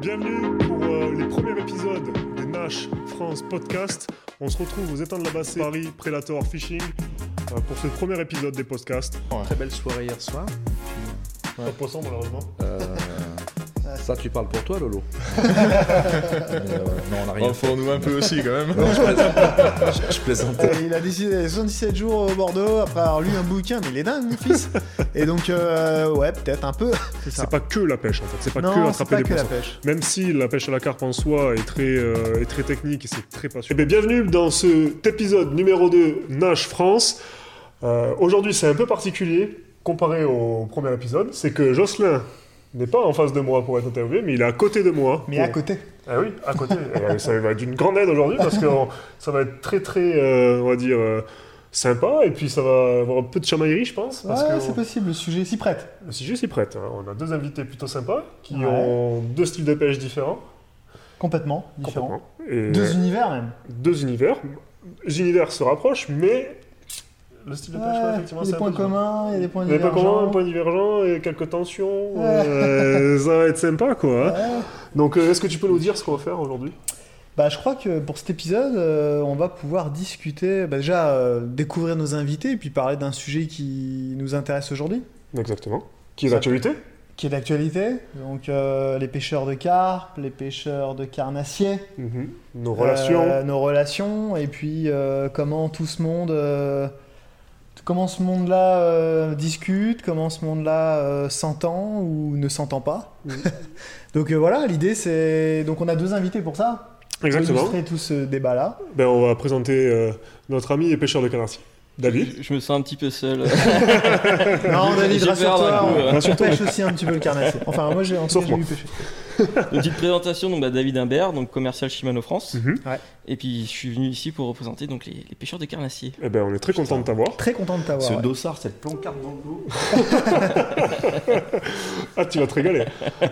Bienvenue pour euh, les premiers épisodes des Nash France Podcast. On se retrouve aux étangs de la Bassée, Paris, Predator Fishing, euh, pour ce premier épisode des podcasts. Très belle soirée hier soir. Pas de poisson malheureusement. Euh, ça, tu parles pour toi, Lolo. Mais, euh, non, on n'a rien fait. nous un peu aussi quand même. Je, je plaisantais. Euh, il a décidé 77 jours au Bordeaux après avoir lu un bouquin, mais il est dingue, mon fils. Et donc, euh, ouais, peut-être un peu. C'est ça. C'est pas que la pêche en fait, c'est pas que non, c'est attraper pas des que la poissons. pêche. Même si la pêche à la carpe en soi est très, euh, est très technique et c'est très passionnant. Eh bien, bienvenue dans cet épisode numéro 2 Nash France. Euh, Aujourd'hui, c'est un peu particulier comparé au premier épisode. C'est que Jocelyn n'est pas en face de moi pour être interviewé, mais il est à côté de moi. Mais pour- à côté. Ah oui, à côté. Et ça va être d'une grande aide aujourd'hui parce que ça va être très très, euh, on va dire, euh, sympa. Et puis ça va avoir un peu de chamaillerie, je pense. Parce Ouais, que c'est possible, le sujet s'y prête. le sujet s'y prête. hein. On a deux invités plutôt sympas qui Ouais. ont deux styles de pêche différents. Complètement différent. complètement. Et Deux univers même. deux univers. Les univers se rapprochent, mais le style de ouais, effectivement, il y a des points communs, il y a des points a des points divergents. communs, points divergents et quelques tensions. Ouais. euh, ça va être sympa, quoi. hein. Ouais. Donc, euh, est-ce que tu peux nous dire ce qu'on va faire aujourd'hui? Bah, je crois que pour cet épisode, euh, on va pouvoir discuter, bah, déjà euh, découvrir nos invités et puis parler d'un sujet qui nous intéresse aujourd'hui, Exactement. Qui est d'actualité? Qui est d'actualité. Donc, euh, les pêcheurs de carpe, les pêcheurs de carnassiers. Mhm. Nos relations. Nos relations, et puis comment tout ce monde, comment ce monde-là euh, discute, comment ce monde-là euh, s'entend ou ne s'entend pas. Donc euh, voilà, l'idée c'est, donc on a deux invités pour ça, pour Exactement. illustrer tout ce débat-là. Ben, on va présenter euh, notre ami et pêcheur de canards. David. Je, je me sens un petit peu seul. non, David, rassure-toi, on, on pêche aussi un petit peu le carnassier. Enfin, moi j'ai en tout Sauf Une petite présentation, donc bah, David Imbert, donc commercial Shimano France. Mhm. Et puis je suis venu ici pour représenter donc les, les pêcheurs de carnassiers. Eh ben, on est très content de t'avoir. Très content de t'avoir. Ce ouais. dossard, cette plancarte dans le dos. Ah, tu vas te régaler.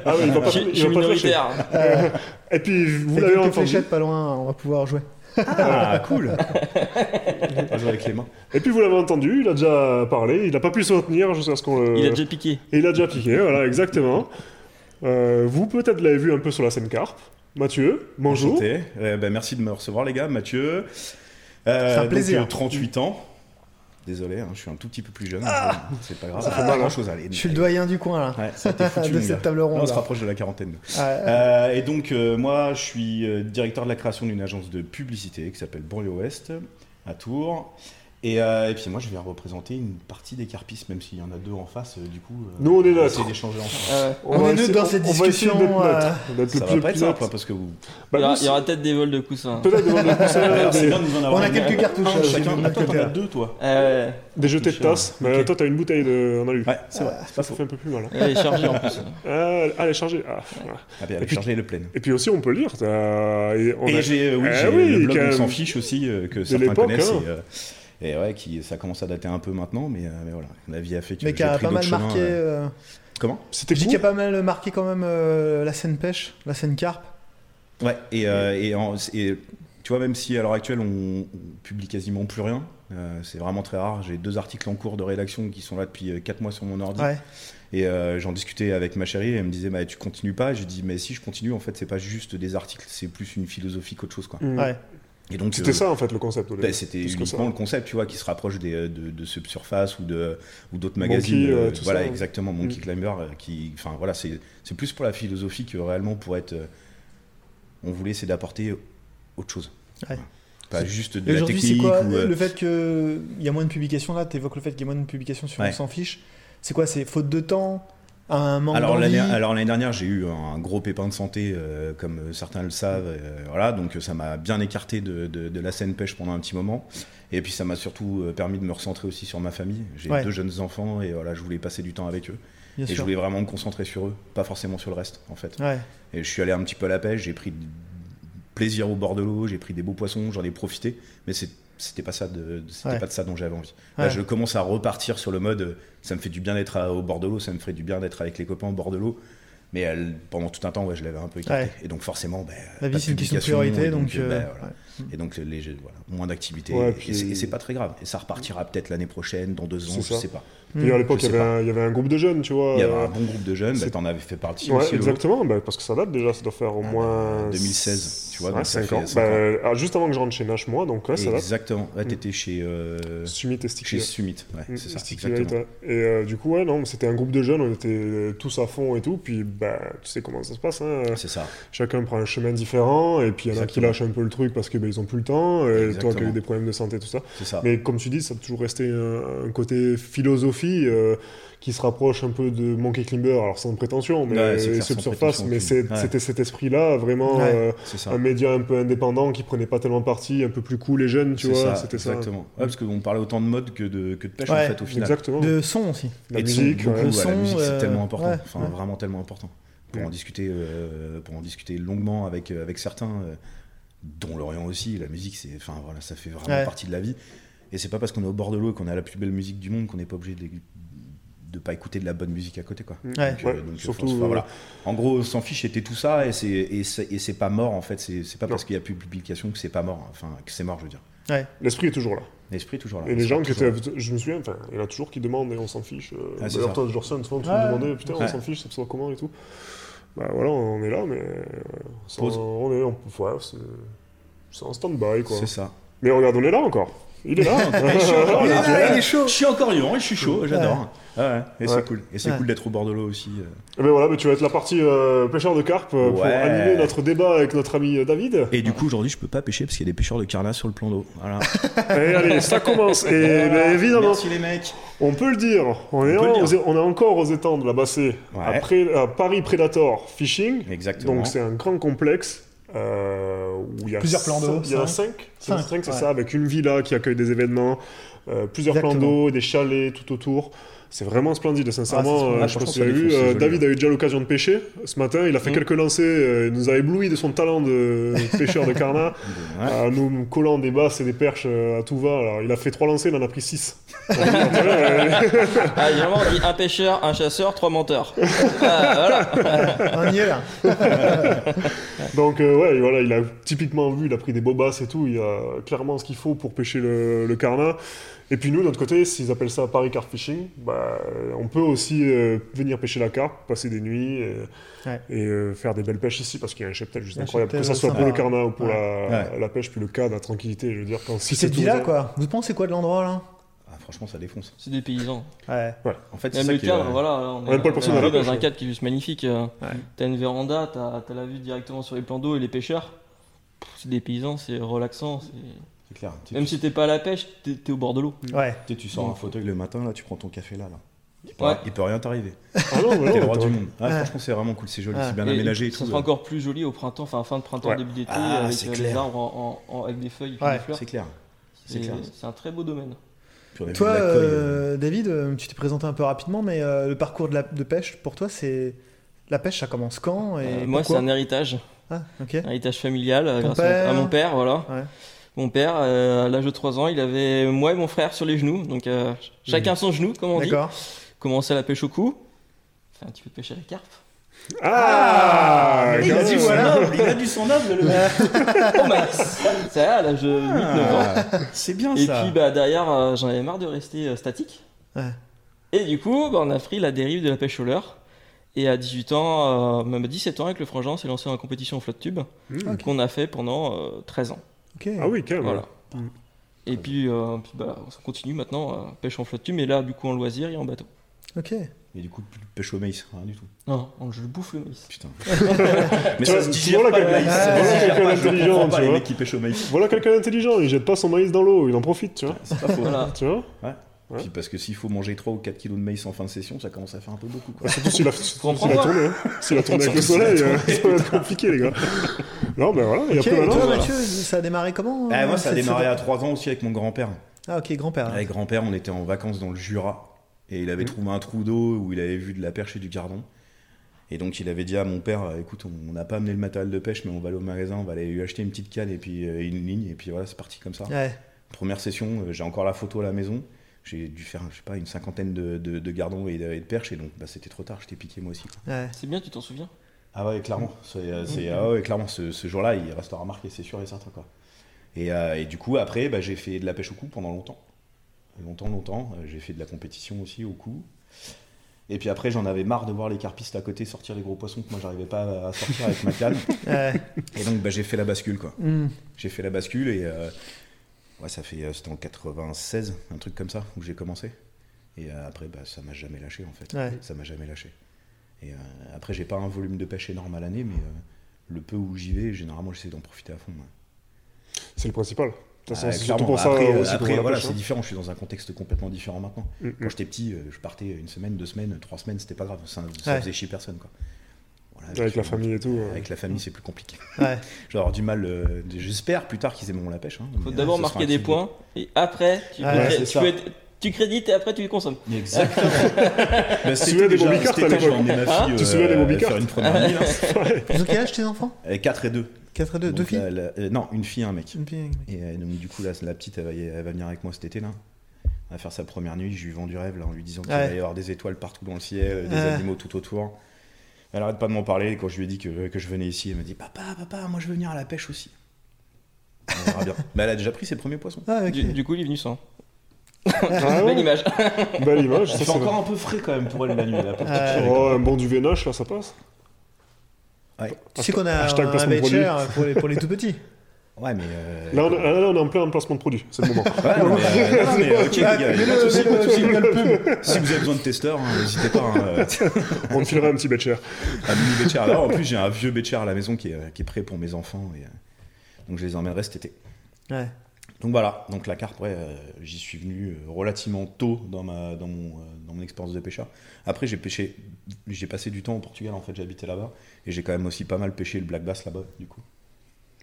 Ah oui, il va pas, Je il va pas minoritaire. Euh, Et puis, vous l'avez entendu. fléchettes pas loin, on va pouvoir jouer. Ah, cool. On va jouer avec les mains. Et puis, vous l'avez entendu, il a déjà parlé, il n'a pas pu se retenir jusqu'à ce qu'on le. Il a déjà piqué. Et il a déjà piqué, voilà, exactement. Euh, vous, peut-être, l'avez vu un peu sur la scène carpe. Mathieu, bonjour. Euh, merci de me recevoir, les gars. Mathieu. Euh, C'est un donc, plaisir. euh, 38 ans. Désolé, hein, je suis un tout petit peu plus jeune. c'est pas grave. Ça fait pas mal, hein. grand chose. Allez, Je suis le doyen du coin là, Ouais, ça foutu, de mon cette table Là, ronde. on se là. rapproche de la quarantaine. nous. Ouais. Euh, et donc, euh, moi, je suis euh, directeur de la création d'une agence de publicité qui s'appelle Banlieue Ouest, à Tours. Et, euh, et puis, moi, je viens représenter une partie des carpistes, même s'il y en a deux en face, euh, du coup. euh, Nous, on est va neutre. essayer d'échanger ensemble. Euh, On va est neutre essayer- dans cette on va essayer discussion, d'être euh, Ça plus- va pas être plus simple, hein, parce que vous. Bah, il y aura- peut-être des vols de coussins. Peut-être des vols de coussins, Alors, c'est des, bien de nous en avoir On a quelques cartouches, un chacun. Attends, t'en as deux, toi. Euh, des jetés de Cher, tasse. Mais ok. toi, t'as une bouteille de... en alu. Ouais, c'est vrai, Ça fait un peu plus mal. hein. elle est chargée en plus. Ah. Ah. Ah, bien, Et elle est puis- chargée, elle est pleine. Et puis aussi, on peut t'as- et on a- j'ai oui, Eh le blog On s'en fiche aussi, que certains connaissent. Et, ouais, qui, ça commence à dater un peu maintenant, mais, euh, mais voilà, la vie a fait que Mais qui a pas mal chemins, marqué. euh. euh, Comment? C'était Je dis qu'il a pas mal marqué quand même euh, la scène pêche, la scène carpe. Ouais, et, euh, et, en- et tu vois, même si à l'heure actuelle on, on publie quasiment plus rien, euh, c'est vraiment très rare. J'ai deux articles en cours de rédaction qui sont là depuis 4 mois sur mon ordi. Ouais. Et euh, j'en discutais avec ma chérie, elle me disait bah, Tu continues pas? Je dis Mais si je continue, en fait, c'est pas juste des articles, c'est plus une philosophie qu'autre chose. Quoi. Mm. Ouais. Et donc, C'était euh, ça, en fait, le concept. début. c'était uniquement le concept, tu vois, qui se rapproche des, euh, de, de Subsurface ou de ou d'autres magazines. Monkey, euh, tout voilà, ça, exactement, Monkey Mm. Climber, qui, enfin voilà, c'est c'est plus pour la philosophie que réellement pour être. on voulait, c'est d'apporter autre chose. Ouais. Voilà. Pas juste de la aujourd'hui, c'est technique quoi ou. Le fait qu'il y a moins de publications là, tu évoques le fait qu'il y a moins de publications sur Ouais. On s'en fiche. C'est quoi? C'est faute de temps? Un manque Alors l'année, alors l'année dernière, j'ai eu un gros pépin de santé, euh, comme certains le savent. euh, voilà, donc ça m'a bien écarté de, de- de la scène pêche pendant un petit moment. Et puis ça m'a surtout euh, permis de me recentrer aussi sur ma famille. J'ai Ouais. deux jeunes enfants et voilà, je voulais passer du temps avec eux. Bien et je voulais vraiment me concentrer sur eux, pas forcément sur le reste, en fait. Ouais. Et je suis allé un petit peu à la pêche, j'ai pris plaisir au bord de l'eau, j'ai pris des beaux poissons, j'en ai profité, mais c'est- c'était pas ça, de, c'était Ouais. pas de ça dont j'avais envie. Là, Ouais. je commence à repartir sur le mode, euh, ça me fait du bien d'être à- au bord de l'eau, ça me ferait du bien d'être avec les copains au bord de l'eau. Mais elle, pendant tout un temps, ouais, je l'avais un peu écarté. Ouais. Et donc forcément, bah, La pas vie, c'est une question de priorité, et donc. euh, euh, bah, voilà. ouais. Et donc les, jeux, voilà, moins d'activité. Ouais, et puis- c'est- et c'est pas très grave. Et ça repartira peut-être l'année prochaine, dans deux ans, je sais pas. Puis à l'époque, je il y, avait un, il y avait un groupe de jeunes, tu vois. Il y avait un bon groupe de jeunes, bah, t'en avais fait partie Ouais, aussi. Exactement, bah, parce que ça date déjà, ça doit faire au Ah, moins. bah, 2016, tu vois, ça 5 fait ans. Bah, ah, juste avant que je rentre chez Nash, moi, donc ouais, ça date. Exactement. Là, Mm. t'étais chez, euh, Summit et chez Sticky. Summit. Ouais, Mm, c'est ça. Exactement. Et euh, du coup, ouais, non, c'était un groupe de jeunes, on était euh, tous à fond et tout. Puis, bah, tu sais comment ça se passe. Hein. C'est ça. Chacun prend un chemin différent, et puis il y en a qui lâchent un peu le truc parce que bah, ils ont plus le temps, et toi qui as eu des problèmes de santé, tout ça. C'est ça. Mais comme tu dis, ça a toujours resté un, un côté philosophie euh, qui se rapproche un peu de Monkey Climber, alors sans prétention, mais Ouais, clair, sans prétention mais Ouais. c'était cet esprit-là, vraiment Ouais. euh, un média un peu indépendant qui prenait pas tellement parti, un peu plus cool et jeune, tu vois, c'était ça. Exactement. Ouais, parce qu'on parlait autant de mode que de, que de pêche Ouais, en fait au final. Exactement. De son aussi. La Et de son, musique, beaucoup. Le ouais, son, la musique c'est euh, tellement important, ouais, enfin ouais. vraiment tellement important. Pour Ouais. en discuter, euh, pour en discuter longuement avec euh, avec certains, euh, dont Lorient aussi. La musique, c'est, enfin voilà, ça fait vraiment Ouais. partie de la vie. Et c'est pas parce qu'on est au bord de l'eau et qu'on a la plus belle musique du monde qu'on n'est pas obligé de, de pas écouter de la bonne musique à côté quoi. Ouais. Donc, euh, Ouais, donc, surtout, enfin, euh, voilà. En gros, s'en fiche, c'était tout ça et c'est et c'est, et c'est pas mort en fait. C'est, c'est pas Non. parce qu'il y a plus de publication que c'est pas mort. Enfin, que c'est mort, je veux dire. L'esprit est toujours là. L'esprit est toujours là. Et les gens qui étaient. Je me souviens, enfin, il y en a toujours qui demandent et on s'en fiche. euh, Ah, c'est D'ailleurs, toi, Jorson, souvent, tu me demandais, putain, on s'en fiche, ça se comment et tout. Bah voilà, on est là, mais. euh, sans-. On est. On, ouais, c'est. C'est en stand-by, quoi. C'est ça. Mais regarde, on est là encore. Il est là. Il est chaud. Je suis encore vivant et je suis chaud, j'adore. Ouais, ouais. Et Ouais. c'est cool. Et c'est Ouais. cool d'être au bord de l'eau aussi. euh. Et ben voilà, mais tu vas être la partie euh, pêcheur de carpe euh, pour animer notre débat avec notre ami David. Et du coup, aujourd'hui, je peux pas pêcher parce qu'il y a des pêcheurs de carnas sur le plan d'eau. Voilà. Et allez, ça commence. Et ben, évidemment, Merci les mecs. on peut le dire, on est, On peut en- le dire. on est encore aux étangs de la Bassée, Ouais. à, Pré- à Paris Predator Fishing. Exactement. Donc c'est un grand complexe euh, où il y a Plusieurs plans d'eau, Il y en a cinq. cinq. C'est Cinq, c'est ouais. ça, avec une villa qui accueille des événements, euh, plusieurs Exactement. plans d'eau, des chalets tout autour. C'est vraiment splendide, sincèrement. Ah, euh, je vu, c'est joli, David a eu déjà l'occasion de pêcher ce matin. Il a fait Mm. quelques lancers, euh, il nous a ébloui de son talent de pêcheur de carnat, Ouais. en nous collant des basses et des perches à tout va. Alors, il a fait trois lancers, il en a pris six. Ah, évidemment, on dit un pêcheur, un chasseur, trois menteurs. Ah, voilà. On y est là. Donc euh, ouais, voilà, il a typiquement vu, il a pris des bobasses et tout, il a clairement ce qu'il faut pour pêcher le, le carnat. Et puis nous, de notre côté, s'ils appellent ça Paris Carp Fishing, bah, euh, on peut aussi euh, venir pêcher la carpe, passer des nuits euh, Ouais. et euh, faire des belles pêches ici, parce qu'il y a un cheptel juste Un incroyable, que ça soit pour le carnat ou pour Ouais. la, la pêche, puis le cas, la tranquillité, je veux dire, quand si villa, ça- quoi. Vous pensez quoi de l'endroit là? Franchement, ça défonce. C'est des paysans. Ouais. En fait, c'est ça le cadre, est- voilà. là, on On aime pas le on poursuivre est dans un cadre qui est juste magnifique. euh, Ouais. T'as une véranda, t'as as la vue directement sur les plans d'eau et les pêcheurs. C'est des paysans, c'est relaxant. c'est- clair. Même tu- si t'es pas à la pêche, t'es au bord de l'eau. Ouais. tu sais, tu sors un fauteuil le matin, là, tu prends ton café là. là. Il peut, Ouais. il peut rien t'arriver. Ah non, non, le roi du monde. Ah, Ouais. Franchement, c'est vraiment cool, c'est joli, c'est bien Et aménagé et ça tout. sera euh. encore plus joli au printemps, enfin fin de printemps, Ouais. début d'été, Ah, avec c'est euh, arbres en- en- en- avec des feuilles, et Ouais. des fleurs. C'est clair. C'est C'est clair. c'est un très beau domaine. Toi, euh, David, euh, tu t'es présenté un peu rapidement, mais euh, le parcours de, la, de pêche, pour toi, c'est. La pêche, ça commence quand et Euh, moi, c'est un héritage, Ah, ok. un héritage familial Ton grâce à mon- à père mon père, voilà. Ouais. Mon père, euh, à l'âge de 3 ans, il avait moi et mon frère sur les genoux, donc euh, chacun son genou, comme on dit. D'accord. Commençait la pêche au cou, fait un petit peu de pêche à la carpe. Ah, Il a même. son noble, il a dit son noble, le mec. Au max Ça, à l'âge de 8-9 ans. Ah, C'est bien Et ça. puis bah, derrière, euh, j'en avais marre de rester euh, statique. Ouais. Et du coup, bah, on a pris la dérive de la pêche au leurre. Et à 18 ans, euh, même à 17 ans, avec le frangin, on s'est lancé la compétition au flotte tube, Mmh. qu'on a fait pendant euh, 13 ans. Ok. Ah oui, quand même. Voilà. Et puis, euh, puis bah, on continue maintenant, euh, pêche en flotte tube, mais là, du coup, en loisir et en bateau. Ok. Et du coup, plus de pêche au maïs, rien du tout. Non, on- je bouffe le maïs. Putain. Mais ça se digère pas la le gueule. maïs. Voilà quelqu'un d'intelligent, pas tu les vois. mecs qui pêchent au maïs. Voilà quelqu'un d'intelligent, il jette pas son maïs dans l'eau, il en profite, tu vois. C'est pas faux. Voilà. Tu vois Puis parce que s'il faut manger 3 ou 4 kilos de maïs en fin de session, ça commence à faire un peu beaucoup. Quoi. Surtout s'il a, tourné, hein. S'il a tourné avec le soleil, euh, ça va être compliqué, les gars. Non, ben voilà, il y a peu et toi, voilà. Mathieu, ça a démarré comment euh, moi, ça a démarré à 3 ans aussi avec mon grand-père. Ah, ok, grand-père. Avec grand-père, on était en vacances dans le Jura. Et il avait trouvé un trou d'eau où il avait vu de la perche et du gardon. Et donc il avait dit à mon père, écoute, on n'a pas amené le matériel de pêche, mais on va aller au magasin, on va aller lui acheter une petite canne et puis euh, une ligne. Et puis voilà, c'est parti comme ça. Ouais. Première session, euh, j'ai encore la photo à la maison. j'ai dû faire, je sais pas, une cinquantaine de, de, de gardons et de, perches, et donc bah, c'était trop tard, j'étais piqué moi aussi. Ouais. C'est bien, tu t'en souviens? Ah ouais, clairement. C'est, euh, c'est- ah ouais, clairement, ce, ce jour-là, il restera marqué, c'est sûr et certain. Quoi. Et, euh, et du coup, après, bah, j'ai fait de la pêche au coup pendant longtemps. Longtemps, longtemps. Euh, J'ai fait de la compétition aussi au coup. Et puis après, j'en avais marre de voir les carpistes à côté sortir les gros poissons que moi, j'arrivais pas à sortir avec ma canne. Et donc, bah, j'ai fait la bascule, quoi. Hmm. J'ai fait la bascule et euh, ouais, ça fait, euh, c'était en 96, un truc comme ça, où j'ai commencé. Et euh, après, bah, ça m'a jamais lâché en fait. Ouais. Ça m'a jamais lâché. Et euh, après, j'ai pas un volume de pêche énorme à l'année, mais euh, le peu où j'y vais, généralement, j'essaie d'en profiter à fond. ouais. C'est le principal. De toute façon, Ah, c'est clairement. surtout pour ça après, euh, aussi après, pour la voilà, c'est différent. Je suis dans un contexte complètement différent maintenant. Mm, Quand mm. j'étais petit, euh, je partais une semaine, deux semaines, trois semaines, c'était pas grave. Ça, ça Ouais. faisait chier personne. Quoi. Voilà, Avec la famille et tout. Avec la famille, c'est plus compliqué. Ouais. Je vais avoir du mal. euh, J'espère plus tard qu'ils aimeront la pêche. Hein, Faut d'abord marquer des points et après tu, peux crédites et après tu les consommes. Exactement. Bah, Tu te souviens des c'était à quand l'époque Hein Tu te souviens des Bobby faire une première nuit. Ils ont quel âge tes enfants? Euh, 4 et 2. 4 et 2 Deux filles la- euh, Non, une fille et un mec. Une fille, oui. Et euh, donc du coup là, la petite, elle va, y- elle va venir avec moi cet été là. Elle va faire sa première nuit. Je lui vends du rêve là en lui disant qu'il Ouais. va y avoir des étoiles partout dans le ciel, des Ouais. animaux tout autour. Elle arrête pas de m'en parler. Et quand je lui ai dit que, que je venais ici, elle me dit Papa, papa, moi je veux venir à la pêche aussi. On verra bien. Mais elle a déjà pris ses premiers poissons. Ah. Du, du coup, il est venu sans. Ah Belle image. Belle image. C'est encore un peu frais quand même pour elle la nuit. Là, pour Oh, un bon du vénage, là, ça passe. Tu sais qu'on a Hashtag un, bêcher pour les, pour les tout petits. Ouais, mais. euh, Là, on, est- là, on est en plein placement de produit, c'est le moment. Ouais, non, mais, euh, non, mais, ok, les gars. Si vous avez besoin de testeurs, hein, n'hésitez pas. hein, euh, on te filera un petit betcher. un mini Betcher. Alors, en plus, j'ai un vieux Betcher à la maison qui est, euh, qui est prêt pour mes enfants. Et, euh, donc, je les emmènerai cet été. Ouais. Donc voilà, donc la carpe, ouais, euh, j'y suis venu euh, relativement tôt dans, ma, dans, mon, euh, dans mon expérience de pêcheur. Après, j'ai pêché, j'ai passé du temps au Portugal, en fait, j'habitais là-bas. Et j'ai quand même aussi pas mal pêché le black bass là-bas, du coup.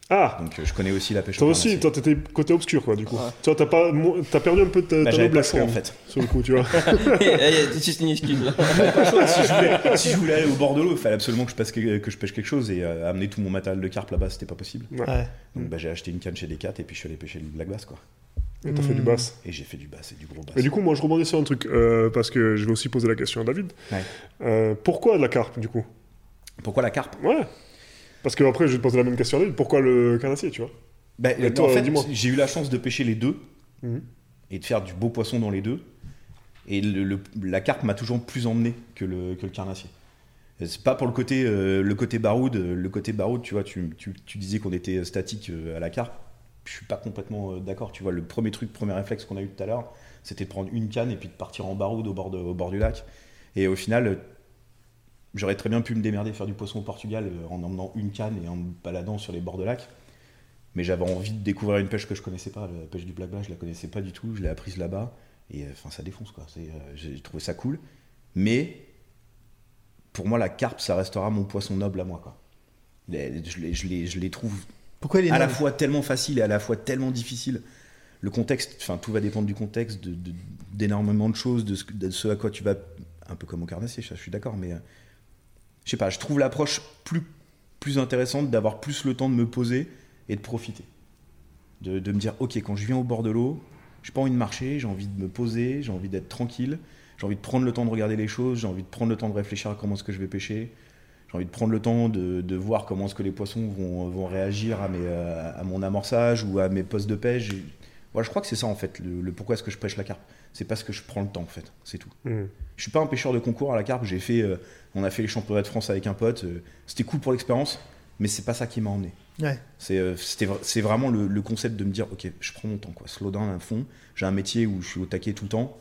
Ah Donc, euh, je connais aussi la pêche Toi au aussi, toi, t'étais côté obscur, quoi, du coup. Ouais. Toi, t'as pas, t'as perdu un peu de ta, Bah, ta noblesse, en fait. sur le coup, tu vois. C'est juste une excuse. là. Si, je voulais, si je voulais aller au bord de l'eau, il fallait absolument que je, passe que, que je pêche quelque chose et euh, amener tout mon matériel de carpe là-bas, c'était pas possible. Ouais. Donc bah, j'ai acheté une canne chez Decat et puis je suis allé pêcher le black bass quoi. Et t'as fait du bass. Et j'ai fait du bass et du gros bass. Mais du coup, moi, je rebondis sur un truc, euh, parce que je vais aussi poser la question à David. Ouais. Euh, pourquoi de la carpe, du coup? Pourquoi la carpe? Ouais. Parce que après, je vais te poser la même question à David. Pourquoi le carnassier, tu vois? Et toi, En fait, j'ai eu la chance de pêcher les deux Mhm. et de faire du beau poisson dans les deux. Et le- le- la carpe m'a toujours plus emmené que le, que le carnassier. Et C'est pas pour le côté, euh, le côté baroud. euh, Le côté baroud, tu vois, tu, tu- tu disais qu'on était statique euh, à la carpe. Je suis pas complètement euh, d'accord. Tu vois, le premier truc, premier réflexe qu'on a eu tout à l'heure, c'était de prendre une canne et puis de partir en baroud au bord, du lac. Et au final, euh, j'aurais très bien pu me démerder, faire du poisson au Portugal euh, en emmenant une canne et en me baladant sur les bords de lac. Mais j'avais envie de découvrir une pêche que je connaissais pas. La pêche du black bass, je la connaissais pas du tout. Je l'ai apprise là-bas. Et enfin, ça défonce quoi. Euh, J'ai trouvé ça cool. Mais pour moi, la carpe, ça restera mon poisson noble à moi. Quoi. Je les trouve Pourquoi il est à la fois tellement facile et à la fois tellement difficile. Le contexte, enfin tout va dépendre du contexte, de- de- d'énormément de, choses, de ce, que- de ce à quoi tu vas, un peu comme au carnassier, je suis d'accord, mais euh, je sais pas, je trouve l'approche plus, plus intéressante d'avoir plus le temps de me poser et de profiter. De, de me dire, ok, quand je viens au bord de l'eau, j'ai pas envie de marcher, j'ai envie de me poser, j'ai envie d'être tranquille, j'ai envie de prendre le temps de regarder les choses, j'ai envie de prendre le temps de réfléchir à comment est-ce que je vais pêcher, j'ai envie de prendre le temps de, de voir comment est-ce que les poissons vont, vont réagir à, mes, euh, à mon amorçage ou à mes postes de pêche. Voilà, je crois que c'est ça en fait, le, le pourquoi est-ce que je pêche la carpe. C'est parce que je prends le temps en fait, c'est tout. Hmm. Je suis pas un pêcheur de concours à la carpe, j'ai fait, euh, on a fait les championnats de France avec un pote, euh, c'était cool pour l'expérience, mais c'est pas ça qui m'a emmené. Ouais. C'est euh, c'était vra- c'est vraiment le, le concept de me dire, ok, je prends mon temps, quoi, slow down à fond. J'ai un métier où je suis au taquet tout le temps,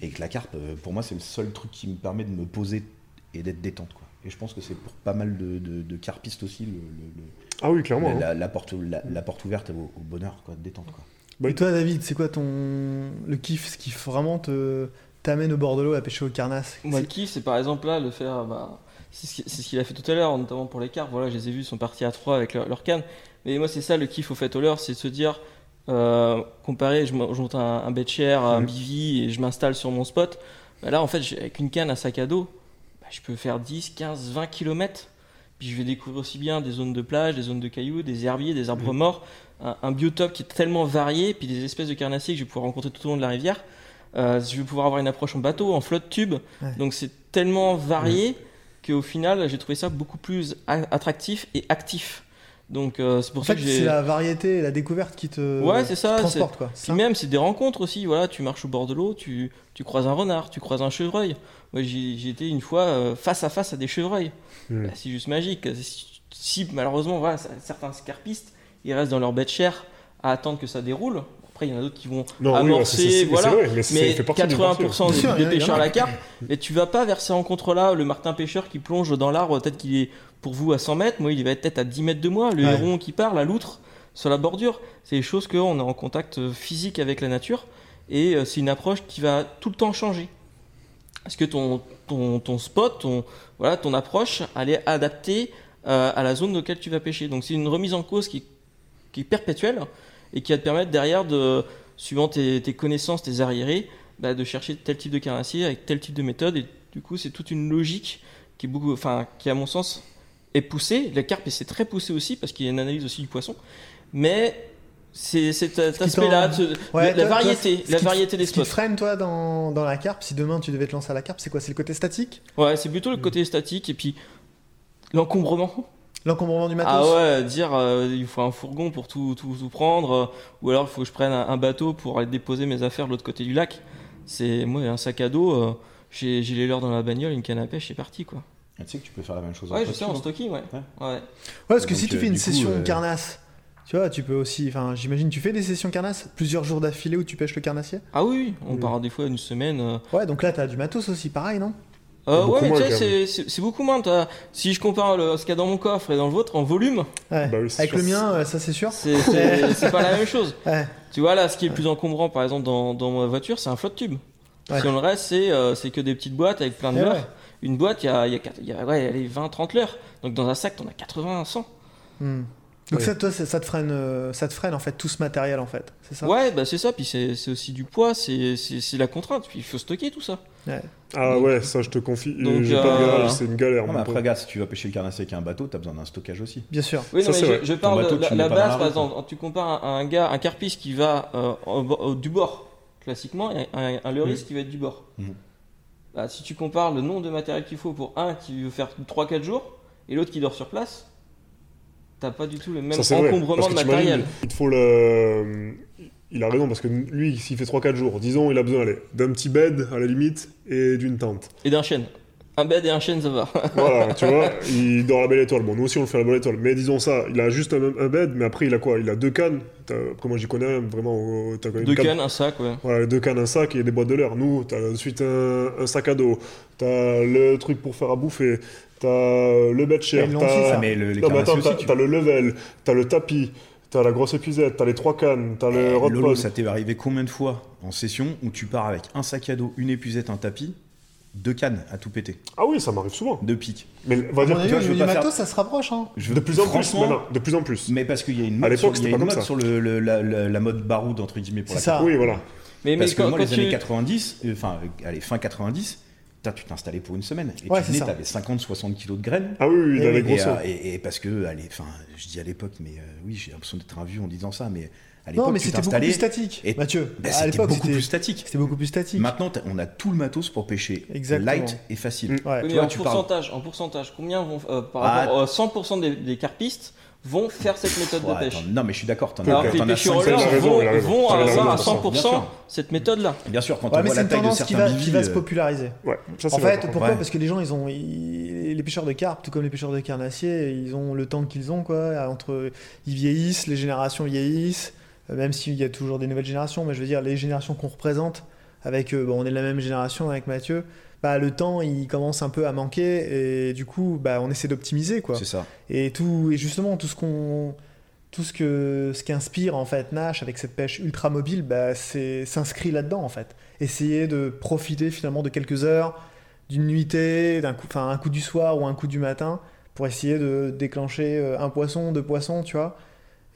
et que la carpe, euh, pour moi, c'est le seul truc qui me permet de me poser et d'être détente, quoi. Et je pense que c'est pour pas mal de, de- de carpistes aussi le, le- le- Ah oui, clairement. hein. la, la porte, la, la porte ouverte au, au bonheur, quoi, de détente, quoi. Bah, Et toi, David, c'est quoi ton le kiff, ce qui vraiment te t'amène au bord de l'eau à pêcher au carnasse? Moi, le kiff, c'est par exemple là, le faire. Bah, c'est ce qu'il a fait tout à l'heure, notamment pour les carpes. Voilà, je les ai vus, ils sont partis à 3 avec leur, leur canne. Mais moi, c'est ça le kiff au fait au leurre, c'est de se dire, euh, comparé, je, mo- je monte un, un un Mhm. bivy et je m'installe sur mon spot. Bah là, en fait, avec une canne, un sac à dos, je peux faire 10, 15, 20 km. Puis je vais découvrir aussi bien des zones de plage, des zones de cailloux, des herbiers, des arbres morts, un, un biotope qui est tellement varié, puis des espèces de carnassiers que je vais pouvoir rencontrer tout au long de la rivière. Euh, je vais pouvoir avoir une approche en bateau, en flotte tube. Ouais. Donc c'est tellement varié qu'au final, j'ai trouvé ça beaucoup plus attractif et actif. Donc euh, c'est pour En ça fait, que c'est la variété et la découverte qui te Ouais, c'est ça, transporte quoi. Puis Ça. même, c'est des rencontres aussi. Voilà, tu marches au bord de l'eau, tu, tu croises un renard, tu croises un chevreuil. Moi, j'ai été une fois euh, face à face à des chevreuils. Hmm. Bah, c'est juste magique. Si, si, malheureusement, voilà, certains scarpistes, ils restent dans leur bête chère à attendre que ça déroule. Après, il y en a d'autres qui vont Non, oui, amorcer, voilà. vrai, mais c'est- Mais ça fait partie du 80% Bien des, pêcheurs à a. la carpe, mais tu vas pas vers ces rencontres-là. Le Martin pêcheur qui plonge dans l'arbre, peut-être qu'il est pour vous à 100 mètres, moi il va être peut-être à 10 mètres de moi. Le Ouais. héron qui part, la loutre sur la bordure, c'est des choses qu'on est en contact euh, physique avec la nature et euh, c'est une approche qui va tout le temps changer. Est-ce que ton, ton, spot, ton, voilà, ton approche, elle est adaptée euh, à la zone dans laquelle tu vas pêcher? Donc c'est une remise en cause qui, qui est perpétuelle et qui va te permettre derrière, de, suivant tes, tes connaissances, tes arriérés, bah, de chercher tel type de carnassier avec tel type de méthode. Et du coup, c'est toute une logique qui, est beaucoup, enfin, qui à mon sens, est poussée. La carpe, c'est très poussé aussi parce qu'il y a une analyse aussi du poisson. Mais c'est cet aspect-là, Ouais, la, toi- variété, la variété des Ce qui te spots. freine toi dans, dans la carpe, si demain tu devais te lancer à la carpe, c'est quoi? C'est le côté statique? Ouais, c'est plutôt le côté statique et puis l'encombrement. L'encombrement du matos? Ah ouais, dire euh, il faut un fourgon pour tout, tout, tout prendre, euh, ou alors il faut que je prenne un, un bateau pour aller déposer mes affaires de l'autre côté du lac. C'est moi un sac à dos, euh, j'ai j'ai les leurs dans la bagnole, une canne à pêche, c'est parti quoi. Ah, Tu sais que tu peux faire la même chose en Ouais, je sais en hein. stocking, ouais. Ouais. ouais. Ouais, parce que Donc, si tu euh, fais une coup, session euh, carnasse, tu vois, tu peux aussi. Enfin, j'imagine, tu fais des sessions carnasse plusieurs jours d'affilée où tu pêches le carnassier Ah oui, oui, on Mm. part des fois une semaine. euh, Ouais, donc là, t'as du matos aussi, pareil, non? Euh, ouais, mais tu sais, c'est- beaucoup moins. Si je compare le, ce qu'il y a dans mon coffre et dans le vôtre en volume, Ouais. Bah oui, Avec sûr. le mien, ça c'est sûr. c'est pas la même chose. Ouais. Tu vois, là, ce qui est le plus encombrant, par exemple, dans, dans ma voiture, c'est un flotte tube. Ouais. Sur le reste, c'est euh, c'est que des petites boîtes avec plein de Eh leurres. ouais. Une boîte, il y a, y a, quatre- il y a ouais, elle est 20, 30 leurres. Donc dans un sac, t'en as 80, 100. Donc Ouais. ça, toi, ça, ça te freine, euh, ça te freine en fait tout ce matériel en fait, c'est ça? Ouais, bah c'est ça. Puis c'est aussi du poids, c'est la contrainte. Puis il faut stocker tout ça. Ah Donc- ouais, ça je te confie. Pas de euh, garage, c'est une galère. Non, mais après, regarde, si tu vas pêcher le carnassier avec un bateau, t'as besoin d'un stockage aussi. Bien sûr. Oui, non, mais je, je parle bateau, de la, base, par exemple. Quand tu compares un, un gars, un carpiste qui va euh, au bo- au- du bord, classiquement, et un, un leuris qui va être du bord. Mhm. Bah, si tu compares le nombre de matériel qu'il faut pour un qui veut faire 3-4 jours et l'autre qui dort sur place, t'as pas du tout le même Ça, c'est vrai, encombrement de matériel. Il te faut le. Il a raison, parce que lui, s'il fait 3-4 jours, disons, il a besoin d'un petit bed à la limite et d'une tente. Et d'un chêne. Un bed et un chêne, ça va. Voilà, tu vois, il dort à la belle étoile. Bon, nous aussi on le fait à la belle étoile. Mais disons ça, il a juste un, un bed, mais après il a quoi? Il a deux cannes. Après, moi j'y connais rien, vraiment. même Deux canne- cannes, un sac, ouais. Voilà, deux cannes, un sac et des boîtes de l'air. Nous, t'as ensuite un, un sac à dos, t'as le truc pour faire à bouffer, t'as le bed Mais t'as ça. mais le, les non, mais carnassiers attends, aussi, t'as tu t'as le level, t'as le tapis, t'as la grosse épuisette, t'as les trois cannes, t'as le Eh, rod Lolo, pod. ça t'est arrivé combien de fois en session où tu pars avec un sac à dos, une épuisette, un tapis, deux cannes à tout péter, Ah oui, ça m'arrive souvent. deux pics Mais on va À dire au je veux pas faire- matos, ça se rapproche. Hein. Je veux- de plus en plus maintenant, de plus en plus. Mais parce qu'il y a une À mode, l'époque, sur, y c'était a pas une mode sur le, le- la, la- la mode baroud entre guillemets pour C'est la ça. Oui, voilà. Mais, mais Parce que quand, moi, quand les tu... années 90, euh, enfin, euh, allez, fin 90, putain, tu t'installais pour une semaine. Et Ouais, tu venais, t'avais 50-60 kilos de graines. Ah oui, oui, il a les oui, gros Et, euh, et- et parce que, allez, enfin, je dis à l'époque, mais euh, oui, j'ai l'impression d'être un vieux en disant ça, mais à Non, l'époque, mais tu c'était beaucoup plus statique. et- Mathieu, bah, à c'était l'époque, beaucoup c'était plus statique. c'était beaucoup plus statique. Maintenant, on a tout le matos pour pêcher Exactement. light et facile. Mm. Ouais. Oui, Tu mais vois, en, tu parles- pourcentage, en pourcentage, combien vont, euh, par Ah. rapport à 100% des, des carpistes vont faire cette méthode Ouais, de pêche attends, non, mais je suis d'accord. T'en Alors as, que les pêcheurs vont, vont avoir à bien sûr. 100% cette méthode-là. Bien sûr, quand Ouais, on mais voit c'est la une taille de tendance qui certains va, qui va se populariser. Ouais, ça En fait, pourquoi? Ouais. Parce que les gens, ils ont, ils- les pêcheurs de carpe, tout comme les pêcheurs de carnassiers, ils ont le temps qu'ils ont, quoi. Entre, ils vieillissent, les générations vieillissent, euh, même s'il y a toujours des nouvelles générations, mais je veux dire, les générations qu'on représente, avec, euh, bon, on est de la même génération avec Mathieu, bah, le temps, il commence un peu à manquer, et du coup, bah, on essaie d'optimiser, quoi. C'est ça. Et tout, et justement, tout ce qu'on, tout ce que, ce qui inspire en fait Nash avec cette pêche ultra mobile, bah, c'est s'inscrit là-dedans en fait. Essayer de profiter finalement de quelques heures, d'une nuitée, d'un coup, enfin un coup du soir ou un coup du matin, pour essayer de déclencher euh, un poisson, deux poissons, tu vois.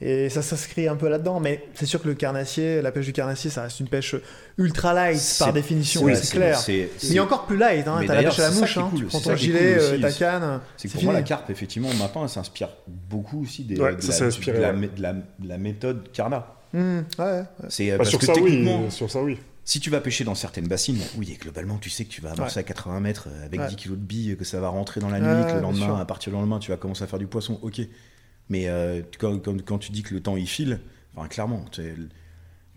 Et ça s'inscrit un peu là-dedans, mais c'est sûr que le carnassier, la pêche du carnassier, ça reste une pêche ultra light par définition, Ouais, c'est clair. c'est- Mais encore plus light, hein, t'as la pêche à la mouche, hein. cool, tu prends c'est ton gilet, cool euh, aussi. ta canne, C'est pour moi, la carpe, effectivement, maintenant, elle s'inspire beaucoup aussi des, Ouais, de, ça la, de, la, ouais. de la- de la méthode Carna. Mmh, ouais, ouais. C'est euh, Bah, parce sur que ça, oui. techniquement, Sur ça, oui. Si tu vas pêcher dans certaines bassines, oui, et globalement, tu sais que tu vas amorcer à 80 mètres euh, avec Ouais. 10 kilos de billes, que ça va rentrer dans la nuit, Ouais, que le lendemain, à partir du lendemain, tu vas commencer à faire du poisson, ok. Mais euh, quand, quand- quand tu dis que le temps il file, enfin, clairement, tu sais,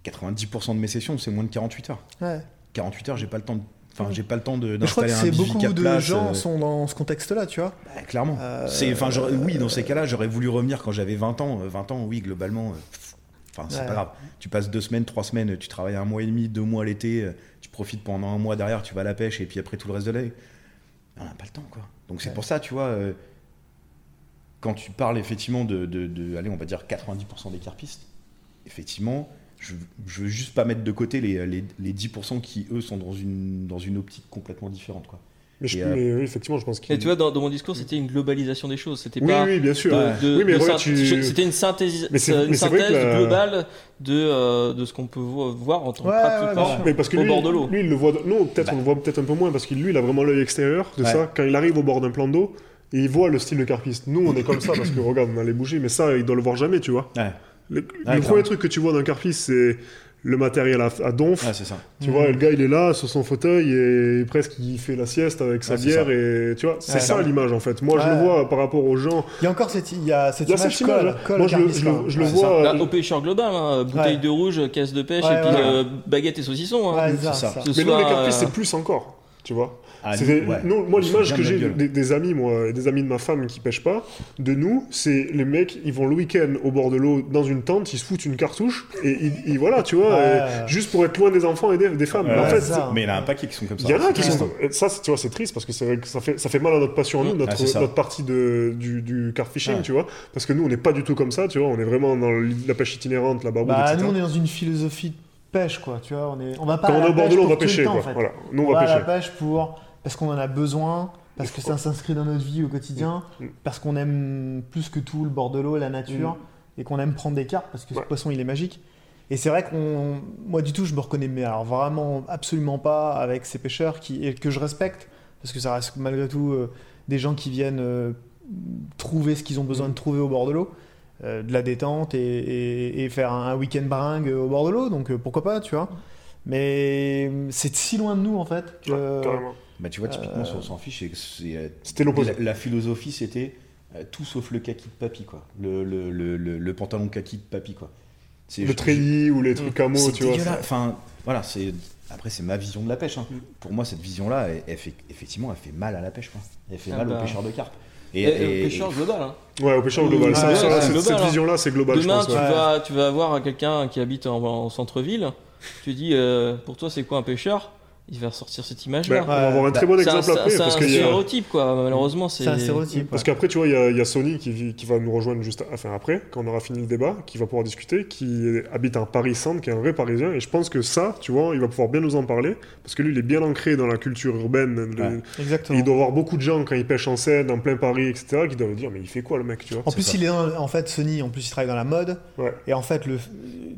90% de mes sessions, c'est moins de 48 heures. Ouais. 48 heures, j'ai pas le temps de. Enfin, j'ai pas le temps de- je crois que c'est beaucoup de place, gens euh, sont dans ce contexte-là, tu vois. bah, clairement. Euh, C'est, enfin, oui, dans ces cas-là, j'aurais voulu revenir quand j'avais 20 ans. Euh, 20 ans, oui, globalement, enfin, c'est Ouais. pas grave. Tu passes deux semaines, trois semaines, tu travailles un mois et demi, deux mois l'été, tu profites pendant un mois derrière, tu vas à la pêche et puis après tout le reste de l'année. On n'a pas le temps, quoi. Donc c'est Ouais. pour ça, tu vois, quand tu parles effectivement de, de, de- allez, on va dire 90% des carpistes, effectivement, je, je veux juste pas mettre de côté les, les, les 10% qui, eux, sont dans une, dans une optique complètement différente, quoi. Mais, je- euh, mais oui, effectivement, je pense qu'il. Et tu vois, dans, dans mon discours, c'était une globalisation des choses. C'était oui, pas oui, bien sûr. de, Ouais. de- Oui, mais tu- c'était une synthèse, c'est- une synthèse la- globale de, euh, de ce qu'on peut vo- voir en tant que Ouais, ouais, pratiquant bien sûr. Mais parce que au lui, bord de l'eau. lui, il le voit. Nous, peut-être Bah. on le voit peut-être un peu moins parce que lui, il a vraiment l'œil extérieur de Ouais. ça. Quand il arrive au bord d'un plan d'eau, et il voit le style de carpiste. Nous, on est comme ça parce que regarde, on a les bougies, mais ça, il doit le voir jamais, tu vois. Ouais, Le, premier truc que tu vois d'un carpiste, c'est le matériel à, à donf. ouais c'est ça. Tu Mhm. vois, le gars, il est là sur son fauteuil et presque il fait la sieste avec sa bière et tu vois, c'est Ouais. ça l'image en fait. Moi, je le vois par rapport aux gens. Il y a encore cette, il y a cette Il y a image cette image, colle, hein. colle Moi, au je le, je le- là. je le Ouais, vois. Bah, euh, au pêcheur global, hein, bouteille Ouais. de rouge, caisse de pêche Ouais, et puis euh, baguette et saucisson. hein. C'est ça, ça. Mais nous, les carpistes, euh, c'est plus encore. Tu vois Ah, ouais. moi, l'image que j'ai des, des amis, moi, et des amis de ma femme qui pêchent pas, de nous, c'est les mecs, ils vont le week-end au bord de l'eau dans une tente, ils se foutent une cartouche, et, ils- ils- voilà, tu vois, Ouais. euh, juste pour être loin des enfants et des, des femmes. Ouais, en fait, ça. Mais il y en a un paquet qui sont comme ça. il y en a qui C'est sont. Ça, tu vois, c'est triste parce que c'est vrai que ça fait, ça fait mal à notre passion à nous, notre, Ah, ça. notre partie de, du, du car fishing, tu vois. Parce que nous, on n'est pas du tout comme ça, tu vois. On est vraiment dans la pêche itinérante, la barbouille, Bah, etc. nous, on est dans une philosophie de pêche, quoi. Tu vois, on est, on va pas Quand à on est au bord de l'eau, on va pêcher, temps, quoi. en fait. Voilà. Nous, on, on va va à la pêcher. pêche pour parce qu'on en a besoin, parce que ça s'inscrit dans notre vie au quotidien, Mm. parce qu'on aime plus que tout le bord de l'eau, la nature, et qu'on aime prendre des cartes parce que Ouais. ce poisson il est magique. Et c'est vrai qu'on, moi du tout, je me reconnais, mais alors vraiment absolument pas avec ces pêcheurs qui et que je respecte parce que ça reste malgré tout euh, des gens qui viennent euh, trouver ce qu'ils ont besoin de trouver au bord de l'eau. euh, de la détente et, et- et faire un, un week-end bringue au bord de l'eau, donc pourquoi pas, tu vois. Mais c'est si loin de nous en fait que. Ouais. Bah, tu vois, typiquement, Euh, sur S'en fiche, euh, C'était l'opposé. La, la philosophie, c'était euh, tout sauf le kaki de papy, quoi. Le, le, le, le, le pantalon kaki de papy, quoi. Le je- treillis ou les trucs camo, c'est tu vois. Enfin, voilà, c'est. Après, c'est ma vision de la pêche. hein. Mm. Pour moi, cette vision-là, elle, elle fait, effectivement, elle fait mal à la pêche. Quoi. Elle fait Ah mal bah. aux pêcheurs de carpe. Et, et au pêcheur global. hein. Ouais, au pêcheur global. Ouais, Ça, ouais, ça, c'est cette- global, cette hein. vision-là, c'est global, je Demain, pense. tu, ouais. vas, tu vas avoir quelqu'un qui habite en, en centre-ville. Tu dis, euh, pour toi, c'est quoi un pêcheur? Il va ressortir cette Ben, image-là. on va avoir un très bon c'est un, exemple après. c'est un parce a- stéréotype, quoi. Malheureusement, c'est. Un stéréotype. Parce ouais. qu'après, tu vois, il y, a- il y a Sony qui, va nous rejoindre juste enfin, après, quand on aura fini le débat, qui va pouvoir discuter, qui habite un Paris Centre, qui est un vrai Parisien. Et je pense que ça, tu vois, il va pouvoir bien nous en parler, parce que lui, il est bien ancré dans la culture urbaine. le- Ouais. et Exactement. il doit avoir beaucoup de gens, quand il pêche en Seine, en plein Paris, etc., qui doivent dire, mais il fait quoi le mec, tu vois? En plus, ça. il est dans- en fait Sony. En plus, il travaille dans la mode. Ouais. Et en fait, le,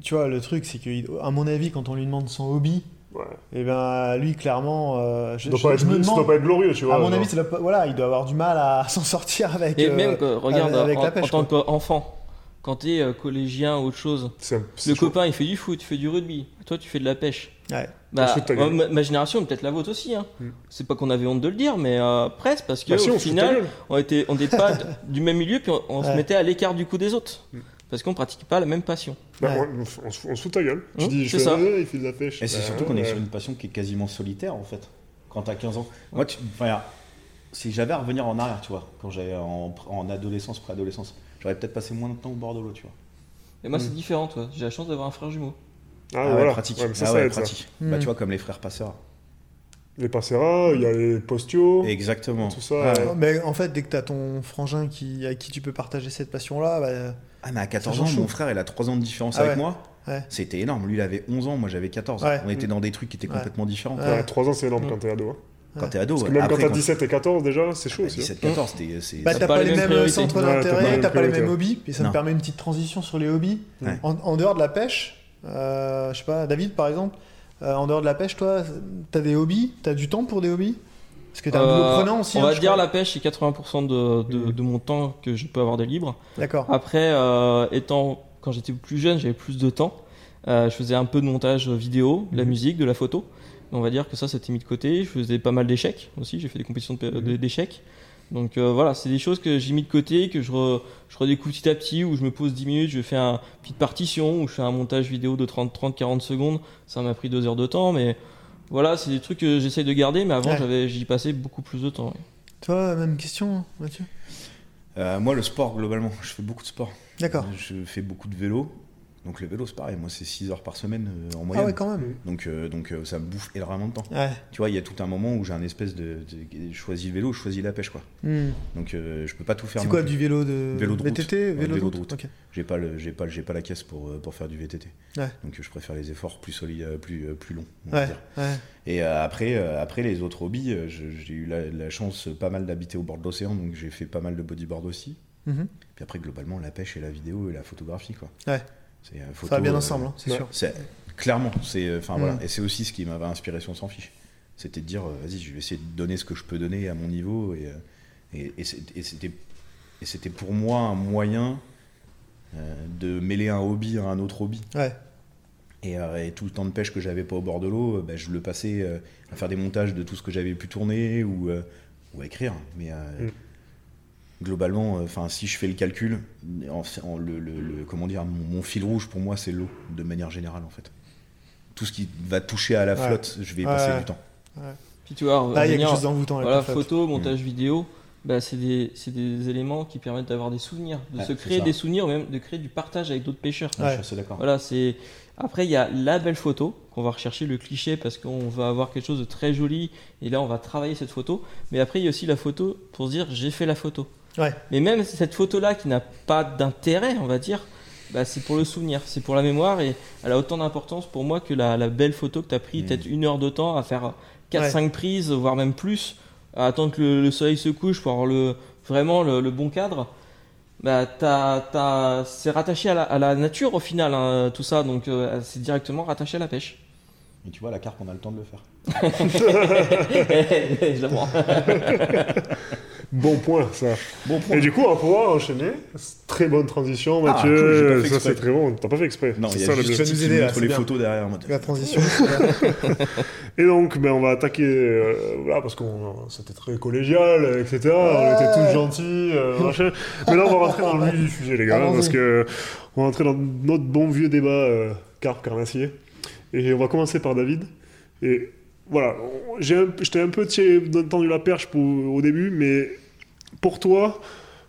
tu vois, le truc, c'est que, à mon avis, quand on lui demande son hobby, Ouais. et ben lui, clairement, euh, je, Ça doit je- pas être- je me ça doit pas être glorieux, tu vois. à mon genre. avis, voilà, il doit avoir du mal à s'en sortir avec. Et euh, même, que, regarde, avec en, la pêche, en tant qu'enfant, quand t'es euh, collégien ou autre chose, le chaud. copain il fait du foot, il fait du rugby. Toi, tu fais de la pêche. Ouais. Bah, moi, ma, ma génération, peut-être la vôtre aussi. Hein. Mm. C'est pas qu'on avait honte de le dire, mais euh, presque, parce que Bah si, au on final, on était, on n'était pas du même milieu, puis on, on se mettait à l'écart du coup des autres, Mm. Parce qu'on pratiquait pas la même passion. Bah, Ouais. on, on se on se fout de ta gueule. Tu Hum, dis, je c'est fais, ça. ah, il fait de la pêche. Et c'est Bah, surtout qu'on est sur une passion qui est quasiment solitaire, en fait. Quand t'as 15 ans. Moi, tu, si j'avais à revenir en arrière, tu vois, quand j'avais en, en adolescence, préadolescence, j'aurais peut-être passé moins de temps au bord de l'eau, tu vois. Et moi, Mm. c'est différent, toi. J'ai la chance d'avoir un frère jumeau. Ah, ouais, voilà. pratique. Ouais, mais ça, Ah ça ouais, aide, ça. pratique. Bah, tu vois, comme les frères passeurs. Les passeras, il y a les postios, Exactement. tout ça. Ouais. euh, Mais en fait, dès que tu as ton frangin qui, à qui tu peux partager cette passion-là, bah, Ah, mais à 14 Ça ans, mon frère, il a 3 ans de différence Ah avec ouais. moi. Ouais. C'était énorme. Lui, il avait 11 ans, moi j'avais 14. Ouais. On était dans des trucs qui étaient Ouais. complètement différents. Ouais. ouais, 3 ans, c'est énorme quand t'es ado. hein. Quand t'es ado, Parce que même Après, quand t'as quand- 17 et 14, déjà, c'est chaud Ah, aussi. hein. 17-14, c'était- c'est- bah, t'as pas pas, les les mêmes centres Ouais, t'as pas les d'intérêt, mêmes t'as pas les mêmes hobbies, et ça Non. me permet une petite transition sur les hobbies. Ouais. En, en dehors de la pêche, euh, je sais pas, David par exemple, euh, en dehors de la pêche, toi, t'as des hobbies? T'as du temps pour des hobbies? Parce que t'as un boulot Euh, prenant aussi. on hein, va dire crois. la pêche, c'est 80% de, de, de mon temps que je peux avoir de libre. D'accord. Après, euh, étant quand j'étais plus jeune, j'avais plus de temps. Euh, je faisais un peu de montage vidéo, de la Mhm. musique, de la photo. On va dire que ça, c'était mis de côté. Je faisais pas mal d'échecs aussi. J'ai fait des compétitions Mhm. d'échecs. Donc euh, voilà, c'est des choses que j'ai mis de côté, que je, re- je redécouvre petit à petit, où je me pose 10 minutes, je fais une petite partition, où je fais un montage vidéo de 30, 30 40 secondes. Ça m'a pris deux heures de temps, mais voilà, c'est des trucs que j'essaye de garder, mais avant, Ouais. j'avais, j'y passais beaucoup plus de temps. ouais. Toi, même question, Mathieu? Euh, moi, le sport, globalement, je fais beaucoup de sport. D'accord. Je fais beaucoup de vélo. Donc, le vélo, c'est pareil. Moi, c'est 6 heures par semaine euh, en moyenne. Ah ouais, quand même. Donc, euh, donc euh, ça me bouffe énormément de temps. Ouais. Tu vois, il y a tout un moment où j'ai un espèce de, de- Je choisis le vélo, je choisis la pêche, quoi. Hmm. Donc, je peux pas tout faire. C'est quoi, plus. du vélo de, Vélo de route. Ouais, Vélo, de route, route. J'ai pas, le, j'ai pas, j'ai pas la caisse pour, pour faire du VTT. Ouais. Donc, je préfère les efforts plus solides, plus, plus longs. on va dire. Et après, après, les autres hobbies, j'ai eu la, la chance pas mal d'habiter au bord de l'océan, donc j'ai fait pas mal de bodyboard aussi. Mhm. Puis après, globalement, la pêche et la vidéo et la photographie, quoi. Ouais. C'est, euh, photo, Ça va bien euh, ensemble, hein, c'est sûr. C'est clairement, c'est euh, enfin Mm. voilà, et c'est aussi ce qui m'avait inspiré sur S'en fiche. C'était de dire, vas-y, je vais essayer de donner ce que je peux donner à mon niveau, et, c'était pour moi un moyen de mêler un hobby à un autre hobby. Ouais. Et, et tout le temps de pêche que j'avais pas au bord de l'eau, bah, je le passais euh, à faire des montages de tout ce que j'avais pu tourner ou, euh, ou à écrire. Mais euh, Mm. Globalement, euh, enfin, si je fais le calcul, en- en- le, le- le- comment dire, mon, mon fil rouge pour moi, c'est l'eau, de manière générale en fait. Tout ce qui va toucher à la Ouais. flotte, je vais y passer ouais. du temps. Puis tu vois, Ah, il y a quelque chose d'envoûtant Voilà, la photo, montage vidéo, bah, c'est des, c'est des éléments qui permettent d'avoir des souvenirs, de Ouais, se créer des souvenirs, ou même de créer du partage avec d'autres pêcheurs. Ouais, Ouais. Je suis assez d'accord. Voilà, c'est. Après, il y a la belle photo qu'on va rechercher, le cliché, parce qu'on va avoir quelque chose de très joli, et là, on va travailler cette photo. Mais après, il y a aussi la photo pour se dire j'ai fait la photo. Ouais. Mais même cette photo-là qui n'a pas d'intérêt, on va dire, bah, c'est pour le souvenir, c'est pour la mémoire, et elle a autant d'importance pour moi que la, la belle photo que tu as pris, Mm. peut-être une heure de temps à faire 4-5 Ouais. prises, voire même plus, à attendre que le, le soleil se couche pour avoir le, vraiment le, le bon cadre. Bah, t'as- t'as- c'est rattaché à la, à la nature au final, hein, tout ça, donc euh, c'est directement rattaché à la pêche. Et tu vois, la carpe, on a le temps de le faire. Évidemment. Bon point, ça. Bon Et du coup, on va pouvoir enchaîner. Très bonne transition, Mathieu. Ah, cool, fait ça, c'est très bon. T'as pas fait exprès. Non, C'est il y ça, a le juste vas nous aider, là, les bien. photos derrière. mode- La transition. Et donc, ben, on va attaquer, euh, voilà, parce qu'on c'était très collégial, etc. On était tous gentils, euh. Mais là, on va rentrer dans le vif du sujet, les gars, parce que on va rentrer dans notre bon vieux débat euh, carpe carnassier. Et on va commencer par David. Et voilà, on- j'ai un- je t'ai un peu tiré- tendu la perche pour- au début, mais pour toi,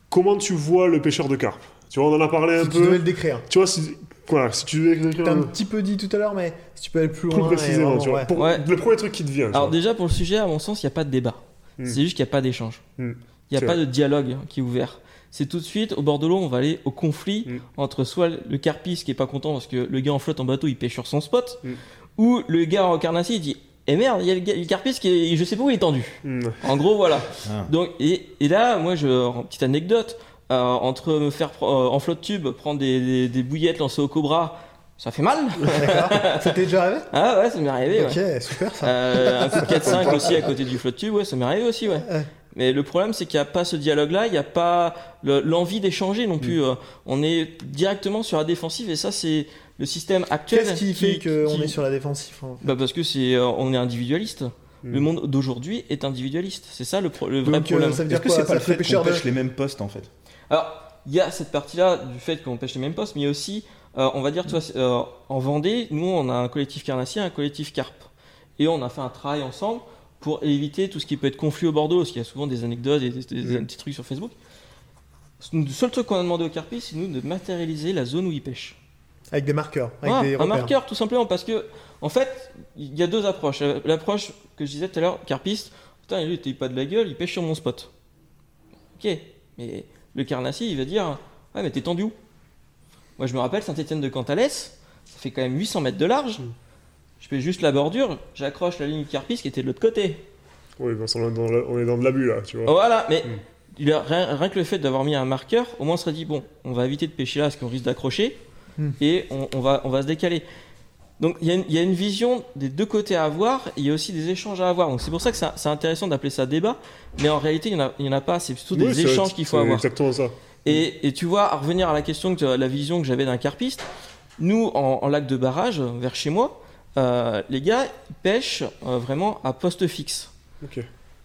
comment tu vois le pêcheur de carpe? Tu vois, on en a parlé un Si tu devais peu. le décrire. Tu vois, si, voilà, si tu devais décrire T'as un un- petit peu dit tout à l'heure, mais si tu peux aller plus plus loin. et précisément, vraiment, tu vois, ouais. pour- Ouais. le premier truc qui te vient. Alors vois. déjà pour le sujet, à mon sens, il n'y a pas de débat. Hmm. C'est juste qu'il n'y a pas d'échange. Hmm. Il n'y a pas vrai. de dialogue qui est ouvert. C'est tout de suite, au bord de l'eau, on va aller au conflit Hmm. entre soit le carpiste qui est pas content parce que le gars en flotte en bateau il pêche sur son spot, Hmm. ou le gars en carnassier il dit Eh merde, il y a le, le carpiste qui est, je sais pas où il est tendu. Hmm. En gros, voilà. Ah. Donc, et, et là, moi, je, petite anecdote, euh, entre me faire euh, en flotte tube, prendre des, des, des bouillettes lancées au cobra, ça fait mal. D'accord. Ça t'est déjà arrivé? Ah ouais, ça m'est arrivé. ouais. Ok, super ça. Euh, un coup de 4-5 aussi à côté du flotte tube, ouais, ça m'est arrivé aussi, ouais. Mais le problème, c'est qu'il n'y a pas ce dialogue-là, il n'y a pas le- l'envie d'échanger non Mm. plus. Euh, On est directement sur la défensive et ça, c'est le système actuel. Qu'est-ce qui fait qu'on qui- est sur la défensive en fait? Bah Parce que c'est, euh, on est individualiste. Mm. Le monde d'aujourd'hui est individualiste. C'est ça le, pro- le vrai Donc euh, problème. ça veut Est-ce dire que c'est pas le fait qu'on de. pêche les mêmes postes en fait? Alors, il y a cette partie-là du fait qu'on pêche les mêmes postes, mais il y a aussi, euh, on va dire, tu vois, euh, en Vendée, nous, on a un collectif carnassier, un collectif carpe. Et on a fait un travail ensemble pour éviter tout ce qui peut être conflit au Bordeaux, parce qu'il y a souvent des anecdotes et des, des- Mm. petits trucs sur Facebook. Le seul truc qu'on a demandé aux carpistes, c'est nous de matérialiser la zone où ils pêchent. Avec des marqueurs, avec Ah, des un repères. marqueur, tout simplement, parce que, en fait, il y a deux approches. L'approche que je disais tout à l'heure, carpiste, putain, lui, il pas de la gueule, il pêche sur mon spot. Ok, mais le carnassier, il va dire, ouais, mais t'es tendu où? Moi, je me rappelle Saint-Etienne de Cantalès, ça fait quand même 800 mètres de large. Mm. Je fais juste la bordure, j'accroche la ligne carpiste qui était de l'autre côté. Oui, parce qu'on est dans, la- on est dans de l'abus là, tu vois. Voilà, mais Mm. il a, rien, rien que le fait d'avoir mis un marqueur, au moins on serait dit bon, on va éviter de pêcher là parce qu'on risque d'accrocher Mm. et on, on va, on va se décaler. Donc il y, a une- il y a une vision des deux côtés à avoir et il y a aussi des échanges à avoir. Donc c'est pour ça que c'est c'est intéressant d'appeler ça débat, mais en réalité il n'y en, a- il y en a pas, c'est plutôt des Oui, échanges qu'il faut c'est avoir. exactement ça. Et, et tu vois, à revenir à la question, que, la vision que j'avais d'un carpiste, Nous, en, en lac de barrage, vers chez moi, euh, les gars ils pêchent euh, vraiment à poste fixe.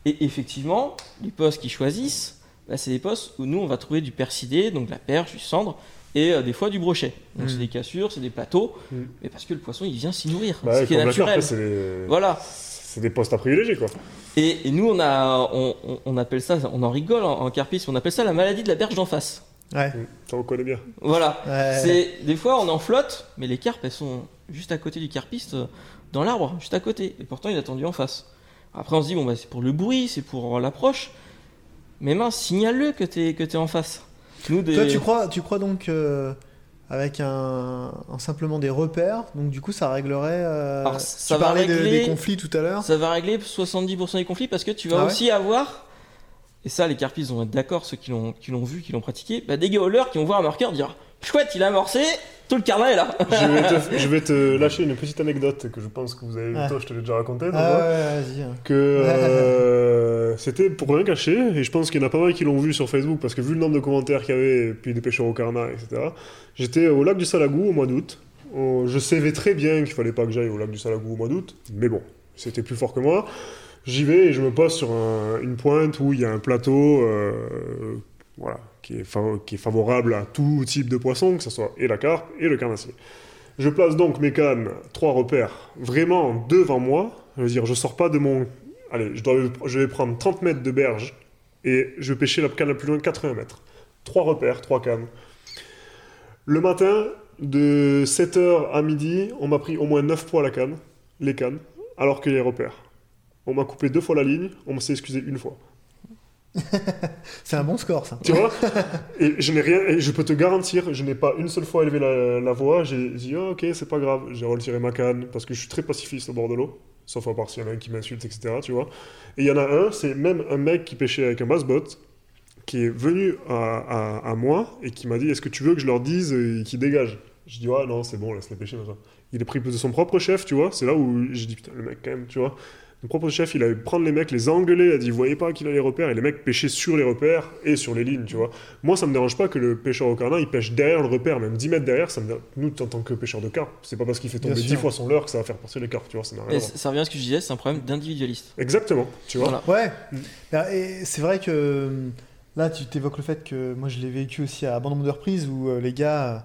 Et effectivement, les postes qu'ils choisissent, bah, c'est des postes où nous, on va trouver du persidé, donc de la perche, du cendre, et euh, des fois du brochet. Donc c'est des cassures, c'est des plateaux, Mm. mais parce que le poisson, il vient s'y nourrir. Bah, ce qui est naturel. c'est des... Voilà. c'est des postes à privilégier, quoi. Et, et nous, on, a, on, on- on appelle ça, on en rigole en, en carpisme, on appelle ça la maladie de la berge d'en face. Ouais. Mm. Ça, on connaît bien. Voilà. Ouais. C'est des fois on est en flotte, mais les carpes elles sont juste à côté du carpiste, euh, dans l'arbre, juste à côté. Et pourtant il a tendu en face. Après on se dit bon bah c'est pour le bruit, c'est pour l'approche. Mais mince, signale-le que t'es que t'es en face. Nous des... Toi, tu crois, tu crois donc euh, avec un, un- simplement des repères, donc du coup ça réglerait. euh, Alors, ça tu va parlais de- régler- des conflits tout à l'heure. Ça va régler 70% des conflits parce que tu vas Ah ouais aussi avoir, et ça les carpistes vont être d'accord, ceux qui l'ont qui l'ont vu, qui l'ont pratiqué, bah, des gauleurs qui vont voir un marqueur dire chouette il a amorcé, tout le carnet est là. je, vais te, je vais te lâcher une petite anecdote que je pense que vous avez vu, Ouais. toi, je te l'ai déjà raconté. Ah ouais, vas-y. hein. que euh, c'était pour rien cacher, et je pense qu'il y en a pas mal qui l'ont vu sur Facebook, parce que vu le nombre de commentaires qu'il y avait, et puis des pêcheurs au carnat, etc., j'étais au lac du Salagou au mois d'août. Je savais très bien qu'il fallait pas que j'aille au lac du Salagou au mois d'août, mais bon, c'était plus fort que moi. J'y vais et je me pose sur un- une pointe où il y a un plateau euh, voilà, qui, est fa- qui est favorable à tout type de poisson, que ce soit et la carpe et le carnassier. Je place donc mes cannes, trois repères, vraiment devant moi. Je veux dire, je sors pas de mon. Allez, je, dois, je vais prendre 30 mètres de berge et je vais pêcher la canne la plus loin, 80 mètres. Trois repères, trois cannes. Le matin, de 7h à midi, on m'a pris au moins 9 poids la canne, les cannes, alors que les repères. On m'a coupé deux fois la ligne, on s'est excusé une fois. C'est un bon score ça. Tu vois? Et je n'ai rien, et je peux te garantir, je n'ai pas une seule fois élevé la, la voix. J'ai dit, Ah, ok, c'est pas grave. J'ai retiré ma canne parce que je suis très pacifiste au bord de l'eau. Sauf à part s'il y en a un qui m'insulte, etc. Tu vois Et il y en a un, c'est même un mec qui pêchait avec un bass-boat qui est venu à, à- à moi et qui m'a dit Est-ce que tu veux que je leur dise euh, qu'ils dégagent Je dis Ah non, c'est bon, laisse-les pêcher. machin. Il est pris de son propre chef, tu vois. C'est là où j'ai dit Putain, le mec, quand même, tu vois. Son propre chef, il allait prendre les mecs, les engueuler, il a dit Vous voyez pas qu'il a les repères Et les mecs pêchaient sur les repères et sur les lignes, tu vois. Moi, ça me dérange pas que le pêcheur au carnat, il pêche derrière le repère, même 10 mètres derrière. Ça me... dérange- Nous, en tant que pêcheur de carpe, c'est pas parce qu'il fait tomber Bien 10 sûr. fois son leurre que ça va faire passer les carpes, tu vois. Ça n'a rien à Et voir. ça revient à ce que je disais, c'est un problème d'individualiste. Exactement, tu vois. Voilà. Ouais. Bah, Et c'est vrai que hum, là, tu t'évoques le fait que moi je l'ai vécu aussi à Abandon de reprise où euh, les gars, euh,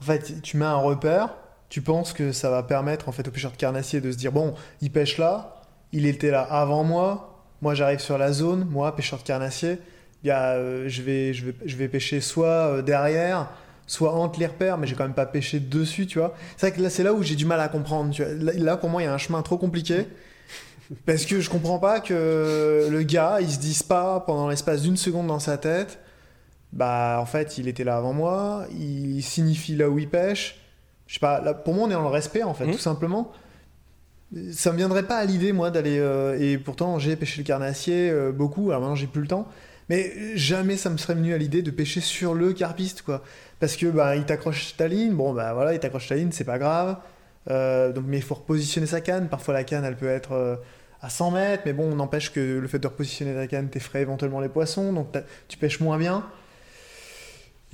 en fait, tu mets un repère, tu penses que ça va permettre en fait aux pêcheurs de carnassier de se dire bon, il pêche là, il était là avant moi, moi j'arrive sur la zone, moi pêcheur de carnassier, il y a, euh, je vais, je vais, je vais pêcher soit euh, derrière. Soit entre les repères, mais j'ai quand même pas pêché dessus, tu vois. C'est vrai que là, c'est là où j'ai du mal à comprendre. Tu vois. Là, là, pour moi, il y a un chemin trop compliqué. Parce que je comprends pas que le gars, il se dise pas pendant l'espace d'une seconde dans sa tête, bah en fait, il était là avant moi, il signifie là où il pêche. Je sais pas, là, pour moi, on est dans le respect en fait, Mhm. tout simplement. Ça me viendrait pas à l'idée, moi, d'aller. euh, et pourtant, j'ai pêché le carnassier euh, beaucoup, alors maintenant, j'ai plus le temps. Mais jamais ça me serait venu à l'idée de pêcher sur le carpiste, quoi. Parce que, bah, il t'accroche ta ligne, bon, bah voilà, il t'accroche ta ligne, c'est pas grave. Euh, donc, mais il faut repositionner sa canne. Parfois, la canne, elle peut être à 100 mètres, mais bon, n'empêche que le fait de repositionner ta canne t'effraie éventuellement les poissons, donc tu pêches moins bien.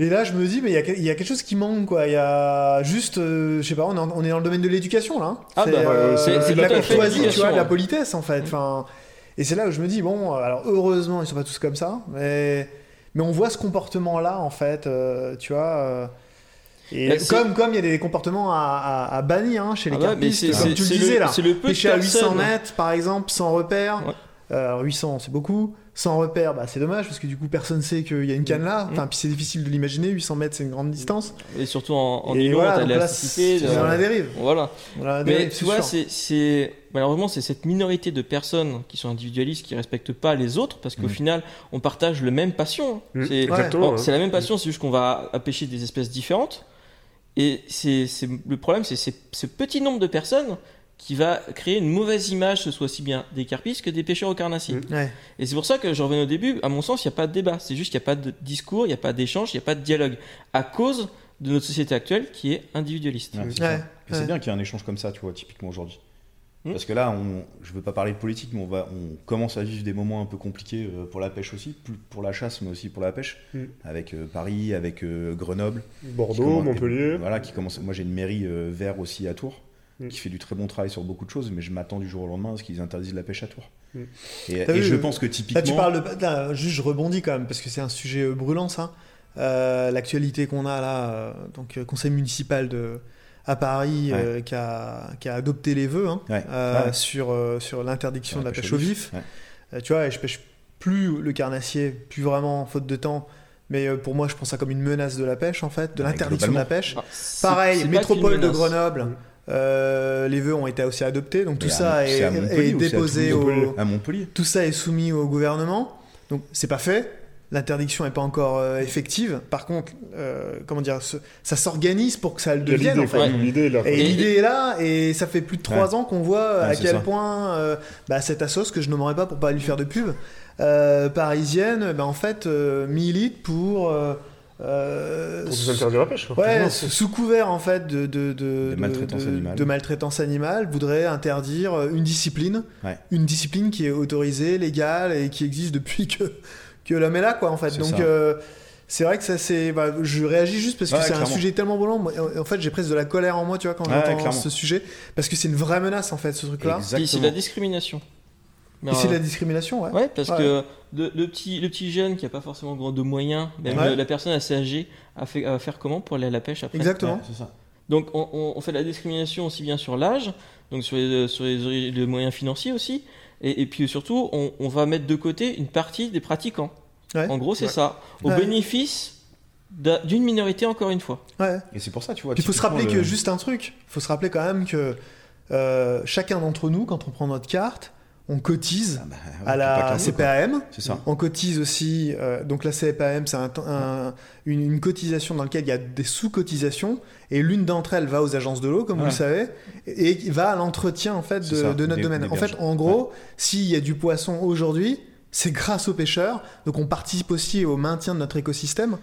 Et là, je me dis, mais il y, a y quelque chose qui manque, quoi. Il y a juste, euh, je sais pas, on est, en- on est dans le domaine de l'éducation, là. hein. Ah c'est bah, euh, c'est- c'est de la courtoisie, tu vois, de la politesse, en fait. Enfin, et c'est là où je me dis, bon, alors heureusement, ils sont pas tous comme ça, mais, mais on voit ce comportement-là, en fait, euh, tu vois. euh, et Bah, c'est- comme comme il y a des comportements à, à- à bannir hein, chez les Ah ouais, carpistes, comme tu le disais là. Le peu Pêcher à 800 personnes- mètres, par exemple, sans repère. Ouais. Euh, alors 800, c'est beaucoup. Sans repère, bah, c'est dommage parce que du coup, personne sait qu'il y a une canne là. Mm. Enfin, puis c'est difficile de l'imaginer. 800 mètres, c'est une grande distance. Et surtout en, en Et nylon, voilà, t'as donc là, l'élasticité. c'est de- dans la dérive. Voilà. Mais tu vois, c'est, malheureusement, c'est cette minorité de personnes qui sont individualistes, qui respectent pas les autres, parce qu'au Mm. final, on partage le même passion. Mm, C'est, ouais. la même passion, c'est juste qu'on va à pêcher des espèces différentes. Et c'est, le problème, c'est ce petit nombre de personnes qui va créer une mauvaise image, ce soit aussi bien des carpistes que des pêcheurs au carnassier. Mm. Ouais. Et c'est pour ça que je reviens au début, à mon sens, il n'y a pas de débat. C'est juste qu'il n'y a pas de discours, il n'y a pas d'échange, il n'y a pas de dialogue. À cause de notre société actuelle qui est individualiste. Ouais, c'est Ouais, ouais. bien qu'il y ait un échange comme ça, tu vois, typiquement aujourd'hui. Hmm. Parce que là, on, je veux pas parler de politique, mais on, va, on commence à vivre des moments un peu compliqués euh, pour la pêche aussi, pour la chasse, mais aussi pour la pêche, Hmm. avec euh, Paris, avec euh, Grenoble. qui Bordeaux, commence- Montpellier. Voilà, qui commence. Moi, j'ai une mairie euh, vert aussi à Tours, Mm. qui fait du très bon travail sur beaucoup de choses, mais je m'attends du jour au lendemain à ce qu'ils interdisent la pêche à Tours. Mm. Et, T'as et vu, je euh, pense que typiquement. Là, tu parles de. là, juste, je rebondis quand même, parce que c'est un sujet euh, brûlant, ça. Euh, L'actualité qu'on a là, euh, donc euh, conseil municipal de, à Paris, euh, qui, a, qui a adopté les vœux hein, Ouais. euh, Ouais. sur, euh, sur l'interdiction de la pêche au vif. Ouais. Euh, tu vois, et je pêche plus le carnassier, plus vraiment faute de temps. Mais pour moi, je prends ça comme une menace de la pêche, en fait, de Ouais, l'interdiction de la pêche. C'est- Pareil, métropole de. Grenoble, Mm. Euh, les vœux ont été aussi adoptés, donc tout Mais à- ça est, à à déposé Toulouse au, À Montpellier. tout ça est soumis au gouvernement, donc c'est pas fait. L'interdiction n'est pas encore euh, effective. Par contre, euh, comment dire, ce- ça s'organise pour que ça le devienne. l'idée, En fait. Ouais. Et l'idée est là, et ça fait plus de trois ans qu'on voit à Ouais, quel ça. point euh, bah, cette assos, que je nommerai pas pour pas lui faire de pub, euh, parisienne, bah, en fait, euh, milite pour. Euh, Pour nous interdire la pêche. quoi. Ouais, sous sous couvert en fait de, de, de, De maltraitance de- animale. de maltraitance animale, voudrait interdire euh, une discipline, Ouais. une discipline qui est autorisée, légale et qui existe depuis que, que l'homme est là, quoi, en fait. Donc, euh, c'est vrai que ça, c'est. bah, je réagis juste parce que Ouais, c'est un sujet tellement brûlant. En fait, j'ai presque de la colère en moi, tu vois, quand Ouais, j'entends ce sujet, parce que c'est une vraie menace, en fait, ce truc-là. Puis c'est la discrimination. Mais, Et c'est euh, la discrimination, ouais. Ouais, parce Ouais. que le, le petit, le petit jeune qui a pas forcément grand de moyens, même Ouais. la personne assez âgée, a fait, va faire comment pour aller à la pêche après Exactement. Ouais, c'est ça. Donc on, on- on fait de la discrimination aussi bien sur l'âge, donc sur les, sur les, ori- les moyens financiers aussi, et, et puis surtout on, on va mettre de côté une partie des pratiquants. Ouais. En gros c'est Ouais. ça, au Ouais. bénéfice d'un- d'une minorité encore une fois. ouais. Et c'est pour ça, tu vois. Il faut se rappeler le- que, juste un truc, il faut se rappeler quand même que euh, chacun d'entre nous, quand on prend notre carte, on cotise Ah bah, ouais, à la. CPAM. C'est ça. On cotise aussi, euh, donc la CPAM, c'est un- un- une, une cotisation dans laquelle il y a des sous-cotisations, et l'une d'entre elles va aux agences de l'eau, comme vous le savez, et, et va à l'entretien en fait de, notre des- domaine. des En fait, en gros, s'il y a du poisson aujourd'hui, c'est grâce aux pêcheurs, donc on participe aussi au maintien de notre écosystème.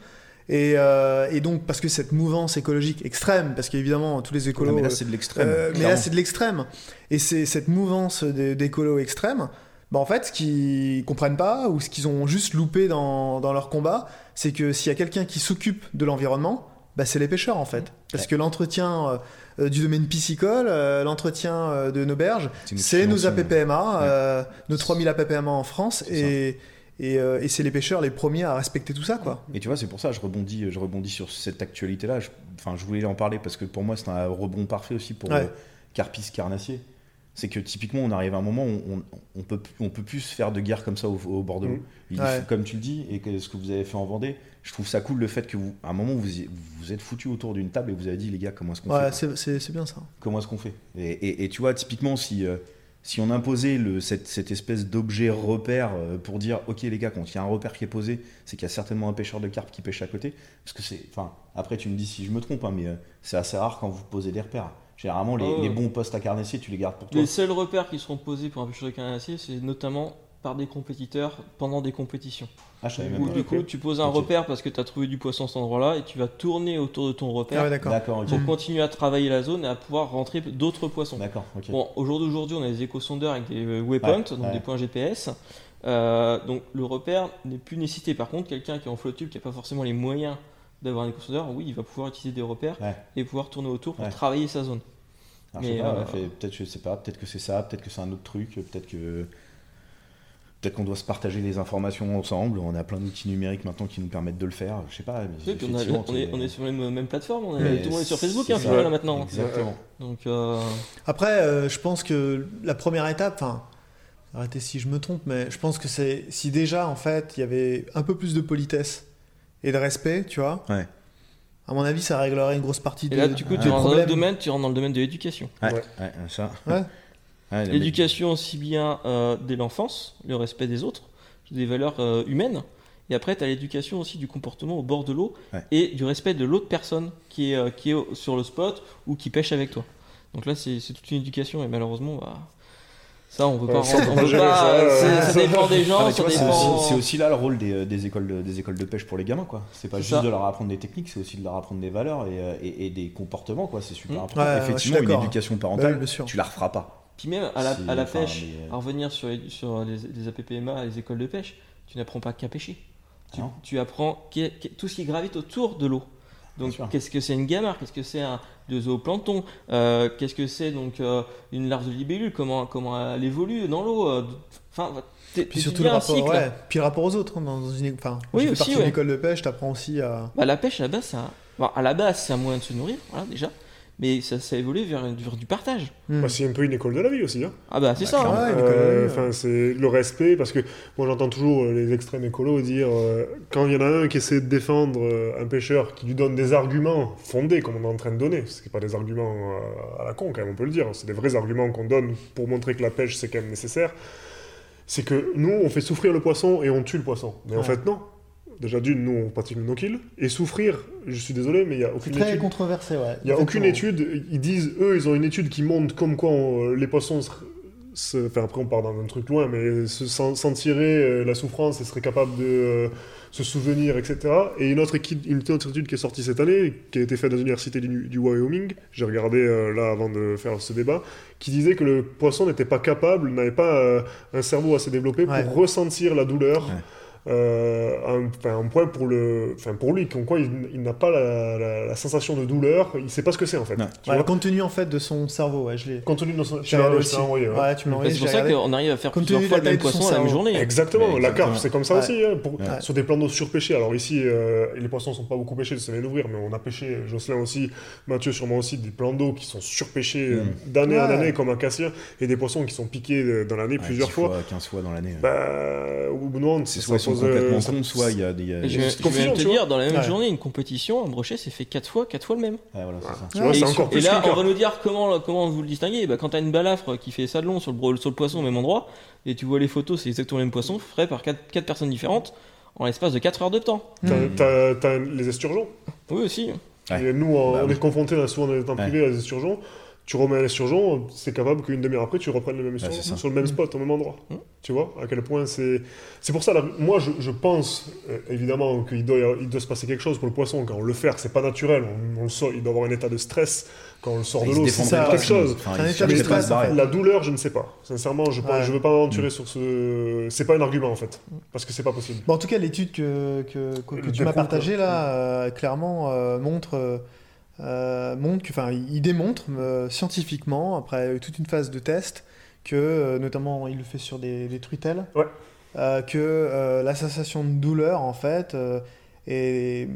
Et, euh, et donc, parce que cette mouvance écologique extrême, parce qu'évidemment, tous les écolos. mais là, c'est de l'extrême. Euh, mais là, c'est de l'extrême. Et c'est cette mouvance d'écolos extrêmes. Bah, en fait, ce qu'ils comprennent pas, ou ce qu'ils ont juste loupé dans, dans leur combat, c'est que s'il y a quelqu'un qui s'occupe de l'environnement, bah, c'est les pêcheurs, en fait. Parce Ouais. que l'entretien euh, euh, du domaine piscicole, l'entretien de nos berges, c'est nos. APPMA, nos 3000 APPMA en France, et, et, euh, et c'est les pêcheurs les premiers à respecter tout ça, quoi. Et tu vois, c'est pour ça je rebondis, je rebondis sur cette actualité-là. Je- Enfin, je voulais en parler parce que pour moi, c'est un rebond parfait aussi pour Ouais. euh, Carpis Carnassier. C'est que typiquement, on arrive à un moment où on, on peut, on peut plus se faire de guerre comme ça au, au bord de l'eau. Mm. Ouais. Comme tu le dis, et que ce que vous avez fait en Vendée, je trouve ça cool le fait que vous, à un moment, vous vous êtes foutu autour d'une table et vous avez dit, les gars, comment est-ce qu'on fait Ouais, quoi c'est bien ça. Comment est-ce qu'on fait et, et- et tu vois, typiquement, si, euh, si on imposait le, cette, cette espèce d'objet repère euh, pour dire, ok les gars, quand il y a un repère qui est posé, c'est qu'il y a certainement un pêcheur de carpe qui pêche à côté. Parce que c'est. Enfin, après, tu me dis si je me trompe, hein, mais euh, c'est assez rare quand vous posez des repères. Généralement, les, Oh. les bons postes à carnassier, tu les gardes pour toi. Les seuls repères qui seront posés pour un pêcheur de carnassier, c'est notamment par des compétiteurs pendant des compétitions. Ah, je savais même Où pas. du coup, tu poses un Ok. repère parce que tu as trouvé du poisson à cet endroit-là et tu vas tourner autour de ton Ah repère ouais, d'accord. D'accord, ok. pour Mm. continuer à travailler la zone et à pouvoir rentrer d'autres poissons. D'accord, ok. Bon, au jour d'aujourd'hui, on a des éco-sondeurs avec des euh, waypoints, Ouais, donc ouais. des points GPS. Euh, donc le repère n'est plus nécessité. Par contre, quelqu'un qui est en flotte tube, qui n'a pas forcément les moyens d'avoir un éco-sondeur, oui, il va pouvoir utiliser des repères Ouais. et pouvoir tourner autour pour Ouais. travailler sa zone. Alors, je sais mais, pas, euh, fait- peut-être, je sais pas, peut-être que c'est ça, peut-être que c'est un autre truc, peut-être que. Peut-être qu'on doit se partager les informations ensemble. On a plein d'outils numériques maintenant qui nous permettent de le faire. Je sais pas. Mais Oui, puis on, a- effectivement, on est, c'est- on est sur les mêmes plateformes, on est, tout le monde est sur Facebook hein, ça. finalement, là, maintenant. Exactement. Donc, euh, Après, euh, je pense que la première étape, enfin, arrêtez si je me trompe, mais je pense que c'est si déjà en fait il y avait un peu plus de politesse et de respect, tu vois. Ouais. À mon avis, ça réglerait une grosse partie et de, là, du coup, tu rentres dans le domaine, tu rentres dans le domaine de l'éducation. Ouais, Ouais. ouais, ça. Ouais. Ouais, mec- L'éducation aussi bien euh, dès l'enfance, le respect des autres, des valeurs euh, humaines. Et après, tu as l'éducation aussi du comportement au bord de l'eau Ouais. et du respect de l'autre personne qui est, euh, qui est sur le spot ou qui pêche avec toi. Donc là, c'est c'est toute une éducation et malheureusement, bah, ça, on peut Ouais, pas. on peut gérer pas- ça, euh, dépend des Ah, gens, vois, c'est dépend. aussi, là le rôle des, euh, des écoles de, des écoles de pêche pour les gamins, quoi. C'est pas juste ça. de leur apprendre des techniques, c'est aussi de leur apprendre des valeurs et, et- et des comportements, quoi. C'est super Mm. important. Ouais, ouais, Effectivement, une éducation Bah parentale, oui, bien sûr. tu la referas pas. Puis même à la, à pêche, euh, à revenir sur les, sur les, les APPMA, les écoles de pêche, tu n'apprends pas qu'à pêcher. Tu, apprends tout ce qui gravite autour de l'eau. Donc, qu'est-ce que c'est une gamarre? Qu'est-ce que c'est un de zooplancton Euh, Qu'est-ce que c'est donc euh, une larve de libellule? Comment comment elle évolue dans l'eau? Enfin, Puis surtout le rapport, ouais. Puis le rapport aux autres. hein, dans une, enfin, Oui, aussi, partie ouais. d'une école de pêche, t'apprends aussi à. Bah, la pêche à la base, c'est un- bon, à la base, c'est un moyen de se nourrir, voilà déjà. Mais ça, ça a évolué vers, vers du partage. Hmm. Bah, c'est un peu une école de la vie aussi. Hein. Ah bah c'est Bah, ça. hein. Ouais, Euh, c'est le respect parce que moi j'entends toujours euh, les extrêmes écolos dire euh, quand il y en a un qui essaie de défendre un pêcheur qui lui donne des arguments fondés comme on est en train de donner, ce qui pas des arguments euh, à la con quand même on peut le dire, c'est des vrais arguments qu'on donne pour montrer que la pêche c'est quand même nécessaire. C'est que nous on fait souffrir le poisson et on tue le poisson, mais en fait non. Déjà d'une, nous on pratique le no-kill et souffrir, je suis désolé mais il y a aucune très étude controversé, ouais. il n'y a aucune étude, ils disent, eux, ils ont une étude qui montre comme quoi on- les poissons, se, se- enfin après on part dans un truc loin, mais se sen- euh, la souffrance et seraient capables de euh, se souvenir, etc. Et une autre, équipe, une autre étude qui est sortie cette année, qui a été faite dans l'université du, du Wyoming, j'ai regardé euh, là avant de faire ce débat, qui disait que le poisson n'était pas capable, n'avait pas euh, un cerveau assez développé Ouais. pour ressentir la douleur. Ouais. Euh, un, un point pour, le, enfin, pour lui, comme quoi il, il n'a pas la, la- la sensation de douleur, il sait pas ce que c'est en fait. Ouais. Tu Ouais, vois compte tenu en fait de son cerveau, ouais, je l'ai. Compte tenu de son... j'ai Je envoyé, ouais. Ouais, tu me l'as Bah, envoyé. c'est pour ça qu'on arrive à faire plusieurs de fois la le même de poisson la même cerveau. journée. Exactement, Ouais, la carpe, c'est comme ça Ouais. aussi. hein, pour- Ouais. Sur des plans d'eau surpêchés. Alors ici, euh, les poissons sont pas beaucoup pêchés, c'est l'ouvrir, mais on a pêché, Jocelyn aussi, Mathieu sûrement aussi, des plans d'eau qui sont surpêchés euh, Mm. d'année en année comme un cassien, et des poissons qui sont piqués dans l'année plusieurs 10 fois. 15 fois dans l'année. Bah, au bout moment, c'est pose, euh, complètement ça- soit il y a des. je, je vais te dire, dans la même Ouais. journée, une compétition, un brochet s'est fait 4 fois, 4 fois le même. Ouais, voilà, c'est ça. Tu vois, et, c'est sur- encore et plus là, on va nous dire comment, comment vous le distinguez. Bah, quand t'as une balafre qui fait ça de long sur le, bro- sur le poisson au même endroit, et tu vois les photos, c'est exactement le même poisson, frais par 4, personnes différentes, en l'espace de 4 heures de temps. T'as- Hmm. T'as les esturgeons. Oui, aussi. Ouais. Et nous, on, Bah on oui. est confrontés là, souvent dans les temps Ouais. privés à des esturgeons. Tu remets un esturgeon, c'est capable qu'une demi-heure après, tu reprennes le même esturgeon c'est ça. sur le même spot, au même endroit. Mm. Tu vois à quel point c'est. C'est pour ça, là, moi, je, je pense euh, évidemment qu'il doit, il doit se passer quelque chose pour le poisson. Quand on le fait, c'est pas naturel. On, on le sort, il doit avoir un état de stress quand on le sort de l'eau. C'est ça, pas, quelque sinon- chose. enfin, C'est un état de pas stress. La douleur, je ne sais pas. Sincèrement, je Ouais. ne veux pas m'aventurer sur ce. C'est pas un argument en fait, parce que c'est pas possible. Bon, en tout cas, l'étude que, que, que- que Le tu m'as partagée là, euh, clairement euh, montre, montre que, enfin, il démontre euh, scientifiquement, après toute une phase de test, que, euh, notamment, il le fait sur des, des truitelles, Ouais. euh, que euh, la sensation de douleur, en fait, euh, est-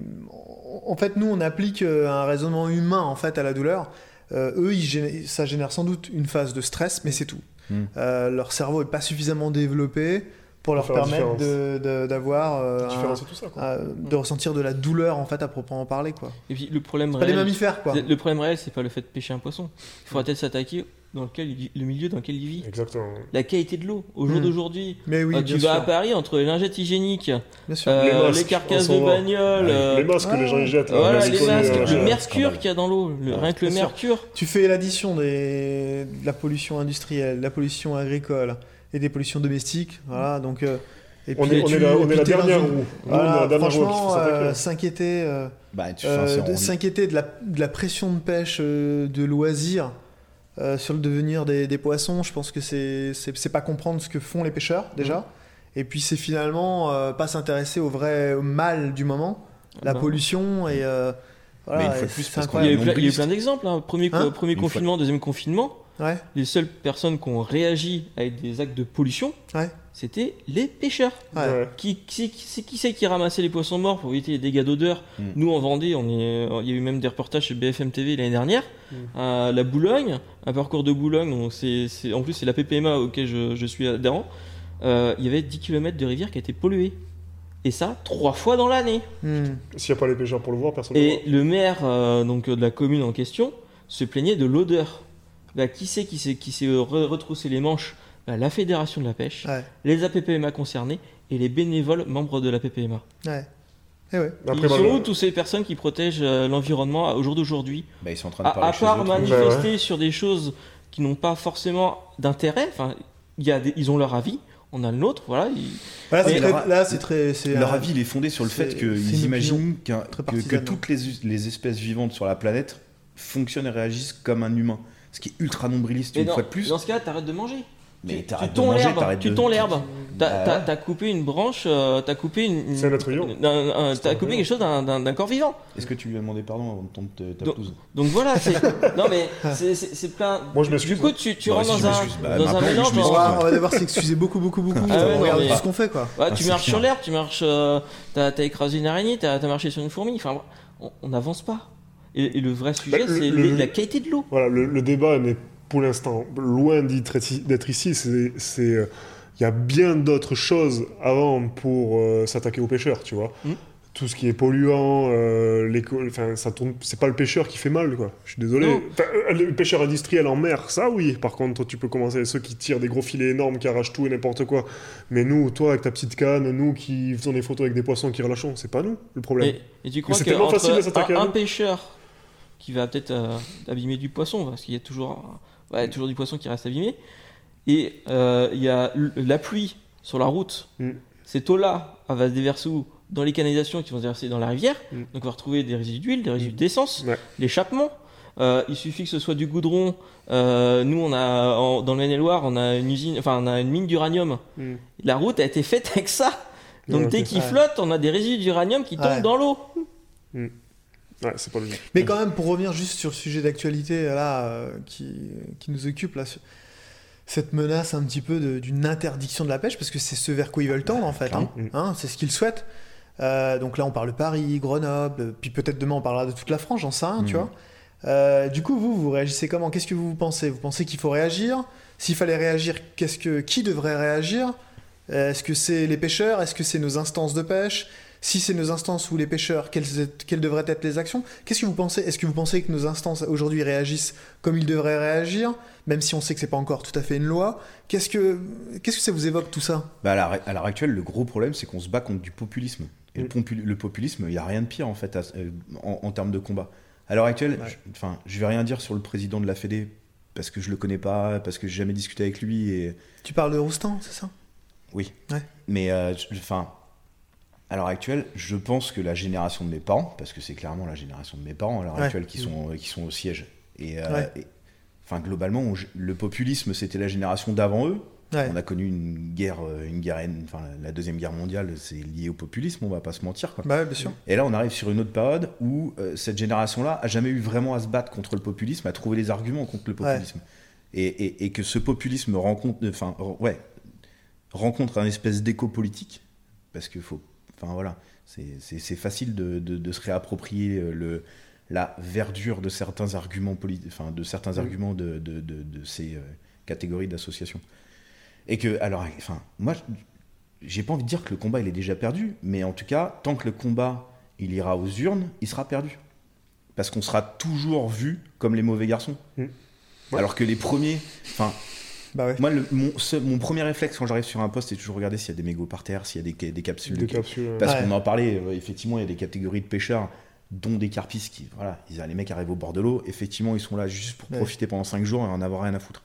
en fait, nous, on applique euh, un raisonnement humain, en fait, à la douleur. Euh, eux, ils ça génère sans doute une phase de stress, mais c'est tout. Hmm. Euh, leur cerveau est pas suffisamment développé pour leur permettre de- de- d'avoir euh, La un- différence, c'est tout ça. Quoi. euh, de ressentir de la douleur en fait à proprement parler quoi. Et puis le problème Pas des réel, mammifères quoi. le problème réel, c'est pas le fait de pêcher un poisson. Il faudra peut-être s'attaquer dans lequel il- le milieu dans lequel il vit. Exactement. La qualité de l'eau. Au jour Hmm. d'aujourd'hui, Mais oui, euh, tu vas à. Paris entre les lingettes hygiéniques, euh, Les carcasses de bagnole, euh, les masques que les gens y jettent. là, voilà, les masques, le mercure qu'il y a dans l'eau, le- rien que le sûr. mercure. Tu fais l'addition des... de la pollution industrielle, de la pollution agricole et des pollutions domestiques, voilà donc. euh, et On puis est, on tu- est la, on est la dernière roue. Nous, on est Voilà, la dernière roue qu'il faut franchement, euh, s'inquiéter, euh, Bah, tu, euh, de de la, de la pression de pêche euh, de loisirs euh, sur le devenir des, des poissons, je pense que c'est c'est c'est pas comprendre ce que font les pêcheurs déjà, et puis c'est finalement euh, pas s'intéresser au vrai mal du moment, la Bah, pollution et euh, voilà, Mais une fois de et plus, c'est parce qu'on Il y a eu plein, il y a eu nombriste. plein d'exemples. hein. Premier, Hein premier fois- confinement, deuxième confinement, Ouais, les seules personnes qui ont réagi avec des actes de pollution, Ouais. c'était les pêcheurs. ouais. Qui, qui, qui, qui c'est qui ramassait les poissons morts pour éviter les dégâts d'odeur? Mm. Nous en Vendée, on est, il y a eu même des reportages chez BFM TV l'année dernière. Mm. À la Boulogne, un parcours de Boulogne, donc c'est, c'est- en plus c'est la PPMA auquel je, je suis adhérent. Euh, il y avait 10 km de rivière qui a été polluée. Et ça, trois fois dans l'année. Hmm. S'il n'y a pas les pêcheurs pour le voir, personne ne le Et le maire euh, donc, euh, de la commune en question se plaignait de l'odeur. Bah, qui c'est qui s'est, qui s'est re- retroussé les manches? Bah, La fédération de la pêche, Ouais, les APPMA concernés et les bénévoles membres de la PPMA. ouais. Eh ouais. voit. Ils sont où tous ces personnes qui protègent euh, l'environnement au jour d'aujourd'hui? Bah, ils sont en train de À, parler à chez part manifester sur des choses qui n'ont pas forcément d'intérêt, enfin, il y a des- ils ont leur avis, on a le nôtre, voilà. ils- Là, c'est Mais très, leur- là, c'est très. c'est Leur un- avis, il est fondé sur le fait qu'ils imaginent qu'un- que, toutes les, les espèces vivantes sur la planète fonctionnent et réagissent comme un humain. Ce qui est ultra nombriliste Mais une dans, fois de plus. dans ce cas, t'arrêtes de manger. Mais tu, t'arrêtes tu manger, l'herbe, t'arrêtes tu de- tonds l'herbe. T'as, Bah t'as- coupé une branche, euh, t'as coupé une. C'est C'est T'as coupé quelque chose d'un, corps vivant. Est-ce que tu lui as demandé pardon avant de tondre ta- ta Donc- pelouse? Donc voilà, c'est. non mais c'est, plein. Moi, je m'excuse, Du coup, tu, tu Bah, rentres si je dans un, bah, dans un mélange. On va, devoir s'excuser beaucoup, beaucoup, beaucoup. Ah ouais, Regarde mais- tout ce qu'on fait, quoi. Ouais, Ah, tu c'est marches sur l'herbe, tu marches. euh, t'as, écrasé une araignée, t'as, marché sur une fourmi. Enfin, on n'avance pas. Et, et le vrai sujet, Bah, c'est la qualité de l'eau. Voilà, le, le débat n'est pour l'instant loin d'être ici-. C'est, euh, il y a bien d'autres choses avant pour euh, s'attaquer aux pêcheurs, tu vois. Mm. Tout ce qui est polluant, euh, l'éco- enfin, ça tourne. C'est pas le pêcheur qui fait mal, quoi. Je suis désolé. Enfin, euh, le pêcheur industriel en mer, ça oui. Par contre, tu peux commencer avec ceux qui tirent des gros filets énormes, qui arrachent tout et n'importe quoi. Mais nous, toi avec ta petite canne, nous qui faisons des photos avec des poissons qui relâchons, c'est pas nous le problème. Et, et tu crois c'est que tellement entre facile de un, à un nous. pêcheur qui va peut-être euh, abîmer du poisson, parce qu'il y a toujours, ouais, toujours du poisson qui reste abîmé, et euh, il y a la pluie sur la route, Mm. cette eau-là, elle va se déverser où? Dans les canalisations qui vont se déverser dans la rivière, Mm. donc on va retrouver des résidus d'huile, des résidus d'essence, Ouais. l'échappement. Euh, il suffit que ce soit du goudron. Euh, nous, on a en- dans le Maine-et-Loire, on a une usine, enfin, on a une mine d'uranium. Mm. La route a été faite avec ça. Donc dès qu'il flotte, on a des résidus d'uranium qui tombent Ouais. dans l'eau. Ouais, c'est pas logique. Mais quand même, pour revenir juste sur le sujet d'actualité là, euh, qui, qui nous occupe, là, cette menace un petit peu d'une interdiction de la pêche, parce que c'est ce vers quoi ils veulent tendre en fait. Hein, clairement. Hein, c'est ce qu'ils souhaitent. Euh, donc là, on parle de Paris, Grenoble, puis peut-être demain on parlera de toute la France, j'en sais rien, tu Mhm. vois. Euh, du coup, vous, vous réagissez comment? Qu'est-ce que vous pensez? Vous pensez qu'il faut réagir? S'il fallait réagir, qu'est-ce que qui devrait réagir? Euh, Est-ce que c'est les pêcheurs? Est-ce que c'est nos instances de pêche? Si c'est nos instances ou les pêcheurs, quelles, quelles devraient être les actions? Qu'est-ce que vous pensez? Est-ce que vous pensez que nos instances aujourd'hui réagissent comme ils devraient réagir, même si on sait que c'est pas encore tout à fait une loi? Qu'est-ce que qu'est-ce que ça vous évoque tout ça? Bah, à l'heure actuelle, le gros problème, c'est qu'on se bat contre du populisme. Et le, Mm. le populisme, il n'y a rien de pire en fait à- euh, en, en termes de combat. À l'heure actuelle, Ouais. je, enfin, je vais rien dire sur le président de la Fédé parce que je le connais pas, parce que j'ai jamais discuté avec lui. Et Tu parles de Roustan, c'est ça? Oui. Ouais. Mais euh, enfin, à l'heure actuelle, je pense que la génération de mes parents, parce que c'est clairement la génération de mes parents à l'heure Ouais. actuelle qui sont qui sont au siège. Et, euh, Ouais. et- enfin, globalement, on- le populisme, c'était la génération d'avant eux. Ouais. On a connu une guerre, euh, une guerre, enfin la deuxième guerre mondiale, c'est lié au populisme, on va pas se mentir. Quoi. Bah bien sûr. Et là, on arrive sur une autre période où euh, cette génération-là a jamais eu vraiment à se battre contre le populisme, à trouver les arguments contre le populisme, et, et- et que ce populisme rencontre, enfin ouais, rencontre un espèce d'écho politique, parce que faut, enfin voilà, c'est facile de, de- de se réapproprier euh, le la verdure de certains arguments enfin de certains Mm. arguments de, ces euh, catégories d'associations. Et que, alors, enfin, moi, j'ai pas envie de dire que le combat il est déjà perdu, mais en tout cas, tant que le combat il ira aux urnes, il sera perdu. Parce qu'on sera toujours vu comme les mauvais garçons. Mm. Ouais. Alors que les premiers, enfin, Bah ouais. moi, le- mon, ce- mon premier réflexe quand j'arrive sur un poste, c'est toujours regarder s'il y a des mégots par terre, s'il y a des, des capsules. Des de- capsules. Parce Ouais. qu'on en parlait, euh, effectivement, il y a des catégories de pêcheurs, dont des carpistes qui, voilà, ils, les mecs arrivent au bord de l'eau, effectivement, ils sont là juste pour Ouais. profiter pendant 5 jours et en avoir rien à foutre.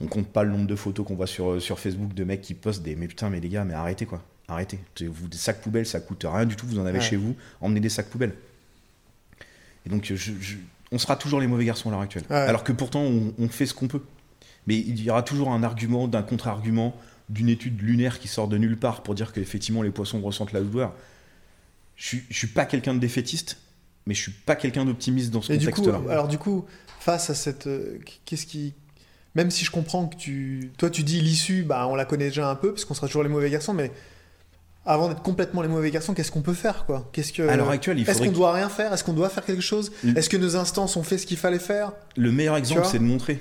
On compte pas le nombre de photos qu'on voit sur, euh, sur Facebook de mecs qui postent des mais putain, mais les gars, mais arrêtez quoi, arrêtez. Vous, des sacs poubelles, ça coûte rien du tout, vous en avez chez vous, emmenez des sacs poubelles. Et donc, je- je- on sera toujours les mauvais garçons à l'heure actuelle. Alors que pourtant, on, on fait ce qu'on peut. Mais il y aura toujours un argument, d'un contre-argument, d'une étude lunaire qui sort de nulle part pour dire qu'effectivement les poissons ressentent la douleur. Je suis, je suis pas quelqu'un de défaitiste, mais je suis pas quelqu'un d'optimiste dans ce contexte-là. alors du coup, face à cette, euh, qu'est-ce qui, même si je comprends que tu, toi tu dis l'issue, bah on la connaît déjà un peu parce qu'on sera toujours les mauvais garçons, mais avant d'être complètement les mauvais garçons, qu'est-ce qu'on peut faire quoi? Qu'est-ce que à l'heure actuelle, il Est-ce qu'on doit rien faire? Est-ce qu'on doit faire quelque chose? Est-ce que nos instances ont fait ce qu'il fallait faire? Que le meilleur exemple, c'est de montrer.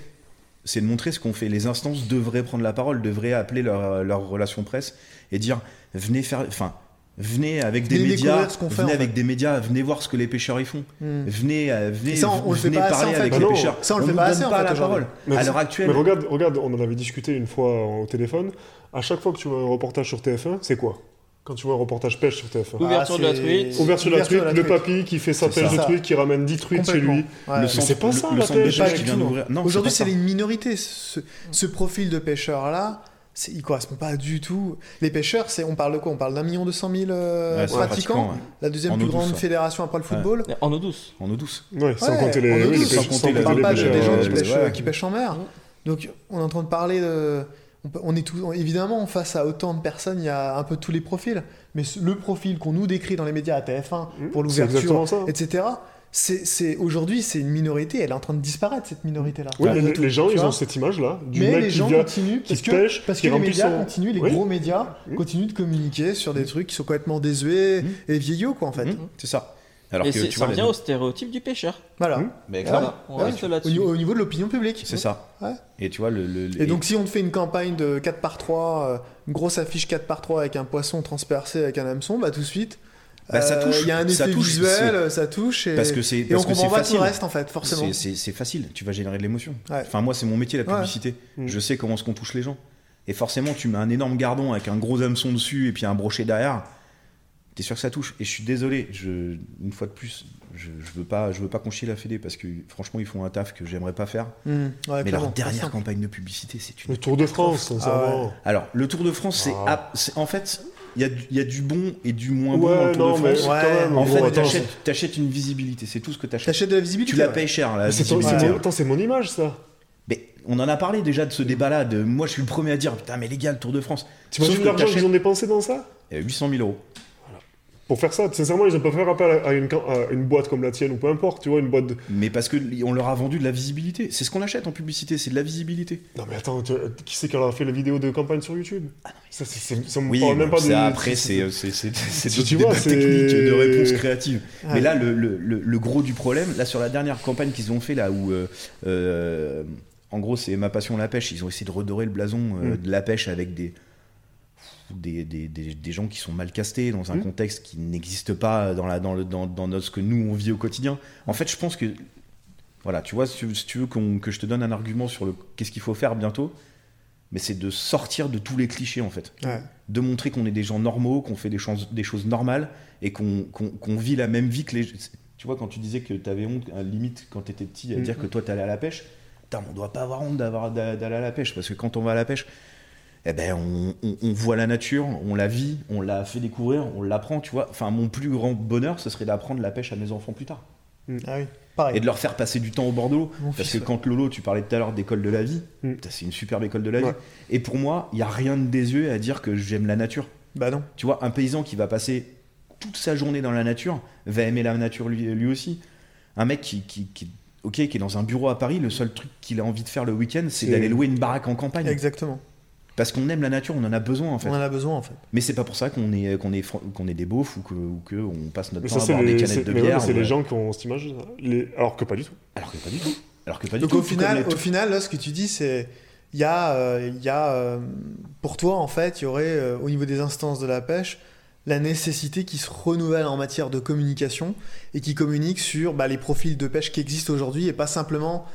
C'est de montrer ce qu'on fait. Les instances devraient prendre la parole, devraient appeler leur, leur relation presse et dire venez faire, enfin, venez avec des médias, ce fait, venez en avec fait. des médias, venez voir ce que les pêcheurs y font. Hmm. Venez, euh, venez, ça, on- on le fait assez, parler en fait. avec Bah les non, pêcheurs. ça, on le fait pas donne assez, en pas fait, la parole. Mais à l'heure actuelle, Mais regarde, regarde, on en avait discuté une fois au téléphone. À chaque fois que tu vois un reportage sur TF1, c'est quoi? Quand tu vois un reportage pêche sur TF1 Ouverture de la Ah, truite. Ouverture de la truite, le papy qui fait sa pêche de truite, qui ramène 10 truites chez lui. Centre, c'est pas ça, le la pêche, Aujourd'hui, c'est les ça. minorités. Ce, ce profil de pêcheur-là, il correspond pas du tout. Les pêcheurs, c'est, on parle de quoi? On parle d'un million deux cent mille euh, Ouais, pratiquants. ouais. La deuxième En plus douce, grande fédération après le football. Mais En eau douce. En eau douce. Ouais, sans Ouais, compter les, les- On parle pas de- pêcheurs, des gens pêchent, qui pêchent en mer. Donc on est en train de parler de. On peut- On est tout, évidemment face à autant de personnes, il y a un peu tous les profils. Mais le profil qu'on nous décrit dans les médias à TF1 Mmh, pour l'ouverture, etc. C'est, aujourd'hui c'est une minorité, elle est en train de disparaître cette minorité-là. Oui, Enfin, mais les, tout, les gens, ils ont cette image-là du mais mec les qui gens vient. continuent parce que, pêche, parce qui que les médias son- continuent, les Oui. gros médias Oui. continuent de communiquer sur des trucs qui sont complètement désuets Mmh. et vieillots quoi en fait. Mmh, c'est ça. Alors Et que tu ça vois, revient au stéréotype du pêcheur. Voilà. Mmh. Mais On Ouais. reste Au, là-dessus. niveau- au niveau de l'opinion publique. c'est ça. Ouais. Et tu vois, le. le- Et donc si on te fait une campagne de 4 par 3, euh, une grosse affiche 4 par 3 avec un poisson transpercé avec un hameçon, bah tout de suite, Bah, ça euh, touche, il y a un ça effet touche, visuel, euh, ça touche et, Parce que c'est et on parce que comprend tout facile. le reste en fait, forcément. C'est- facile, tu vas générer de l'émotion. Ouais. Enfin, moi, c'est mon métier, la Ouais. publicité. Mm. Je sais comment est-ce qu'on touche les gens. Et forcément, tu mets un énorme gardon avec un gros hameçon dessus et puis un brochet derrière. T'es sûr que ça touche. Et je suis désolé, je, une fois de plus, je, je veux pas, je veux pas qu'on chie la Fédé parce que franchement, ils font un taf que j'aimerais pas faire. Mmh. Ouais, Mais clairement, leur dernière campagne de publicité, c'est une. Le Tour de France, sincèrement. Alors, le Tour de France, c'est Ah. ah, c'est- en fait, il y, a du- il y a du bon et du moins bon Ouais, dans le Tour non, de France. Ouais. En bon, fait, t'achètes t'achètes une visibilité, c'est tout ce que t'achètes. T'achètes de la visibilité. Tu la ouais. payes cher, la Attends, c'est mon image, ça. Mais on en a parlé déjà de ce débat-là. De moi, je suis le premier à dire putain, mais les gars, le Tour de France. T'imagines Sauf que l'argent qu'ils ont dépensé dans ça? Euh, 800 000 euros. Pour faire ça, sincèrement, ils ont pas fait appel à une, à une boîte comme la tienne ou peu importe, tu vois, une boîte de... Mais parce que on leur a vendu de la visibilité. C'est ce qu'on achète en publicité, c'est de la visibilité. Non mais attends, tu- qui c'est qui a fait la vidéo de campagne sur YouTube? Ça, c'est, c'est- ça me Oui, parle même pas de... après, c'est c'est- c'est- c'est Tu- vois, techniques de réponses créatives. Ouais. Mais là, le, le- le- le gros du problème, là, sur la dernière campagne qu'ils ont fait, là, où, euh, euh, en gros, c'est ma passion la pêche, ils ont essayé de redorer le blason euh, Mm. de la pêche avec des, des, des, des- des gens qui sont mal castés dans un Mm. contexte qui n'existe pas dans, la, dans, le, dans, dans notre- ce que nous, on vit au quotidien. En fait, je pense que, voilà, tu vois, si tu, si tu veux que je te donne un argument sur le qu'est-ce qu'il faut faire bientôt, mais c'est de sortir de tous les clichés, en fait Ouais. de montrer qu'on est des gens normaux, qu'on fait des, choses- des choses normales et qu'on vit la même vie que les. Tu vois, quand tu disais que tu avais honte, à la limite, quand tu étais petit, à dire que toi, tu allais à la pêche, on doit pas avoir honte d'aller à la pêche parce que quand on va à la pêche, eh ben, on, on- on voit la nature, on la vit, on la fait découvrir, on l'apprend, tu vois. Enfin, mon plus grand bonheur, ce serait d'apprendre la pêche à mes enfants plus tard Ah oui, pareil. et de leur faire passer du temps au bord de l'eau. Parce fils, que ouais. quand Lolo, tu parlais tout à l'heure d'école de la vie, Mm. c'est une superbe école de la vie. Et pour moi, il n'y a rien de désuet à dire que j'aime la nature. Bah non. Tu vois, un paysan qui va passer toute sa journée dans la nature va aimer la nature lui, lui aussi. Un mec qui, qui, qui- ok, qui est dans un bureau à Paris, le seul truc qu'il a envie de faire le week-end, C'est- d'aller louer une baraque en campagne. Exactement. Parce qu'on aime la nature, on en a besoin en fait. On en a besoin en fait. Mais c'est pas pour ça qu'on est, qu'on est, qu'on est des beaufs ou que- ou qu'on passe notre Mais temps ça, à c'est boire des les, canettes c'est- de mais ouais, bière. mais c'est ou- les gens qui ont cette image. Les... alors que pas du tout. Alors que pas du tout. Alors que pas du Donc tout. au final, au final, là, ce que tu dis, c'est il y a, euh, il y a euh, pour toi en fait, il y aurait euh, au niveau des instances de la pêche la nécessité qui se renouvelle en matière de communication et qui communique sur bah, les profils de pêche qui existent aujourd'hui et pas simplement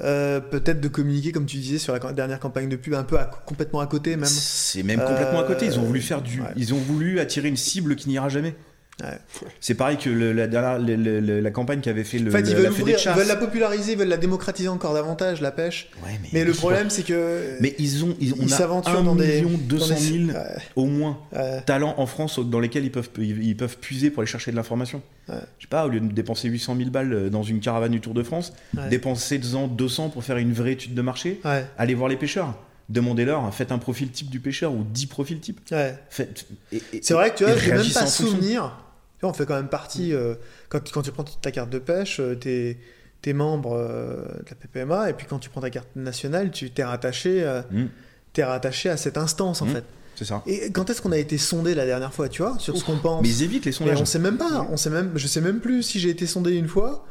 euh, peut-être de communiquer comme tu disais sur la dernière campagne de pub un peu à- complètement à côté même. C'est même complètement à côté. Ils ont voulu faire du. ouais. Ils ont voulu attirer une cible qui n'ira jamais. Ouais. C'est pareil que le- la, le- le- la campagne qu'avait fait le, En fait, le- ils la veulent, ouvrir, ils veulent la populariser, ils veulent la démocratiser encore davantage, la pêche. Ouais, Mais le problème, c'est que. Mais ils ont, ils, on ils a s'aventurent 1 dans des. million dans 200 des- 000 Ouais, au moins ouais. talents en France dans lesquels ils peuvent, ils, ils peuvent puiser pour aller chercher de l'information. Ouais. Je sais pas, au lieu de dépenser 800 000 balles euh, dans une caravane du Tour de France, Ouais. dépenser 200 pour faire une vraie étude de marché, Ouais, allez voir les pêcheurs. Demandez-leur, faites un profil type du pêcheur ou 10 profils type. ouais. Faites- et- et- C'est vrai que tu vois, j'ai même pas souvenir. Tu vois, on fait quand même partie. euh, quand, quand tu prends ta carte de pêche, euh, t'es es membre euh, de la PPMA, et puis quand tu prends ta carte nationale, tu t'es rattaché, euh, Mm. rattaché à cette instance en Mm. fait. C'est ça. Et quand est-ce qu'on a été sondé la dernière fois, tu vois, sur ce qu'on pense Mais ils évitent les sondages. on sait même pas. On sait même, je sais même plus si j'ai été sondé une fois.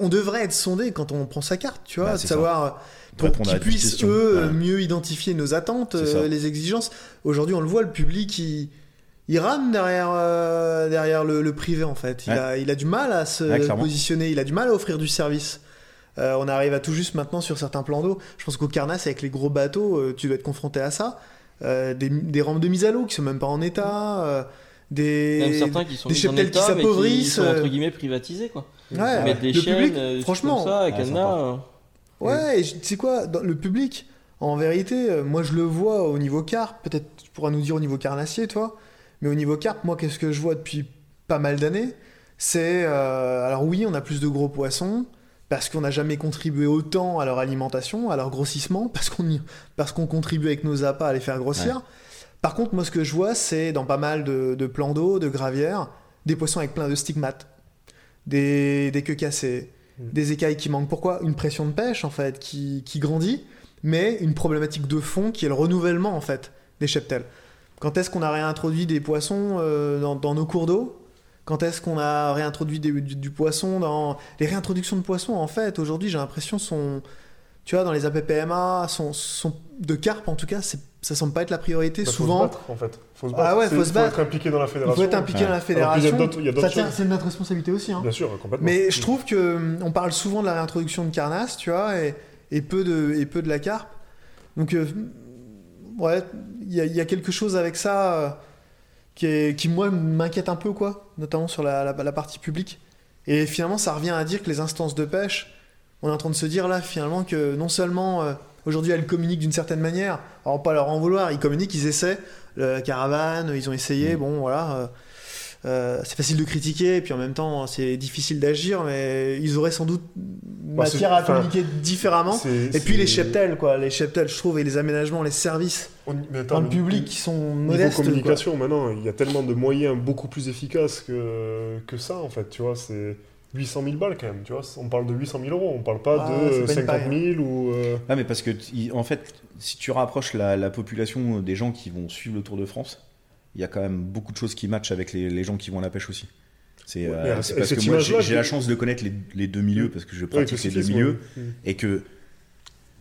On devrait être sondé quand on prend sa carte, tu vois, Bah, de savoir pour qu'ils puissent eux Ouais. mieux identifier nos attentes, les exigences. Aujourd'hui, on le voit, le public, il, il rame derrière, euh, derrière le, le privé en fait. Il, Ouais. a, il a du mal à se Ouais, positionner, il a du mal à offrir du service. Euh, on arrive à tout juste maintenant sur certains plans d'eau. Je pense qu'au Carnasse, avec les gros bateaux, euh, tu dois être confronté à ça. Euh, des, des rampes de mise à l'eau qui sont même pas en état. euh, des, Même certains qui sont des cheptels qui état, mais qui s'appauvrissent, sont entre guillemets privatisés quoi. Ouais, Mettre des le chaînes, public, euh, franchement, ça, euh. Ouais, je- tu sais quoi, dans le public, En vérité, euh, moi je le vois au niveau carpe, peut-être tu pourras nous dire au niveau carnassier, toi, mais au niveau carpe, moi qu'est-ce que je vois depuis pas mal d'années C'est. euh, alors oui, on a plus de gros poissons, parce qu'on n'a jamais contribué autant à leur alimentation, à leur grossissement, parce qu'on contribue avec nos appâts à les faire grossir. Par contre, moi ce que je vois, c'est dans pas mal de, de plans d'eau, de gravières, des poissons avec plein de stigmates, des, des queues cassées, Mm. des écailles qui manquent. Pourquoi? Une pression de pêche, en fait, qui, qui grandit, mais une problématique de fond qui est le renouvellement, en fait, des cheptels. Quand est-ce qu'on a réintroduit des poissons euh, dans, dans nos cours d'eau? Quand est-ce qu'on a réintroduit des- du, du poisson dans... Les réintroductions de poissons, en fait, aujourd'hui, j'ai l'impression, sont... Tu vois, dans les APPMA, sont, sont de carpe, en tout cas, c'est- ça semble pas être la priorité. Bah, faut Souvent, se battre, en fait. Faut se Ah battre. ouais, C'est- faut se battre. être impliqué dans la il fédération. faut être impliqué Ouais. dans la fédération. il. C'est notre responsabilité aussi. hein. Bien sûr, complètement. Mais je trouve que on parle souvent de la réintroduction de carnasse, tu vois, et, et peu de et peu de la carpe. Donc euh, ouais, il y, a- il y a quelque chose avec ça euh, qui est qui moi m'inquiète un peu quoi, notamment sur la, la- la partie publique. Et finalement, ça revient à dire que les instances de pêche, on est en train de se dire là finalement que non seulement euh, aujourd'hui elles communiquent d'une certaine manière, alors pas leur en vouloir, ils communiquent, ils essaient, la caravane, ils ont essayé, Mm. bon voilà. Euh, c'est facile de critiquer, et puis en même temps, c'est difficile d'agir, mais ils auraient sans doute Bah, matière à communiquer différemment. Et puis les cheptels, quoi, les cheptels, je trouve, et les aménagements, les services on- mais attends, dans le public qui sont Niveau modestes. quoi. communication, maintenant, il y a tellement de moyens beaucoup plus efficaces que, que ça, en fait, tu vois, c'est 800 000 balles quand même, tu vois, on parle de 800 000 euros, on parle pas Ah, de c'est pas une 50 paille, 000 ou... euh, Ah, mais parce que, en fait, si tu rapproches la, la population des gens qui vont suivre le Tour de France, il y a quand même beaucoup de choses qui matchent avec les, les gens qui vont à la pêche aussi. C'est Ouais, euh, parce que moi, j'ai la chance de connaître les, les deux milieux, parce que je ouais, pratique les deux milieux, ouais. Et que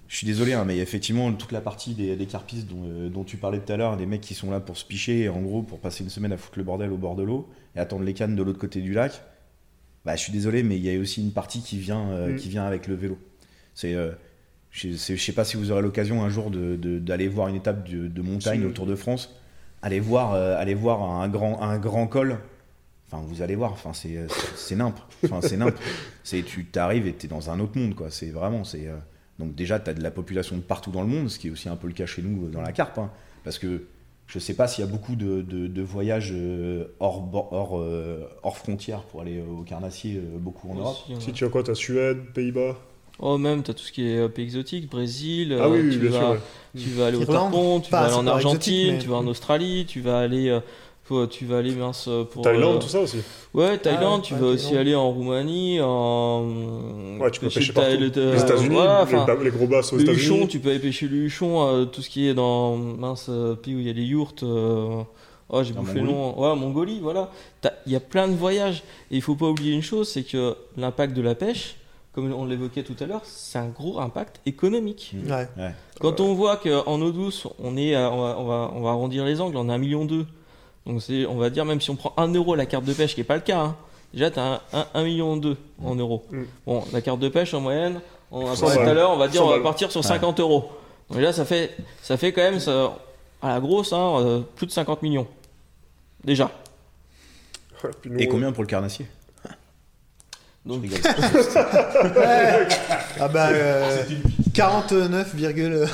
je suis désolé, hein, mais effectivement, toute la partie des, des carpistes dont, euh, dont tu parlais tout à l'heure, des mecs qui sont là pour se picher, en gros, pour passer une semaine à foutre le bordel au bord de l'eau et attendre les cannes de l'autre côté du lac, bah, je suis désolé, mais il y a aussi une partie qui vient, euh, Mm. qui vient avec le vélo. C'est, euh, je sais pas si vous aurez l'occasion un jour de- de- d'aller voir une étape de, de montagne Si. au Tour de France, allez voir, euh, allez voir un grand, un grand col. Enfin, vous allez voir, enfin, c'est, euh, c'est- c'est nimp. Enfin, c'est nimp. C'est, tu t'arrives et t'es dans un autre monde, quoi. C'est vraiment, c'est. euh, donc déjà, tu as de la population de partout dans le monde, ce qui est aussi un peu le cas chez nous dans la carpe. hein. parce que je sais pas s'il y a beaucoup de, de- de voyages hors, hors, hors frontières pour aller au carnassier, beaucoup en Europe. Ouais. Si tu as quoi, t'as Suède, Pays-Bas? Oh, même, t'as tout ce qui est euh, pays exotique, Brésil. Ah euh, oui, oui, tu bien vas, sûr, ouais. Tu vas aller au Japon, tu vas aller en Argentine, exotique, mais- tu vas en Australie, tu vas aller. euh, faut- tu vas aller mince euh, pour. Thaïlande, euh, tout ça aussi. Ouais, Thaïlande, ouais, tu ouais, vas aussi aller en Roumanie, en. Ouais, tu peux pêcher partout. les États-Unis, voilà, les, gros basses aux le huchon, États-Unis. tu peux aller pêcher le huchon, euh, tout ce qui est dans mince euh, pays où il y a les yourtes. euh, Oh, j'ai bouffé le Mongolie. nom. Ouais, Mongolie, voilà. T'as- Il y a plein de voyages. Et il faut pas oublier une chose, c'est que l'impact de la pêche, comme on l'évoquait tout à l'heure, c'est un gros impact économique. Ouais. Quand on voit qu'en eau douce, on est, à- on va, on va, on va arrondir les angles, on a un million deux. Donc c'est, on va dire même si on prend 1 euro la carte de pêche, qui est pas le cas. hein, déjà tu as un, 1 million deux en euros. Mm. Bon, la carte de pêche en moyenne, on a 100 parlé tout à l'heure, on va dire 100 on va partir sur Ouais. 50 euros. Donc là ça fait, ça fait quand même ça, à la grosse hein, euh, plus de 50 millions. Déjà. Nous, Et euh, combien pour le carnassier? Donc, Je rigole. Ah bah, euh, 49, virgule-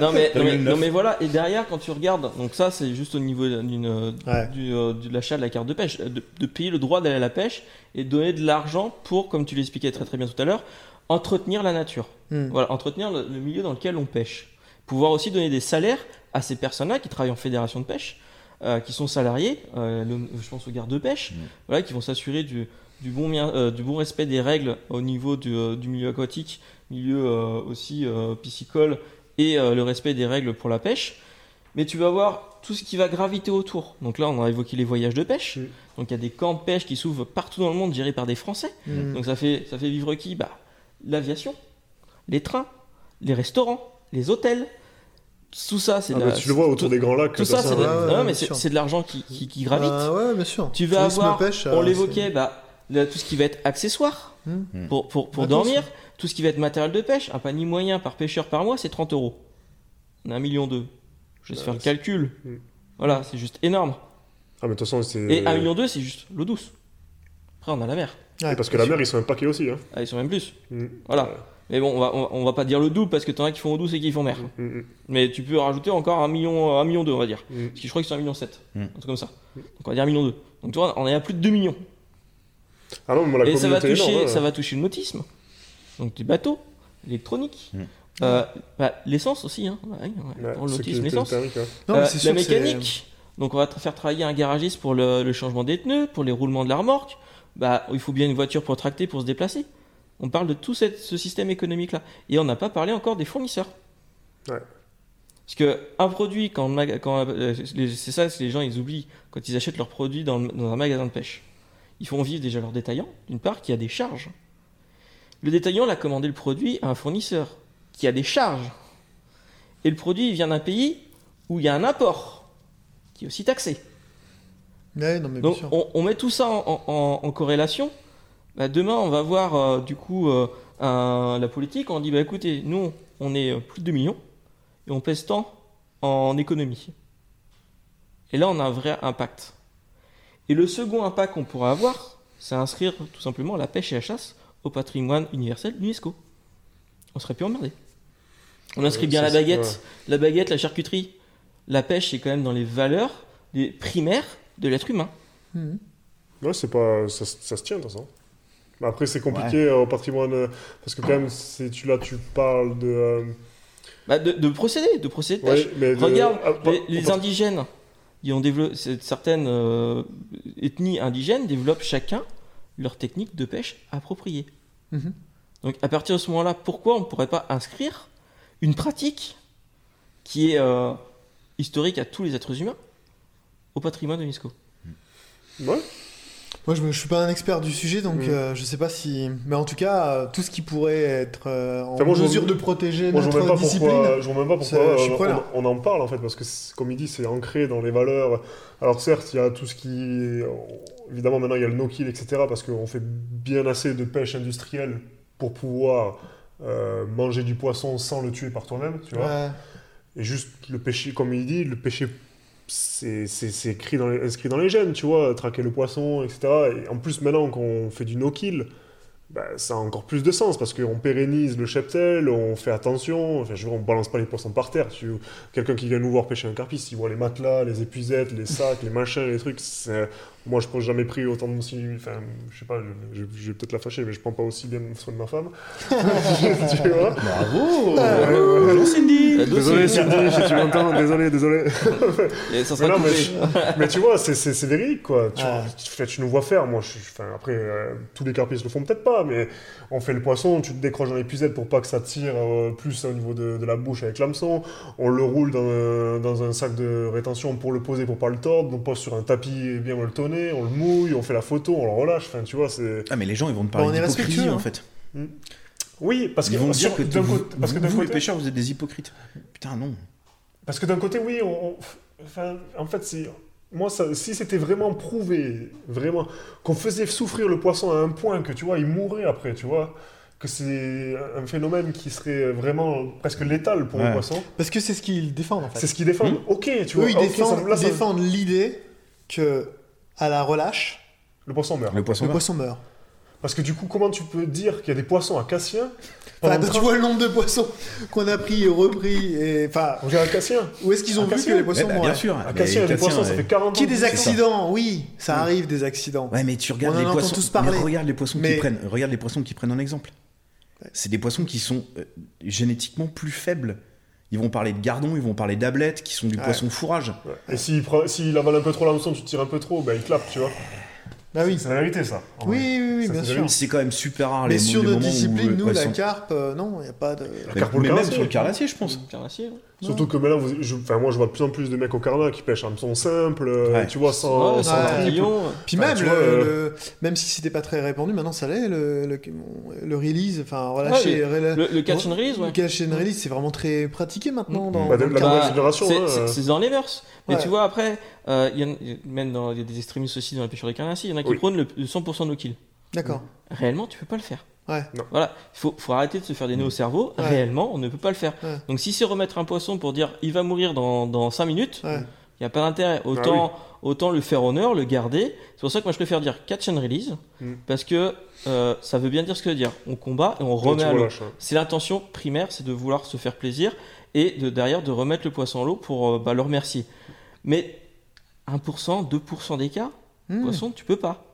non, mais, non, mais, 2009. non, mais voilà, et derrière quand tu regardes, donc ça c'est juste au niveau d'une, Ouais. du, euh, de l'achat de la carte de pêche, de, de payer le droit d'aller à la pêche et de donner de l'argent pour, comme tu l'expliquais très très bien tout à l'heure, entretenir la nature. Hmm. Voilà, entretenir le, le milieu dans lequel on pêche. Pouvoir aussi donner des salaires à ces personnes-là qui travaillent en fédération de pêche, euh, qui sont salariés, euh, le- je pense aux gardes de pêche, Mm. voilà, qui vont s'assurer du, du, bon, mien- euh, du bon respect des règles au niveau du, euh, du milieu aquatique, milieu euh, aussi piscicole et le respect des règles pour la pêche. Mais tu vas voir tout ce qui va graviter autour. Donc là, on a évoqué les voyages de pêche. Donc il y a des camps de pêche qui s'ouvrent partout dans le monde, gérés par des Français. Mm. Donc ça fait, ça fait vivre qui? Bah, L'aviation, les trains, les restaurants, les hôtels. Tout ça, c'est Ah, de bah, tu le vois autour tout, des grands lacs. tout ça, c'est de, ouais, bien c'est- de l'argent qui, qui, qui gravite. Ah ouais, bien sûr. Tu vas Tourisme, avoir, pêche, on l'évoquait, bah, là, tout ce qui va être accessoire Hmm. pour, pour, pour Matos, dormir, tout ce qui va être matériel de pêche, un panier moyen par pêcheur par mois, c'est 30 euros. On a un million deux. Je vais faire le calcul. Hmm. Voilà, c'est juste énorme. Ah, mais de toute façon, c'est. Et un million deux, c'est juste l'eau douce. Après, on a la mer. Ouais, Parce que la mer, ils sont un paquet aussi. Hein. Ah, ils sont même plus. Voilà. Mais bon, on va, on, va- on va pas dire le double parce que t'en as qui font au douce et qui font mer. Mais tu peux rajouter encore un million, un million deux, on va dire. Parce que je crois que c'est un million sept. Mm. Un truc comme ça. Donc on va dire un million deux. Donc tu vois, on est à plus de 2 millions. Ah non, mais la et ça va, toucher, énorme, ça va toucher le nautisme. Donc des bateaux, l'électronique. Mm. Euh, bah, l'essence aussi, hein. Ouais, ouais, Ouais, pour le nautisme, l'essence. hein. Euh, la mécanique. Donc on va faire travailler un garagiste pour le, le changement des pneus, pour les roulements de la remorque. Bah, il faut bien une voiture pour tracter, pour se déplacer. On parle de tout cette- ce système économique-là. Et on n'a pas parlé encore des fournisseurs. Ouais. Parce que un produit, quand, euh, c'est ça, c'est les gens ils oublient quand ils achètent leurs produits dans un magasin de pêche. Ils font vivre déjà leur détaillant, d'une part, qui a des charges. Le détaillant l'a commandé le produit à un fournisseur qui a des charges. Et le produit il vient d'un pays où il y a un import qui est aussi taxé. Ouais, non, mais bien Donc on, on met tout ça en, en- en corrélation. Bah, demain, on va voir euh, du coup euh, un- la politique. On dit bah écoutez, nous on est euh, plus de 2 millions et on pèse tant en économie. Et là, on a un vrai impact. Et le second impact qu'on pourra avoir, c'est inscrire tout simplement la pêche et la chasse au patrimoine universel de l'UNESCO. On serait plus emmerdé. On inscrit Ouais, bien la baguette, ouais. la baguette, la charcuterie. La pêche, c'est quand même dans les valeurs les primaires de l'être humain. Mhm. Ouais, c'est pas. Ça, se- ça se tient, de toute façon. Après, c'est compliqué euh, au patrimoine. euh, parce que, quand même, c'est- tu, là, tu parles de. euh, Bah, de, de procéder, de procéder de pêche. ouais, mais de- Regarde, ah, les, pat- indigènes, ils ont développé, certaines euh, ethnies indigènes développent chacun leur technique de pêche appropriée. Mhm. Donc à partir de ce moment-là, pourquoi on ne pourrait pas inscrire une pratique qui est euh, historique à tous les êtres humains au patrimoine de l'UNESCO? Ouais, Moi, je, je suis pas un expert du sujet, donc Mm. euh, je sais pas si. Mais en tout cas, euh, tout ce qui pourrait être euh, en Enfin, moi, je mesure de protéger Moi, notre discipline. pourquoi, je vois même pas pourquoi je suis on, on en parle en fait, parce que comme il dit, c'est ancré dans les valeurs. Alors certes, il y a tout ce qui, évidemment, maintenant il y a le no-kill, etc. Parce qu'on fait bien assez de pêche industrielle pour pouvoir manger du poisson sans le tuer par toi-même, tu vois. Ouais. Et juste le péché, comme il dit, le péché, c'est écrit dans les- inscrit dans les gènes, tu vois, traquer le poisson, etc. Et en plus, maintenant qu'on fait du no-kill, bah, ça a encore plus de sens parce qu'on pérennise le cheptel, on fait attention, enfin, je veux dire, on balance pas les poissons par terre. Tu... Quelqu'un qui vient nous voir pêcher un carpiste, il voit les matelas, les épuisettes, les sacs, les machins, les trucs. Moi, je n'ai jamais pris autant de. Enfin, je sais pas, je, je- je vais peut-être la fâcher, mais je prends pas aussi bien soin de ma femme. tu vois Bravo. Bonjour Cindy La dose, Désolé, Cindy, si tu m'entends, désolé, désolé. Et ça Mais sera non, mais, coupé. je- mais tu vois, c'est- c'est c'est véridique, quoi. Tu, vois, tu, nous vois faire, moi, enfin, après, euh, tous les carpistes le font peut-être pas, mais on fait le poisson, tu te décroches dans l'épuisette pour pas que ça tire euh, plus au niveau de, de la bouche avec l'hameçon, on le roule dans, un- dans un sac de rétention pour le poser, pour pas le tordre, on le pose sur un tapis bien on le mouille, on fait la photo, on le relâche, enfin, tu vois, c'est... Ah mais les gens ils vont te parler est d'hypocrisie respectueux, en hein. fait. Oui, parce que... Ils vont parce dire que vous, côté- parce que vous, d'un vous, les côté- pêcheurs vous êtes des hypocrites. Putain non. Parce que d'un côté, oui, on, on- enfin, en fait, c'est, moi, ça, si c'était vraiment prouvé, vraiment, qu'on faisait souffrir le poisson à un point que, tu vois, il mourrait après, tu vois, que c'est un phénomène qui serait vraiment presque létal pour le poisson, Parce que c'est ce qu'ils défendent, en fait. c'est ce qu'ils défendent. Hmm. Ok, tu vois, Eux, ils ok, défendent, ça- là, ils ça- défendent l'idée que, à la relâche, le poisson meurt. Le poisson le meurt. poisson meurt. Parce que du coup, comment tu peux dire qu'il y a des poissons à Cassien Enfin, tu vois le nombre de poissons qu'on a pris et repris, et enfin, On vient à Cassien. où est-ce qu'ils ont À vu que Cassien les poissons mouraient bien sûr. À Cassien, il y a des Cassien, poissons, ça fait 40 ans. Qui des que- accidents Oui, ça arrive des accidents. Ouais, mais tu regardes On en les entend poissons. tous parler. mais regarde les poissons Mais- qui prennent. Regarde les poissons qui prennent en exemple. C'est des poissons qui sont euh, génétiquement plus faibles. Ils vont parler de gardons, ils vont parler d'ablettes, qui sont du Ouais. poisson fourrage. Ouais. Et s'il prend- s'il avale un peu trop l'hameçon, tu tires un peu trop, ben il clappe, tu vois. Bah oui. C'est la vérité, ça. Oui, oui, oui, Ça, bien sûr. C'est quand même super rare Mais les, sur les notre moments où discipline, le nous, la carpe, euh, non, il n'y a pas de. La Mais carpe au même sur le carnassier, je pense. Carnassier, ouais. Surtout que maintenant, vous- je, moi je vois de plus en plus de mecs au carnat qui pêchent en hameçon simple, euh, Ouais. tu vois, sans, Ouais, sans ouais. Puis Enfin, même, tu le, vois, euh, le- même si c'était pas très répandu, maintenant ça l'est, le, le, le release, enfin relâcher, rela- le, le catch and release, ouais. le catch and release, c'est vraiment très pratiqué maintenant. Mm. Dans, Bah, dans la nouvelle génération, c'est- hein, euh. c'est dans les mœurs. Mais Ouais. tu vois, après, euh, y a- même dans, il y a des extrémistes aussi dans la pêche sur les carnassiers, il y en a qui Oui. prônent le, le 100% no kill. D'accord. Réellement, tu peux pas le faire. Ouais. Voilà, il faut, faut arrêter de se faire des nœuds au cerveau. Ouais. Réellement, on ne peut pas le faire. Ouais. Donc si c'est remettre un poisson pour dire il va mourir dans, dans 5 minutes, Ouais. Il n'y a pas d'intérêt. Autant, autant le faire honneur, le garder. C'est pour ça que moi je préfère dire catch and release, Mm. parce que euh, ça veut bien dire ce que veut dire. On combat et on remet à l'eau. hein. C'est l'intention primaire, c'est de vouloir se faire plaisir et de derrière de remettre le poisson à l'eau pour euh, bah, le remercier. Mais 1%, 2% des cas, Hmm. poisson, tu peux pas.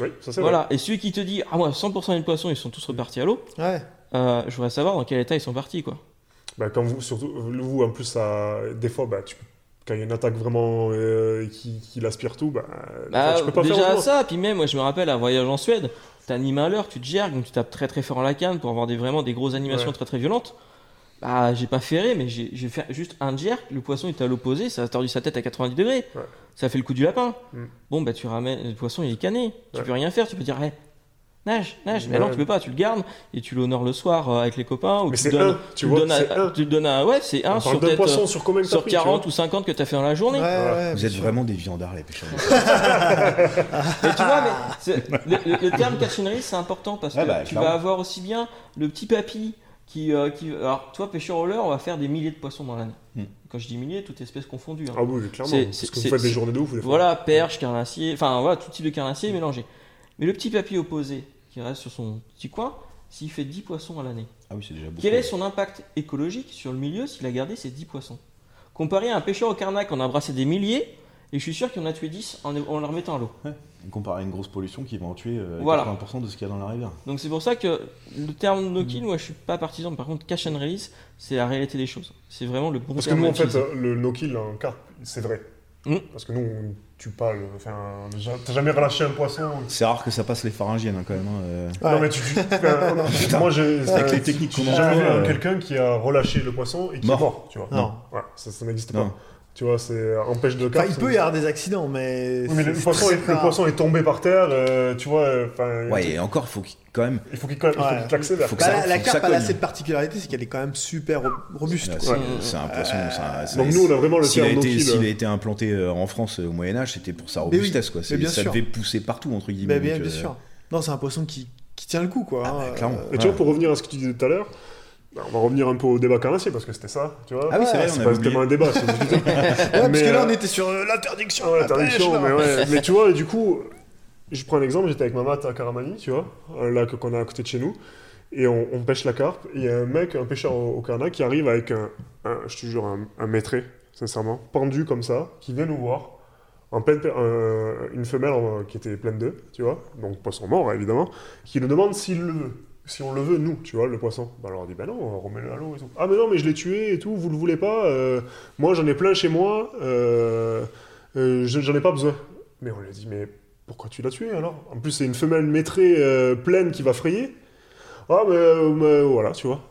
Oui, ça c'est Voilà. Et celui qui te dit, ah moi, 100% des poissons, ils sont tous repartis à l'eau, Ouais. euh, je voudrais savoir dans quel état ils sont partis, quoi. Bah, quand vous, surtout, vous, en plus, ça, des fois, bah, tu, quand il y a une attaque vraiment euh, qui, qui l'aspire tout, bah, Bah, fois, tu peux pas faire déjà ça, puis même, moi je me rappelle un voyage en Suède, t'animes à l'heure, tu te gères, donc tu tapes très très fort en la canne pour avoir des, vraiment des grosses animations Ouais. très très violentes. Bah, j'ai pas ferré, mais j'ai fait juste un jerk, le poisson était à l'opposé, ça a tordu sa tête à 90 degrés. Ouais. Ça fait le coup du lapin. Mm. Bon, bah tu ramènes, le poisson il est cané, tu peux rien faire, tu peux dire, hé, nage, nage. Mais non, tu peux pas, tu le gardes et tu l'honores le soir euh, avec les copains. Ou Mais tu donnes, un, tu vois, donnes à- c'est un. tu le donnes à, ouais, c'est un sur peut-être poisson euh, sur combien pris, tu vois 40 ou 50 que t'as fait dans la journée. Ouais, Voilà. ouais, Vous êtes sûr. vraiment des viandards, les pêcheurs. Mais tu vois, mais le, le- le terme release, c'est important parce que Ouais, bah, tu clairement. vas avoir aussi bien le petit papy qui, euh, qui. Alors, toi, pêcheur leurre, on va faire des milliers de poissons dans l'année. Hmm. Quand je dis milliers, toutes espèces confondues. hein. Ah oui, clairement. C'est- Parce que vous faites des journées de ouf. Voilà, perche, carnassier, enfin voilà, tout type de carnassier mélangé. Mais le petit papy opposé qui reste sur son petit coin, s'il fait 10 poissons à l'année, Ah oui, c'est déjà beaucoup. quel est son impact écologique sur le milieu s'il a gardé ces 10 poissons? Comparé à un pêcheur au carnac, on a brassé des milliers, et je suis sûr qu'il en a tué 10 en, en les remettant à l'eau. Comparé à une grosse pollution qui va en tuer euh, Voilà. 80% de ce qu'il y a dans la rivière. Donc c'est pour ça que le terme no-kill, moi je suis pas partisan, par contre cash and release, c'est la réalité des choses. C'est vraiment le bon Parce que nous, en fait, utiliser. euh, le no-kill en carpe, c'est vrai. Mm. Parce que nous, on tue pas le. Enfin, t'as jamais relâché un poisson. C'est rare que ça passe les pharyngiennes hein, quand même. hein, euh. Ouais. Non, mais tu. enfin, non, moi, j'ai. Avec enfin, les techniques J'ai qu'on jamais vu un- euh, quelqu'un qui a relâché le poisson et qui Mort. est mort, tu vois. Non. Ouais, ça, ça n'existe Non. pas. Tu vois, c'est empêche de Enfin, carpe. il ça peut y avoir des accidents, mais. Oui, mais le poisson, est, le poisson est tombé par terre, euh, tu vois. euh, Enfin, Ouais, et encore, faut qu'il- quand même. il faut qu'il il faut Ouais. qu'il l'accélère. Faut Bah, ça- la, carpe, elle a cette particularité, c'est qu'elle est quand même super ro- robuste. C'est un poisson. un- c'est- Donc nous, on a vraiment le S'il a, a été implanté euh, en France euh, au Moyen-Âge, c'était pour sa Mais oui, robustesse. quoi. mais bien ça sûr. devait pousser partout, entre guillemets. Mais bien, euh, sûr. Non, c'est un poisson qui, qui tient le coup, quoi. Ah, hein. bah, clairement. Et tu vois, pour revenir à ce que tu disais tout à l'heure, on va revenir un peu au débat carnassier, parce que c'était ça, tu vois. Ah oui, c'est vrai, c'est pas tellement un débat, c'est. Ouais, parce Mais, que là, euh, on était sur euh, l'interdiction. De ouais, la pêche, interdiction, là. mais ouais. mais tu vois, du coup, je prends un exemple, j'étais avec ma mat à Caramani, tu vois, un lac qu'on a à côté de chez nous, et on, on pêche la carpe, il y a un mec, un pêcheur au, au Carnac, qui arrive avec un, un- je te jure, un, un maîtré, sincèrement, pendu comme ça, qui vient nous voir, en pleine, pe- un- une femelle qui était pleine d'œufs, tu vois, donc poisson mort, évidemment, qui nous demande s'il le veut. Si on le veut, nous, tu vois, le poisson. Bah, alors on dit, bah non, on remet-le à l'eau et tout. Ah, mais non, mais je l'ai tué et tout, vous le voulez pas. euh, moi, j'en ai plein chez moi. euh, euh, je- j'en ai pas besoin. Mais on lui a dit, mais pourquoi tu l'as tué alors? En plus, c'est une femelle maîtrée euh, pleine qui va frayer. Ah, mais, euh, mais voilà, tu vois.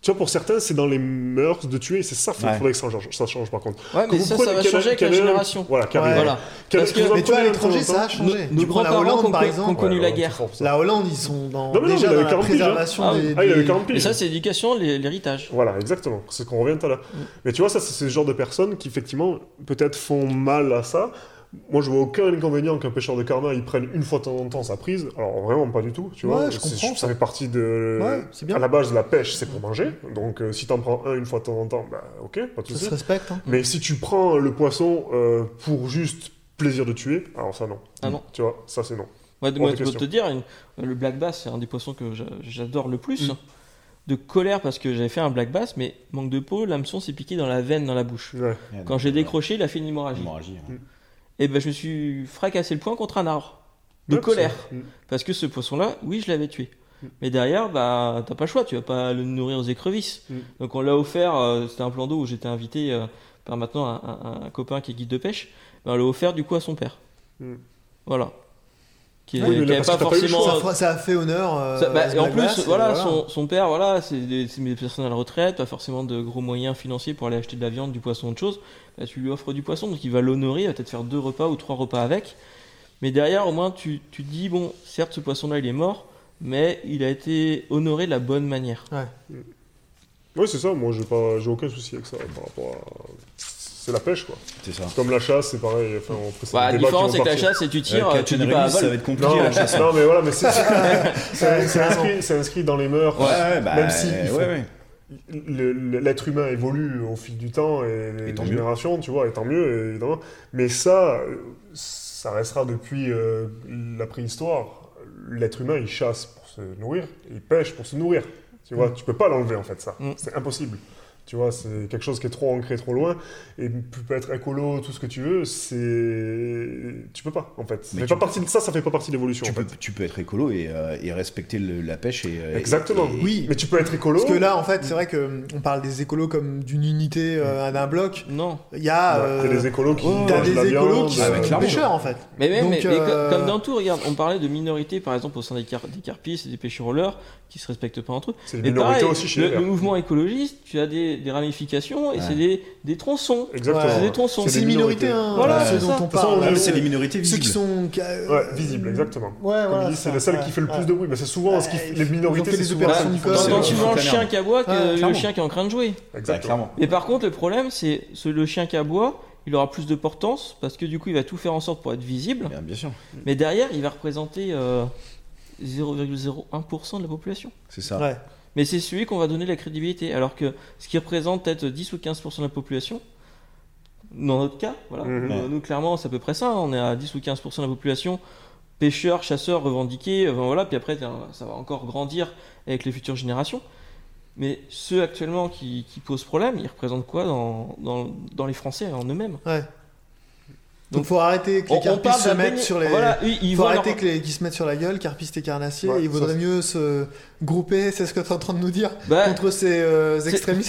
Tu vois, pour certains, c'est dans les mœurs de tuer. C'est ça, il Ouais. faudrait que ça change, ça change par contre. Ouais, mais vous ça, prenez- ça va qu'il changer avec qu'il la génération. Voilà, qui Ouais. Voilà. Qu'il Parce que- Mais tu vois, à l'étranger, ça a changé. Nos Tu prends la grands-parents Hollande, par qui ont exemple. connu la guerre. La Hollande, ils sont dans, Non, mais non, déjà dans la 40 piges, hein. préservation Ah des. Ah, il y avait des- 40 Et ça, c'est l'éducation, l'hé- l'héritage. Voilà, exactement. C'est ce qu'on revient tout à l'heure. Mm. Mais tu vois, ça, c'est ce genre de personnes qui, effectivement, peut-être font mal à ça. Moi, je vois aucun inconvénient qu'un pêcheur de karma, il prenne une fois de temps en temps sa prise. Alors, vraiment, pas du tout, tu Ouais, vois. je comprends, Ça ça. fait partie de... Ouais, c'est bien. À la base, la pêche, c'est pour manger. Donc, euh, si t'en prends un une fois de temps en temps, bah, ok, pas de Ça souci. se respecte. hein. Mais si tu prends le poisson euh, pour juste plaisir de tuer, alors ça, non. Ah non. Tu vois, ça, c'est non. Moi, de- moi, je te dire, une- le black bass, c'est un des poissons que j'a- j'adore le plus. Mm. De colère parce que j'avais fait un black bass, mais manque de peau, l'hameçon s'est piqué dans la veine, dans la bouche. Ouais. Quand j'ai décroché, il a fait une hémorragie. Hémorragie, ouais. Et ben, je me suis fracassé le poing contre un arbre. De colère. Mm. Parce que ce poisson-là, oui, je l'avais tué. Mm. Mais derrière, bah, t'as pas le choix, tu vas pas le nourrir aux écrevisses. Mm. Donc on l'a offert, euh, c'était un plan d'eau où j'étais invité euh, par maintenant un, un- un copain qui est guide de pêche. Ben, on l'a offert du coup à son père. Mm. Voilà. Qui, Oui, là, pas forcément. Ça, ça a fait honneur. euh, Ça- bah, à et en plus, voilà, Son, son père, voilà, c'est des, c'est des personnes à la retraite, pas forcément de gros moyens financiers pour aller acheter de la viande, du poisson, autre chose. Bah, tu lui offres du poisson, donc il va l'honorer, il va peut-être faire deux repas ou trois repas avec. Mais derrière, au moins, tu, tu te dis, bon, certes, ce poisson-là, il est mort, mais il a été honoré de la bonne manière. Ouais, c'est ça. Moi, j'ai pas, j'ai aucun souci avec ça par rapport à. C'est la pêche, quoi. C'est ça. Comme la chasse, c'est pareil. Enfin, on Bah, la différence, c'est que la chasse, c'est tu tires, tu and dis pas à release, ça va être compliqué Non, la chasse. non, mais voilà, mais c'est c'est- c'est- c'est inscrit, c'est inscrit dans les mœurs. Ouais, ouais, bah, Même si il ouais, faut- ouais. le- le- l'être humain évolue au fil du temps et les, Et mieux. générations, tu vois, et tant mieux, évidemment. Mais ça, ça restera depuis euh, la préhistoire. L'être humain, il chasse pour se nourrir, et il pêche pour se nourrir. Tu vois, Mm. tu peux pas l'enlever en fait, ça. Mm. C'est impossible. Tu vois, c'est quelque chose qui est trop ancré, trop loin. Et tu peux être écolo, tout ce que tu veux, c'est. Tu peux pas, en fait. Ça, Mais tu pas partie de... ça, ça fait pas partie de l'évolution, Tu en peux, fait. tu peux être écolo et, euh, et respecter le- la pêche et. euh, Exactement. et- et- Oui. Mais tu peux être écolo. Parce que là, en fait, c'est vrai que on parle des écolos comme d'une unité, euh, d'un bloc. Non. Il y a, euh, des écolos qui de des la écolos viande, qui Ah, sont euh, pêcheurs, en fait. Mais, même, Donc, mais, mais co- euh, comme dans tout, regarde, on parlait de minorités par exemple au sein des, car des carpistes et des pêcheurs rollers qui se respectent pas entre eux. C'est une minorité pareil, aussi chez le, les le mouvement écologiste, tu as des, des ramifications et Ouais. c'est des, des tronçons. Exactement. C'est des tronçons. C'est des une minorité, minorités. hein, Voilà, ceux c'est dont ça. on parle. c'est les minorités Ceux visibles. qui sont. Ouais, visible, exactement. Ouais, Comme voilà. c'est ça, le seul ouais, qui fait le plus ouais. de bruit. Mais c'est souvent ce qui fait- les minorités. c'est des souvent qui fait com. le chien qui aboie que Ouais, le chien qui est en train de jouer. Exactement. clairement. Mais par contre, le problème, c'est ce, le chien qui aboie, il aura plus de portance parce que du coup, il va tout faire en sorte pour être visible. Bien, bien sûr. Mais derrière, il va représenter euh, 0,01% de la population. C'est ça. Ouais. Mais c'est celui qu'on va donner la crédibilité. Alors que ce qui représente peut-être 10 ou 15% de la population, dans notre cas, voilà, Mhm. nous, nous, clairement c'est à peu près ça, on est à 10 ou 15% de la population, pêcheurs, chasseurs, revendiqués, enfin, voilà, puis après ça va encore grandir avec les futures générations. Mais ceux actuellement qui, qui posent problème, ils représentent quoi dans, dans, dans les Français en eux-mêmes? Ouais. Donc, Donc faut arrêter que les carpistes se mettent béni- sur les. Voilà, eux, ils faut arrêter leur- que les... qu'ils se mettent sur la gueule, carpistes et carnassiers. Ouais, il vaudrait ça, mieux se grouper, c'est ce que tu es en train de nous dire, Bah, contre ces euh,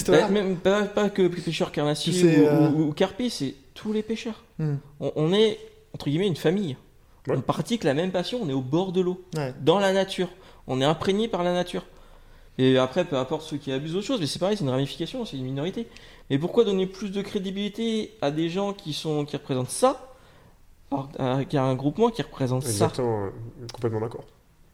bah, même pas, pas que pêcheurs carnassiers ou, euh, ou- ou carpis, c'est tous les pêcheurs. Hmm. On, on est, entre guillemets, une famille. Ouais. On pratique la même passion, on est au bord de l'eau, Ouais. dans la nature. On est imprégné par la nature. Et après, peu importe ceux qui abusent d'autre chose, mais c'est pareil, c'est une ramification, c'est une minorité. Mais pourquoi donner plus de crédibilité à des gens qui, sont, qui représentent ça, alors à- qu'à un groupement qui représente ça Exactement, ouais. complètement d'accord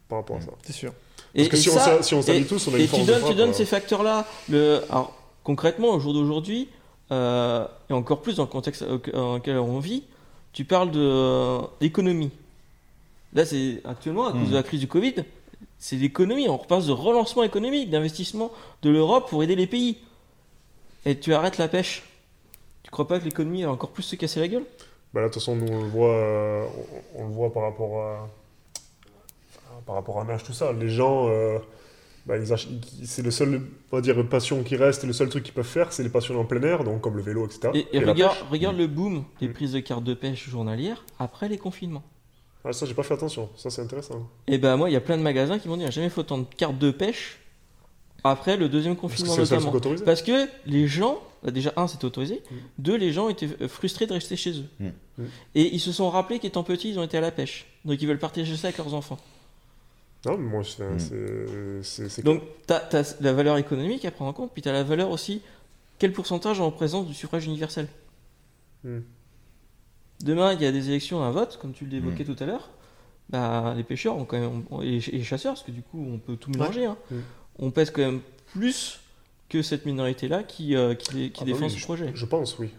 par rapport à ça. C'est sûr. Parce Et- que et si, on ça- si on et- tous, on a et une tu de donnes, tu donnes euh. ces facteurs-là. Le, alors, concrètement, au jour d'aujourd'hui, euh, et encore plus dans le contexte dans lequel on vit, tu parles de, euh, d'économie. Là, c'est actuellement, à cause Mhm. de la crise du Covid, c'est l'économie. On repasse de relancement économique, d'investissement de l'Europe pour aider les pays. Et tu arrêtes la pêche. Tu crois pas que l'économie va encore plus se casser la gueule? Bah là, de toute façon, nous, on le voit, euh, on, on le voit par rapport à, par rapport à tout ça. Les gens, euh, bah, ils ach- ils- c'est le seul, on va dire, passion qui reste, et le seul truc qu'ils peuvent faire, c'est les passions en plein air, donc comme le vélo, etc. Et, regarde, regarde le boom des Mhm. prises de cartes de pêche journalières après les confinements. Ah, ça, j'ai pas fait attention. Ça, c'est intéressant. Et ben moi, il y a plein de magasins qui m'ont dit, il n'y a jamais fait autant de cartes de pêche après le deuxième Parce que confinement le seul notamment. Parce que les gens, bah, déjà un, c'était autorisé, Mm. deux, les gens étaient frustrés de rester chez eux. Mm. Mm. Et ils se sont rappelés qu'étant petits, ils ont été à la pêche. Donc ils veulent partager ça avec leurs enfants. Non, mais moi, c'est, c'est, c'est, c'est Donc tu as, la valeur économique à prendre en compte, puis tu as la valeur aussi, quel pourcentage en présence du suffrage universel. Demain, il y a des élections, un vote, comme tu l'évoquais tout à l'heure. Bah, les pêcheurs ont quand même, ont- et les chasseurs, parce que du coup, on peut tout mélanger, hein. On pèse quand même plus que cette minorité-là qui, euh, qui, qui Ah bah défend oui, ce je- projet. Je pense, oui.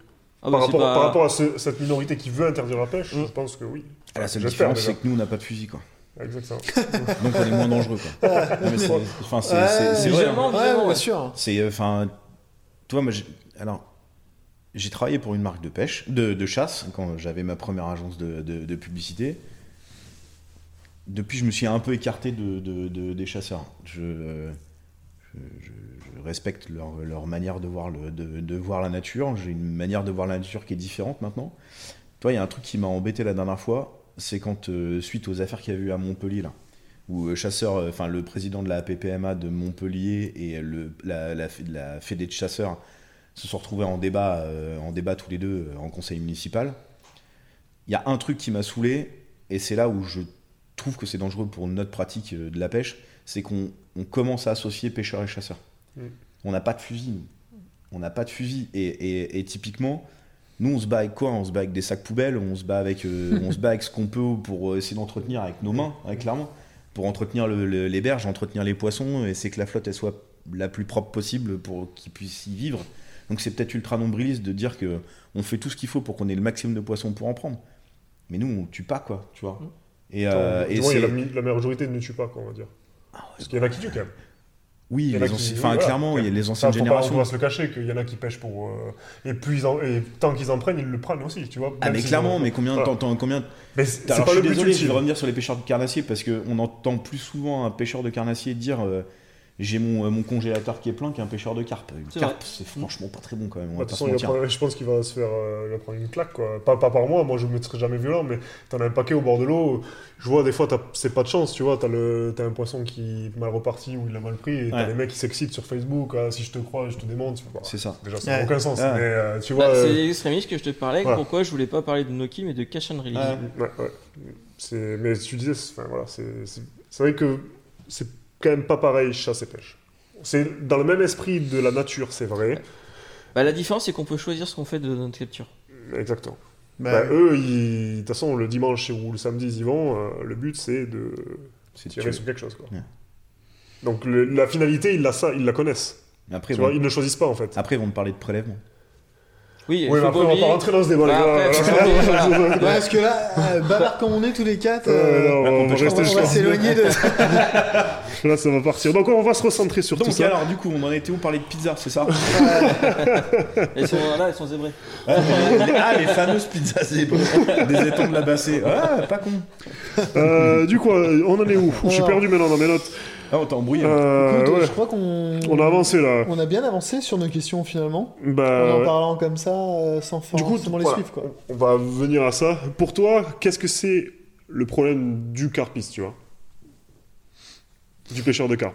Ah bah, par, rapport, pas- par rapport à ce- cette minorité qui veut interdire la pêche, Mm. je pense que oui. Ah, La seule différence, c'est que nous, on n'a pas de fusil, quoi. Exactement. Donc, on est moins dangereux, quoi. Non, mais c'est, enfin, c'est, vrai. hein. Ouais, bien sûr. C'est, euh, enfin, toi, moi, j'ai- alors, j'ai travaillé pour une marque de pêche, de, de chasse, quand j'avais ma première agence de, de- de publicité. Depuis, je me suis un peu écarté de, de- de- des chasseurs. Je, euh, je, respecte leur, manière de voir, la nature. J'ai une manière de voir la nature qui est différente maintenant. Toi, il y a un truc qui m'a embêté la dernière fois, c'est quand, euh, suite aux affaires qu'il y a eu à Montpellier, où euh, chasseur, euh, le président de la PPMA de Montpellier et la, la, Fédé de chasseurs se sont retrouvés en débat, en débat tous les deux en conseil municipal. Il y a un truc qui m'a saoulé, et c'est là où je trouve que c'est dangereux pour notre pratique de la pêche, c'est qu'on on commence à associer pêcheurs et chasseurs. On n'a pas de fusil, nous. On n'a pas de fusil. Et, et- et typiquement, nous, on se bat avec quoi? On se bat avec des sacs poubelles, on se bat avec, euh, on se bat avec ce qu'on peut pour essayer d'entretenir avec nos mains, hein, clairement. Pour entretenir le- le- les berges, entretenir les poissons, et c'est que la flotte, elle soit la plus propre possible pour qu'ils puissent y vivre. Donc c'est peut-être ultra nombriliste de dire que on fait tout ce qu'il faut pour qu'on ait le maximum de poissons pour en prendre. Mais nous, on tue pas, quoi, tu vois. Et, euh, Attends, et a c'est- la, la majorité ne tue pas, quoi, on va dire. Ah ouais, Parce qu'il y en a qui tuent quand même. Oui, les qui- enfin, voilà. clairement, il y a les Ça, anciennes faut pas, on générations. va se le cacher qu'il y en a qui pêchent pour. euh, et, en- et tant qu'ils en prennent, ils le prennent aussi, tu vois. Ah mais clairement, en- mais combien, Voilà. t'entends- combien Mais c'est pas je le suis but désolé, je vais revenir sur les pêcheurs de carnassiers parce qu'on entend plus souvent un pêcheur de carnassier dire euh, j'ai mon, euh, mon congélateur qui est plein qu'un pêcheur de carpe. Une C'est carpe, c'est franchement pas très bon quand même, on Bah, va De pas se façon, mentir. prendre- je pense qu'il va se faire euh, il va prendre une claque. Quoi. Pas, pas par moi, moi je ne mettrai jamais violent, mais t'en as un paquet au bord de l'eau. Je vois des fois, t'as- c'est pas de chance, tu vois. T'as un poisson qui est mal reparti ou il a mal pris, et t'as les mecs qui s'excitent sur Facebook. ah, si je te crois, je te démonte. C'est ça. Déjà, ça n'a Ouais. aucun sens. Ouais. Mais euh, tu vois. Bah, euh, c'est l'extrémiste que je te parlais. voilà. Pourquoi je voulais pas parler de Noki mais de Cash and Release. Ouais. ouais, ouais. C'est- Mais tu disais, c'est enfin, voilà, c'est vrai que c'est quand même pas pareil chasse et pêche. C'est dans le même esprit de la nature, c'est vrai. Bah, la différence, c'est qu'on peut choisir ce qu'on fait de notre capture. Exactement. Bah, Bah, eux, ils- de toute façon, le dimanche ou le samedi, ils y vont. euh, le but, c'est de tirer sur quelque chose. Quoi. Ouais. Donc le- la finalité, ils la, ça, ils la connaissent. Mais Après, Tu vois, ils ne choisissent pas en fait. après, ils vont me parler de prélèvement. Oui, oui, après, on va pas rentrer dans ce débat, les Bah, Voilà. ouais, parce que là, euh, bavard comme on est tous les quatre, Euh, euh, non, on, on va peut- on jusqu'à- s'éloigner de. Là, ça va partir. Donc on va se recentrer sur tout Donc ça. alors, du coup, on en était où Parler de pizza, c'est ça? Elles sont là, elles sont zébrées. Ah, les fameuses pizzas zébrées des étangs de la Bassée. Ah, pas con. Euh, du coup, on en est où? Je suis Alors. perdu maintenant dans mes notes. Ah, on t'a embrouillé. Euh, Écoute, ouais. je crois qu'on. On a avancé là. On a bien avancé sur nos questions finalement. Bah, en en ouais. parlant comme ça, euh, sans Du coup, forcément les voilà, suivre quoi. on va venir à ça. Pour toi, qu'est-ce que c'est le problème du carpiste, tu vois? Du pêcheur de carpe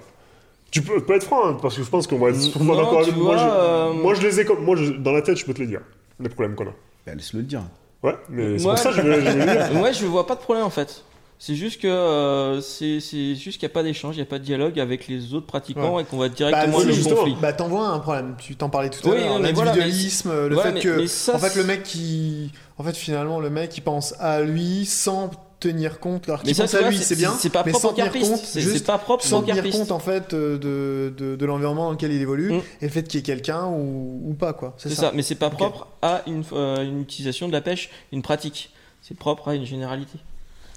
Tu peux, peux être franc, hein, parce que je pense qu'on va être souvent Non, d'accord avec tu moi. vois, je, euh, moi, je les ai comme. Moi, je- dans la tête, je peux te les dire, les problèmes qu'on a. Bah, laisse-le le dire. Ouais, mais c'est Moi, pour ça que je vais, je vais le dire. Moi, je vois pas de problème en fait. C'est juste que euh, c'est c'est juste qu'il n'y a pas d'échange, il n'y a pas de dialogue avec les autres pratiquants et qu'on va directement Bah, le justement. conflit. Bah t'en vois un problème, tu t'en parlais tout à l'heure, mais voilà, l'individualisme, le fait mais- que mais ça, en fait le mec qui en fait finalement le mec il pense à lui sans tenir compte alors Mais ça, pense à lui c'est bien C'est pas propre sans tenir compte C'est pas propre sans tenir compte en fait de, de, de l'environnement dans lequel il évolue Mm. et le fait qu'il y ait quelqu'un ou, ou pas quoi c'est ça, ça, mais c'est pas propre à une, euh, une utilisation de la pêche, une pratique. C'est propre à une généralité.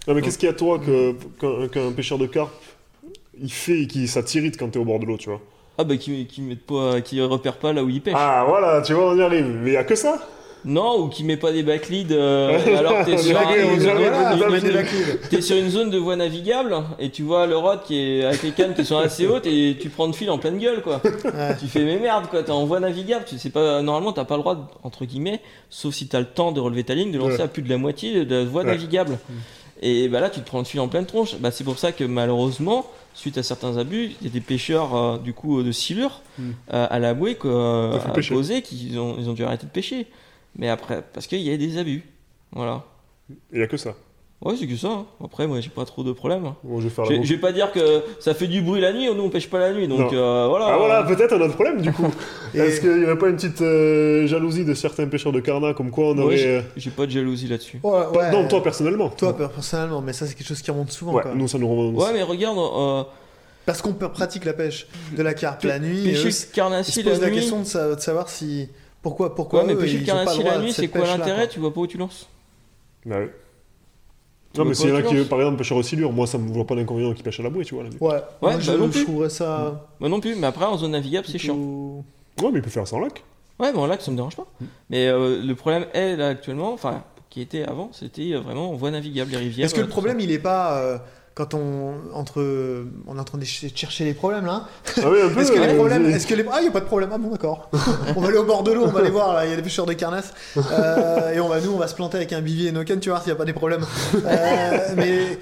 Non, mais qu'est-ce qu'il y a, toi, que- qu'un pêcheur de carpe, il fait et qui ça t'irrite quand t'es au bord de l'eau, tu vois Ah bah qui, qui met pas, qui repère pas là où il pêche. Ah, voilà, tu vois, on y arrive. Mais il y a que ça Non, ou qui met pas des backleads euh, alors que t'es sur. T'es sur une zone de voie navigable et tu vois le rod qui est avec les cannes qui sont assez hautes et tu prends le fil en pleine gueule quoi. Ouais. Tu fais mais merde quoi, t'es en voie navigable, tu sais pas normalement t'as pas le droit de- entre guillemets, sauf si t'as le temps de relever ta ligne, de lancer Ouais. à plus de la moitié de la voie Ouais. navigable. Et bah là tu te prends le fil en pleine tronche. Bah c'est pour ça que malheureusement suite à certains abus, il y a des pêcheurs euh, du coup de silure Mm. euh, à la bouée que, euh, Ça fait à pêcher. poser qui ont, ils ont dû arrêter de pêcher. Mais après parce qu'il y a des abus. Voilà. Il y a que ça. Ouais, c'est que ça. hein. Après, moi, j'ai pas trop de problèmes. hein. Bon, je vais faire Je la je boucle. vais pas dire que ça fait du bruit la nuit, nous on pêche pas la nuit, donc euh, voilà. Ah voilà, peut-être un autre problème du coup. Et- Est-ce qu'il n'y aurait pas une petite euh, jalousie de certains pêcheurs de carnat comme quoi on aurait. j'ai- euh, j'ai pas de jalousie là-dessus. Ouais, pas- ouais. Non, toi personnellement. Toi, personnellement, mais ça c'est quelque chose qui remonte souvent. Ouais, quoi. nous ça nous remonte. Ouais, mais regarde, euh, Parce qu'on peut- pratique la pêche de la carpe la nuit. pêcher le carnassier la la nuit. question de, sa- de savoir si pourquoi pourquoi Ouais, mais pêcher le carnassier la nuit, c'est quoi l'intérêt? Tu vois pas où tu lances? Bah oui. Non, mais en a tu qui, par exemple, pêcheur aussi dur, moi ça me voit pas d'inconvénient qui pêche à la bouée, tu vois. la nuit. Ouais, Ouais, moi, bah je, non je plus. trouverais ça. Moi non plus, mais après en zone navigable, c'est chiant. Ouais, mais il peut faire ça en lac. Ouais, bon là, ça me dérange pas. Mais euh, le problème est là actuellement, enfin, qui était avant, c'était euh, vraiment en voie navigable, les rivières. Est-ce que euh, le tout problème il est pas euh, quand on entre on est en train de ch- chercher les problèmes là Ah oui, un peu. Est-ce que les euh, problèmes est-ce que les ah il y a pas de problème. Ah bon d'accord. On va aller au bord de l'eau on va aller voir là. Il y a des pêcheurs de carnasse Euh, et on va nous on va se planter avec un bivier et tu vois s'il y a pas des problèmes. Euh, mais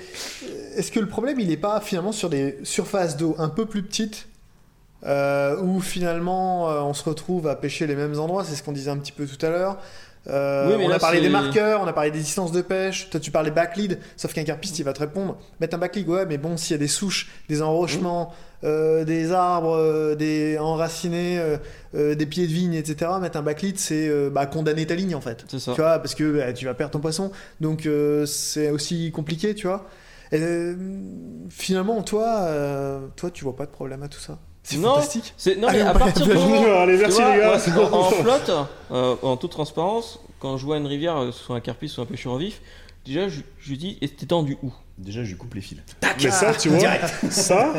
est-ce que le problème il est pas finalement sur des surfaces d'eau un peu plus petites euh, où finalement euh, on se retrouve à pêcher les mêmes endroits? C'est ce qu'on disait un petit peu tout à l'heure Euh, Oui, mais on là, a parlé des marqueurs, on a parlé des distances de pêche. Toi, tu parlais backlead, sauf qu'un carpiste, il va te répondre mettre un backlead, ouais, mais bon, s'il y a des souches, des enrochements, euh, des arbres, euh, des enracinés, des pieds de vigne, etc., mettre un backlead, c'est bah, condamner ta ligne en fait. C'est ça. Tu vois, parce que bah, tu vas perdre ton poisson. Donc, c'est aussi compliqué, tu vois. Et, finalement, toi, toi, tu vois pas de problème à tout ça. C'est Non. fantastique. C'est- Non, Allez, mais on à partir moment. Allez, Tu merci vois, les gars. moi, en, en flotte, euh, en toute transparence, quand je vois une rivière, euh, soit un carpiste ou un pêcheur vif, Déjà, je, je lui dis, et t'es tendu où? Déjà, je lui coupe les fils. Mais ça, tu vois, ça,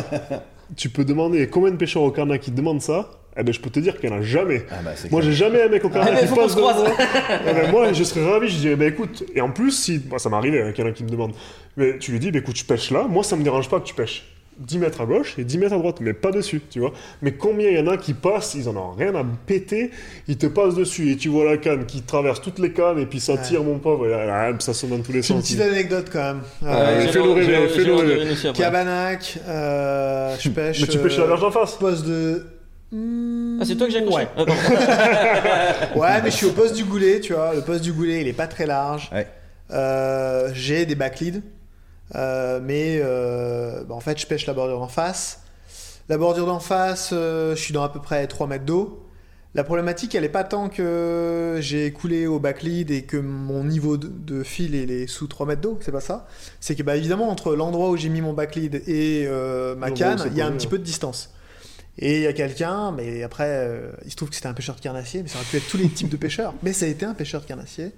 tu peux demander combien de pêcheurs au carnet qui te demandent ça? Eh ben, je peux te dire qu'il n'y en a jamais. Ah bah, Moi, j'ai jamais un mec au carnet Ah, qui passe devant moi. Eh ben, moi, je serais ravi, je dirais, bah écoute, et en plus, si, moi, ça m'est arrivé, hein, qu'il y en a qui me demande, mais tu lui dis, bah écoute, je pêche là, moi, ça me dérange pas que tu pêches 10 mètres à gauche et 10 mètres à droite, mais pas dessus, tu vois. Mais combien il y en a qui passent, ils en ont rien à péter, ils te passent dessus et tu vois la canne qui traverse toutes les cannes et puis ça Ouais. tire, mon pauvre, et là, ça sonne dans tous les J'ai une sens. petite anecdote quand même. Euh, fais-le rêver, fais-le rêver. Cabanac, euh, je pêche. Mais tu pêches la euh, verge en face Poste de. Hmm, Ah, c'est toi que j'ai accroché Ouais. Ah. Ouais, mais je suis au poste du goulet, tu vois. Le poste du goulet, il est pas très large. Ouais. Euh, j'ai des backleads, euh, mais euh, bah, en fait, je pêche la bordure d'en face. La bordure d'en face, euh, je suis dans à peu près 3 mètres d'eau. La problématique, elle est pas tant que j'ai coulé au backlead et que mon niveau de, fil il est sous 3 mètres d'eau, c'est pas ça. C'est que, bah, évidemment, entre l'endroit où j'ai mis mon backlead et euh, ma où canne, il y a un petit peu de distance. Et il y a quelqu'un, mais après, euh, il se trouve que c'était un pêcheur de carnassier, mais ça aurait pu être tous les types de pêcheurs. Mais ça a été un pêcheur de carnassier.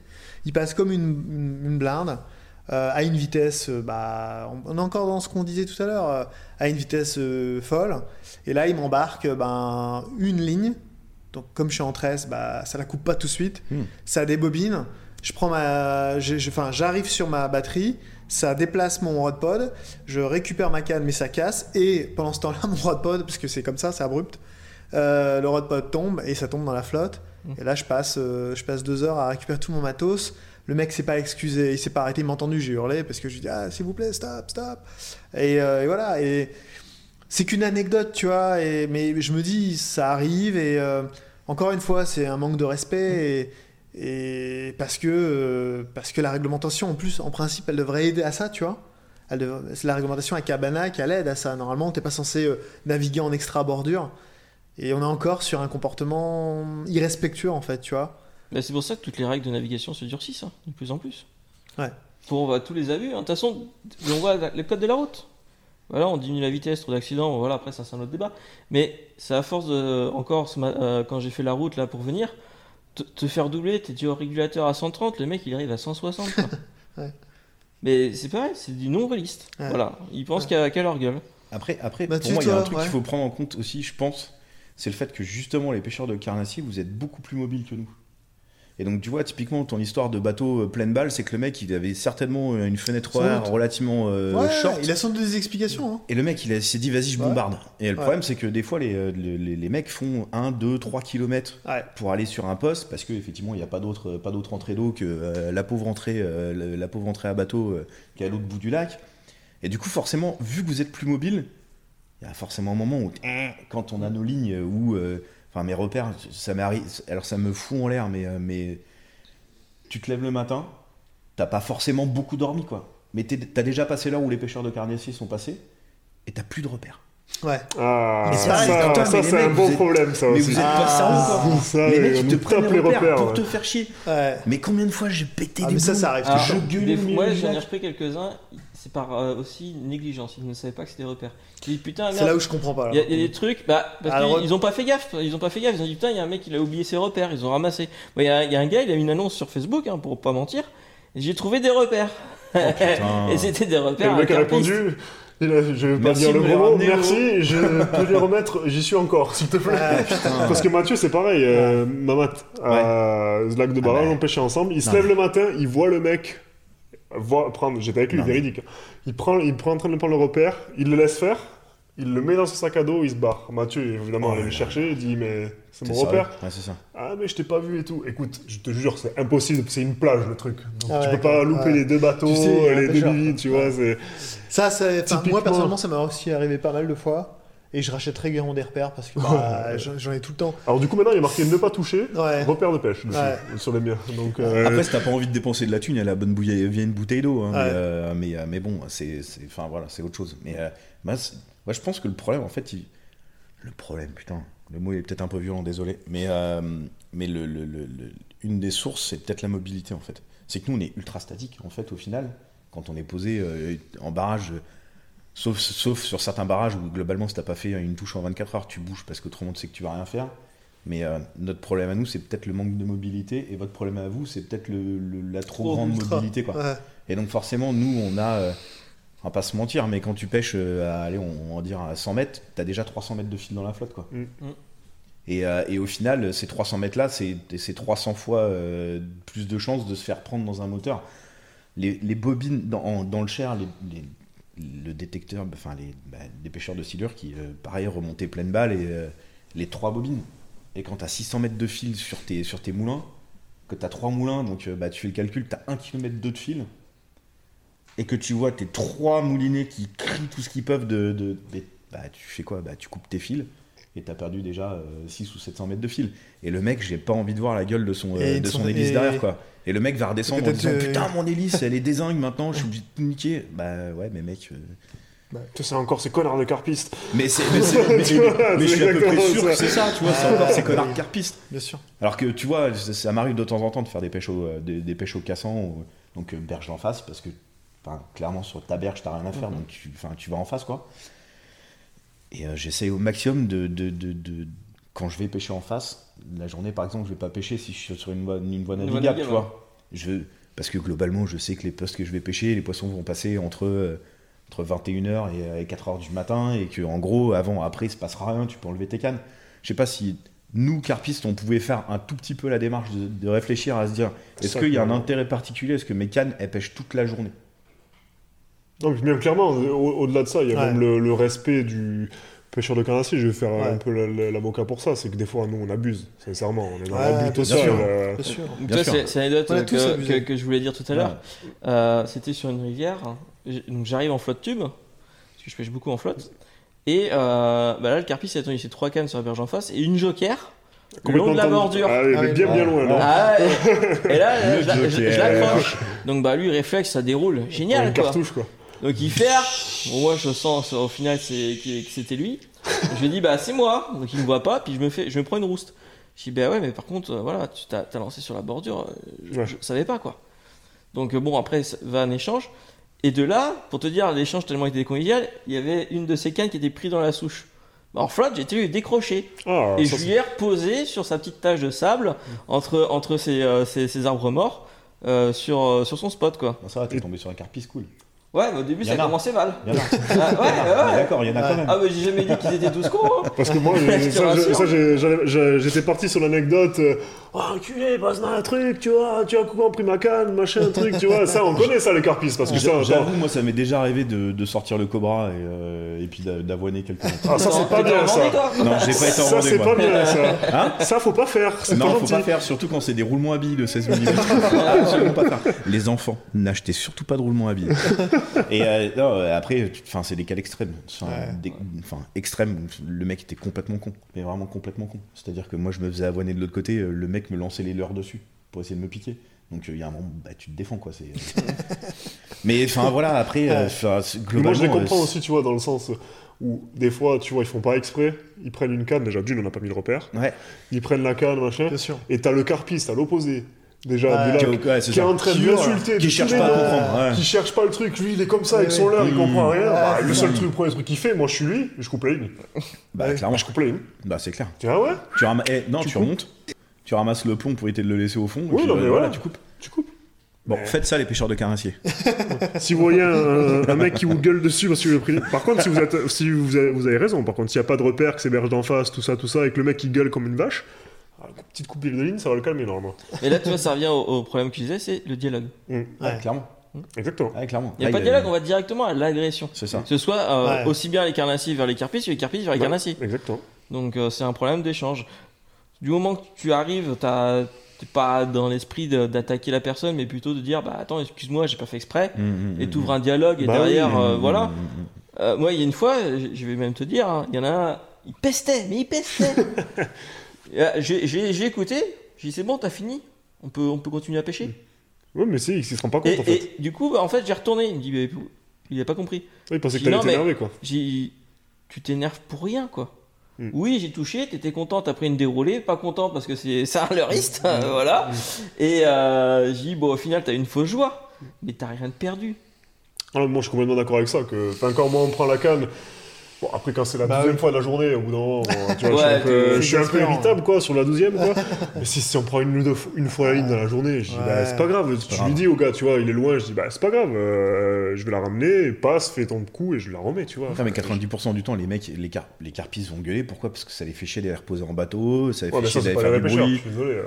Il passe comme une, une- une blinde, euh, à une vitesse, euh, bah, on est encore dans ce qu'on disait tout à l'heure, euh, à une vitesse euh, folle. Et là, il m'embarque ben, une ligne. Donc, comme je suis en 13, bah, ça la coupe pas tout de suite. Hmm. Ça débobine. Je prends ma, enfin, j'arrive sur ma batterie. Ça déplace mon rodpod. Je récupère ma canne, mais ça casse. Et pendant ce temps-là, mon rodpod, parce que c'est comme ça, c'est abrupt, le rodpod tombe et ça tombe dans la flotte. Mm. Et là, je passe, je passe deux heures à récupérer tout mon matos. Le mec s'est pas excusé, il s'est pas arrêté, il m'a entendu, j'ai hurlé parce que je lui dis ah s'il vous plaît stop stop. Et, euh, et voilà. Et c'est qu'une anecdote, tu vois. Et, mais je me dis ça arrive et euh, encore une fois c'est un manque de respect et, et parce que euh, parce que la réglementation en plus en principe elle devrait aider à ça, tu vois. C'est la réglementation à Cabana qui aide à ça. Normalement, t'es pas censé naviguer en extra bordure. Et on est encore sur un comportement irrespectueux, en fait, tu vois. Bah, c'est pour ça que toutes les règles de navigation se durcissent, hein, de plus en plus. Ouais. Pour bah, tous les abus. hein. De toute façon, on voit les codes de la route. Voilà, on diminue la vitesse, trop d'accidents, voilà, après ça c'est un autre débat. Mais c'est à force de, encore euh, quand j'ai fait la route là pour venir, te, te faire doubler, t'es déjà au régulateur à 130, le mec il arrive à 160. quoi. Ouais. Mais c'est pareil, c'est du non-réaliste. Ouais. Voilà, ils pensent Ouais. qu'à qu'à leur gueule. Après, après Mathieu, pour moi, il y a un truc ouais. qu'il faut prendre en compte aussi, je pense, c'est le fait que justement, les pêcheurs de carnassier, vous êtes beaucoup plus mobiles que nous. Et donc, tu vois, typiquement, ton histoire de bateau euh, pleine balle, c'est que le mec, il avait certainement euh, une fenêtre horaire relativement euh, ouais, short. il a sans doute des explications. Hein. Et le mec, il s'est dit, vas-y, je Ouais. bombarde. Et le Ouais. problème, c'est que des fois, les, les, mecs font 1, 2, 3 km pour aller sur un poste, parce qu'effectivement, il n'y a pas d'autre pas d'autre entrée d'eau que euh, la, pauvre entrée, euh, la, pauvre entrée à bateau qui est à l'autre bout du lac. Et du coup, forcément, vu que vous êtes plus mobile, il y a forcément un moment où, quand on a nos lignes, où, mes repères, ça alors ça me fout en l'air, mais, euh, mais tu te lèves le matin, t'as pas forcément beaucoup dormi, quoi. Mais t'as déjà passé l'heure où les pêcheurs de carnassier sont passés, et t'as plus de repères. Ouais. Ah, Mais ça, ça, mais les c'est un bon vous êtes- problème, ça Mais aussi. vous êtes pas Ah, sérieux, quoi. Ça, les ouais, mecs, ils te prennent tape les repères, repères. pour ouais. te faire chier. Ouais. Mais combien de fois j'ai pété Ah, des mais ça, ça arrive toujours. je gueule des fois- du j'en ai repris quelques-uns, c'est par euh, aussi négligence, ils ne savaient pas que c'était des repères. Tu dis putain, C'est là où je comprends pas. Il y, a- il y a des trucs, bah, parce Alors, qu'ils ils ont pas fait gaffe. Ils ont pas fait gaffe. Ils ont dit putain, il y a un mec, il a oublié ses repères. Ils ont ramassé. Il y, a un gars, il a une annonce sur Facebook, hein, pour pas mentir. J'ai trouvé des repères. putain. et c'était des Et repères. le mec a répondu. A- je vais pas Merci dire le gros mot, merci, je peux les remettre, j'y suis encore, s'il te plaît. Putain. Parce que Mathieu, c'est pareil, euh, Mamat, à Lac de Barrage, Ah on pêchait ensemble, il se Non, lève mais- le matin, il voit le mec voit, prendre, j'étais avec lui, Non, mais- véridique, il prend, il prend en train de prendre le repère, il le laisse faire, il le met dans son sac à dos, il se barre. Mathieu, évidemment, Oh allait là le chercher, il dit, mais c'est mon repère. Ouais, c'est ça. Ah, mais je t'ai pas vu et tout. Écoute, je te jure, c'est impossible, c'est une plage le truc. Donc, Ah tu ouais, peux pas louper ouais. les deux bateaux, Tu sais, il y a un les deux quoi. tu vois, c'est. Ça, Typiquement. moi personnellement, ça m'a aussi arrivé pas mal de fois. Et je rachète régulièrement des repères parce que bah, j'en ai tout le temps. Alors, du coup, maintenant, il y a marqué ne pas toucher, Ouais. repère de pêche dessus, Ouais. sur les miens. Donc, euh, Après, si t'as pas envie de dépenser de la thune, il y a la bonne bouille, vient une bouteille d'eau. hein, Ouais. mais, euh, mais, euh, mais bon, c'est, voilà, c'est autre chose. Mais euh, moi, je pense que le problème, en fait, il- le problème, putain, le mot est peut-être un peu violent, désolé. Mais, euh, mais le, le- une des sources, c'est peut-être la mobilité, en fait. C'est que nous, on est ultra statique, en fait, au final, quand on est posé euh, en barrage. euh, Sauf, sauf sur certains barrages où globalement, si t'as pas fait une touche en 24 heures, tu bouges parce que tout le monde sait que tu vas rien faire. Mais euh, notre problème à nous, c'est peut-être le manque de mobilité, et votre problème à vous, c'est peut-être la trop, Trop grande Ultra. mobilité. Quoi. Ouais. Et donc forcément, nous, on a, on va pas se mentir, mais quand tu pêches, euh, à, allez, on, on va dire à 100 mètres, t'as déjà 300 mètres de fil dans la flotte, quoi. Mm. Mm. Et, euh, et au final, ces 300 mètres-là, c'est c'est 300 fois euh, plus de chances de se faire prendre dans un moteur. Les, les bobines dans, en- dans le Cher, les, les- le détecteur, enfin les, bah, des pêcheurs de silure qui, euh, pareil, remontaient pleine balle et les trois bobines. Et quand tu as 600 mètres de fil sur tes, sur tes moulins, que tu as trois moulins, donc bah, tu fais le calcul, tu as 1 km de fil, et que tu vois tes trois moulinets qui crient tout ce qu'ils peuvent de. de- bah, tu fais quoi? Bah, Tu coupes tes fils et tu as perdu déjà 6 ou 700 mètres de fil. Et le mec, j'ai pas envie de voir la gueule de son, euh, de son son- hélice et- derrière, quoi. Et le mec va redescendre en disant euh, Putain, mon hélice, elle est désingue maintenant, je suis obligé de tout niquer. Bah ouais, mais mec. euh, Bah, tu sais, c'est encore ces connards de carpistes. Mais, c'est, mais, c'est- mais- mais je c'est suis à peu près sûr ça. que c'est ça, tu vois, c'est encore ces connards de carpistes. Bien sûr. Alors que tu vois, ça, ça m'arrive de temps en temps de faire des pêches au, euh, des, des pêches au cassant, ou- donc euh, berge en face, parce que enfin, clairement sur ta berge t'as rien à faire, donc tu, enfin, tu vas en face quoi. Et euh, j'essaye au maximum de, de, de- de- quand je vais pêcher en face, la journée par exemple, je vais pas pêcher si je suis sur une voie, une voie Une voie navigable, tu vois. Je, parce que globalement, je sais que les postes que je vais pêcher, les poissons vont passer entre, euh, entre 21h et, euh, et 4h du matin, et que en gros, avant, après, il se passera rien, tu peux enlever tes cannes. Je sais pas si nous, carpistes, on pouvait faire un tout petit peu la démarche de, de réfléchir à se dire est-ce qu'il y a un intérêt particulier Est-ce que mes cannes, elles pêchent toute la journée? Non, mais même clairement, au- au-delà de ça, il y a Ouais. même le, le respect du pêcheur de canne à Je vais faire Ouais. un peu la- la- l'avocat pour ça. C'est que des fois, nous, on abuse, sincèrement. On est dans Ouais, l'abus bien total. sûr. euh, Bien sûr. Donc, Bien toi, sûr. c'est l'anecdote euh, que, que- que je voulais dire tout à l'heure. Euh, C'était sur une rivière. Donc j'arrive en flotte tube, parce que je pêche beaucoup en flotte. Et euh, bah là, le carpiste il a tenu ses trois cannes sur la berge en face et une joker le long de la bordure. Ah, Ah bien, bien ouais. loin, là. Ah, et, et là, je, l'accroche. Donc bah lui, réflexe, ça déroule. Génial une quoi. cartouche, quoi. Donc il fait. Bon, moi je sens au final que c'était lui. Je lui dis bah c'est moi. Donc il me voit pas. Puis je me fais, je me prends une rouste. Je dis bah ouais mais par contre euh, voilà tu t'as lancé sur la bordure. euh, Je, Ouais. je savais pas quoi. Donc euh, bon après va un échange. Et de là pour te dire l'échange tellement était convivial, il y avait une de ces cannes qui était prise dans la souche. Bah, En flotte, j'ai été lui décrocher. Ah, Et je lui ai reposé sur sa petite tache de sable entre, entre ces, euh, ces, ces arbres morts euh, sur, euh, sur son spot quoi. Ça va, t'es tombé sur un carpiste cool. Ouais, mais au début ça a commencé mal. Il y en a. Ah, ouais, ouais, ouais. D'accord, il y en a quand même. Ah, mais j'ai jamais dit qu'ils étaient tous cons. hein. Parce que moi, j'étais parti sur l'anecdote. Oh, enculé, passe dans un truc, tu vois, tu as compris ma canne, machin, truc, tu vois. Ça, on connaît ça, les carpistes, parce que ça. J'avoue, moi, ça m'est déjà arrivé de, de sortir le cobra et, euh, et puis d'a- d'avoiner mètres. Ah, ça, c'est pas bien, en ça. Non, j'ai pas été en Ça, c'est pas bien, ça. Hein Ça, faut pas faire. C'est Non, pas faut gentil. pas faire, surtout quand c'est des roulements à billes de 16 mm. Absolument pas faire. Les enfants, n'achetez surtout pas de roulements à billes. Et euh, non, euh, après, enfin, c'est des cas extrêmes. Enfin, Ouais. extrêmes. Le mec était complètement con, mais vraiment complètement con. C'est-à-dire que moi, je me faisais avoiner de l'autre côté, le mec me lançait les leurs dessus pour essayer de me piquer. Donc euh, il y a un moment, bah, tu te défends quoi. C'est. mais enfin voilà, après, euh, globalement. moi, je les euh, comprends aussi, tu vois, dans le sens où des fois, tu vois, ils font pas exprès, ils prennent une canne, déjà d'une, on n'a pas mis le repère, Ouais. ils prennent la canne, machin, Bien sûr. et t'as le carpiste à l'opposé, déjà, du Qui, ouais, est ça. en train de Qui hurle, l'insulter, qui de cherche pas à noms, comprendre, ouais. qui cherche pas le truc, lui, il est comme ça avec son leurre, il comprend rien. Ouais, Bah, c'est le seul truc, premier truc qu'il fait, moi, je suis lui, je coupe la ligne. Bah, Ouais. clairement, Moi, je coupe la ligne. bah, c'est clair. Tu ah ouais Tu ramasses, eh, non, Tu remontes, tu ramasses le plomb pour éviter de le laisser au fond. Oui, puis, non, euh, mais voilà, voilà. tu coupes. Tu coupes. Bon, Mais- faites ça les pêcheurs de carnassiers. Si vous voyez un, un mec qui vous gueule dessus parce que le prix. Par contre, si vous, êtes, si vous, avez, vous avez raison, par contre, s'il n'y a pas de repère, que c'est berge d'en face, tout ça, tout ça, et que le mec qui gueule comme une vache, ah, une petite coupe de ligne, ça va le calmer normalement. Et là, tu vois, ça revient au, au problème que tu disais, c'est le dialogue. Mm. Ouais. clairement. Exactement. Ouais, clairement. Il n'y a Là, pas de dialogue, on va directement à l'agression. C'est ça. Que ce soit euh, Ouais. aussi bien les carnassiers vers les carpistes que les carpistes vers les Ouais. carnassiers. Exactement. Donc euh, c'est un problème d'échange. Du moment que tu arrives, t'es pas dans l'esprit d'attaquer la personne, mais plutôt de dire bah attends excuse-moi j'ai pas fait exprès, Mmh, et t'ouvres un dialogue et Bah derrière oui. euh, voilà. Euh, moi il y a une fois, je vais même te dire, hein, il y en a un, il pestait, mais il pestait. Euh, J'ai écouté, j'ai dit c'est bon t'as fini, on peut on peut continuer à pêcher. Oui, mais si, il se rend pas compte Et, en fait. et du coup bah, en fait j'ai retourné, il me dit mais il a pas compris. Oui, il pensait que t'allais t'énerver quoi. J'ai dit, tu t'énerves pour rien, quoi. Mm. Oui, j'ai touché, t'étais content, t'as pris une déroulée, pas content parce que c'est un leuriste, Mm. voilà. Et euh, j'ai dit, bon, au final, t'as une fausse joie, mais t'as rien de perdu. Ah, moi, je suis complètement d'accord avec ça. Que... Quand moi, on prend la canne, Bon, après, quand c'est la Bah deuxième oui. fois de la journée, au bout d'un moment, tu vois, Ouais, je suis un peu, je suis un peu t'es irritable, quoi, sur la douzième, quoi. Mais si, si on prend une, deux une fois la ligne dans la journée, je dis, Ouais. bah, c'est pas grave. Tu lui dis au gars, tu vois, il est loin, je dis, bah, c'est pas grave, euh, je vais la ramener, passe, fais ton coup et je la remets, tu vois. Mais 90% du temps, les mecs, les, car les carpistes vont gueuler. Pourquoi? Parce que ça les fait chier d'aller reposer en bateau, ça les fait Ouais, chier d'aller faire du pêcheurs, je bruit. suis désolé. euh.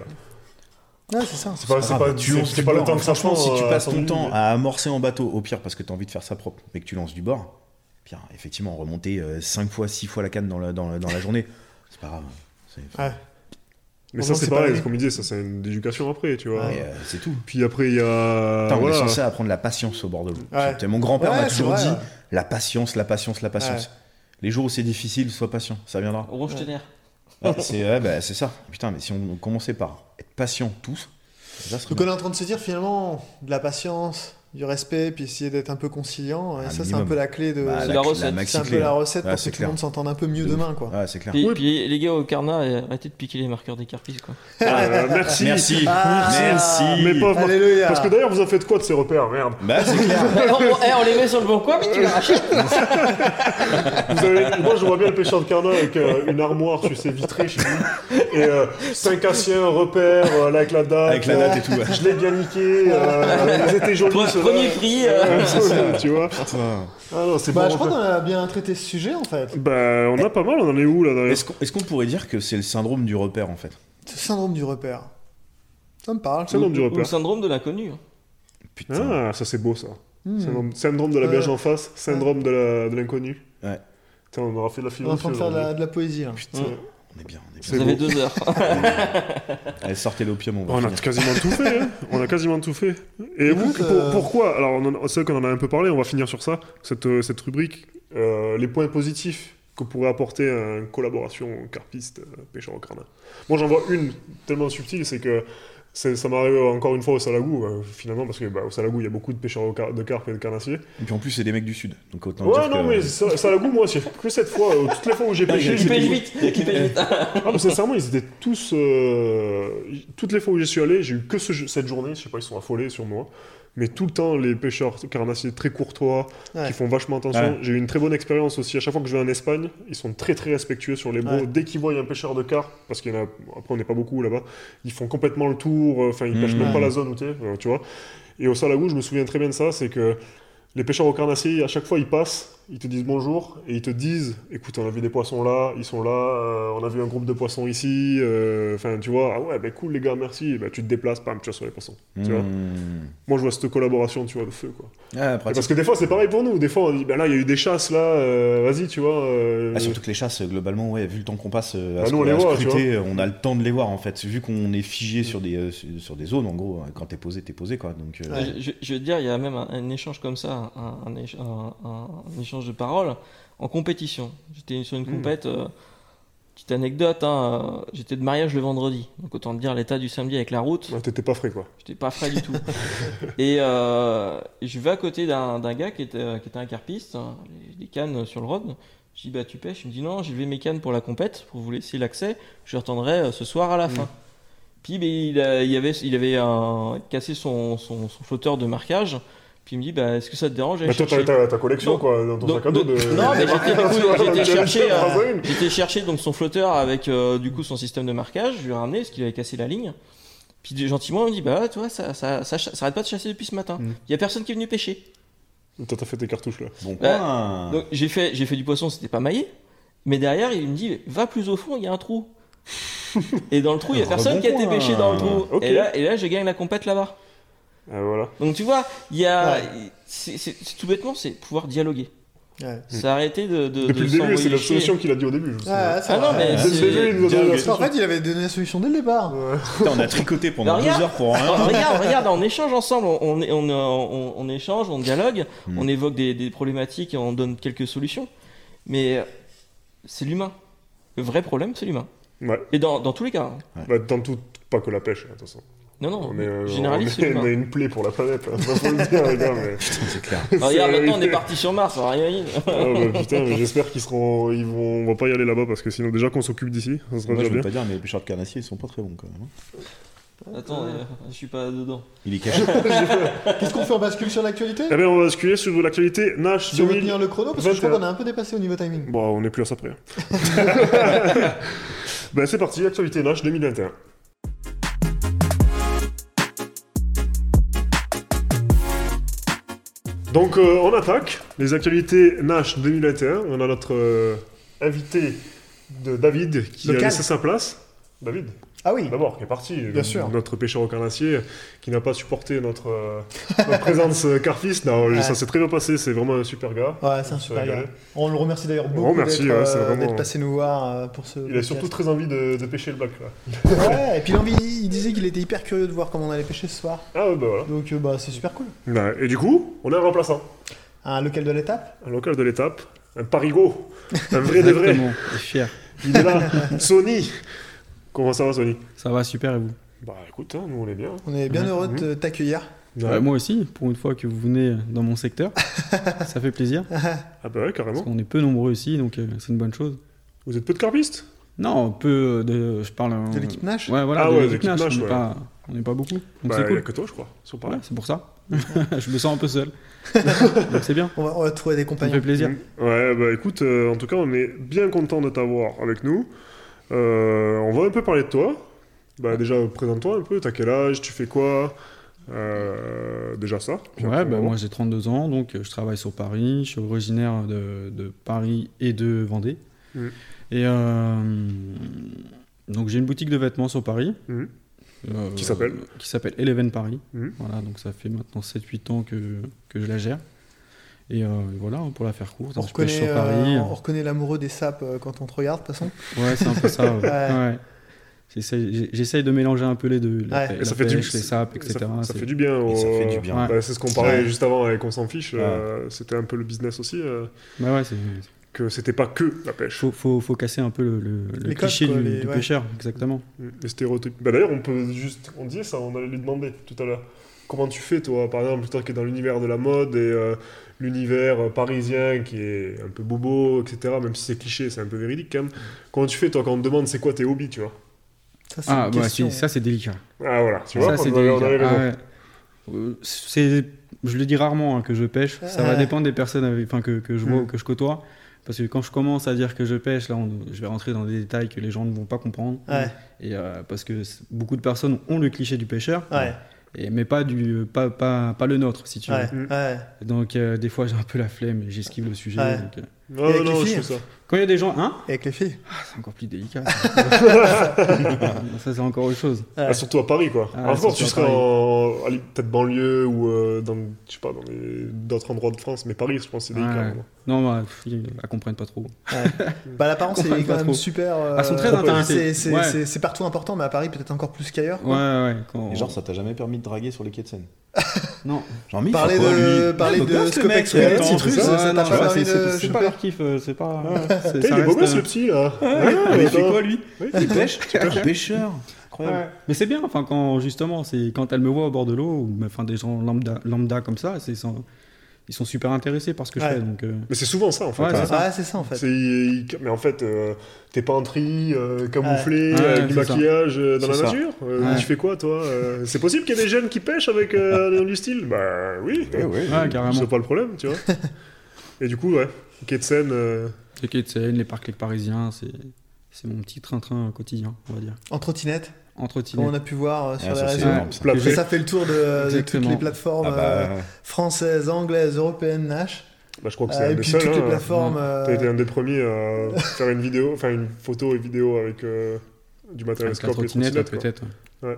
Ouais, c'est ça. C'est pas, tu lances le temps que ça Franchement, si tu euh, passes ton temps à amorcer en bateau, au pire, parce que tu as envie de faire ça propre, mais que tu lances du bord, effectivement, remonter 5 fois, 6 fois la canne dans la, dans la, dans la journée, c'est pas grave. C'est Ouais. Mais ça, c'est c'est pareil, c'est comme il dit, ça, c'est une éducation après, tu vois. euh, c'est tout. Puis après, il y a. Putain, on voilà. est censé apprendre la patience au bord de l'eau. Ouais. Mon grand-père Ouais, m'a toujours vrai, dit la patience, la patience, la patience. Les jours où c'est difficile, sois patient, ça viendra. Rouge tonnerre. Ouais, c'est ouais, bah, c'est ça. Putain, mais si on commençait par être patient tous, ça serait Donc on est en train de se dire finalement de la patience, du respect, puis essayer d'être un peu conciliant. Et Un ça, c'est un peu la clé de. Bah, C'est la recette. c'est un peu la recette Ouais, pour que tout le monde s'entende un peu mieux De demain, quoi. Ouais, c'est clair. Puis, Oui. puis les gars au carnat, euh, arrêtez de piquer les marqueurs des carpistes quoi. Euh, merci. Merci. Ah, Merci. Mais pauvre- Alléluia. Parce que d'ailleurs, vous en faites quoi de ces repères Merde. Bah, c'est clair. on, on- eh, on les met sur le bon coin, mais tu les rachètes. Moi, je vois bien le pêcheur de carnot avec euh, une armoire, tu sais, vitrée chez lui. Et 5 Cassiens, repères, euh, là, avec la date. Avec la date et tout. ouais. Je l'ai bien niqué. euh, ils étaient jolis. Premier prix. euh, Euh, tu vois Ah non, c'est Bah, bon je crois repère. qu'on a bien traité ce sujet en fait. Bah, on a pas mal, on en est où là Est-ce qu'on est-ce qu'on pourrait dire que c'est le syndrome du repère en fait Ce syndrome du repère. Ça me parle. Le nom du Ou le repère. syndrome de l'inconnu. Putain. Ah, ça c'est beau ça. Hmm. Syndrome, syndrome de la Ouais. berge en face, syndrome de la- de l'inconnu. Ouais. Putain, on aura fait de la On est en philosophie. train de faire de la, aujourd'hui. de la poésie là. Putain. On est bien, on est C'est Vous bien. avez deux heures. Allez, sortez l'opium, on va On a quasiment tout fait, hein. on a quasiment tout fait. Et vous, pour- euh, pourquoi? Alors, c'est vrai qu'on en a un peu parlé, on va finir sur ça, cette, euh, cette rubrique. euh, les points positifs que pourrait apporter une collaboration carpiste euh, pêcheur au carnin. Moi, j'en vois une tellement subtile, c'est que ça m'est arrivé encore une fois au Salagou, euh, finalement, parce que bah, au Salagou, il y a beaucoup de pêcheurs au car- de carpe et de carnassier. Et puis en plus, c'est des mecs du sud. Donc autant Ouais, dire non, que- mais Sa- Salagou, moi, c'est que cette fois, euh, toutes les fois où j'ai pêché, Qui pêche vite. Qui pêche vite. Ah, mais sincèrement, ils étaient tous. euh, Toutes les fois où j'y suis allé, j'ai eu que ce- cette journée. Je sais pas, ils sont affolés sur moi. Mais tout le temps, les pêcheurs carnassiers très courtois, Ouais. qui font vachement attention. Ouais. J'ai eu une très bonne expérience aussi. À chaque fois que je vais en Espagne, ils sont très très respectueux sur les. Ouais. Dès qu'ils voient un pêcheur de carpe, parce qu'il y en a. Après, on n'est pas beaucoup là-bas, ils font complètement le tour. euh, Enfin, ils pêchent Mhm. même pas la zone où tu es, tu vois. Et au Salagou, je me souviens très bien de ça, c'est que. Les pêcheurs au carnassier, à chaque fois, ils passent, ils te disent bonjour et ils te disent écoute, on a vu des poissons là, ils sont là, euh, on a vu un groupe de poissons ici, euh, enfin, tu vois, ah ouais, ben cool les gars, merci, et ben, tu te déplaces, pam, tu vas sur les poissons. Tu vois Mmh. Moi, je vois cette collaboration, tu vois, de feu, quoi. Ah, parce que des fois, c'est pareil pour nous, des fois, on dit ben là, il y a eu des chasses là, euh, vas-y, tu vois. euh, Ah, surtout que les chasses, globalement, ouais, vu le temps qu'on passe à, Bah, nous, on les à voit, scruter, on a le temps de les voir en fait. Vu qu'on est figé sur des, euh, sur des zones, en gros, quand t'es posé, t'es posé quoi. Donc, euh, Ouais. Je, veux dire, il y a même un, un échange comme ça, un, un éch- un- un- un échange de paroles en compétition. J'étais sur une Hmm. compète, euh, petite anecdote, hein, euh, j'étais de mariage le vendredi, donc autant te dire l'état du samedi avec la route, ouais, T'étais pas frais, quoi. j'étais pas frais du tout. et euh, je vais à côté d'un gars qui était, qui était un carpiste, hein, les, les cannes sur le rod. Je dis bah tu pêches, il me dit non, j'ai levé mes cannes pour la compète, pour vous laisser l'accès, je retendrai euh, ce soir à la fin. Puis ben, il, a- il avait, il avait un- cassé son, son, son flotteur de marquage. Puis il me dit bah, Est-ce que ça te dérange d'aller toi, t'as chercher ta, ta collection, Donc- quoi, dans ton donc- sac à dos de. Non, mais j'étais, chercher, euh, chercher donc son flotteur avec euh, du coup son système de marquage. Je lui ai ramené parce qu'il avait cassé la ligne. Puis gentiment, il me dit Bah, tu vois, ça, ça, ça, ça arrête pas de chasser depuis ce matin. Il Mm. y a personne qui est venu pêcher. Toi, t'as fait tes cartouches, là. bon Bah, point. Donc j'ai fait, j'ai fait du poisson, c'était pas maillé. Mais derrière, il me dit Va plus au fond, il y a un trou. et dans le trou, il y a personne qui a été pêché dans le trou. Et là, et là, je gagne la compète là-bas. Ah, voilà. Donc tu vois, il y a, Ouais. c'est, c'est- c'est tout bêtement, c'est pouvoir dialoguer. Ouais. C'est arrêter de, de, Depuis de le début, c'est la solution qu'il a dit au début, je c'est Ah non, mais. Parce qu'en fait, il avait donné la solution dès le départ. Ouais. Putain, on a tricoté pendant deux regarde. heures pour rien. Alors, regarde, regarde, on échange ensemble, on, on, on, on- on échange, on dialogue, Hmm. on évoque des, des problématiques et on donne quelques solutions. Mais c'est l'humain. Le vrai problème, c'est l'humain. Ouais. Et dans, dans tous les cas. hein. Bah, dans tout, pas que la pêche, hein, toute façon. Non, non, On est, euh, généraliste, on c'est est, on est une plaie pour la planète, hein. Ça, faut le dire, les gars, mais... Putain, c'est clair. Alors, regarde, c'est- maintenant on est parti sur Mars, alors imagine. Ah, bah, putain, mais j'espère qu'ils seront... Ils vont... On va pas y aller là-bas, parce que sinon, déjà qu'on s'occupe d'ici, ça sera Moi, je veux bien. pas dire, mais les pêcheurs de carnassiers, ils sont pas très bons quand même. hein. Attends, euh, je suis pas dedans. Il est caché. Qu'est-ce qu'on fait On bascule sur l'actualité? Eh bien, on va basculer sur l'actualité Nash Si on veut 2000. tenir le chrono, parce que je crois 21. qu'on a un peu dépassé au niveau timing. Bon, on est plus à ça près. ben, c'est parti, actualité Nash 2021. Donc, euh, on attaque les actualités Nash 2021. On a notre euh, invité de David qui Local. a laissé sa place. David, Ah oui d'abord, qui est parti. Bien sûr. Notre pêcheur au carnassier qui n'a pas supporté notre, euh, notre présence euh, Carfist. Non, Ouais. ça s'est très bien passé. C'est vraiment un super gars. Ouais, c'est un super gars. On le remercie d'ailleurs beaucoup d'être ouais, c'est euh, vraiment- passé nous voir euh, pour ce. Il a surtout très envie de, de pêcher le là. Ouais, et puis il, a envie- il disait qu'il était hyper curieux de voir comment on allait pêcher ce soir. Ah ouais, bah voilà. Donc euh, bah, c'est super cool. Ouais, Et du coup, on a un remplaçant. Un local de l'étape Un local de l'étape. Un parigo. Un vrai de vrai. Il est là. Sony. Comment ça va, Sony? Ça va super et vous? Bah écoute, hein, nous on est bien. On est bien Ouais. heureux de te- t'accueillir. Ouais. Ouais, Moi aussi, pour une fois que vous venez dans mon secteur, ça fait plaisir. Ah bah ouais, carrément. Parce qu'on est peu nombreux ici, donc euh, c'est une bonne chose. Vous êtes peu de carpistes? Non, peu de. Je parle. euh, De l'équipe Nash? Ouais, voilà, Ah de ouais, l'équipe l'équipe Nash, Nash, on n'est ouais. pas, on n'est pas beaucoup. Donc Bah, c'est il y a cool. que toi, je crois. Sur Ouais, c'est pour ça. je me sens un peu seul. donc c'est bien, on va, on va trouver des ça me compagnons. fait plaisir. Mm. Ouais, bah écoute, euh, en tout cas, on est bien content de t'avoir avec nous. Euh, on va un peu parler de toi. Bah déjà, présente-toi un peu. T'as quel âge? Tu fais quoi? Euh, Déjà ça. Ouais, bah, moi j'ai 32 ans, donc euh, je travaille sur Paris. Je suis originaire de, de Paris et de Vendée. Mm. Et euh, donc j'ai une boutique de vêtements sur Paris. Euh, Qui s'appelle Qui s'appelle Eleven Paris. Mhm. Voilà, donc ça fait maintenant 7-8 ans que, que je la gère. Et euh, voilà, pour la faire courte, On reconnaît, sur Paris. euh, on reconnaît l'amoureux des sapes euh, quand on te regarde, de toute façon. Ouais, c'est un peu ça. ouais. Ouais. Ouais. J'essaye de mélanger un peu les deux. La, Ouais. pê- Et la ça fait du- les sapes, etc. Ça, fait du bien. Et ça fait du bien. Ouais. Bah, c'est ce qu'on parlait Ouais. juste avant avec On s'en fiche. euh, C'était un peu le business aussi. euh, Bah que c'était pas que la pêche. faut, faut, faut casser un peu le, cliché quoi, du, les- du ouais. pêcheur, exactement. Mm, Les stéréotypes. Bah, D'ailleurs, on peut juste. On disait ça, on allait lui demander tout à l'heure. Comment tu fais, toi, par exemple, toi qui es dans l'univers de la mode et euh, l'univers euh, parisien qui est un peu bobo, etc., même si c'est cliché, c'est un peu véridique quand même. Comment tu fais, toi, quand on te demande c'est quoi tes hobbies, tu vois Ça, c'est Ah, bah, c'est- ça c'est délicat. Ah, voilà, tu ça vois, c'est on avait- on délicat. Ah ouais. Euh, c'est, je le dis rarement hein, que je pêche. Ça va Ah. dépendre des personnes avec, enfin, que, que je vois Mm. ou que je côtoie. Parce que quand je commence à dire que je pêche, là, on- je vais rentrer dans des détails que les gens ne vont pas comprendre. Ouais, Et euh, parce que c'est- beaucoup de personnes ont le cliché du pêcheur, ouais, et, mais pas, du, pas, pas, pas le nôtre, si tu veux. ouais, ouais. Donc euh, des fois j'ai un peu la flemme et j'esquive le sujet. Ouais. donc, euh. Non, non, les je fais ça. Quand il y a des gens, hein Et avec les filles Ah, C'est encore plus délicat. ça, Ça, c'est encore autre chose. Ouais. Ah, surtout à Paris, quoi. Ah, en France, tu serais en. peut-être banlieue ou euh, dans, je sais pas, dans les- d'autres endroits de France, mais Paris, je pense, c'est délicat. Ouais. Non, bah, la comprennent pas trop. Bah, l'apparence est quand même trop. super. euh, Ah, sont très intéressés. c'est- Ouais. partout important, mais à Paris peut-être encore plus qu'ailleurs. Ouais, ouais. Quand... Et genre, ça t'a jamais permis de draguer sur les quais de Seine Non. Genre, mais Parler de, lui parler de Scopex c'est pas leur kiff, euh, c'est pas. Ça il est beau gosse, le petit, là. Ouais, Ouais, mais il fait quoi lui Il pêche pêcheur Incroyable. Ouais. Mais c'est bien, enfin, quand justement, c'est quand elle me voit au bord de l'eau, ou enfin, des gens lambda, lambda comme ça, c'est, ils sont super intéressés par ce que Ouais. je fais. Donc, euh, Mais c'est souvent ça, en fait. Ouais, hein. c'est ça. Ouais, c'est ça en fait. Mais en fait, euh, t'es pas en tri, euh, camouflé, Ouais. avec du ça. maquillage dans la C'est ça. nature. Tu fais quoi, toi Euh, C'est possible qu'il y ait des jeunes qui pêchent avec du style? Bah oui, ouais, carrément. c'est pas le problème, tu vois. Et du coup, ouais, quai de euh, Les quais de Seine, les parcs les parisiens, c'est, c'est mon petit train-train quotidien, on va dire. En trottinette, Entretien. comme on a pu voir euh, sur Ah, les ça, c'est réseaux. énorme, ça. fait le tour de, de toutes les plateformes Ah euh, bah, françaises, anglaises, européennes, Nash. Bah, je crois que c'est Euh, et puis toutes les hein. plateformes. T'as été euh, un des premiers à faire une vidéo, enfin une photo et vidéo avec euh, du matériel Avec la scope et trottinette, trottinette, quoi.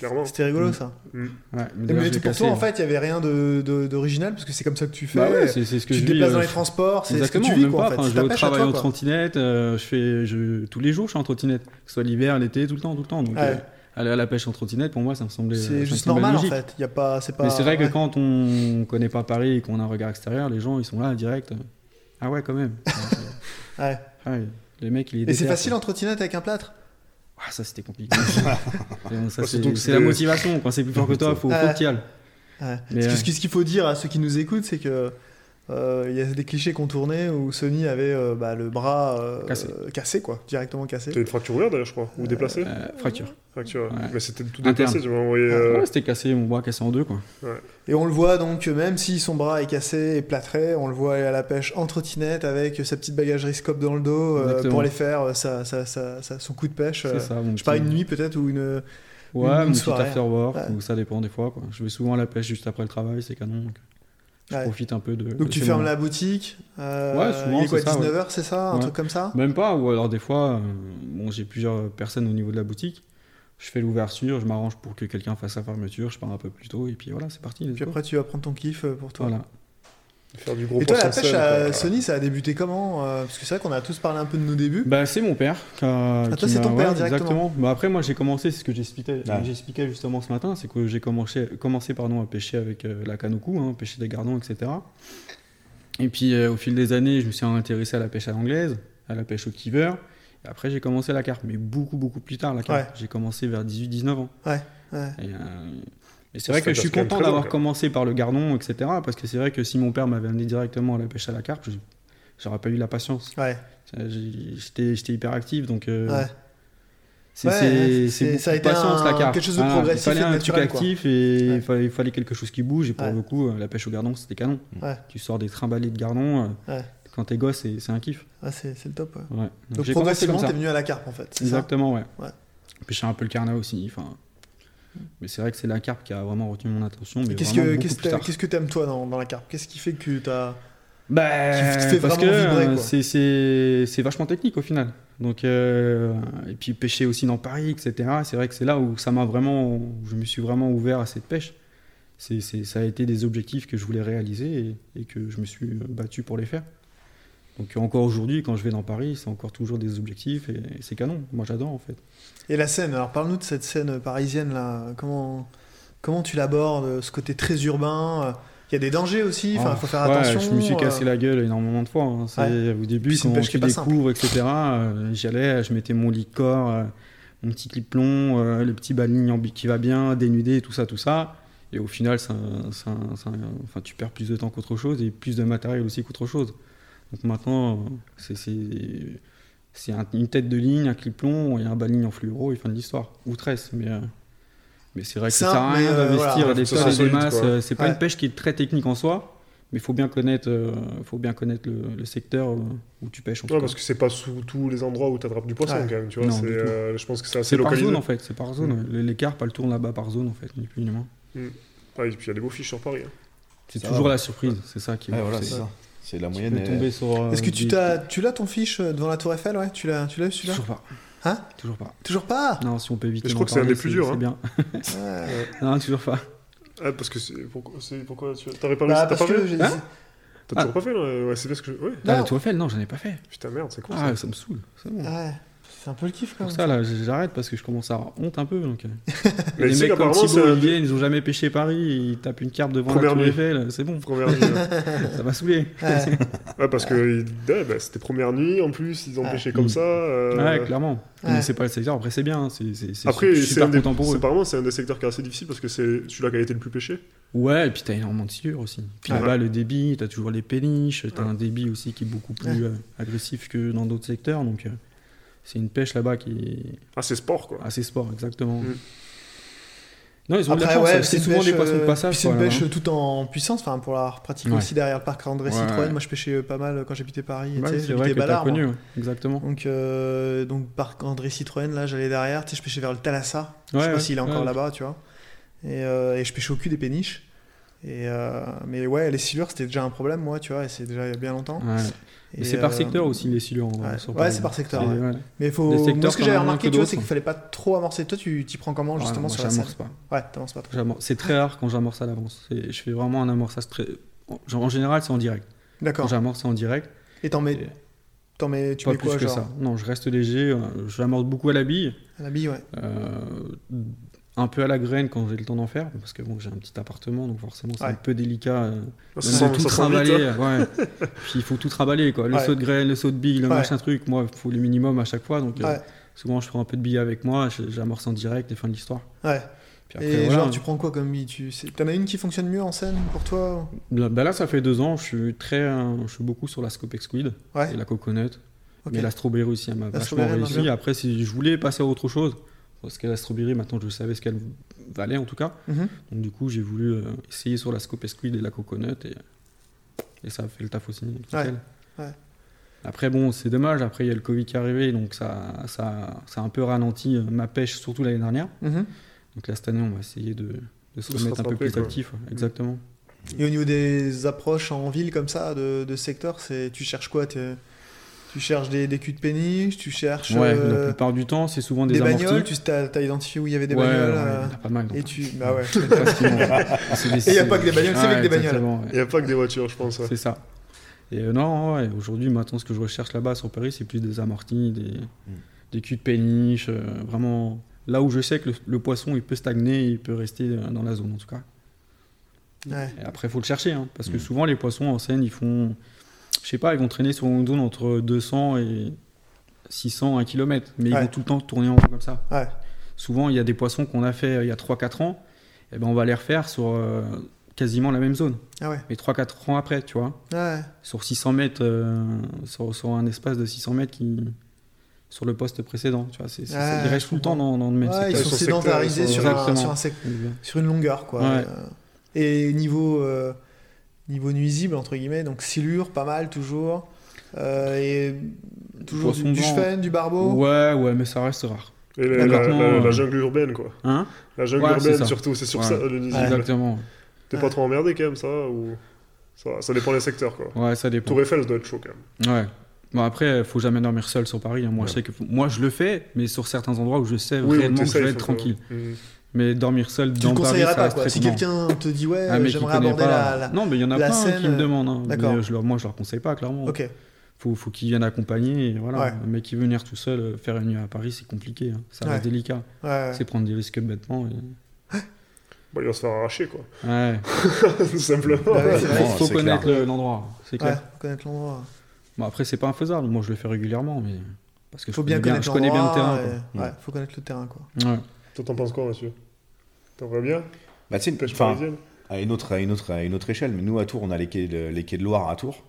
Clairement. C'était rigolo ça. Mm. Ouais, mais pour cassé. toi, en fait, il y avait rien de- de- d'original parce que c'est comme ça que tu fais. Bah ouais, c'est, c'est ce que tu je te déplaces dans euh, les transports, c'est ce que tu vis même quoi pas. en fait. Enfin, C'est je ta vais au pêche à travail toi, en trottinette, euh, je fais, je, tous les jours je suis en trottinette, que ce soit l'hiver, l'été, tout le temps, tout le temps. Donc Ouais. euh, aller à la pêche en trottinette, pour moi, ça me semblait. C'est juste normal en fait. Il y a pas, c'est pas. Mais c'est vrai que quand on connaît pas Paris et qu'on a un regard extérieur, les gens ils sont là direct. Ah ouais, quand même. Ouais. Ah ouais, les mecs, ils Et c'est facile en trottinette avec un plâtre? Ah, ça c'était compliqué. C'est, la c'était- motivation. Quand c'est plus fort que toi, faut, faut que y ailles. Mais, Ce qu'il faut dire à ceux qui nous écoutent, c'est que euh, il y a des clichés qu'on tournait où Sony avait euh, bah, le bras euh, Cassé. cassé, quoi, directement cassé. T'as une fracture ouverte d'ailleurs, je crois, ou déplacée Euh, fracture. Fracture, ouais. ouais. Mais c'était tout Interne. déplacé, tu m'as envoyé. Ouais, c'était cassé, mon bras cassé en deux, quoi. Et on le voit donc, même si son bras est cassé et plâtré, on le voit aller à la pêche en trottinette avec sa petite bagagerie scope dans le dos euh, pour aller faire euh, sa, sa- sa- sa- son coup de pêche. euh, C'est ça. je petit- une nuit peut-être ou une. Ouais, une mon petit soirée. after work, Ouais. ou ça dépend des fois, quoi. Je vais souvent à la pêche juste après le travail, c'est canon. Donc je Ouais. profite un peu de. Donc de tu fermes la boutique. euh, Ouais, souvent, Il est quoi, c'est ça, 19h, c'est ça Un truc comme ça? Même pas, ou alors des fois, bon, j'ai plusieurs personnes au niveau de la boutique. Je fais l'ouverture, je m'arrange pour que quelqu'un fasse sa fermeture, je pars un peu plus tôt, et puis voilà, c'est parti. let's Puis après, tu vas prendre ton kiff euh, pour toi. Voilà. Faire du gros Et toi, la pêche à quoi. Sony, ça a débuté comment euh, Parce que c'est vrai qu'on a tous parlé un peu de nos débuts. Bah, c'est mon père. Qui a, Ah, toi, c'est ton père ouais, directement. Exactement. Bah, après, moi, j'ai commencé, c'est ce que j'expliquais, Ah. j'expliquais justement ce matin, c'est que j'ai commencé, commencé pardon, à pêcher avec euh, la canne au cou, hein, pêcher des gardons, etc. Et puis, euh, au fil des années, je me suis intéressé à la pêche à l'anglaise, à la pêche au kiver. Et après, j'ai commencé la carpe, mais beaucoup, beaucoup plus tard, la carpe. Ouais. J'ai commencé vers 18-19 ans. Ouais. Et, euh, et c'est vrai que je suis content d'avoir commencé par le gardon, etc. Parce que c'est vrai que si mon père m'avait amené directement à la pêche à la carpe, je- j'aurais pas eu la patience. Ouais. J'étais j'étais hyper actif, donc euh, Ouais. c'est Ouais, ça a de été patience un- la carte. quelque chose de progressif Il fallait un naturel, truc quoi. actif et Ouais. il, fallait, il fallait quelque chose qui bouge. Et pour Ouais. le coup, euh, la pêche au gardon, c'était canon. Ouais. Tu sors des trimballés de gardon. euh, Ouais. Quand t'es gosse, c'est un kiff. Ah, c'est le top. ouais. Ouais. Donc, Donc progressivement, t'es venu à la carpe en fait. Exactement, ouais. Ouais. Pêcher un peu le carnet aussi. Enfin, mais c'est vrai que c'est la carpe qui a vraiment retenu mon attention. Qu'est-ce que qu'est-ce que tard. qu'est-ce que t'aimes toi dans, dans la carpe? Qu'est-ce qui fait que t'as Bah, fait parce que euh, c'est- c'est c'est vachement technique au final. Donc, euh, et puis pêcher aussi dans Paris, etc. C'est vrai que c'est là où ça m'a vraiment, où je me suis vraiment ouvert à cette pêche. C'est c'est- ça a été des objectifs que je voulais réaliser et, et que je me suis battu pour les faire. Donc encore aujourd'hui, quand je vais dans Paris, c'est encore toujours des objectifs et, et c'est canon. Moi j'adore en fait. Et la scène, alors parle-nous de cette scène parisienne là. Comment, comment tu l'abordes Ce côté très urbain. Il y a des dangers aussi, enfin, il faut faire Ouais, attention. Je me suis cassé euh, la gueule énormément de fois. hein. C'est au début Puis quand simple. découvres, etc. euh, J'y allais, je mettais mon euh, mon petit clip long, euh, le petit bi- qui va bien, dénudé, tout ça, tout ça. Et au final, ça, ça- ça- enfin, tu perds plus de temps qu'autre chose et plus de matériel aussi qu'autre chose. Donc maintenant, c'est- c'est c'est un- une tête de ligne, un clip long et un baling en fluoro et fin de l'histoire. Ou tresse, mais. euh, mais c'est vrai que ça sert à rien euh, d'investir voilà, des tonnes et des solide, masses. quoi. euh, C'est pas Ouais. une pêche qui est très technique en soi, mais il faut bien connaître, euh, faut bien connaître le, le secteur où tu pêches. En tout Ouais, cas. parce que c'est pas sous tous les endroits où tu attrapes du poisson Ouais. quand même, tu vois. Non, c'est, euh, je pense que c'est assez C'est par localisé. zone en fait, c'est par zone. Mm. ouais. Les, les carpes, elles tournent là-bas par zone en fait, ni plus ni moins. Ah, et puis il y a des beaux fiches sur Paris. hein. C'est Ça toujours va. la surprise, c'est ça qui est Ouais, ouf, voilà, c'est- c'est ça. C'est la Tu moyenne. peux est- tomber sur. euh, Est-ce que tu t'as, tu l'as ton fiche euh, devant la Tour Eiffel, ouais? Tu l'as, tu l'as eu celui-là? Toujours pas. Hein? Toujours pas. Toujours pas? Non, si on peut éviter. Je d'en crois que c'est un des plus durs, C'est hein. bien. Ouais. Non, toujours pas. Ah, parce que c'est pourquoi, c'est pourquoi tu t'avais pas, Bah, t'as parce pas que fait Hein T'as Ah. toujours pas fait là Ouais, c'est parce que je... ouais. Ah, Non. la Tour Eiffel, non, j'en ai pas fait. Putain merde, c'est con Ah, ça. ça me saoule. C'est bon. Ouais. C'est un peu le kiff quand Pour même. ça, là, j'arrête parce que je commence à avoir honte un peu. Donc, euh. Mais les mecs comme Thibaut un Olivier, ils ont jamais pêché Paris, ils tapent une carpe devant Première la Tour nuit. Eiffel, c'est bon, première nuit. ça va saouler. Ouais. Ouais, parce que ouais, bah, c'était première nuit en plus, ils ont pêché comme Mm. ça. euh, Ouais, clairement. Ouais. Mais c'est pas le secteur, après c'est bien, c'est c'est- c'est Après, super, c'est un des, apparemment c'est un des secteurs qui est assez difficile parce que c'est celui-là qui a été le plus pêché. Ouais, et puis t'as énormément de sciures aussi. Puis là-bas, le débit, t'as toujours les péniches, t'as un débit aussi qui est beaucoup plus euh, agressif que dans d'autres secteurs, donc c'est une pêche là-bas qui est Ah, c'est sport quoi. assez sport, exactement. Mm. Non, ils ont de la Après, chance, ouais, c'est une souvent pêche, des poissons de euh, passage. C'est une quoi, pêche hein. tout en puissance, enfin pour la pratiquer Ouais. aussi derrière le parc André Ouais, Citroën. ouais. Moi, je pêchais euh, pas mal quand j'habitais Paris. Ouais, tu sais, c'est vrai j'habitais que t'as Ballard. connu, exactement. Donc, euh, donc parc André Citroën, là, j'allais derrière. Tu sais, je pêchais vers le Thalassa. je sais pas ouais, s'il est encore ouais. là-bas, tu vois. Et, euh, et je pêchais au cul des péniches. Et euh, mais ouais, les silures, c'était déjà un problème, moi, tu vois, et c'est déjà il y a bien longtemps. Et, Et c'est par euh, secteur aussi, les silures. en- ouais. c'est par secteur. Mais faut. Moi, ce que j'avais remarqué, tu vois, c'est qu'il hein. fallait pas trop amorcer. Toi, tu t'y prends comment, justement, sur la j'amorce pas. Ouais, pas trop. C'est très rare quand j'amorce à l'avance. Je fais vraiment un amorçage très. Genre, en général, c'est en direct. Quand D'accord. j'amorce, c'est en direct. Et t'en mets, Et t'en mets, tu pas mets plus quoi, que genre? ça. Non, je reste léger. euh, J'amorce beaucoup à la bille. À la bille, ouais. euh, un peu à la graine quand j'ai le temps d'en faire. Parce que bon, j'ai un petit appartement, donc forcément, c'est Ouais. un peu délicat. euh, Ça tout ça vite, trimballer. hein. ouais. Puis il faut tout trimballer. Quoi. Le Ouais. saut de graine, le saut de bille, le machin truc. Moi, il faut le minimum à chaque fois. Donc euh, souvent, je prends un peu de bille avec moi. J'amorce en direct et fin de l'histoire. Ouais. Puis après, Et voilà. genre, tu prends quoi comme bille? Tu... T'en as une qui fonctionne mieux en scène pour toi? Là, bah là, ça fait deux ans, je suis très, euh, je suis beaucoup sur la Scopex Squid Ouais. et la Coconut. Ok. Mais la Strawberry aussi, elle m'a vachement réussi. Après, si je voulais passer à autre chose, parce que la Strawberry, maintenant, je savais ce qu'elle valait en tout cas. Mhm. Donc du coup, j'ai voulu euh, essayer sur la Scopex Squid et la Coconut et, et ça a fait le taf aussi. nickel. Ouais, ouais. Après, bon, c'est dommage. Après, il y a le Covid qui est arrivé, donc ça, ça, ça a un peu ralenti euh, ma pêche, surtout l'année dernière. Mhm. Donc là, cette année, on va essayer de, de se remettre un peu plus quoi. actif. ouais, Exactement. Et au niveau des approches en ville comme ça, de, de secteur, c'est tu cherches quoi Tu cherches des, des culs de péniche Tu cherches Ouais, euh, la plupart du temps, c'est souvent des, des amortis. bagnoles Tu as, identifié où il y avait des ouais, bagnoles ouais, euh, il y en a pas mal. Et tu. Bah ouais. Il y a pas que des bagnoles, c'est avec des bagnoles. Il n'y a pas que des voitures, je pense. C'est ça. Et euh, non, ouais, aujourd'hui, maintenant, ce que je recherche là-bas sur Paris, c'est plus des amortis, des, Mm. des culs de péniche, euh, vraiment là où je sais que le, le poisson il peut stagner, il peut rester dans la zone en tout cas. Ouais. Et après, il faut le chercher, hein, parce que Mm. souvent les poissons en scène, ils font, je sais pas, ils vont traîner sur une zone entre 200 et 600, 1 km, mais ils Ouais. vont tout le temps tourner en rond comme ça. Ouais. Souvent, il y a des poissons qu'on a fait euh, il y a 3-4 ans, et ben on va les refaire sur euh, quasiment la même zone, Ah ouais. mais 3-4 ans après, tu vois Ouais. sur 600 mètres, euh, sur, sur un espace de 600 mètres qui, sur le poste précédent. Tu vois, c'est, c'est- Ouais, ils restent tout le temps dans, dans le même Ouais, ils secteur. sont secteur, sédentarisés sur, sur, un sec- sur une longueur, quoi. Ouais. Et niveau, euh, niveau nuisible, entre guillemets, donc silure, pas mal, toujours. Euh, et toujours du, du du barbeau. Ouais, ouais, mais ça reste rare. Et la, la- D'accord. la- la jungle urbaine, quoi. Hein La jungle Ouais, urbaine, surtout, c'est sur Ouais. ça, le nuisible. Exactement. T'es Ouais. pas trop emmerdé quand même, ça ou... ça, ça dépend des secteurs, quoi. Ouais, ça dépend. Tour Eiffel, ça doit être chaud quand même. Ouais. Bon, après, faut jamais dormir seul sur Paris. hein. Moi, je sais que moi, je le fais, mais sur certains endroits où je sais Oui, réellement t'es que je vais être tranquille. Mhm. Mais dormir seul Tu dans Paris, ça pas, reste quoi. très Si quelqu'un te dit, ouais, Ah, mais j'aimerais aborder pas- la, la- Non, mais il y en a plein scène, qui me demandent. hein. Mais, d'accord. euh, je leur, moi, je leur conseille pas, clairement. Ok. faut, faut qu'ils viennent accompagner. Et voilà. Ouais. Un mec qui veut venir tout seul euh, faire une nuit à Paris, c'est compliqué. hein. Ça reste Ouais. délicat. Ouais. C'est prendre des risques bêtement. et- Bah, il va se faire arracher, quoi. Ouais. Tout simplement. Bah vrai. Faut, connaître l'endroit. C'est clair. connaître l'endroit. Bon, après, c'est pas infaisable. Moi, je le fais régulièrement, mais parce que Faut je bien connais connaître je connais bien le terrain. quoi. Ouais, faut connaître le terrain, quoi. quoi. Ouais. Toi, t'en penses quoi, monsieur T'aimerais bien Bah, tu sais, Pêche parisienne à une autre, à une autre, à une autre échelle. Mais nous, à Tours, on a les quais, de- les quais de Loire à Tours.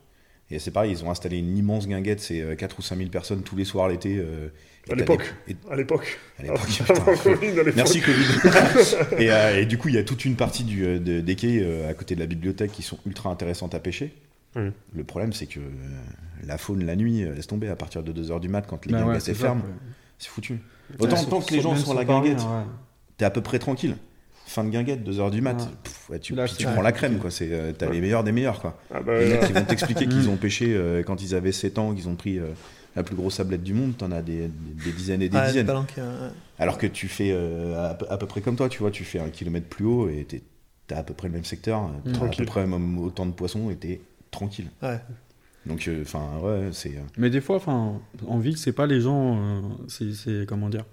Et c'est pareil, ils ont installé une immense guinguette, c'est 4 ou 5 000 personnes tous les soirs l'été. euh, À l'époque. des- et- À l'époque. À l'époque, à l'époque. Merci Covid. et, euh, et du coup, il y a toute une partie du, euh, de- des quais euh, à côté de la bibliothèque qui sont ultra intéressantes à pêcher. Le problème, c'est que euh, la faune la nuit, euh, laisse tomber à partir de 2h du mat quand les Bah ouais, guinguettes ça, ferment. C'est foutu. Autant tant que les gens sont à la guinguette, ouais. t'es à peu près tranquille. Fin de guinguette, 2h du mat, Ouais. pff, ouais, tu, Là, prends la crème, quoi. C'est, euh, t'as Ouais. les meilleurs des meilleurs, quoi. Ah bah, Les mecs qui vont t'expliquer qu'ils Mm. ont pêché euh, quand ils avaient 7 ans, qu'ils ont pris euh, la plus grosse sablette du monde, t'en as des, des- des dizaines et des Ouais, dizaines. Alors que tu fais euh, à, peu- à peu près comme toi, tu vois, tu fais un kilomètre plus haut et t'es, t'as à peu près le même secteur, t'as à peu Tranquille. près même autant de poissons et t'es tranquille. Ouais. Donc, euh, enfin, ouais, c'est. euh, Mais des fois, enfin, en ville, c'est pas les gens, euh, c'est, comment dire,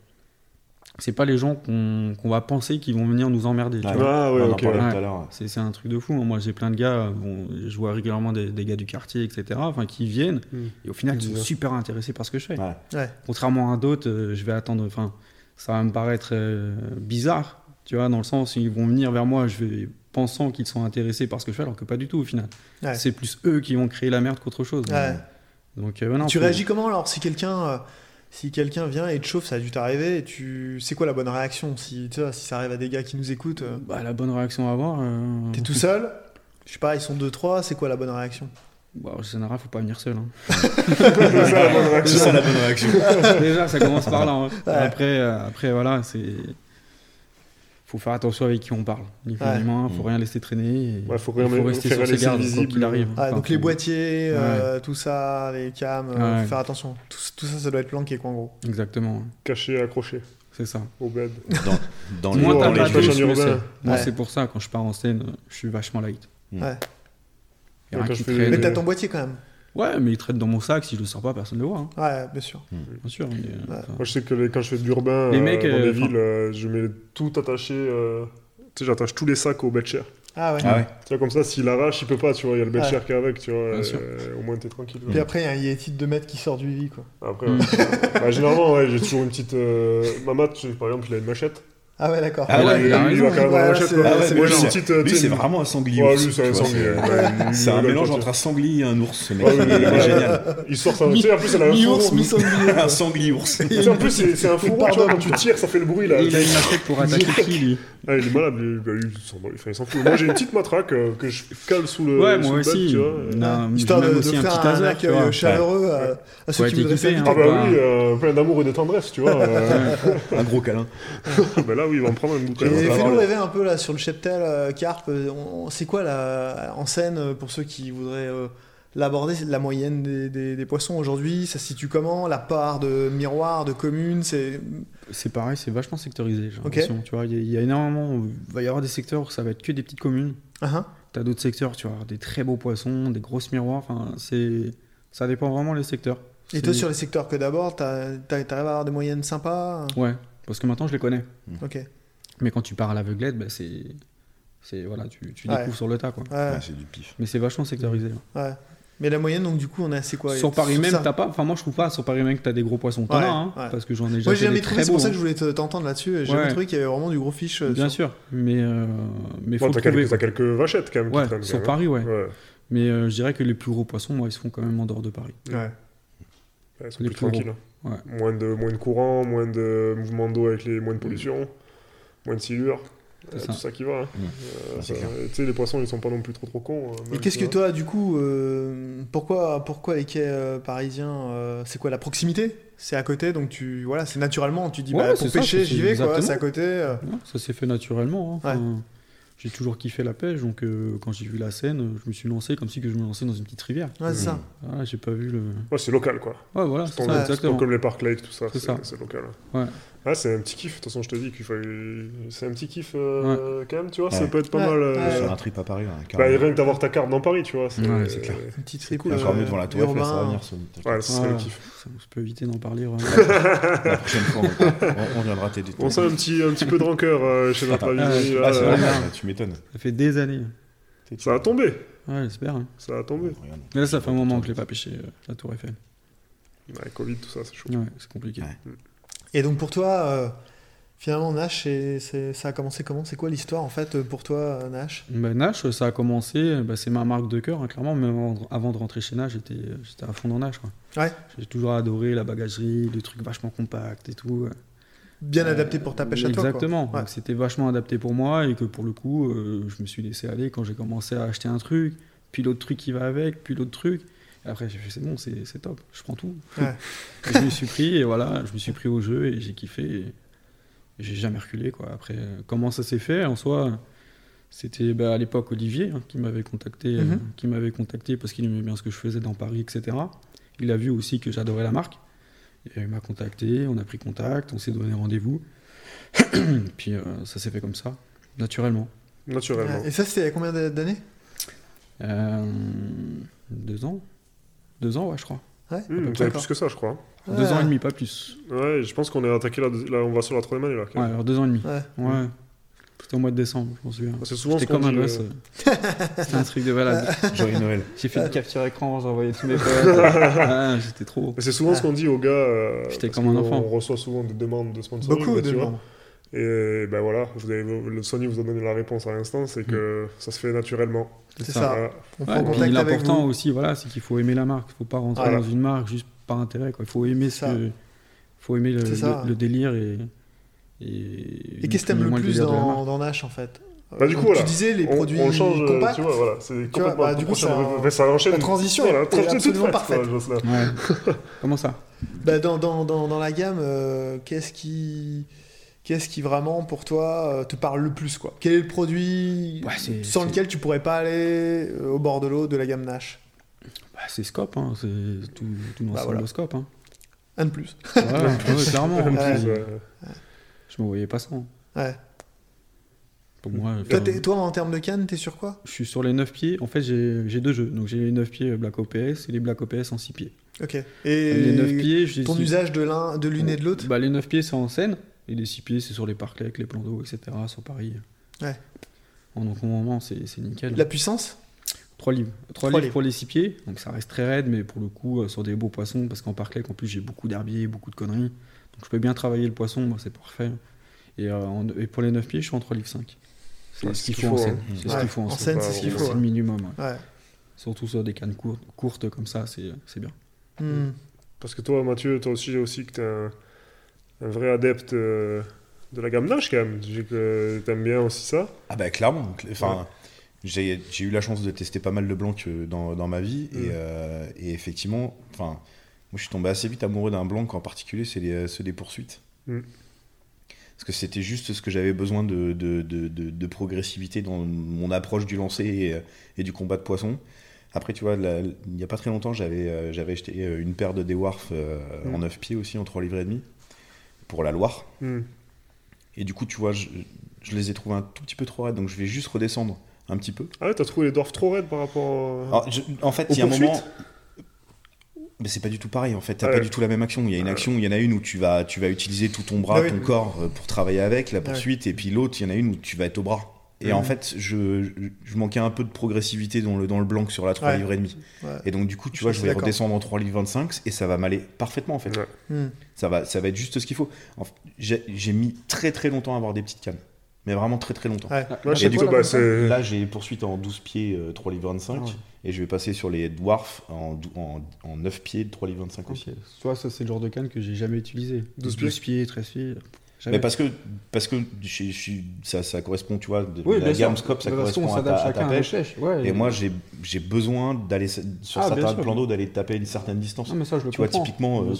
c'est pas les gens qu'on, va penser qui vont venir nous emmerder. tu ouais, vois. Ah ouais, on en ok, parlait ouais. tout à l'heure. C'est, un truc de fou. hein. Moi, j'ai plein de gars, bon, je vois régulièrement des, des gars du quartier, etc., enfin, qui viennent Mm. et au final, ils sont super intéressés par ce que je fais. Ouais. Ouais. Contrairement à d'autres, euh, je vais attendre. Enfin, ça va me paraître euh, bizarre, tu vois, dans le sens où ils vont venir vers moi, je vais pensant qu'ils sont intéressés par ce que je fais, alors que pas du tout au final. Ouais. C'est plus eux qui vont créer la merde qu'autre chose. Ouais. Donc, euh, non, tu faut- réagis comment alors si quelqu'un euh, si quelqu'un vient et te chauffe, ça a dû t'arriver, et tu c'est quoi la bonne réaction si tu vois, si ça arrive à des gars qui nous écoutent, euh, Bah, la bonne réaction à avoir. euh, t'es tout seul, je sais pas, ils sont deux trois, c'est quoi la bonne réaction? Bah, en général, faut pas venir seul. hein. c'est ça la bonne réaction. Déjà, ça commence par là. hein. Après, après, voilà, c'est. Faut faire attention avec qui on parle. Ni Ouais. humain, faut Mm. rien laisser traîner. et Ouais, faut il faut rester faire sur ses gardes quoi qu'il arrive. Enfin, Donc les boîtiers, euh, tout ça, les cams, euh, faut faire attention. Tout, tout ça, ça doit être planqué quoi en gros. Exactement, Caché, accroché c'est ça. au bed. Dans, dans les, Moi, dans les jeux. sais. Moi, Ouais. c'est pour ça, quand je pars en scène, euh, je suis vachement light. Mm. Ouais. Des- Mais t'as ton boîtier quand même. Ouais, mais il traite dans mon sac. Si je le sors pas, personne ne le voit. hein. Ouais, bien sûr. Bien sûr. mais, euh, Ouais. Moi, je sais que les- quand je fais de l'urbain Les euh, mecs, dans euh, des enfin- villes, euh, je mets tout attaché. euh, Tu sais, j'attache tous les sacs au bed chair. Ah ouais. Ah ouais. Tu vois, comme ça, s'il arrache, il peut pas, tu vois, il y a le bed Ouais. chair qui est avec, tu vois. Bien sûr. euh, au moins, t'es tranquille. Puis après, il y a un Yeti de 2 mètres qui sort du lit quoi. Après, Mm. ouais. Bah, généralement, ouais, j'ai toujours une petite. euh, Ma mat, tu sais, par exemple, il a une machette. Ah ouais, d'accord. Ah ouais, il, a- petite, euh, Lui, c'est vraiment un sanglier. Ouais, ours, lui, c'est un sanglier. c'est- un mélange entre un sanglier et un ours, ce mec. Il est génial. Il sort ça. Tu sais, en plus, elle a un fourreau. mi-sanglier. Un sanglier ours. En plus, c'est un fourreau, tu vois, quand tu tires, ça fait le bruit, là. Il a une attaque pour attaquer qui, lui? Ah, il est malade, bah, il s'en fout. Moi, j'ai une petite matraque euh, que je cale sous le. Ouais, moi aussi. Histoire de, faire petit un accueil vois. chaleureux à, ceux qui voudraient kiffé, s'inviter. Ah, bah oui, euh, plein d'amour et de tendresse, tu vois. euh, Un gros câlin. bah là, oui, il va en prendre un va fais-nous rêver un peu là sur le cheptel euh, carpe. euh, C'est quoi la, en scène euh, pour ceux qui voudraient euh, l'aborder c'est La moyenne des, des- des poissons aujourd'hui, ça se situe comment La part de miroirs, de communes, c'est C'est pareil, c'est vachement sectorisé, j'ai. Tu vois, il y, a- il y a énormément. Il va y avoir des secteurs où ça va être que des petites communes. Ah, hein. T'as d'autres secteurs, tu vas avoir des très beaux poissons, des grosses miroirs. Enfin, c'est. Ça dépend vraiment les secteurs. Et toi sur les secteurs que d'abord, t'arrives à avoir des moyennes sympas? Ouais, parce que maintenant je les connais. Ok. Mais quand tu pars à l'aveuglette, bah, c'est. C'est. Voilà, tu, tu Ouais. découvres sur le tas, quoi. Ouais, Ouais, c'est du pif. Mais c'est vachement sectorisé. là. ouais. Mais la moyenne, donc du coup, on a c'est quoi? Sur Paris même, t'as pas. Enfin, moi je trouve pas sur Paris même que t'as des gros poissons. T'en Ouais, as, hein, ouais. parce que j'en ai déjà Moi, j'ai jamais trouvé, c'est pour ça que hein. je voulais te- t'entendre là-dessus. J'ai jamais Ouais. trouvé qu'il y avait vraiment du gros fiche. euh, Bien sur- sûr, mais. euh, Mais Bon, faut t'as trouver. quelques, t'as quelques vachettes quand même. qui Ouais, traînent, sur quand Paris, ouais. même. Ouais. Mais euh, je dirais que les plus gros poissons, moi, ils se font quand même en dehors de Paris. Ouais. Ouais, ils sont Les plus plus gros. tranquilles. Ouais. Moins, de, moins de courant, moins de mouvement d'eau avec les moins de pollution, moins de silure. C'est Euh, ça. tout ça qui va. hein. Mmh. Euh, clair. Tu sais, les poissons, ils sont pas non plus trop trop cons. hein, Et qu'est-ce que toi, du coup, euh, pourquoi, pourquoi les quais euh, parisiens euh, C'est quoi la proximité? C'est à côté, donc tu, voilà, c'est naturellement. Tu dis, Ouais, bah, c'est pour pêcher, j'y vais, quoi. C'est à côté. euh. Ouais, ça s'est fait naturellement. hein. Enfin, J'ai toujours kiffé la pêche, donc euh, quand j'ai vu la Seine, je me suis lancé comme si que je me lançais dans une petite rivière. Ouais, c'est ça. Ah, j'ai pas vu le. Ouais, c'est local quoi. Ouais, voilà, C'est ça, exactement. comme les parcs lake, tout ça. C'est C'est ça. c'est local. Ouais. Ah, c'est un petit kiff. De toute façon, je te dis qu'il faut. C'est un petit kiff euh, quand même, tu vois. Ça peut être pas Ouais, mal. euh. Sur un trip à Paris, là, Bah, rien que d'avoir ta carte dans Paris, tu vois. Ouais, c'est clair. Une petite trip. cool. Encore euh, mieux devant la tour Eiffel, ça va venir. ce- Ouais, c'est Voilà. le kiff. Ça, on peut éviter d'en parler. La prochaine fois, on, on- viendra t'aider. On sent un petit, un petit peu de rancœur euh, chez notre ami. ah, là, Ah, c'est euh, vrai, tu m'étonnes. ça fait des années. Ça a tombé. Ouais, j'espère. hein. Ça a tombé. Mais là, ça fait un moment que je l'ai pas pêché, la Tour Eiffel. Ouais, Covid, tout ça, c'est chaud. Ouais, c'est compliqué. Ouais. Et donc pour toi, euh, finalement, Nash, ça a commencé comment? C'est quoi l'histoire en fait pour toi, euh, Nash? Bah, Nash, ça a commencé, bah, c'est ma marque de cœur, hein, clairement. Même avant, de rentrer chez Nash, j'étais j'étais à fond dans Nash. Quoi. Ouais. J'ai toujours adoré la bagagerie, les trucs vachement compacts et tout. ouais. Bien Euh, adapté pour ta pêche à toi. quoi. Exactement. Ouais. Donc, C'était vachement adapté pour moi et que pour le coup, euh, je me suis laissé aller quand j'ai commencé à acheter un truc, puis l'autre truc qui va avec, puis l'autre truc. Après, j'ai fait c'est bon, c'est c'est top, je prends tout. Ouais. Je me suis pris et voilà, je me suis pris au jeu et j'ai kiffé. Et j'ai jamais reculé quoi. Après, euh, comment ça s'est fait? En soi C'était bah, à l'époque Olivier hein, qui m'avait contacté, euh, Mhm. qui m'avait contacté parce qu'il aimait bien ce que je faisais dans Paris, etc. Il a vu aussi que j'adorais la marque. Et il m'a contacté, on a pris contact, on s'est donné rendez-vous. Puis euh, ça s'est fait comme ça, naturellement. Naturellement. Et ça, c'était il y a combien d'années? Euh, deux ans Deux ans, ouais, je crois. Ouais. Mmh, plus que ça, je crois. Deux ans et demi, pas plus. Ouais, je pense qu'on est attaqué là, là, on va sur la troisième année là. quand Ouais, alors deux ans et demi. Ouais. Ouais. C'était au mois de décembre, je m'en souviens. C'est souvent ce comme un gosse. euh. C'était un truc de malade. Joyeux Noël. J'ai fait une capture écran, j'ai envoyé tous mes potes. Ah, J'étais trop. C'est souvent ce qu'on dit aux gars. euh, J'étais comme un enfant. reçoit souvent des demandes de sponsoring. Beaucoup bah, de tu vois. membres. Et ben voilà, vous avez, le Sony vous a donné la réponse à l'instant, c'est que ça se fait naturellement. C'est ça. Voilà. On Ouais, prend contact L'important aussi, voilà, c'est qu'il faut aimer la marque. Il faut pas rentrer Voilà. dans une marque juste par intérêt. Quoi. Il faut aimer ce que, faut aimer le, C'est ça. le- le délire et. Et, Et qu'est-ce que t'aimes le plus dans, dans Nash en fait? Bah, du Donc, coup, voilà. Tu disais les on, produits on change, euh, compacts. tu vois, voilà, c'est complètement bah, du coup, ça- ça enchaîne. la transition voilà, est toute absolument faite, parfaite. quoi, Jocelyn. Ouais. Comment ça? Bah, dans, dans, dans, dans la gamme, euh, qu'est-ce qui, qu'est-ce qui vraiment pour toi euh, te parle le plus quoi? Quel est le produit Ouais, sans lequel tu pourrais pas aller euh, au bord de l'eau de la gamme Nash? Bah, C'est Scope, hein. c'est tout, tout l'ensemble Bah, voilà. de Scope. Hein. Un de plus. Ouais, ouais, clairement. En hein. plus, Ouais. Je me voyais pas sans. Ouais. Pour moi, Toi, en termes de canne, t'es sur quoi? Je suis sur les 9 pieds. En fait, j'ai deux jeux. Donc, j'ai les 9 pieds Black OPS et les Black OPS en 6 pieds. Ok. les Et 9 pieds, les ton usage de l'un, de l'une et de l'autre? Bah, Les 9 pieds, c'est en scène. Et les 6 pieds, c'est sur les parcs avec les plans d'eau, etc. Sur Paris. Ouais. Bon, donc, au moment, c'est c'est nickel. La puissance? 3 livres. 3 Trois livres livres. pour les 6 pieds. Donc, ça reste très raide, mais pour le coup, euh, sur des beaux poissons. Parce qu'en parc lake, en plus, j'ai beaucoup d'herbiers, beaucoup de conneries. Donc, je peux bien travailler le poisson, moi, c'est parfait. Et, euh, en- et pour les 9 pieds, je suis en 3 livres 5. C'est Ouais, ce qu'il faut en scène. C'est ce qu'il faut en en scène. scène, c'est ce qu'il faut. C'est le minimum. ouais. Ouais. Surtout sur des cannes courtes, courtes comme ça, c'est c'est bien. Hmm. Parce que toi, Mathieu, toi aussi, aussi que t'es un, un vrai adepte euh, de la gamme Nash, quand même. J'ai que t'aimes bien aussi ça. Ah bah clairement. cl- Enfin, j'ai j'ai eu la chance de tester pas mal de blancs que dans, dans ma vie. Mm. Et, euh, et effectivement, enfin, moi je suis tombé assez vite amoureux d'un blanc en particulier, c'est euh, ceux des poursuites. Mm. Parce que c'était juste ce que j'avais besoin de, de, de, de- de progressivité dans mon approche du lancer et, euh, et du combat de poisson. Après, tu vois, il n'y a pas très longtemps, j'avais euh, j'avais acheté euh, une paire de Dewarf euh, Mm. en 9 pieds aussi, en 3 livres et demi, pour la Loire. Hmm. Et du coup, tu vois, je, je les ai trouvés un tout petit peu trop raides, donc je vais juste redescendre un petit peu. Ah ouais, t'as trouvé les dwarfs trop raides par rapport à... Alors, je- en fait, il y a un moment. Mais c'est pas du tout pareil en fait, t'as Ouais. pas du tout la même action. Il y a une Ouais. action, il y en a une où tu vas, tu vas utiliser tout ton bras, Ah oui. ton corps euh, pour travailler avec la poursuite, et puis l'autre, il y en a une où tu vas être au bras. Et Mhm. en fait, je, je, je manquais un peu de progressivité dans le, dans le blanc sur la 3 Ouais. livres et demi. Ouais. Et donc, du coup, tu Je vois, je vais redescendre en 3 livres 25 et ça va m'aller parfaitement en fait. Ouais. Hmm. Ça, va, ça va être juste ce qu'il faut. En fait, J'ai mis très très longtemps à avoir des petites cannes. Mais vraiment très très longtemps. Ouais. Moi, je Et du coup, bah. Là, j'ai poursuite en 12 pieds, euh, 3 livres 25. Ah ouais. Et je vais passer sur les dwarfs en, en, en 9 pieds, 3 livres 25 aussi. Toi, ça, c'est le genre de canne que j'ai jamais utilisé. 12 12 pieds, 13 pieds. Jamais. Mais parce que, parce que je- je suis- ça, ça correspond, tu vois, de, oui, la gamme scope, ça De toute façon, correspond on à ta, à pêche. Ouais, Et moi, j'ai j'ai besoin d'aller sur Ah, certains plans d'eau, d'aller taper une certaine distance. Non, mais ça, je le Tu vois, typiquement, euh.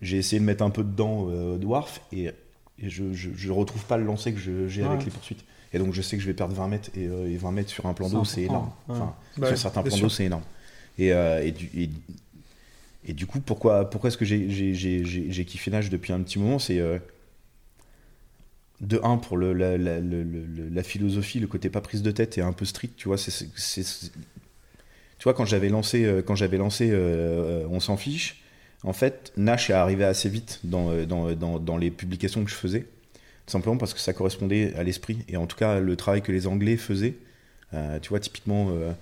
J'ai essayé de mettre un peu dedans euh, dwarf et, et je, je, je retrouve pas le lancer que je- j'ai avec les poursuites. Et donc, je sais que je vais perdre 20 mètres et, euh, et 20 mètres sur un plan d'eau, c'est énorme. ouais. Enfin, Bah, sur certains plans d'eau, c'est énorme. Et, euh, et, du, et, et du coup, pourquoi, pourquoi est-ce que j'ai- kiffé nage depuis un petit moment C'est euh, de un pour le, la, philosophie, le côté pas prise de tête et un peu strict, tu vois. c'est tu vois, quand j'avais lancé, euh, quand j'avais lancé euh, On s'en fiche, en fait, Nash est arrivé assez vite dans, euh, dans, dans, les publications que je faisais. Simplement parce que ça correspondait à l'esprit. Et en tout cas, le travail que les Anglais faisaient, euh, tu vois, typiquement euh,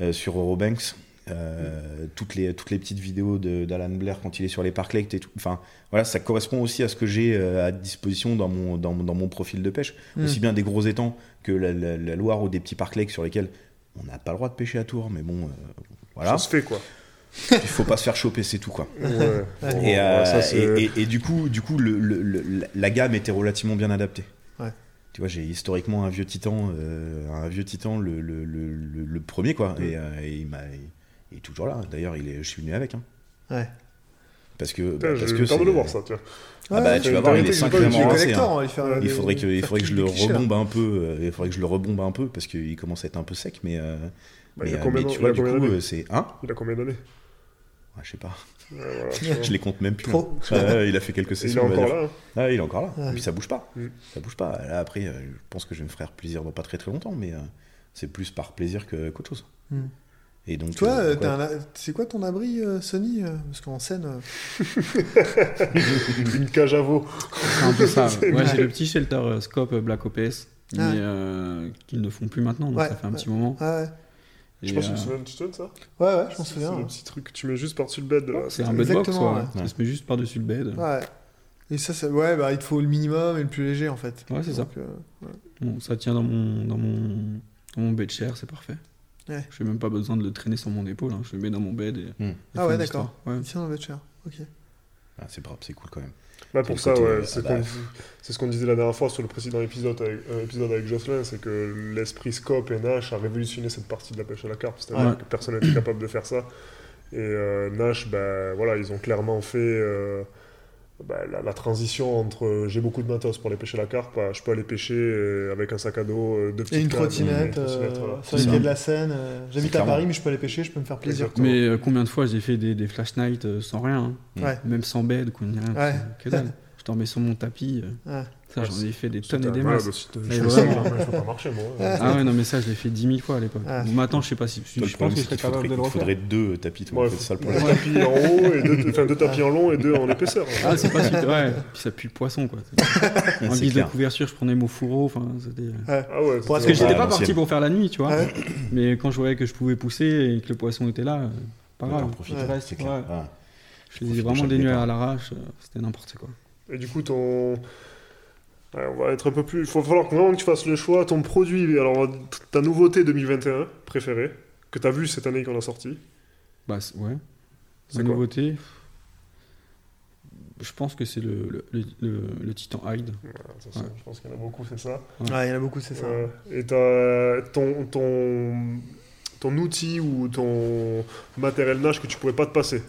euh, sur Eurobanks, euh, toutes, les, toutes les petites vidéos d'Alan Blair quand il est sur les parcs et tout. Enfin, voilà, ça correspond aussi à ce que j'ai euh, à disposition dans mon, dans, mon- dans mon profil de pêche. Mm. Aussi bien des gros étangs que la, la- la Loire ou des petits parcs sur lesquels on n'a pas le droit de pêcher à tour, mais bon, euh, voilà. Ça se fait, quoi. Il faut pas se faire choper, c'est tout, quoi. Ouais. Et, ouais, ça, c'est- et, et- et du coup, du coup le, le- le- la gamme était relativement bien adaptée. Ouais. Tu vois, j'ai historiquement un vieux titan, euh, un vieux titan, le, le, le- le- le premier, quoi. Et, euh, et il, m'a, il est toujours là. D'ailleurs, il est, je suis venu avec. Hein. Ouais. Parce que, bah, parce que temps de le voir, ça, tu vois. Ah bah, Ouais, tu vas voir, il est sacrément rincé, hein. Ouais. Il faudrait que, il faudrait que je le rebombe un peu. euh, Il faudrait que je le rebombe un peu parce qu'il commence à être un peu sec. Mais, euh, Bah, mais, il a euh, combien mais tu il vois, a du coup, d'années c'est. Hein? Il a combien d'années? Ouais, Je sais pas. Ouais, voilà, Je les compte même plus. Trop. hein. Il a fait quelques Il est sessions. on va encore dire. là. hein. Ah, il est encore là. Ouais. Et puis ça bouge pas. Mm. Ça bouge pas. Là, après, je pense que je vais me faire plaisir dans pas très très longtemps, mais euh, c'est plus par plaisir que- qu'autre chose. Et donc, Toi, euh, euh, un- c'est quoi ton abri, euh, Sony euh, Parce qu'en scène. euh, Une cage à veau. C'est un peu ça. C'est Moi, j'ai le petit shelter euh, scope Black OPS, mais Ah. euh, qu'ils ne font plus maintenant, donc Ouais, ça fait un ouais. petit moment. Ah ouais. Je pense que euh, tu te souviens- de ça Ouais, ouais, je m'en souviens. C'est le petit truc que tu mets juste par-dessus le bed. c'est un bedbox, Exactement, ouais. ouais. Ça se met juste par-dessus le bed. Ouais. Et ça, ça- ouais, bah, il te faut le minimum et le plus léger en fait. Ouais, c'est ça. Donc, euh, Bon, ça tient dans mon, dans mon, dans mon bed chair, c'est parfait. Ouais. Je n'ai même pas besoin de le traîner sur mon épaule, hein. je le mets dans mon bed. Et, Hmm. et Ah ouais, d'accord. Ouais. Tiens, va être cher. Ok. Ah, c'est propre, c'est cool quand même. Bah, pour ça, ouais, euh, c'est bah, ce qu'on disait la dernière fois sur le précédent épisode avec, euh, épisode avec Jocelyn, c'est que l'esprit Scope et Nash a révolutionné cette partie de la pêche à la carpe, c'est-à-dire Ouais. que personne n'était capable de faire ça. Et euh, Nash, bah, voilà, ils ont clairement fait euh, bah, la, la transition entre euh, j'ai beaucoup de matos pour aller pêcher la carpe, à je peux aller pêcher euh, avec un sac à dos, euh, deux Et petites trottinette, une trottinette, euh, voilà. sur les C'est quais ça. de la Seine. euh, J'habite à. Paris, mais je peux aller pêcher, je peux me faire plaisir. Exactement. Mais euh, combien de fois j'ai fait des, des flash nights euh, sans rien, hein. Ouais. même sans bed, quoi, Ouais. que dalle. Je dormais sur mon tapis, euh, Ouais. ça j'en ai fait des tonnes et un des masses. Mais je vraiment. pas marcher, moi. Ah ouais, non, mais ça je l'ai fait 10 000 fois à l'époque. Ah. Maintenant, je sais pas si. Je le pense problème, que je serais qu'il faudrait, capable de le il faudrait deux tapis. toi, Ouais, en fait, c'est ça le un problème. tapis en haut, et deux, enfin, deux tapis en long et deux en épaisseur. Ah, c'est pas super. Ouais, puis ça pue le poisson, quoi. En guise de couverture, je prenais mon fourreau. Enfin, c'était. Ouais. Ah ouais, Parce que j'étais pas parti pour faire la nuit, tu vois. Mais quand je voyais que je pouvais pousser et que le poisson était là, euh, pas grave. Ah. Je faisais vraiment des à l'arrache, euh, c'était n'importe quoi. Et du coup, ton... Ouais, on va être un peu plus. Il va falloir vraiment que tu fasses le choix. Ton produit, alors ta nouveauté 2021 préférée, que tu as vu cette année qu'on a sorti. Bah, c'est- ouais. La nouveauté. Je pense que c'est le, le, le, Titan Hyde. Ouais, Ouais. Je pense qu'il y en a beaucoup, c'est ça. Ouais. Ouais, il y en a beaucoup, c'est ça. Ouais. Et ton, ton, ton outil ou ton matériel nage que tu pourrais pas te passer.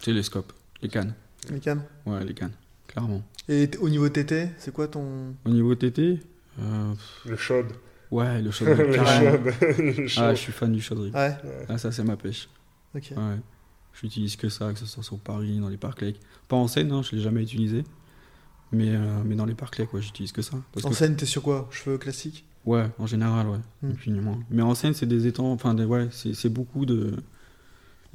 C'est les scopes, les cannes. Les cannes. Ouais, les cannes, clairement. Et au niveau TT, c'est quoi ton. Au niveau TT, euh, Les chaudes. ouais, le. Les Ah, je suis fan du chaudry. Ouais, Ouais. Ah, ça, c'est ma pêche. ok. Ouais. J'utilise que ça, que ce soit sur Paris, dans les parcs lake. Pas en scène, hein, je l'ai jamais utilisé. Mais, euh, mais dans les parcs lake, ouais, j'utilise que ça. Parce En que- scène, t'es sur quoi? Cheveux classiques? Ouais, en général, ouais. Hmm. Moins. Mais en scène, c'est des étangs, enfin, des- ouais, c'est c'est beaucoup de.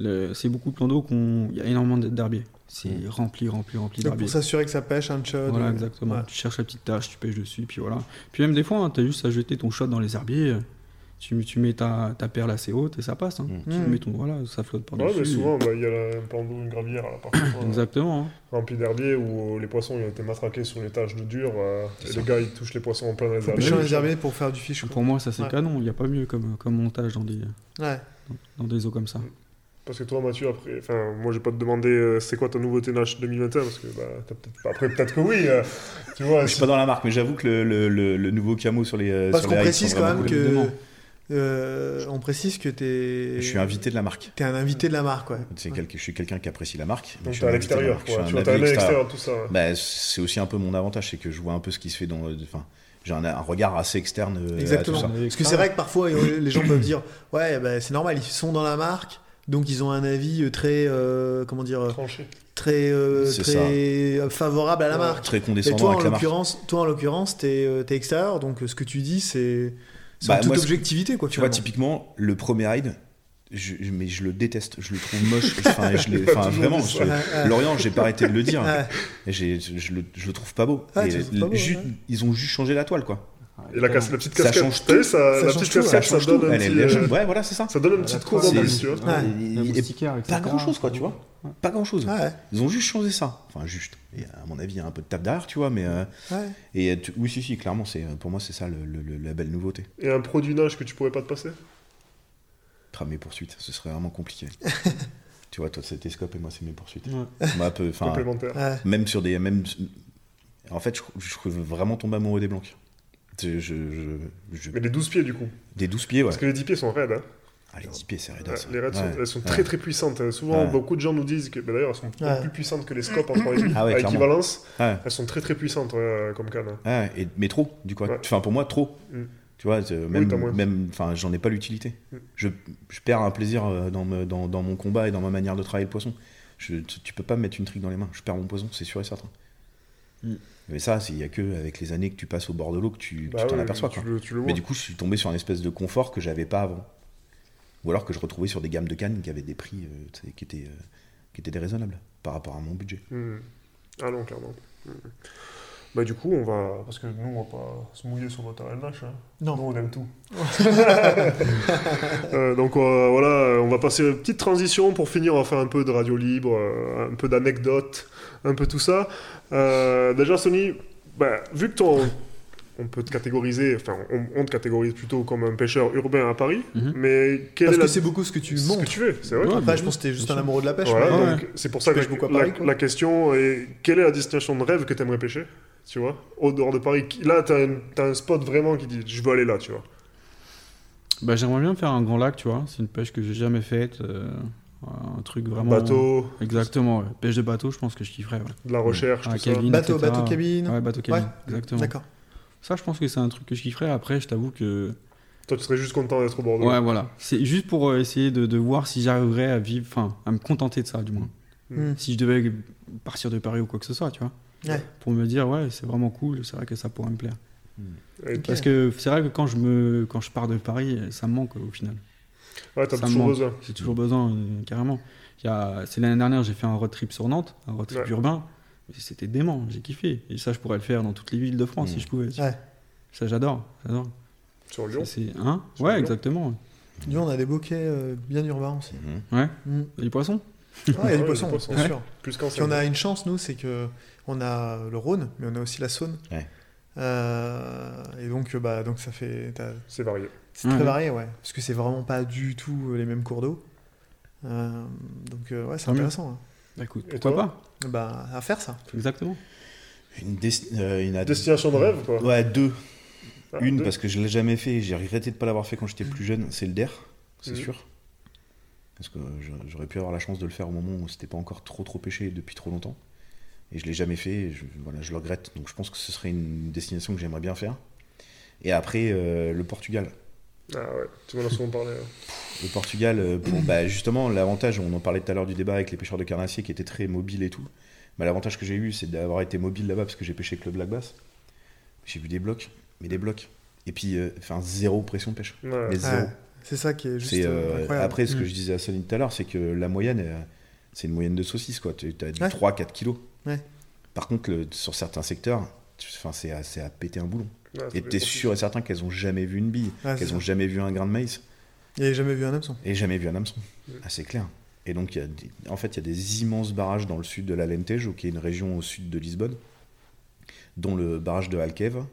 le- C'est beaucoup de plans d'eau qu'on. Il y a énormément d'herbiers. C'est rempli, rempli, rempli Donc d'herbiers. pour s'assurer que ça pêche un shot. Voilà, euh, exactement. ouais. Tu cherches la petite tâche, tu pêches dessus, puis voilà. Puis même des fois, hein, t'as juste à jeter ton shot dans les herbiers. Tu, tu mets ta, ta perle assez haute et ça passe. hein. Mm. Tu Mm. mets ton, voilà, ça flotte Ouais, par-dessus. mais souvent, bah, il y a la- un plan d'eau, une gravière à la partie Exactement. hein. remplie d'herbier où les poissons ils ont été matraqués sur les taches de dur. euh, et les gars, ils touchent les poissons en plein dans les Faut herbiers. pêcher dans les herbiers pour faire du fish. Pour moi, ça c'est Ouais. canon. Il n'y a pas mieux comme, comme montage dans des, Ouais. dans des eaux comme ça. Parce que toi, Mathieu, après, enfin, moi, je vais pas te demander euh, c'est quoi ta nouveauté Nash 2021 parce que bah, t'as peut-être pas- après, peut-être que oui. euh, tu vois, Je suis pas dans la marque, mais j'avoue que le, le, le- le nouveau camo sur les. euh, Parce qu'on précise quand même que. Euh, on précise que t'es. Je suis invité de la marque. T'es un invité de la marque, ouais. C'est Ouais. quel- Je suis quelqu'un qui apprécie la marque. donc suis t'es à l'extérieur, Tu un vois, à l'extérieur, tout ça. ouais. Bah, c'est aussi un peu mon avantage, c'est que je vois un peu ce qui se fait dans. Enfin, j'ai un, un regard assez externe euh, Exactement. à tout ça. Parce que c'est vrai que parfois les gens peuvent dire ouais bah, c'est normal ils sont dans la marque donc ils ont un avis euh, très euh, comment dire euh, Tranché. très euh, très favorable à la Ouais. marque. Très Et condescendant toi en avec la marque. l'occurrence toi en l'occurrence t'es t'es extérieur donc ce que tu dis c'est c'est Bah, en toute moi, objectivité quoi. Tu vois, typiquement, le premier ride, je, je- mais je le déteste, je le trouve moche. Enfin, je enfin, vraiment, je-. Lorient, j'ai pas arrêté de le dire. Et je, le, je le trouve pas beau. Ah, Et tu le trouves pas beau, ju- ouais. Ils ont juste changé la toile, quoi. Et la, petite Ça casquette. change tout. ça, Ça la change petite tout, casquette, Ça ça, change donne tout. un petit, euh, Ouais, voilà, c'est ça. ça donne moustiquaire, etc. Pas grand chose, quoi, tu vois. Pas grand chose. Ouais, Ils ont juste changé ça. Enfin, juste. Et à mon avis, il y a un peu de table derrière, tu vois, mais. euh, ouais. et euh, tu- oui, si, si, clairement, c'est, pour moi, c'est ça le, le- le- la belle nouveauté. Et un produit nage que tu pourrais pas te passer? Mes poursuites, ce serait vraiment compliqué. tu vois, toi, c'est tes scopes et moi, c'est mes poursuites. Ouais. Un peu- Complémentaire. Même sur des. Même, en fait, je, je veux vraiment tomber amoureux des blancs. Je, je- je- je- Mais les 12 pieds, du coup. des 12 pieds, ouais. Parce que les 10 pieds sont raides. Hein. Ah, les 10 pieds, c'est Ouais, raidasse. les raids, sont, elles sont Ouais. très très puissantes. Euh, Souvent, Ouais. beaucoup de gens nous disent que bah, d'ailleurs, elles sont Ouais. plus puissantes que les scopes en 3,5 Ah ouais, à équivalence. Ouais. Elles sont très très puissantes ouais, comme canne. hein. Ouais, et, mais trop, du coup. Ouais. Enfin, pour moi, trop. Mm. Tu vois, même, t'as moins. même, enfin, j'en ai pas l'utilité. Mm. Je, je perds un plaisir euh, dans, me- dans, dans mon combat et dans ma manière de travailler le poisson. Je, tu, tu peux pas me mettre une trique dans les mains. Je perds mon poison, c'est sûr et certain. Mm. Mais ça, il y a que avec les années que tu passes au bord de l'eau que tu Bah t'en ouais, aperçois. tu quoi. le, tu le vois. Mais du coup, je suis tombé sur un espèce de confort que j'avais pas avant. Ou alors que je retrouvais sur des gammes de cannes qui avaient des prix euh, qui, étaient, euh, qui étaient déraisonnables par rapport à mon budget. Hmm. Ah non, clairement. Hmm. Bah du coup, on va... Parce que nous, on va pas se mouiller sur notre LNH. Hein. Non. Nous, on aime tout. Euh, donc euh, voilà, on va passer une petite transition pour finir. On va faire un peu de radio libre, euh, un peu d'anecdotes, un peu tout ça. Euh, déjà, Sony, bah, vu que ton, on peut te catégoriser, enfin, on, on te catégorise plutôt comme un pêcheur urbain à Paris, Mhm. mais quelle Parce est que la... c'est beaucoup ce que tu ce que montres. tu fais, c'est vrai. Ouais, je pense que t'es juste un amoureux de la pêche. Voilà, c'est pour ça que beaucoup à Paris, la- quoi. la question est quelle est la destination de rêve que tu aimerais pêcher Tu vois Au dehors de Paris? Là, tu as, un spot vraiment qui dit je veux aller là, tu vois. Bah, j'aimerais bien faire un grand lac, tu vois. C'est une pêche que j'ai jamais faite. euh, un truc vraiment. Bateau, Exactement, ouais. Pêche de bateau, je pense que je kifferais. Ouais. de la recherche, Ah, tout ça. cabine, Bateau, etc. bateau cabine. Ouais, bateau cabine, Ouais. exactement. D'accord. Ça, je pense que c'est un truc que je kifferais. Après, je t'avoue que. Toi, tu serais juste content d'être au bord de l'eau. Ouais, voilà. C'est juste pour euh, essayer de, de voir si j'arriverais à vivre, enfin, à me contenter de ça, du moins. Hmm. Si je devais partir de Paris ou quoi que ce soit, tu vois. Ouais. Pour me dire, ouais, c'est vraiment cool, c'est vrai que ça pourrait me plaire. Ok. Parce que c'est vrai que quand je, me, quand je pars de Paris, ça me manque au final. Ouais, t'as toujours manque. besoin. J'ai toujours besoin, euh, carrément. Il y a, c'est l'année dernière, j'ai fait un road trip sur Nantes, un road trip Ouais. urbain. C'était dément, j'ai kiffé. Et ça, je pourrais le faire dans toutes les villes de France si je pouvais. Ouais. Ça, j'adore. j'adore. Sur Lyon. C'est hein? Sur Ouais, Lyon. exactement. Nous, on a des bouquets euh, bien urbains aussi. Mhm. Ouais. Hmm. Et les poissons? Ouais, il y a Ouais, du poisson, bien sûr. Plus qu'en Puis on a une chance, nous, c'est que on a le Rhône, mais on a aussi la Saône. Ouais. Euh, et donc, euh, bah, donc ça fait. C'est varié. C'est très Ouais. varié, ouais. Parce que c'est vraiment pas du tout euh, les mêmes cours d'eau. Euh, donc, euh, ouais, c'est intéressant. hein. Bah, écoute, pourquoi pas Bah, à faire ça. Exactement. Une, des- euh, une- Destination de rêve, quoi? Ouais, deux. Ah, Une, deux. parce que je l'ai jamais fait, j'ai regretté de pas l'avoir fait quand j'étais plus jeune, c'est le DER, c'est Mhm. sûr. Parce que j'aurais pu avoir la chance de le faire au moment où c'était pas encore trop trop pêché depuis trop longtemps. Et je l'ai jamais fait, et je, voilà, je le regrette. Donc je pense que ce serait une destination que j'aimerais bien faire. Et après, euh, le Portugal. Ah ouais, tu m'en as souvent parlé. hein. Le Portugal, euh, pour, bah, justement, l'avantage, on en parlait tout à l'heure du débat avec les pêcheurs de carnassier qui étaient très mobiles et tout. Bah, l'avantage que j'ai eu, c'est d'avoir été mobile là-bas parce que j'ai pêché avec le Black Bass. J'ai vu des blocs, mais des blocs. Et puis, euh, enfin, zéro pression de pêche. Ouais. Mais zéro. Ouais, c'est ça qui est juste euh, incroyable. après, ce que Mm. je disais à Sonny tout à l'heure, c'est que la moyenne, c'est une moyenne de saucisses, quoi. Tu as du Ouais. 3-4 kilos. Ouais. Par contre, le- sur certains secteurs, à, c'est à péter un boulon. Ouais, Et t'es trop sûr et certain qu'elles ont jamais vu une bille, qu'elles ont jamais vu un grain de maïs avait jamais vu un hameçon. et jamais vu un hameçon. Mm. Ah, c'est clair. Et donc, y a en fait, il y a des immenses barrages dans le sud de l'Alentejo, qui est une région au sud de Lisbonne, dont le barrage de Alqueva.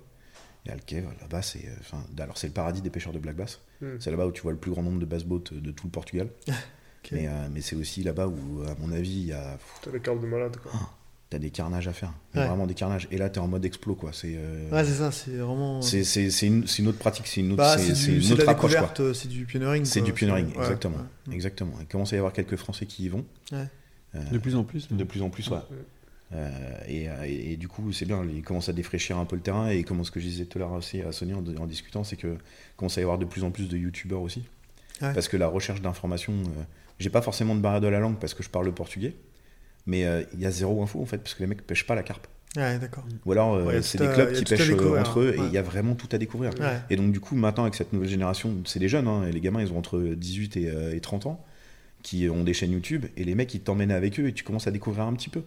Et Alqueva, là-bas, c'est euh, enfin, alors c'est le paradis des pêcheurs de black bass. Mm. C'est là-bas où tu vois le plus grand nombre de bass boats de tout le Portugal. Mais, euh, mais c'est aussi là-bas où, à mon avis, il y a T'as des cartes de malade, quoi. T'as des carnages à faire. Ouais. vraiment des carnages. Et là, t'es en mode explo, quoi. C'est euh, Ouais, c'est ça, c'est vraiment. c'est c'est- c'est une, c'est une autre pratique, c'est une autre, Bah, c'est- c'est c'est du- une c'est de autre la approche, euh, c'est du pioneering. C'est quoi. du pioneering, ouais, exactement. ouais. Exactement. Il commence à y avoir quelques Français qui y vont. Ouais. Euh, De plus en plus. de plus en plus, ouais. Euh, et, euh, et- et du coup, c'est bien, ils commencent à défraîchir un peu le terrain. Et comme ce que je disais tout à l'heure aussi à Sonia en, en discutant, c'est que commence à y avoir de plus en plus de youtubeurs aussi. Ouais. Parce que la recherche d'informations, euh, j'ai pas forcément de barrière de la langue parce que je parle le portugais, mais euh, il y a zéro info en fait, parce que les mecs pêchent pas la carpe. Ouais, d'accord. Ou alors, euh, Ouais, c'est des clubs qui pêchent euh, entre eux et il ouais. y a vraiment tout à découvrir. Et donc, du coup, maintenant, avec cette nouvelle génération, c'est des jeunes, hein, et les gamins, ils ont entre 18 et, euh, et 30 ans, qui ont des chaînes YouTube, et les mecs, ils t'emmènent avec eux, et tu commences à découvrir un petit peu.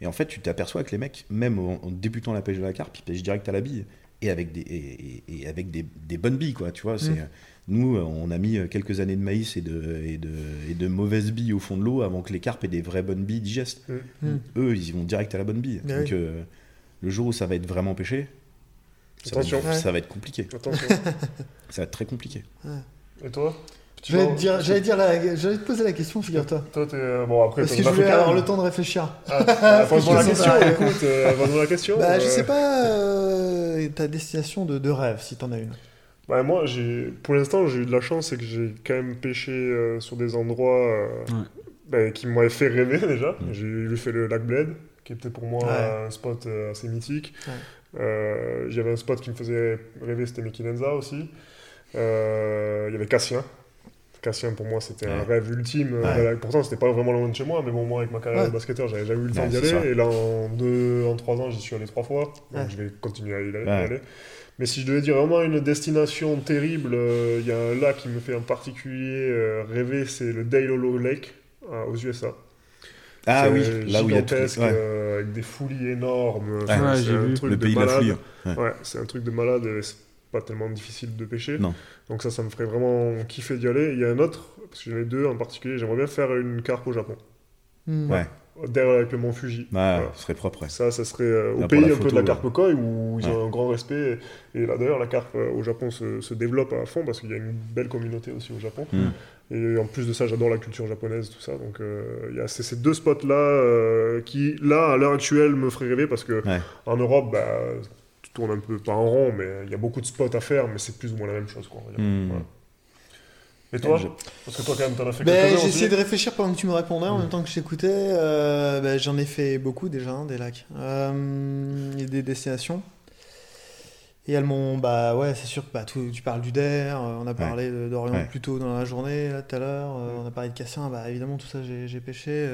Et en fait, tu t'aperçois que les mecs, même en, en débutant la pêche de la carpe, ils pêchent direct à la bille, et avec des, et, avec des, des bonnes billes, quoi, tu vois. c'est Mm. Nous, euh, on a mis quelques années de maïs et de, et de, et de mauvaises billes au fond de l'eau avant que les carpes aient des vraies bonnes billes digestes. Mm. Mm. Eux, ils y vont direct à la bonne bille. Mais donc, oui. euh, le jour où ça va être vraiment pêché, ça va, être, ça va être compliqué. Attention. Ça va être très compliqué. Et toi? J'allais te dire- j'allais dire la- j'allais te poser la question, figure-toi. Toi, t'es. euh, Bon, après, Parce que je voulais avoir le temps de réfléchir. Ah, ah, Pose-moi la question, écoute, euh, pose-moi la question. Bah, je euh. sais pas euh, ta destination de, de rêve, si t'en as une. Bah, moi, j'ai, pour l'instant, j'ai eu de la chance, c'est que j'ai quand même pêché euh, sur des endroits euh, Ouais. bah, qui m'avaient fait rêver déjà. J'ai eu fait le lac Bled, qui était pour moi Ouais. un spot euh, assez mythique. Ouais. Euh, J'avais un spot qui me faisait rêver, c'était Mekinenza aussi. Euh, Il y avait Cassien. Cassien, pour moi, c'était un rêve ultime. Ouais. Pourtant, c'était pas vraiment loin de chez moi, mais bon, moi, avec ma carrière Ouais. de basketteur, j'avais jamais eu le temps d'y aller. ça. Et là, en deux, en trois ans, j'y suis allé trois fois. Donc, Ouais. je vais continuer à y aller. Ouais. y aller. Mais si je devais dire vraiment une destination terrible, euh, il y a un lac qui me fait en particulier euh, rêver, c'est le Dale Hollow Lake euh, aux USA. Ah C'est oui, là où il y a tout. gigantesque, ouais. euh, avec des fouillis énormes. Ouais. Enfin, Ouais, c'est j'ai un vu. truc Le de pays de la malade. fouille. Ouais. Ouais, c'est un truc de malade pas tellement difficile de pêcher. Non. Donc ça, ça me ferait vraiment kiffer d'y aller. Il y a un autre, parce que j'en ai deux en particulier, j'aimerais bien faire une carpe au Japon. Hmm. Ouais. Derrière avec le mont Fuji. Ouais, Voilà. ce serait propre. ouais. Ça, ça serait euh, au Là, pays la un peu de la ouais. carpe koi où ils Ouais. ont un grand respect. Et là, d'ailleurs, la carpe euh, au Japon se, se développe à fond parce qu'il y a une belle communauté aussi au Japon. Mm. Et en plus de ça, j'adore la culture japonaise, tout ça. Donc, euh, il y a ces, ces deux spots-là euh, qui, là, à l'heure actuelle, me feraient rêver parce que Ouais. en Europe, bah, tu tournes un peu pas en rond, mais il y a beaucoup de spots à faire, mais c'est plus ou moins la même chose. Quoi, on va dire. Mm. Voilà. Et toi Je- Parce que toi, quand même, t'en as fait Ben, quelques-uns j'ai aussi. essayé de réfléchir pendant que tu me répondais, en Mm. même temps que je t'écoutais. Euh, ben, J'en ai fait beaucoup déjà, hein, des lacs. Euh, et des destinations. Et elles m'ont. Bah ouais, c'est sûr que bah, tout- tu parles du DER, euh, on a parlé d'Orient Ouais. plus tôt dans la journée, là, tout à l'heure. euh, on a parlé de Cassin, bah évidemment, tout ça, j'ai j'ai pêché.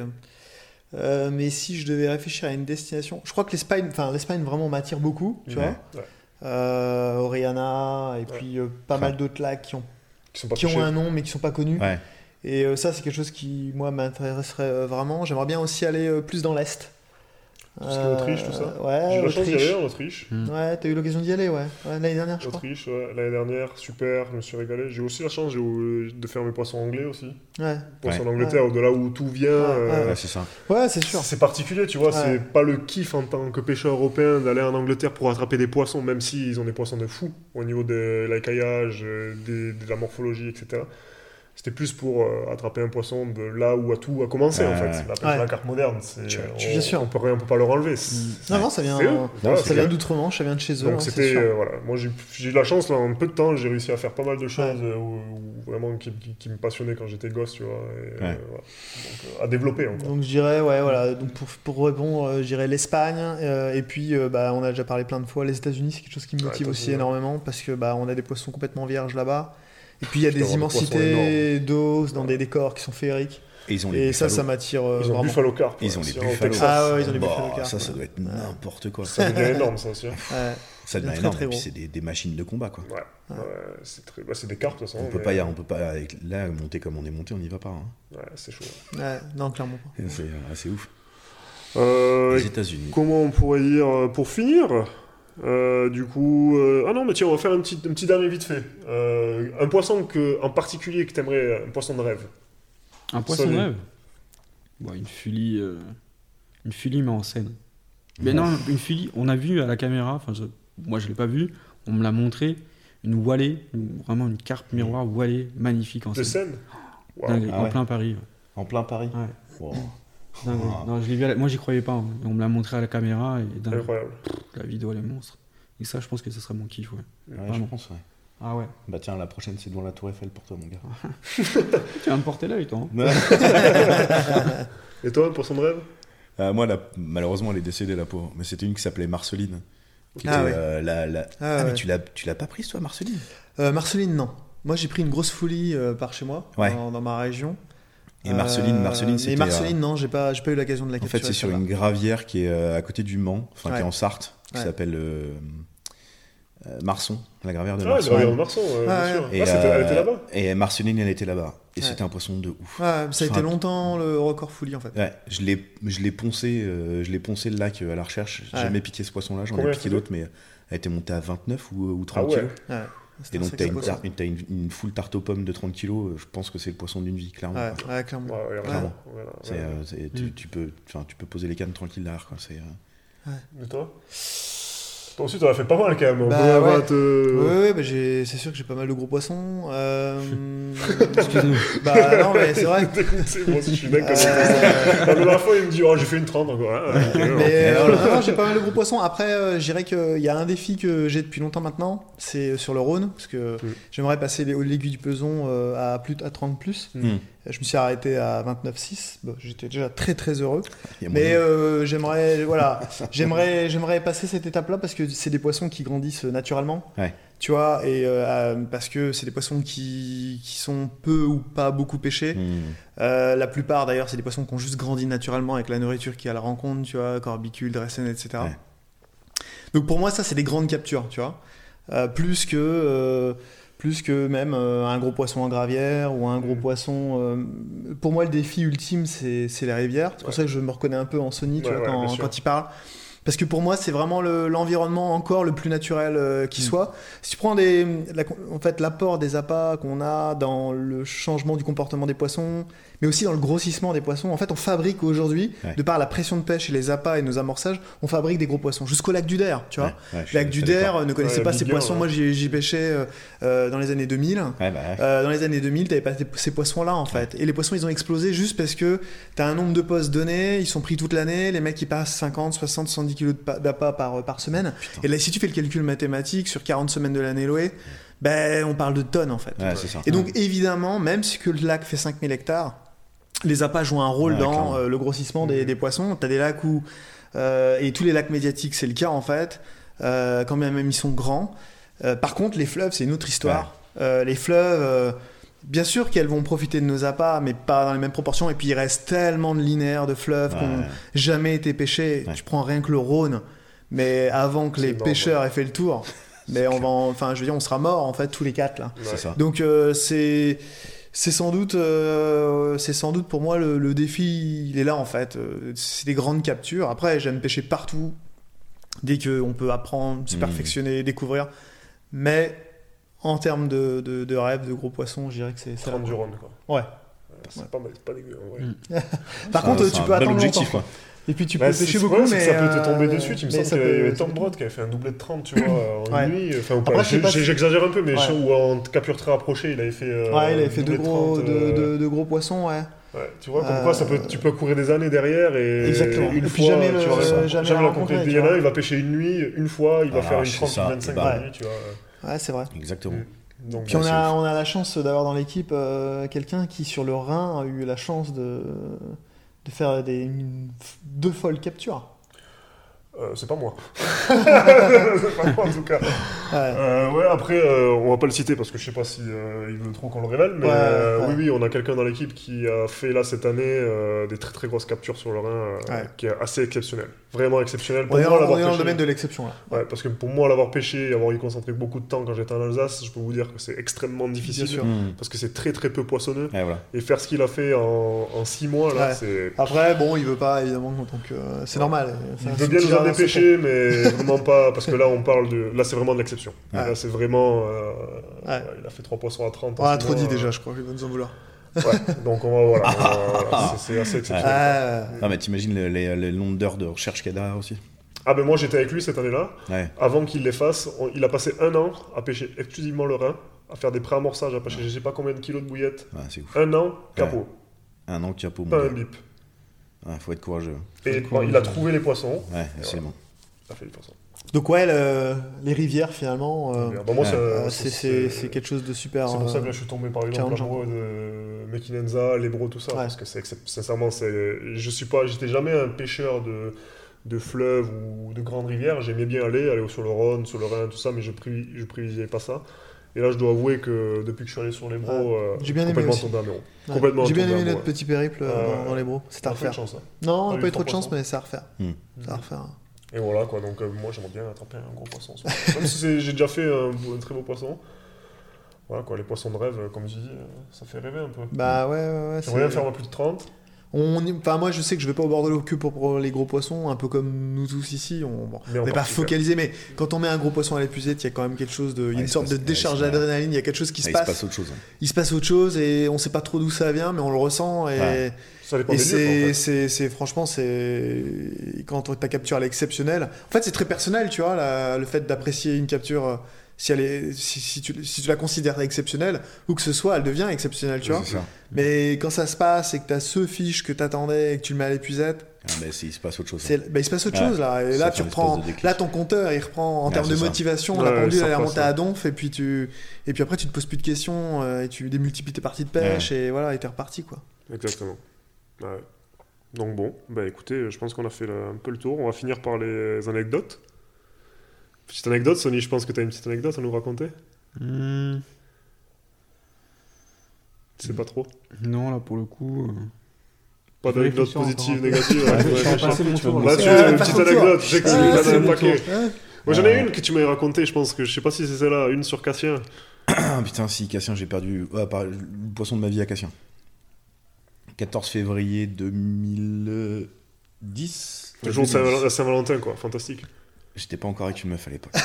Euh. Mais si je devais réfléchir à une destination, je crois que l'Espagne, enfin l'Espagne vraiment m'attire beaucoup, tu Ouais. vois. Euh, Oriana et puis euh, pas mal d'autres lacs qui ont Qui sont pas qui ont un nom mais qui sont pas connus. Et euh, ça, c'est quelque chose qui, moi, m'intéresserait vraiment. J'aimerais bien aussi aller plus dans l'Est. Tout ce qui est Autriche, tout ça. Euh, Ouais, J'ai eu la chance d'y aller en Autriche. Ouais, t'as eu l'occasion d'y aller, ouais. Ouais, L'année dernière, je crois. Autriche, ouais, l'année dernière, super, je me suis régalé. J'ai aussi la chance eu- de faire mes poissons anglais aussi. Ouais, Poissons Ouais. d'Angleterre, de là où tout vient. euh, Ouais, c'est ça. ouais c'est sûr. C'est particulier, tu vois, Ouais. c'est pas le kiff en tant que pêcheur européen d'aller en Angleterre pour attraper des poissons, même s'ils ont des poissons de fou au niveau de l'écaillage, euh, de la morphologie, etc. C'était plus pour euh, attraper un poisson de là où a tout a commencé en fait. La pêche Ouais. à la carte moderne, c'est, Tu- on, bien sûr. on peut rien, on peut pas leur enlever. C'est- Non, non, ça vient, c'est Voilà, c'est ça c'est vient d'outre-Manche, ça vient de chez eux. Donc hein, c'est c'était euh, voilà, moi j'ai eu la chance là en peu de temps, j'ai réussi à faire pas mal de choses Ouais. euh, où- où vraiment qui, qui- qui me passionnaient quand j'étais gosse, tu vois, et, euh, Ouais. voilà. Donc, euh, à développer encore. Donc je dirais, ouais, voilà. Donc pour, pour répondre, euh, je dirais l'Espagne. euh, et puis, euh, bah, on a déjà parlé plein de fois, les États-Unis, c'est quelque chose qui me Ouais, motive aussi énormément parce que bah, on a des poissons complètement vierges là-bas. Et puis il y a des immensités d'eau dans des décors qui sont féeriques. Et ils ont les Et ça, ça m'attire euh, Ils ont. Buffalo Carp. Ils ont les buffalo. Ah ouais, ils ont les Bah, buffalo carp, Ça, ça doit être n'importe quoi. Ça devient énorme ça aussi. Ouais. Ça devient Très, énorme. très Et puis c'est des, des machines de combat, quoi. Ouais, Ouais. ouais, c'est très... bah, c'est des carpes de toute façon. On peut mais- pas y on peut pas avec- là monter comme on est monté, on n'y va pas. hein. Ouais, c'est chaud. Ouais, non, clairement pas. C'est euh, c'est ouf. Euh, Les États-Unis. comment on pourrait dire euh, pour finir euh, du coup, euh, ah non, mais tiens, on va faire un petit, un petit dernier vite fait. Euh, un poisson que, en particulier que t'aimerais, un poisson de rêve. Un poisson de rêve Bon, Une fulie, euh, une fulie mais en scène. Mais non, une fulie, on a vu à la caméra, enfin je- moi je l'ai pas vu, on me l'a montré, une wallée, une- vraiment une carpe miroir wallée, magnifique en De scène. scène Wow. Dingue, Ah en ouais. plein Paris. ouais. En plein Paris. Ouais. Wow. Dingue. Ah. Non, je l'ai vu à la- Moi j'y croyais pas, hein. on me l'a montré à la caméra et dingue. Incroyable. la vidéo elle est monstre. Et ça je pense que ce serait mon kiff, ouais. Ouais, je pense, ouais. Ah ouais. Bah tiens, la prochaine, c'est devant la Tour Eiffel pour toi, mon gars. Tu vas me porter l'œil toi. hein. Et toi, poisson de rêve? Euh, moi, la- malheureusement, elle est décédée, la pauvre. Mais c'était une qui s'appelait Marceline. Qui Ah était, ouais. euh, la, la- Ah Ah, mais ouais. tu l'as, tu l'as pas prise, toi, Marceline? Euh, Marceline, non. Moi, j'ai pris une grosse folie euh, par chez moi, Ouais. dans, dans ma région. Et Marceline, Euh, Marceline, c'était. Mais Marceline, non, j'ai pas, j'ai pas eu l'occasion de la euh, en capturer. fait, c'est sur une gravière qui est euh, à côté du Mans, enfin qui est en Sarthe, qui Ouais. s'appelle euh, euh, Marson, la gravière de Ah, Marson. graveur de Marson, ouais, Ah, bien ouais. sûr. Et, Ah, c'était- elle euh, était là-bas Et Marceline, elle était là-bas. Et Ouais. c'était un poisson de ouf. Ouais, ça a été longtemps le record folie en fait. Ouais, je l'ai, je l'ai poncé, euh, je l'ai poncé le lac euh, à la recherche. J'ai Ouais. jamais piqué ce poisson-là, j'en ai piqué d'autres, mais elle était montée à 29 ou, ou 30 Ah ouais. kilos. Et donc, sacré t'as, une, tar- t'as une, une full tarte aux pommes de 30 kilos, euh, je pense que c'est le poisson d'une vie, clairement. Ouais, clairement. Ouais, ouais, Clairement. euh, c'est- tu, Mm. tu peux, enfin, tu peux poser les cannes tranquille derrière. Quoi. C'est, euh, Et toi? Toi aussi, t'en as fait pas mal quand même. On Bah, avoir ouais. te- Ouais, ouais, bah, c'est sûr que j'ai pas mal de gros poissons. Euh... Bah non, mais c'est vrai. Dégoûté, moi aussi, je suis d'accord. Euh, La dernière fois, il me dit Oh, j'ai fait une 30 encore. hein. Mais euh, j'ai pas mal de gros poissons. Après, euh, je dirais qu'il y a un défi que j'ai depuis longtemps maintenant, c'est sur le Rhône, parce que Mm. j'aimerais passer les- l'aiguille du peson euh, à plus à 30 plus. Mm. Je me suis arrêté à 29,6. Bon, J'étais déjà très très heureux. Mais euh, j'aimerais voilà, j'aimerais j'aimerais passer cette étape-là parce que c'est des poissons qui grandissent naturellement. Ouais. Tu vois, et euh, euh, parce que c'est des poissons qui, qui sont peu ou pas beaucoup pêchés. Mm. Euh, la plupart d'ailleurs, c'est des poissons qui ont juste grandi naturellement avec la nourriture qui est à la rencontre, tu vois, corbicules, dressènes, etc. Ouais. Donc pour moi, ça, c'est des grandes captures, tu vois. Euh, plus que. Plus que même euh, un gros poisson en gravière ou un gros Mm. poisson. euh, pour moi, le défi ultime, c'est les rivières. C'est pour Ouais. ça que je me reconnais un peu en Sony tu Ouais, vois, ouais, quand, quand il parle. Parce que pour moi, c'est vraiment le- l'environnement encore le plus naturel euh, qui Mm. soit. Si tu prends des, la- en fait, l'apport des appâts qu'on a dans le changement du comportement des poissons, mais aussi dans le grossissement des poissons, en fait, on fabrique aujourd'hui, Ouais. de par la pression de pêche et les appâts et nos amorçages, on fabrique des gros poissons. Jusqu'au lac du Der, tu vois. Ouais, ouais, je Le lac du. Der ne connaissait Ouais, pas ces poissons. ouais. Moi, j'y pêchais euh, euh, dans les années 2000. Ouais, bah, ouais. Euh, dans les années 2000, tu pas ces poissons-là en fait. Et les poissons, ils ont explosé juste parce que tu as un nombre de postes donné, ils sont pris toute l'année, les mecs ils passent 50, 60, 70 kilos d'appât par, par semaine. Putain. Et là, si tu fais le calcul mathématique sur 40 semaines de l'année louée, ben on parle de tonnes en fait. Ouais, c'est ça. Et donc évidemment, même si que le lac fait 5000 hectares, les appâts jouent un rôle Ouais, dans euh, le grossissement des, des poissons. Tu as des lacs où, euh, et tous les lacs médiatiques c'est le cas en fait, euh, quand bien même ils sont grands. Euh, par contre, les fleuves c'est une autre histoire. Euh, les fleuves, euh, bien sûr qu'elles vont profiter de nos appâts, mais pas dans les mêmes proportions. Et puis il reste tellement de linéaires de fleuves qui n'ont Ouais. jamais été pêchés. Ouais. Tu prends rien que le Rhône, mais avant que les pêcheurs aient fait le tour, mais on va, en- enfin je veux dire, on sera mort en fait tous les quatre là. Ouais. C'est ça. Donc euh, c'est c'est sans doute, euh, c'est sans doute pour moi le, le défi, il est là en fait. Euh, C'est des grandes captures. Après, j'aime pêcher partout, dès qu'on peut apprendre, se Mhm. perfectionner, découvrir. Mais en termes de, de, de rêve, de gros poissons, je dirais que c'est c'est 30 là. du Rhône, quoi. Ouais. C'est pas mal, c'est pas dégueu en vrai. Mm. Par contre, tu peux attendre objectif, longtemps. quoi. Et puis tu Bah, peux c'est- pêcher beaucoup, ouais, mais ça peut te euh, tomber dessus. Tu me mais ça qu'il y avait Tom Broad qui avait fait un doublé de 30, tu vois, en Ouais. une nuit. Enfin, J'exagère un peu, mais Ouais. ou en capture très rapprochée, il avait fait. euh, Ouais, il avait fait de gros, 30, de, euh, de- de gros poissons, ouais. Ouais, tu vois, comme Euh, quoi ça peut, tu peux courir des années derrière et Exactement. une Et fois, jamais le- tu vois, jamais jamais, la la rencontrer, Il y en a il va pêcher une nuit, une fois, il va Ah, faire une c'est 30 ça, 25 bah. nuits, tu vois. Ouais, c'est vrai. Exactement. Mm. Donc, Puis on a, on a la chance d'avoir dans l'équipe euh, quelqu'un qui, sur le Rhin, a eu la chance de, de faire des, une- deux folles captures. euh, c'est pas moi. c'est pas moi en tout cas. Ouais. Euh, ouais, après, euh, on va pas le citer parce que je sais pas si euh, il veut trop qu'on le révèle, mais Ouais, euh, ouais. oui, oui, on a quelqu'un dans l'équipe qui a fait là cette année euh, des très très grosses captures sur le Rhin, euh, Ouais. qui est assez exceptionnel, vraiment exceptionnel. On Pour est, moi, dans- on est dans le domaine de l'exception là. Ouais, parce que pour moi, l'avoir pêché et avoir y concentré beaucoup de temps quand j'étais en Alsace, je peux vous dire que c'est extrêmement difficile. Bien sûr. Mm. Parce que c'est très très peu poissonneux. Voilà. Et faire ce qu'il a fait en, en six mois, là, Ouais. c'est. Après, bon, il veut pas évidemment, donc euh, c'est normal. Il veut bien nous subtil amener jardin pêcher, mais vraiment pas. Parce que là, on parle de. Là, c'est vraiment de l'exception. Ouais. Là, c'est vraiment. euh, Il a fait trois poissons à 30. en On a six trop dit euh, déjà, je crois, il va nous en vouloir. Ouais, donc on va, voilà, va- voilà, c'est assez exceptionnel. Ah, Non, mais t'imagines les, les, les nombres d'heures de recherche qu'il y a derrière aussi Ah ben moi j'étais avec lui cette année-là. Ouais. Avant qu'il les fasse, on- il a passé un an à pêcher exclusivement le Rhin, à faire des pré-amorçages, à pêcher je sais pas combien de kilos de bouillettes. Ouais, c'est ouf. Un an, capot, Un an capot, mon pas un bip. Ouais, faut être courageux. Et courageux. bon, il a trouvé les poissons, Ouais, c'est fait. Donc ouais, le- les rivières finalement, euh, Bah, moi, ouais. ça- euh, ça, c'est- c'est c'est quelque chose de super. C'est pour ça que euh, là, je suis tombé par exemple amoureux de Mekinenza, Lebro, tout ça. Ouais. Parce que c'est sincèrement, c'est, je suis pas, j'étais jamais un pêcheur de, de fleuves ou de grandes rivières. J'aimais bien aller, aller sur le Rhône, sur le Rhin, tout ça, mais je, privi- je privilégiais pas ça. Et là, je dois avouer que depuis que je suis allé sur Lebro, Ouais. euh, J'ai bien aimé complètement aussi. tombé complètement J'ai bien tombé aimé notre petit périple euh, Ouais, dans, dans les bros. C'était à refaire. chance, hein. Non, pas eu trop de chance, mais c'est à refaire. Hmm. C'est à refaire. Et voilà quoi, donc euh, moi j'aimerais bien attraper un gros poisson. Même si c'est- j'ai déjà fait un, très beau poisson. Voilà quoi, les poissons de rêve, euh, comme je dis, euh, ça fait rêver un peu. Bah ouais, ouais, ouais. J'aimerais bien faire moi plus de 30. On y- Enfin, moi, je sais que je vais pas au bord de l'eau que pour, les gros poissons, un peu comme nous tous ici. On bon, n'est pas focalisé, mais quand on met un gros poisson à l'épuisette, il y a quand même quelque chose de. Il y a une il sorte passe- de décharge d'adrénaline, il y a quelque chose qui Ouais, se il passe. se passe autre chose. hein. Il se passe autre chose et on sait pas trop d'où ça vient, mais on le ressent. Et, Ouais. Ça dépend et c'est, en fait. franchement, c'est quand ta capture elle est exceptionnelle. En fait, c'est très personnel, tu vois, la- le fait d'apprécier une capture. euh, Si, elle est, si, si tu, si tu la considères exceptionnelle, ou que ce soit, elle devient exceptionnelle, tu vois. Ça. Mais quand ça se passe et que tu as ce fiche que tu attendais et que tu le mets à l'épuisette, Ah, mais il se passe autre chose. bah, il se passe autre chose là. Et là, tu reprends. Là, ton compteur, il reprend en termes de ça. motivation. La pendule, elle est remontée à donf. Et puis, tu... et puis après, tu te poses plus de questions euh, et tu démultiplies tes parties de pêche. Et voilà, et t'es reparti quoi. Exactement. Ouais. Donc bon, bah écoutez, je pense qu'on a fait un peu le tour. On va finir par les anecdotes. Petite anecdote, Sony, je pense que tu as une petite anecdote à nous raconter Hmm, Tu sais pas trop non, là pour le coup. euh, Pas d'anecdote positive, négative Ouais, ouais, je vais ouais, passer mon tour, Là, tu as une petite anecdote, je sais que Ah, c'est un paquet. Moi j'en ai une que tu m'avais racontée, je pense que je sais pas si c'est celle-là, une sur Cassien. Ah putain, si, Cassien, j'ai perdu. par- le poisson de ma vie à Cassien. 14 février 2010. Le jour de 2010. Saint- la Saint-Valentin, quoi, fantastique. J'étais pas encore avec une meuf à l'époque.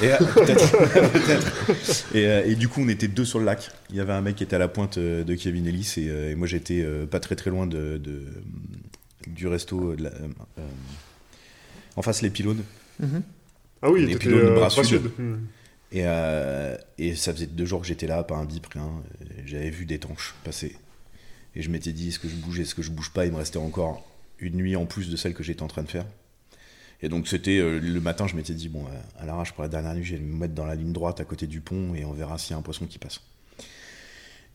Et, euh, peut-être, peut-être. Et, euh, et du coup, on était deux sur le lac. Il y avait un mec qui était à la pointe euh, de Kevin Ellis et, et moi j'étais pas très très loin de, de- du resto de la- euh, en face les pylônes. Mhm. Ah oui, Les pylônes de euh, bras sud. sud. Hmm. Et, euh, et ça faisait deux jours que j'étais là, pas un bip, rien. J'avais vu des tanches passer. Et je m'étais dit, est-ce que je bouge, est-ce que je bouge pas? Il me restait encore une nuit en plus de celle que j'étais en train de faire. Et donc c'était euh, le matin, je m'étais dit, bon, euh, à l'arrache pour la dernière nuit, je vais me mettre dans la ligne droite à côté du pont et on verra s'il y a un poisson qui passe.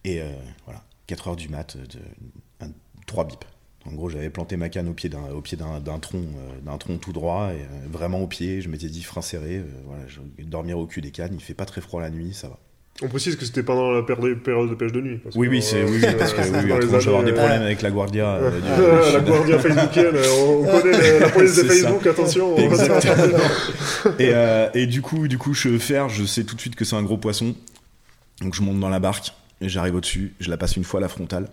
Et euh, voilà, 4 heures du mat, de, un- trois bips. En gros, j'avais planté ma canne au pied d'un, tronc, d'un tronc tout droit, et vraiment au pied. Je m'étais dit frein serré, voilà, je dormir au cul des cannes. Il fait pas très froid la nuit, ça va. On précise que c'était pendant la péri- période de pêche de nuit. parce Oui, que, oui, euh, c'est oui, oui, parce que oui, on avoir des problèmes avec la Guardia. euh, du- euh, la guardia facebookienne, euh, on, on connaît la, la police de C'est ça. Facebook, attention. on va se faire Exactement. et, euh, et du coup, du coup, je faire, je sais tout de suite que c'est un gros poisson. Donc je monte dans la barque. et j'arrive au-dessus, je la passe une fois à la frontale.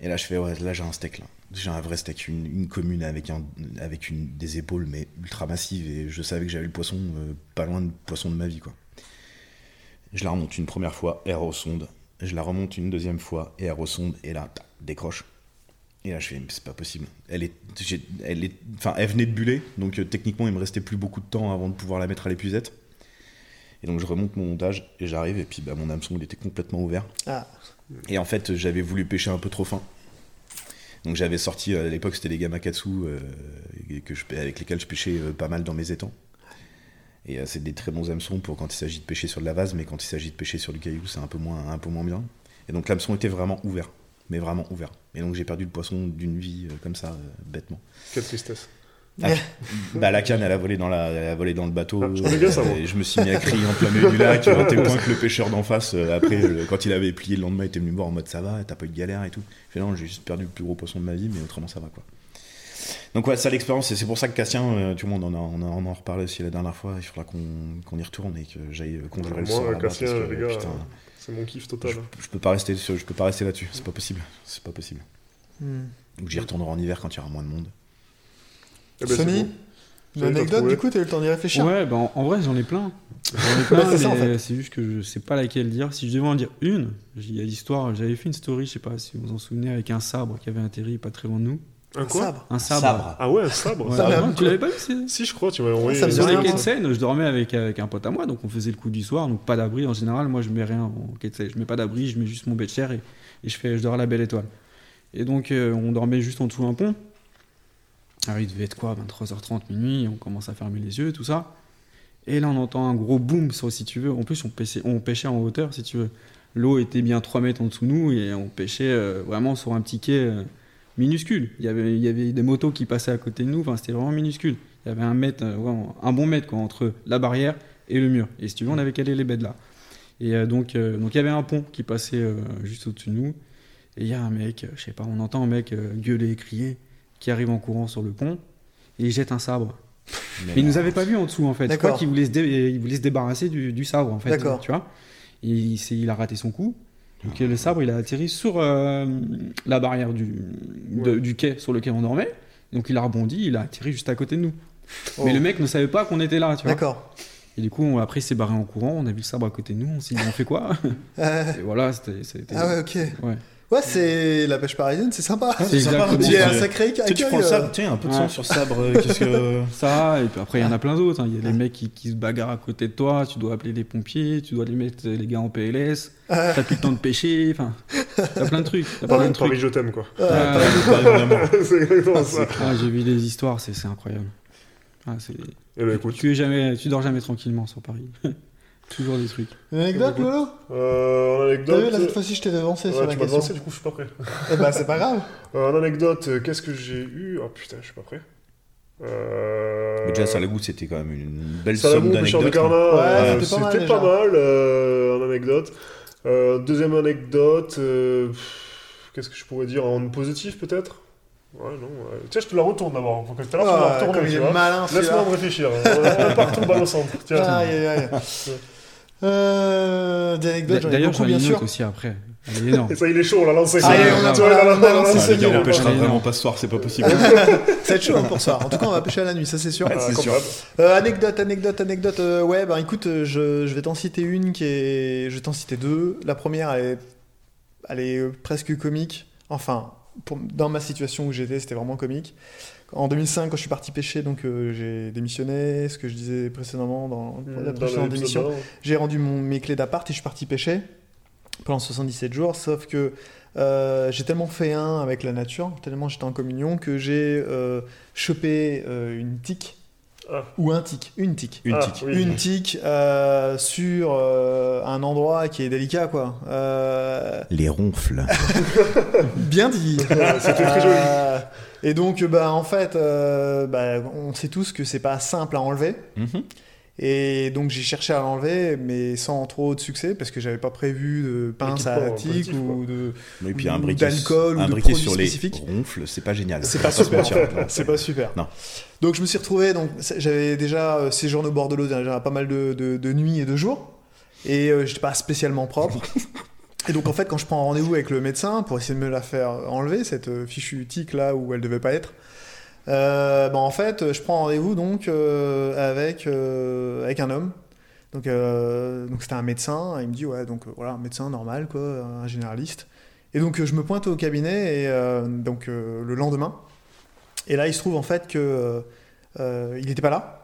Et là, je fais, ouais, là, j'ai un steak, là. J'ai un vrai steak, une, une commune avec, un, avec une, des épaules, mais ultra massives. Et je savais que j'avais le poisson euh, pas loin de poisson de ma vie, quoi. Je la remonte une première fois, air au sonde. Je la remonte une deuxième fois, et air au sonde. Et là, tac, décroche. Et là, je fais, mais c'est pas possible. Elle est, elle est, enfin, elle venait de buller, donc euh, techniquement, il me restait plus beaucoup de temps avant de pouvoir la mettre à l'épuisette. Et donc, je remonte mon montage et j'arrive, et puis bah, mon hameçon, il était complètement ouvert. Ah, Et en fait, j'avais voulu pêcher un peu trop fin. Donc, j'avais sorti, à l'époque, c'était les Gamakatsu euh, et que je, avec lesquels je pêchais euh, pas mal dans mes étangs. Et euh, c'est des très bons hameçons pour quand il s'agit de pêcher sur de la vase, mais quand il s'agit de pêcher sur du caillou, c'est un peu moins, un peu moins bien. Et donc, l'hameçon était vraiment ouvert. Mais vraiment ouvert. Et donc, j'ai perdu le poisson d'une vie euh, comme ça, euh, bêtement. Quelle tristesse. Ah, bah, la canne, elle a volé dans, la, elle a volé dans le bateau. Ah, je connais bien ça, moi. Et je me suis mis à crier en plein milieu du lac, à tel point que le pêcheur d'en face, euh, après, le- quand il avait plié le lendemain, il était venu me voir en mode ça va, t'as pas eu de galère et tout. Je fais non, j'ai juste perdu le plus gros poisson de ma vie, mais autrement ça va quoi. Donc ouais, ça l'expérience, et c'est pour ça que Cassien, euh, tu vois, on en a, on, a, on en reparlé aussi la dernière fois, il faudra qu'on y retourne et que j'aille euh, congeler le sort là-bas, Cassien, parce que, les gars, putain, C'est mon kiff total. je, je peux pas rester, je peux pas rester là-dessus, c'est pas possible, c'est pas possible. hmm. Ou j'y retournerai en hiver quand il y aura moins de monde. Eh ben, Sony, bon. une Sony, t'as anecdote trouvé du coup, t'as eu le temps d'y réfléchir? Ouais, bah en, en vrai, j'en ai plein. J'en ai Ouais, plein, c'est en fait. juste que je sais pas laquelle dire. Si je devais en dire une, il y a l'histoire. J'avais fait une story, je sais pas si vous vous en souvenez, avec un sabre qui avait atterri pas très loin de nous. Un quoi Sabre. Un sabre. Ah ouais, un sabre. Ouais, Ça ah m'a- non, tu l'avais pas vu Si, je crois, tu m'avais envoyé. Ça Sur les quais de. Seine, je dormais avec, avec un pote à moi, donc on faisait le coup du soir, donc pas d'abri en général. Moi, je mets rien en quai de Seine. Je mets pas d'abri, je mets juste mon bed chair et, et je, fais, je dors à la belle étoile. Et donc, euh, on dormait juste en dessous d'un pont. Alors, il devait être quoi, 23h30, minuit, on commence à fermer les yeux, tout ça. Et là, on entend un gros boom, si tu veux. En plus, on pêchait, on pêchait en hauteur, si tu veux. L'eau était bien 3 mètres en dessous de nous et on pêchait euh, vraiment sur un petit quai euh, minuscule. Il y, avait, il y avait des motos qui passaient à côté de nous, enfin, c'était vraiment minuscule. Il y avait un mètre, euh, vraiment, un bon mètre quoi, entre la barrière et le mur. Et si tu veux, on avait calé les bêtes là. Et euh, donc, euh, donc, il y avait un pont qui passait euh, juste au-dessus de nous. Et il y a un mec, je sais pas, on entend un mec gueuler, crier, qui arrive en courant sur le pont et il jette un sabre. Mais il nous avait pas vu en dessous en fait. Je crois qu'il voulait, se dé- il voulait se débarrasser du, du sabre en fait. D'accord. Tu vois Et il a raté son coup. Donc le sabre il a atterri sur euh, la barrière du, de- Ouais. du quai sur lequel on dormait. Donc il a rebondi, il a atterri juste à côté de nous. Oh. Mais le mec ne savait pas qu'on était là, tu vois. D'accord. Et du coup, on, après, il s'est barré en courant, on a vu le sabre à côté de nous, on s'est dit, on fait quoi? Euh, Et voilà, c'était- ah ouais, ok. Ouais. Ouais, c'est la pêche parisienne, c'est sympa. C'est sympa, Il y a un sacré accueil. tu prends le euh. sabre, tiens, un peu de sang Ouais. sur le sabre, euh, qu'est-ce que. Ça, et puis après, il y en a plein d'autres. hein. Il y a des mecs qui, qui se bagarrent à côté de toi, tu dois appeler les pompiers, tu dois les mettre les gars en PLS, Ah. t'as plus le temps de pêcher, enfin, t'as plein de trucs. T'as plein de trucs. Paris, je t'aime, quoi. Euh, c'est exactement ça. ah, j'ai vu des histoires, c'est incroyable. Ah, c'est- Eh ben écoute, tu, es jamais, tu dors jamais tranquillement sur Paris. Toujours des trucs. Une anecdote, Lolo euh, en T'as vu, anecdote. là, cette fois-ci, je t'ai devancé sur Ouais, la tu m'as question. devancé, du coup, je suis pas prêt. Eh ben, c'est pas grave. Euh, en anecdote, euh, qu'est-ce que j'ai eu? Oh putain, je suis pas prêt. Euh... Mais déjà, Salagou, c'était quand même une belle Salagou, somme d'anecdotes. Carnat, Ouais, euh, c'était pas mal, c'était pas mal euh, en anecdote. Euh, deuxième anecdote, euh, qu'est-ce que je pourrais dire? En positif peut-être? Ouais, non. ouais. Tiens, je te la retourne d'abord. Faut que tout à l'heure, tu la Ah, retournes, malin, Laisse-moi me réfléchir. On balle au centre. Tiens. Aïe, aïe, aïe. Euh, des anecdotes, j'en ai D'ailleurs, beaucoup, j'en ai bien une sûr. autre aussi après. Elle est énorme. Et ça, il est chaud, on l'a lancé. Allez, Ça, on a- on lancé Les gars, pêchera vraiment pas ce soir, c'est pas possible. Ça va être chaud pour ça. En tout cas, on va pêcher à la nuit, ça c'est sûr. Ouais, Ah, c'est comme sûr. d'hab. Euh, anecdote, anecdote, anecdote. euh, ouais, bah écoute, euh, je, je vais t'en citer une qui est. Je vais t'en citer deux. La première, elle est, elle est presque comique. Enfin, pour- dans ma situation où j'étais, c'était vraiment comique. En 2005, quand je suis parti pêcher, donc euh, j'ai démissionné, ce que je disais précédemment dans, la Mmh, Dans précédente émission. J'ai rendu mon- mes clés d'appart et je suis parti pêcher pendant 77 jours. Sauf que euh, j'ai tellement fait un avec la nature, tellement j'étais en communion, que j'ai euh, chopé euh, une tique. Ah. Ou un tic, une tique. Une Ah, tique. oui. Une tique euh, sur euh, un endroit qui est délicat, quoi. Euh, Les ronfles. bien dit. C'était très joli. Euh, Et donc, bah, en fait, euh, bah, on sait tous que c'est pas simple à enlever. Mhm. Et donc j'ai cherché à l'enlever, mais sans trop de succès, parce que j'avais pas prévu de pince à positif, ou de. Et puis un Ou briquet, d'alcool ou un de briquet produits sur les spécifiques. ronfles, c'est pas génial. C'est pas va se super. C'est pas super. Non. Donc je me suis retrouvé, donc j'avais déjà euh, séjourné au bord de l'eau déjà pas mal de, de- de nuits et de jours, et euh, j'étais pas spécialement propre. Et donc en fait, quand je prends rendez-vous avec le médecin pour essayer de me la faire enlever, cette euh, fichue tique là où elle devait pas être, euh, bah, en fait, je prends rendez-vous donc euh, avec, euh, avec un homme. Donc donc c'était un médecin. Il me dit ouais donc voilà un médecin normal quoi, un généraliste. Et donc je me pointe au cabinet et donc le lendemain. Et là il se trouve en fait que il n'était pas là.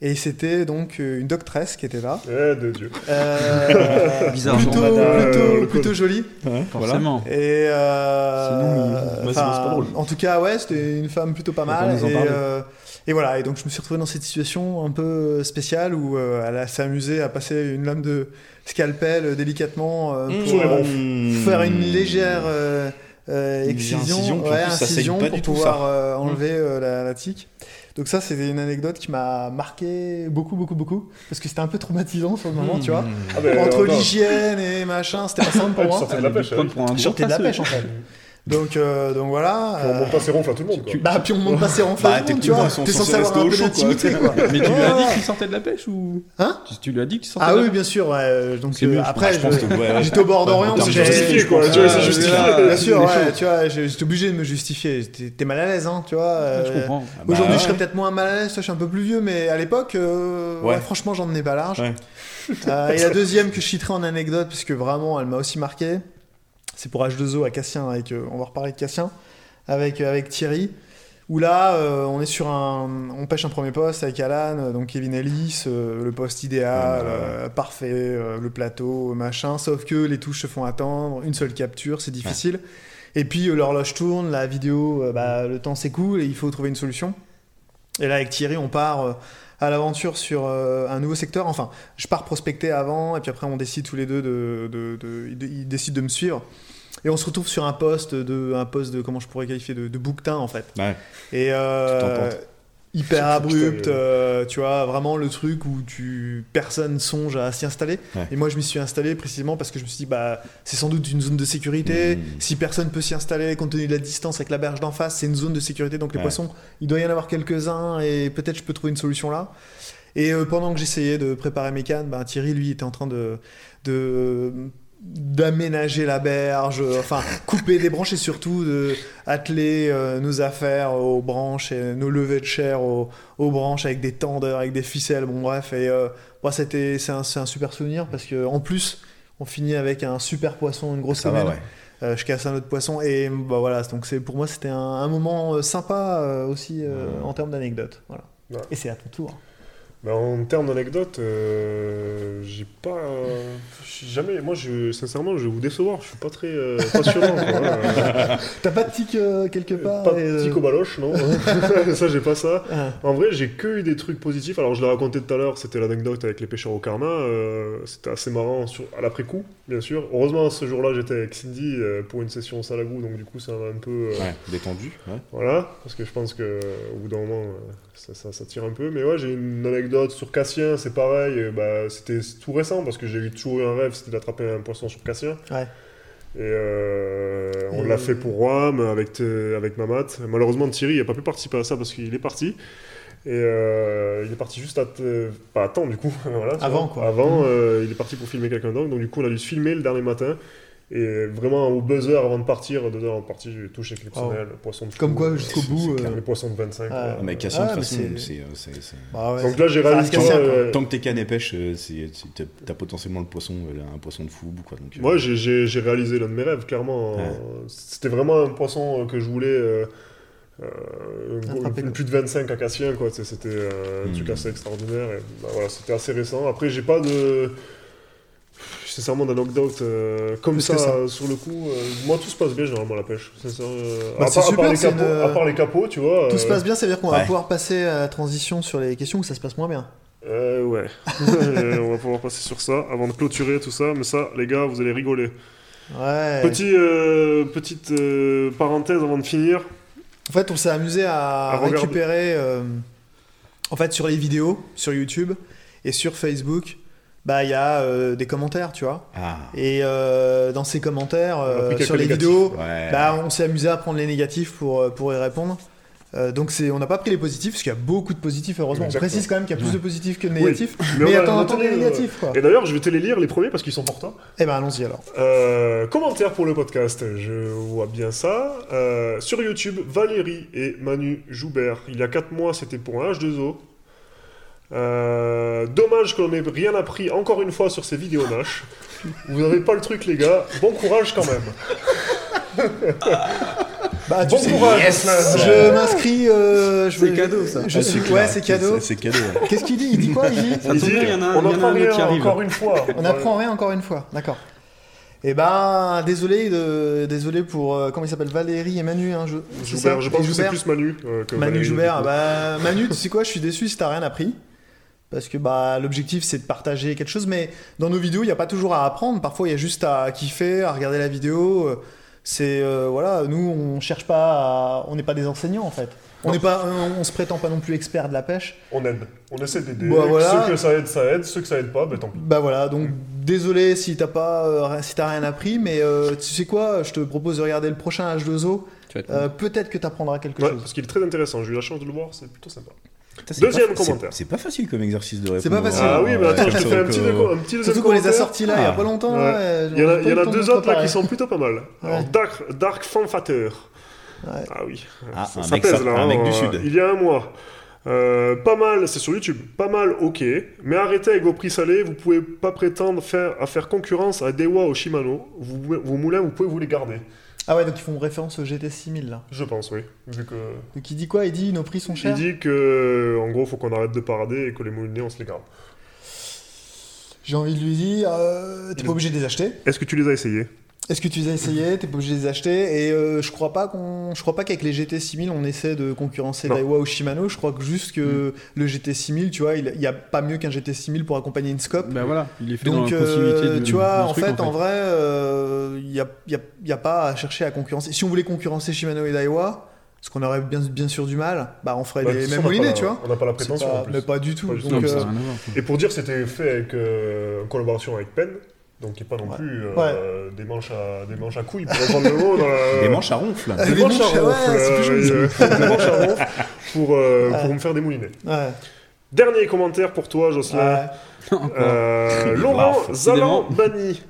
Et c'était donc euh, une doctresse qui était là. Eh, de Dieu. Euh, Bizarre. plutôt, Jean Madame, plutôt, euh, plutôt jolie. Forcément. Et euh, Sinon, Ouais, c'est pas drôle. en tout cas, ouais, c'était une femme plutôt pas mal. Et, euh, et voilà, et donc je me suis retrouvé dans cette situation un peu spéciale où euh, elle a- s'est amusée à passer une lame de scalpel euh, délicatement euh, Mmh. pour euh, ronds. faire une légère euh, euh, Une excision, ouais, incision pour pouvoir euh, enlever euh, la, la tique. Donc ça, c'était une anecdote qui m'a marqué beaucoup, beaucoup, beaucoup, parce que c'était un peu traumatisant sur le moment, tu vois. Ah, ben, Entre l'hygiène et machin, c'était pas simple pour moi. sortais de la pêche. prendre pour un Je gros sortais de la pêche en fait. Donc, euh, donc voilà. Puis on monte pas ses ronfles à tout le monde. Quoi. bah, puis on monte pas ses ronfles Bah, à tout le monde, tu vois. T'es censé avoir un peu d'intimité, quoi. Mais tu lui as dit que tu sortais de la pêche ou Hein tu, tu lui as dit que tu sortais Ah oui, bien sûr. ouais, Donc C'est euh, mieux, je après, j'étais au bord d'Orient. donc j'avais- justifié, quoi, Euh, tu vois, c'est justifié. Bien sûr, ouais, tu vois, j'ai- j'étais obligé de me justifier. T'es mal à l'aise, hein, tu vois. Je euh, comprends. Ah bah, Aujourd'hui, je serais peut-être moins mal à l'aise, je suis un peu plus vieux, mais à l'époque, franchement, j'en menais pas large. Et la deuxième que je citerai en anecdote, puisque vraiment, elle m'a aussi marqué, c'est pour H2O à Cassien, avec, euh, on va reparler de Cassien, avec, euh, avec Thierry, où là, euh, on est sur un, on pêche un premier poste avec Alan, donc Kevin Ellis, le poste idéal, Ouais, parfait, le plateau, machin, sauf que les touches se font attendre, une seule capture, c'est difficile. Et puis euh, l'horloge tourne, la vidéo, euh, bah, le temps s'écoule et il faut trouver une solution. Et là, avec Thierry, on part euh, à l'aventure sur un nouveau secteur. Enfin, je pars prospecter avant, et puis après, on décide tous les deux de. de, de- il, il décide de me suivre. Et on se retrouve sur un poste de. Un poste de. Comment je pourrais qualifier De, de bouquetin, en fait. Ouais. Et. euh, hyper abrupt, c'était- euh, tu vois, vraiment le truc où tu personne songe à s'y installer. Ouais. Et moi, je m'y suis installé précisément parce que je me suis dit, bah, c'est sans doute une zone de sécurité. Mmh. Si personne peut s'y installer, compte tenu de la distance avec la berge d'en face, c'est une zone de sécurité. Donc les Ouais. poissons, il doit y en avoir quelques-uns et peut-être je peux trouver une solution là. Et euh, pendant que j'essayais de préparer mes cannes, bah, Thierry, lui, était en train de, de d'aménager la berge, euh, enfin couper des branches et surtout de atteler euh, nos affaires aux branches et nos levées de chair aux, aux branches avec des tendeurs, avec des ficelles, bon bref. Et euh, bon, c'était c'est un, un super souvenir parce que en plus on finit avec un super poisson, une grosse va, ouais. Euh, je casse un autre poisson et bah voilà donc c'est pour moi c'était un, un moment sympa aussi en termes d'anecdotes voilà Ouais. et c'est à ton tour Bah, en termes d'anecdotes, euh, j'ai pas. euh, jamais. Moi, je, sincèrement, je vais vous décevoir. Je suis pas très euh, passionnant. quoi, hein. t'as pas de tic euh, quelque part Pas de euh, tic au baloche, non. ça, j'ai pas ça. ah. En vrai, j'ai que eu des trucs positifs. Alors, je l'ai raconté tout à l'heure, c'était l'anecdote avec les pêcheurs au karma. euh, c'était assez marrant sur, à l'après-coup, bien sûr. Heureusement, ce jour-là, j'étais avec Cindy euh, pour une session au Salagou, donc du coup, ça m'a un peu. euh, Ouais, détendu. Ouais. Voilà, parce que je pense que au bout d'un moment, euh, ça, ça, ça tire un peu. Mais ouais, j'ai une anecdote sur Cassien, c'est pareil. euh, Bah, c'était tout récent parce que j'ai eu toujours eu un rêve, c'était d'attraper un poisson sur Cassien. Ouais. Et euh, on l'a fait pour Roam avec, avec Mamat. Malheureusement, Thierry n'a pas pu participer à ça parce qu'il est parti. Et euh, il est parti juste à. Pas à temps, du coup. voilà, Avant, vois. quoi. Avant, euh, il est parti pour filmer quelqu'un d'autre. Donc, du coup, on a dû se filmer le dernier matin. Et vraiment, au buzzer avant de partir, deux heures avant de partir, j'ai eu touche exceptionnelle. Poisson de comme fou, quoi euh, jusqu'au bout euh, clair. les poissons de 25. Ah, ouais. Mais Cassien, Ah, de toute mais façon, c'est- c'est. euh, c'est- c'est- bah ouais. Donc là, j'ai réalisé. Euh, Tant que t'es canne et pêche, c'est- c'est- t'as- potentiellement le poisson, un poisson de fou. Quoi, donc, euh, Moi, j'ai- j'ai j'ai réalisé l'un de mes rêves, clairement. Ouais. C'était vraiment un poisson que je voulais. euh, euh, plus de 25 à Cassien, quoi. C'était euh, un Hmm. truc assez extraordinaire. Et, bah, voilà, c'était assez récent. Après, j'ai pas de. Sincèrement, d'anecdote euh, comme ça, euh, sur le coup. euh, moi, tout se passe bien généralement à la pêche. Bah, à, c'est part, à part super, les capots, une- à part les capots, tu vois. tout se euh, passe bien ça veut dire qu'on va pouvoir passer à la transition sur les questions où ça se passe moins bien Euh, ouais. On va pouvoir passer sur ça avant de clôturer tout ça. Mais ça, les gars, vous allez rigoler. ouais Petit, euh, petite euh, parenthèse avant de finir. En fait, on s'est amusé à, À récupérer, euh, en fait, sur les vidéos, sur YouTube et sur Facebook, bah il y a euh, des commentaires, tu vois. Ah. Et euh, dans ces commentaires, euh, sur les négatifs. vidéos, Ouais. bah on s'est amusé à prendre les négatifs pour pour y répondre. Donc c'est, on n'a pas pris les positifs, parce qu'il y a beaucoup de positifs, heureusement. Exactement. On précise quand même qu'il y a plus de positifs que de Oui. négatifs. Mais Mais, a- attends, les négatifs, quoi. Et d'ailleurs, je vais te les lire les premiers parce qu'ils sont toi. Eh ben allons-y alors. Commentaire pour le podcast, je vois bien ça. Sur YouTube, Valérie et Manu Joubert. Il y a 4 mois, c'était pour un H2O. Euh, dommage qu'on n'ait rien appris encore une fois sur ces vidéos Nash. Vous n'avez pas le truc, les gars. Bon courage quand même. Bah, Bon sais, courage, yes. Je m'inscris. euh, je C'est cadeau, ça. je Ah, suis- ouais, c'est cadeau. C'est cadeau. ouais. Qu'est-ce qu'il dit? Il dit quoi Il dit? Ça Il tombe dit, bien, il y en a un- on n'apprend rien qui arrive. encore une fois. On apprend rien encore une fois, d'accord. Eh ben, désolé, de, désolé pour euh, comment il s'appelle? Valérie et Manu. Hein, je, Joubert, je pense Et que c'est plus Manu euh, que Manu Valérie, Joubert. Bah, Manu, tu sais quoi? Je suis déçu si t'as rien appris. Parce que bah, l'objectif c'est de partager quelque chose, mais dans nos vidéos il n'y a pas toujours à apprendre. Parfois il y a juste à kiffer, à regarder la vidéo. C'est euh, voilà, nous on cherche pas, à- on n'est pas des enseignants en fait. On n'est pas, on, on se prétend pas non plus expert de la pêche. On aide. On essaie d'aider. Bah, voilà. Ceux que ça aide, ça aide. Ceux que ça aide pas, ben tant pis. Bah voilà, donc désolé si t'as pas, euh, si t'as rien appris, mais euh, tu sais quoi? Je te propose de regarder le prochain H2O. Tu vas être Euh, Peut-être que t'apprendras quelque Ouais, chose. parce qu'il est très intéressant. J'ai eu la chance de le voir. C'est plutôt sympa. Deuxième commentaire. C'est pas facile comme exercice de répondre. C'est pas facile. Ah oui, mais Euh, attends, je te fais un petit, euh, deuxième Surtout qu'on les a sortis là il y a pas longtemps. Il y en a, deux autres là qui sont plutôt pas mal. Alors. Dark, Dark Fanfateur. Ouais. Ah oui, Ah, ça, un ça mec pèse là. un hein, mec du euh, Sud. Il y a un mois. Euh, pas mal, c'est sur YouTube. Pas mal, ok. Mais arrêtez avec vos prix salés. Vous pouvez pas prétendre faire, à faire concurrence à Dewa ou Shimano. Vous, vos moulins, vous pouvez vous les garder. Ah ouais, donc ils font référence au GT 6000 là. Je pense, oui. Vu que. Donc il dit quoi? Il dit nos prix sont Il chers dit que, en gros, faut qu'on arrête de parader et que les moulinets, on se les garde. J'ai envie de lui dire, euh, t'es Il- pas obligé de les acheter. Est-ce que tu les as essayés? Est-ce que tu les as essayés? T'es pas obligé de les acheter? Et euh, je crois pas qu'on, je crois pas qu'avec les GT 6000 on essaie de concurrencer Non. Daiwa ou Shimano. Je crois que juste que le GT 6000, tu vois, il il y a pas mieux qu'un GT 6000 pour accompagner une scope. Bah voilà, il est fait Donc, dans la euh, du- tu vois, du en, truc, fait, en vrai, euh, il n'y a, y a- y a pas à chercher à concurrencer. Si on voulait concurrencer Shimano et Daiwa, ce qu'on aurait bien, bien sûr du mal, bah on ferait Bah, les mêmes façon, on n'a moulinets, pas tu la- vois. On n'a pas la prétention pas- en plus. mais pas du tout. Pas du tout. Donc, Non, mais ça euh. Et pour dire, c'était fait avec, euh, en collaboration avec Penn, donc qui n'est pas non Ouais. plus euh, des, manches à, des manches à couilles, pour reprendre le mot. Dans la... Des manches à ronfle. Des Des manches à manches à- ouais, ronfle, c'est plus joli, euh, des manches à ronfle pour, euh, Ouais. pour me faire des moulinets. ouais, Dernier commentaire pour toi, Jocelyn. Euh, Laurent va, Zalan décidément. Bani.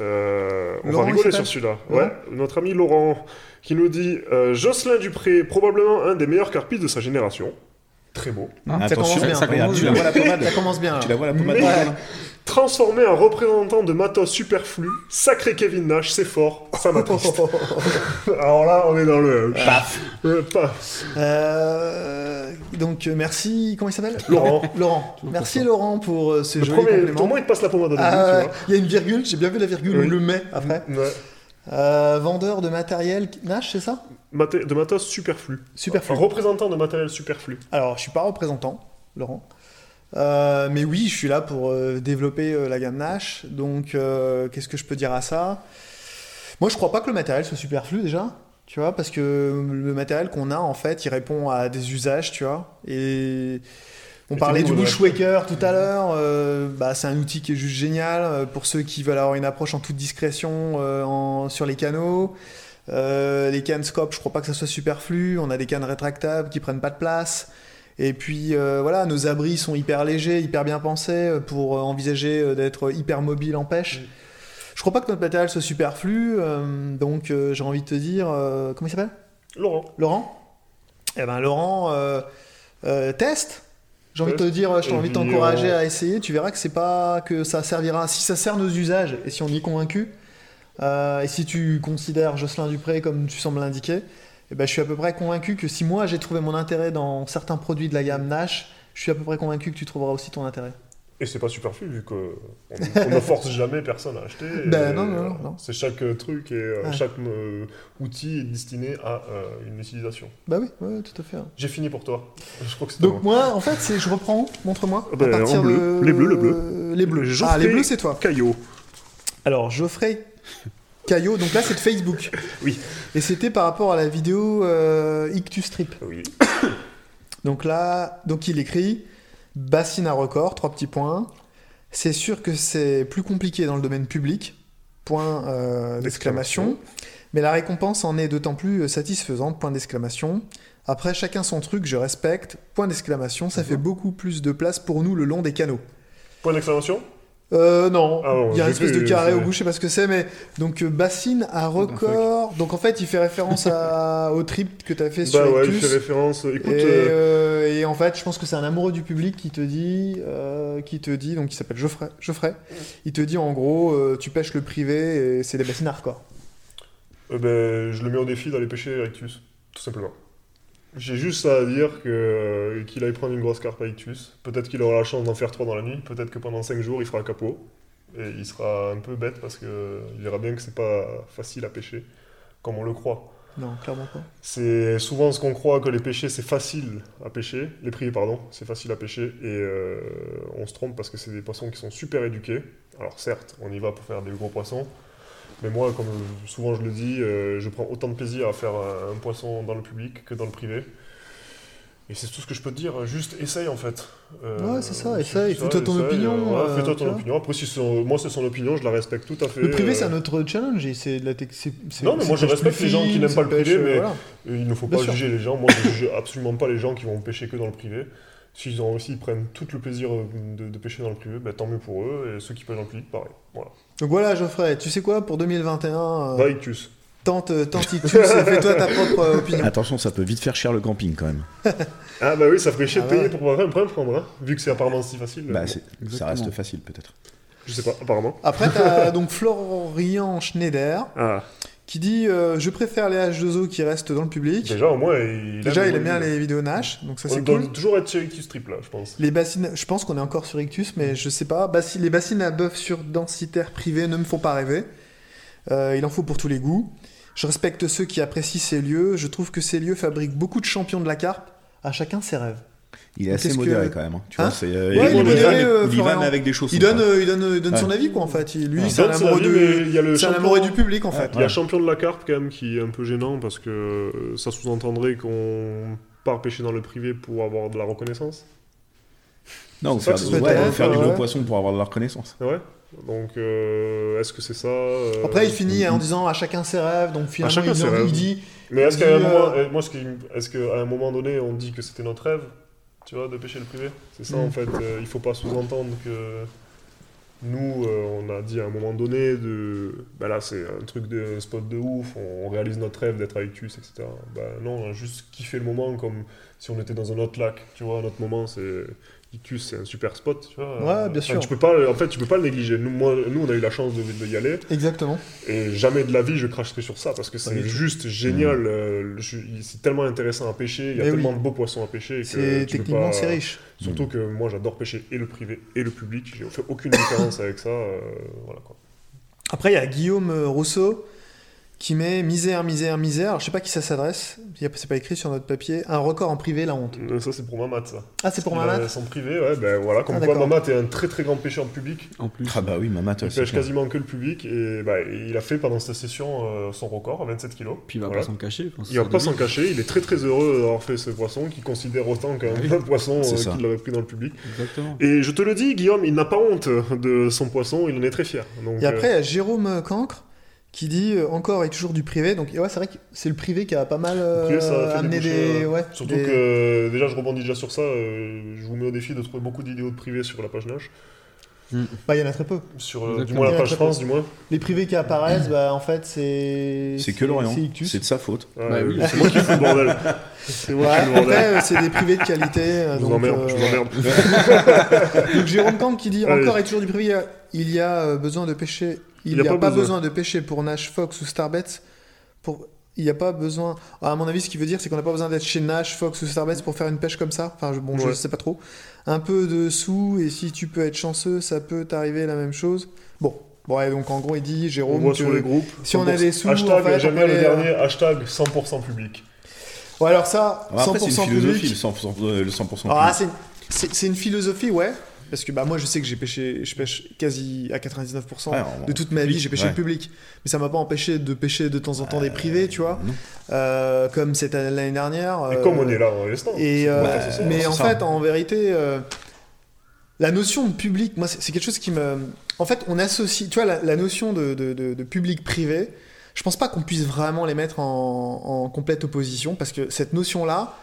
Euh, on Laurent, va rigoler sur celui-là. Ouais, notre ami Laurent qui nous dit euh, Jocelyn Dupré, probablement un des meilleurs carpistes de sa génération. Très beau. Hein Ça commence Attention, bien. ça regarde, commence tu la vois la pommade Ça commence bien. Tu la vois la pommade Mais- Transformé en représentant de matos superflu, sacré Kevin Nash, c'est fort, ça m'attriste. Alors là, on est dans le. Paf Euh, paf. Euh, donc euh, merci, comment il s'appelle? Laurent. Laurent. Merci Laurent pour euh, ce Le joli premier, compliment. au moins, il te passe la pommade Ah, tu Il y a une virgule, j'ai bien vu la virgule, Oui. le met après. Ouais. Euh, vendeur de matériel Nash, c'est ça? Maté- de matos superflu. Superflu. Représentant de matériel superflu. Alors, je suis pas représentant, Laurent. Euh, mais oui, je suis là pour euh, développer euh, la gamme Nash. Donc, qu'est-ce que je peux dire à ça? Moi, je crois pas que le matériel soit superflu déjà. Tu vois, parce que le matériel qu'on a, en fait, il répond à des usages, tu vois. Et on Et parlait du. Bushwaker tout à l'heure. bah, c'est un outil qui est juste génial pour ceux qui veulent avoir une approche en toute discrétion en- sur les canaux. Euh, les cannes scope, je crois pas que ça soit superflu. On a des cannes rétractables qui prennent pas de place. Et puis euh, voilà, nos abris sont hyper légers, hyper bien pensés euh, pour envisager d'être hyper mobile en pêche. Mm. Je crois pas que notre matériel soit superflu, euh, donc j'ai envie de te dire, comment il s'appelle? Laurent. Laurent? Eh ben Laurent, teste. J'ai envie de te dire, j'ai envie de t'encourager à essayer. Tu verras que c'est pas que ça servira. Si ça sert nos usages et si on y est convaincu, euh, et si tu considères Jocelyn Dupré comme tu sembles l'indiquer, eh ben, je suis à peu près convaincu que si moi j'ai trouvé mon intérêt dans certains produits de la gamme Nash, je suis à peu près convaincu que tu trouveras aussi ton intérêt. Et c'est pas superflu vu qu'on on ne force jamais personne à acheter. Ben non, non, non. C'est chaque truc et euh, chaque euh, outil est destiné à euh, une utilisation. Bah oui, ouais, tout à fait. hein. J'ai fini pour toi. Je crois que c'était Donc moi, en fait, c'est je reprends. où? Montre-moi. Ah ben, à partir en bleu. de Les bleus, le bleu. Les bleus. Geoffrey Ah, les bleus, c'est toi. Caillot. Alors, Geoffrey Caillot, donc là c'est de Facebook. Oui. Et c'était par rapport à la vidéo euh, Ictus Strip. Oui. Donc là, donc il écrit bassine à record, trois petits points. C'est sûr que c'est plus compliqué dans le domaine public. Point euh, d'exclamation. Mais la récompense en est d'autant plus satisfaisante. Point d'exclamation. Après, chacun son truc, je respecte. Point d'exclamation, ça fait beaucoup plus de place pour nous le long des canaux. Point d'exclamation Euh, non, Ah bon, il y a une espèce de carré au bout, je sais pas ce que c'est, mais donc euh, bassine à record. Donc en fait, il fait référence à, au trip que tu as fait sur Bah ouais, il fait référence. Écoute, Et, euh, euh, et en fait, je pense que c'est un amoureux du public qui te dit, euh, qui te dit, donc il s'appelle Geoffrey, Geoffrey, il te dit en gros, euh, tu pêches le privé et c'est des bassines hardcore. euh, ben, je le mets au défi d'aller pêcher Rictus, tout simplement. J'ai juste ça à dire que, euh, qu'il aille prendre une grosse carpe à Ictus. Peut-être qu'il aura la chance d'en faire trois dans la nuit. Peut-être que pendant 5 jours, il fera capot. Et il sera un peu bête parce qu'il verra bien que c'est pas facile à pêcher, comme on le croit. Non, clairement pas. C'est souvent ce qu'on croit que les pêchers c'est facile à pêcher, les privés pardon, c'est facile à pêcher et euh, on se trompe parce que c'est des poissons qui sont super éduqués. Alors certes, on y va pour faire des gros poissons, mais moi comme souvent je le dis, euh, je prends autant de plaisir à faire un, poisson dans le public que dans le privé. Et c'est tout ce que je peux te dire, juste essaye en fait. Euh, Ouais, c'est ça, essaye, fais-toi ton essaye, opinion, euh, ouais, fais-toi ton opinion. Après, si son- moi c'est son opinion, je la respecte tout à fait. Le privé, c'est un autre challenge. C'est la tec- c'est- c'est- Non, mais moi, je respecte les gens qui n'aiment pas le privé, pêche, mais- voilà. Il ne faut Bien pas sûr. juger les gens. Moi, je juge absolument pas les gens qui vont pêcher que dans le privé. S'ils ont aussi, ils prennent tout le plaisir de, de pêcher dans le privé, bah, tant mieux pour eux. Et ceux qui pêchent dans le public, pareil. Voilà. Donc voilà, Geoffrey, tu sais quoi, pour 2021, euh, Va Ictus. tente, tente Ictus et fais-toi ta propre euh, opinion. Attention, ça peut vite faire cher le camping quand même. Ah bah oui, ça ferait chier Ah de payer ouais. pour pouvoir un prendre, prendre hein, vu que c'est apparemment si facile. Bah, Bon, ça reste facile peut-être. je sais pas, apparemment. Après, t'as donc Florian Schneider Ah, qui dit euh, Je préfère les H2O qui restent dans le public. déjà, au moins, il, Déjà, il aime bien les vidéos Nash, donc ça c'est cool. toujours être chez Ictus Trip là, je pense. Les bassines, je pense qu'on est encore sur Ictus, mais je sais pas. Bassi- les bassines à bœuf sur densitaire privé ne me font pas rêver. Euh, il en faut pour tous les goûts. Je respecte ceux qui apprécient ces lieux. Je trouve que ces lieux fabriquent beaucoup de champions de la carpe. À chacun ses rêves. Il est Qu'est-ce assez que- modéré quand même. hein. Tu Hein vois, c'est, euh, Ouais, il est il modéré, va- euh, il va mais avec des chaussons. Il donne, euh, il donne, il donne Ouais. son avis, quoi, en fait. Il- Lui, Il c'est un donne son amoureux, avis, de- y a le c'est un champion- amoureux du public, en fait. Il y a champion de la carpe quand même qui est un peu gênant parce que euh, ça sous-entendrait qu'on part pêcher dans le privé pour avoir de la reconnaissance. Non, C'est faire, que ouais, faire du ouais. gros poisson pour avoir de la reconnaissance. Ouais. Donc, euh, est-ce que c'est ça euh, Après, il finit en disant à chacun ses rêves, donc finalement, chacun il, ses il rêves. dit Mais euh, euh, est-ce qu'à un moment donné, on dit que c'était notre rêve, tu vois, de pêcher le privé C'est ça, Mm. en fait. euh, il faut pas sous-entendre que nous, euh, on a dit à un moment donné de, bah là, c'est un truc de un spot de ouf, on, on réalise notre rêve d'être avec Tus, etc. Bah non, on a juste kiffé le moment comme si on était dans un autre lac, tu vois. Notre moment, c'est C'est un super spot, tu vois. Ouais, bien Enfin, sûr. Tu peux pas, en fait, tu peux pas le négliger. Nous, moi, nous, on a eu la chance de, de y aller. exactement. Et jamais de la vie je cracherai sur ça parce que c'est juste génial. euh, c'est tellement intéressant à pêcher. Il y a Mais tellement oui. de beaux poissons à pêcher. C'est techniquement, pas- c'est riche. Surtout que moi j'adore pêcher et le privé et le public. J'ai fait aucune différence avec ça. euh, voilà quoi. Après, il y a Guillaume euh, Rousseau qui met misère, misère, misère. Alors, je sais pas qui ça s'adresse. C'est pas écrit sur notre papier. Un record en privé, la honte. Ça c'est pour Mamat ça. Ah, c'est pour Il ma a mat Son privé, ouais, ben voilà. Comme Ah, quoi. Mamat est un très très grand pêcheur de public. En plus. Ah bah oui, Mamat, Il pêche quasiment que le public et bah, il a fait pendant cette session euh, son record à 27 kilos. Puis il va Voilà. pas s'en cacher. Il va pas s'en cacher, il est très très heureux d'avoir fait ce poisson qu'il considère autant qu'un Oui. autre poisson euh, qu'il l'avait pris dans le public. Exactement. Et je te le dis, Guillaume, il n'a pas honte de son poisson, il en est très fier. Donc, Et après, il euh, y a Jérôme Cancre qui dit euh, encore et toujours du privé. Donc, ouais, c'est vrai que c'est le privé qui a pas mal euh, privé, ça a fait amené des. euh, Ouais, surtout des- que déjà, je rebondis déjà sur ça. euh, je vous mets au défi de trouver beaucoup d'idéaux de privé sur la page Nash, Bah, il y en a très peu. sur euh, du moins la page France, du moins. Les privés qui apparaissent, bah, en fait, c'est. C'est que Lorient. C'est de sa faute. Ouais, Bah oui. C'est moi qui fous le bordel. C'est moi Ouais, qui fous le bordel. après, euh, c'est des privés de qualité. euh, Je vous donc, emmerde, euh, je vous emmerde. Donc Jérôme Camp qui dit Allez. encore et toujours du privé, il y a- euh, besoin de pêcher. Il n'y a, pas, besoin. de pêcher pour Nash, Fox ou Starbets. Pour... Il n'y a pas besoin. Ah, à mon avis, ce qu'il veut dire, c'est qu'on n'a pas besoin d'être chez Nash, Fox ou Starbets pour faire une pêche comme ça. Enfin, je, bon, je Ouais. sais pas trop. Un peu de sous, et si tu peux être chanceux, ça peut t'arriver la même chose. Bon. Bon, ouais, donc en gros, il dit, On Jérôme, voit que- sur les groupes. si on a 100%. des sous, Hashtag, en fait, on peut le les- dernier, hashtag 100% public. Ouais, alors ça, Alors après, c'est 100% une philosophie, public. le 100%, euh, le 100% Ah, public. c'est- c'est une philosophie, ouais. Parce que bah, moi, je sais que j'ai pêché, je pêche quasi à 99% Ouais, alors, de toute ma vie, j'ai pêché ouais. le public. Mais ça m'a pas empêché de pêcher de temps en temps des privés, tu vois. Euh, comme cette année- l'année dernière. Et euh, comme on est là en l'instant. Et, euh, mais en ça. fait, en vérité, euh, la notion de public, moi, c'est quelque chose qui me. En fait, on associe, tu vois, la, la notion de, de- de- de public privé. je pense pas qu'on puisse vraiment les mettre en, en complète opposition parce que cette notion-là,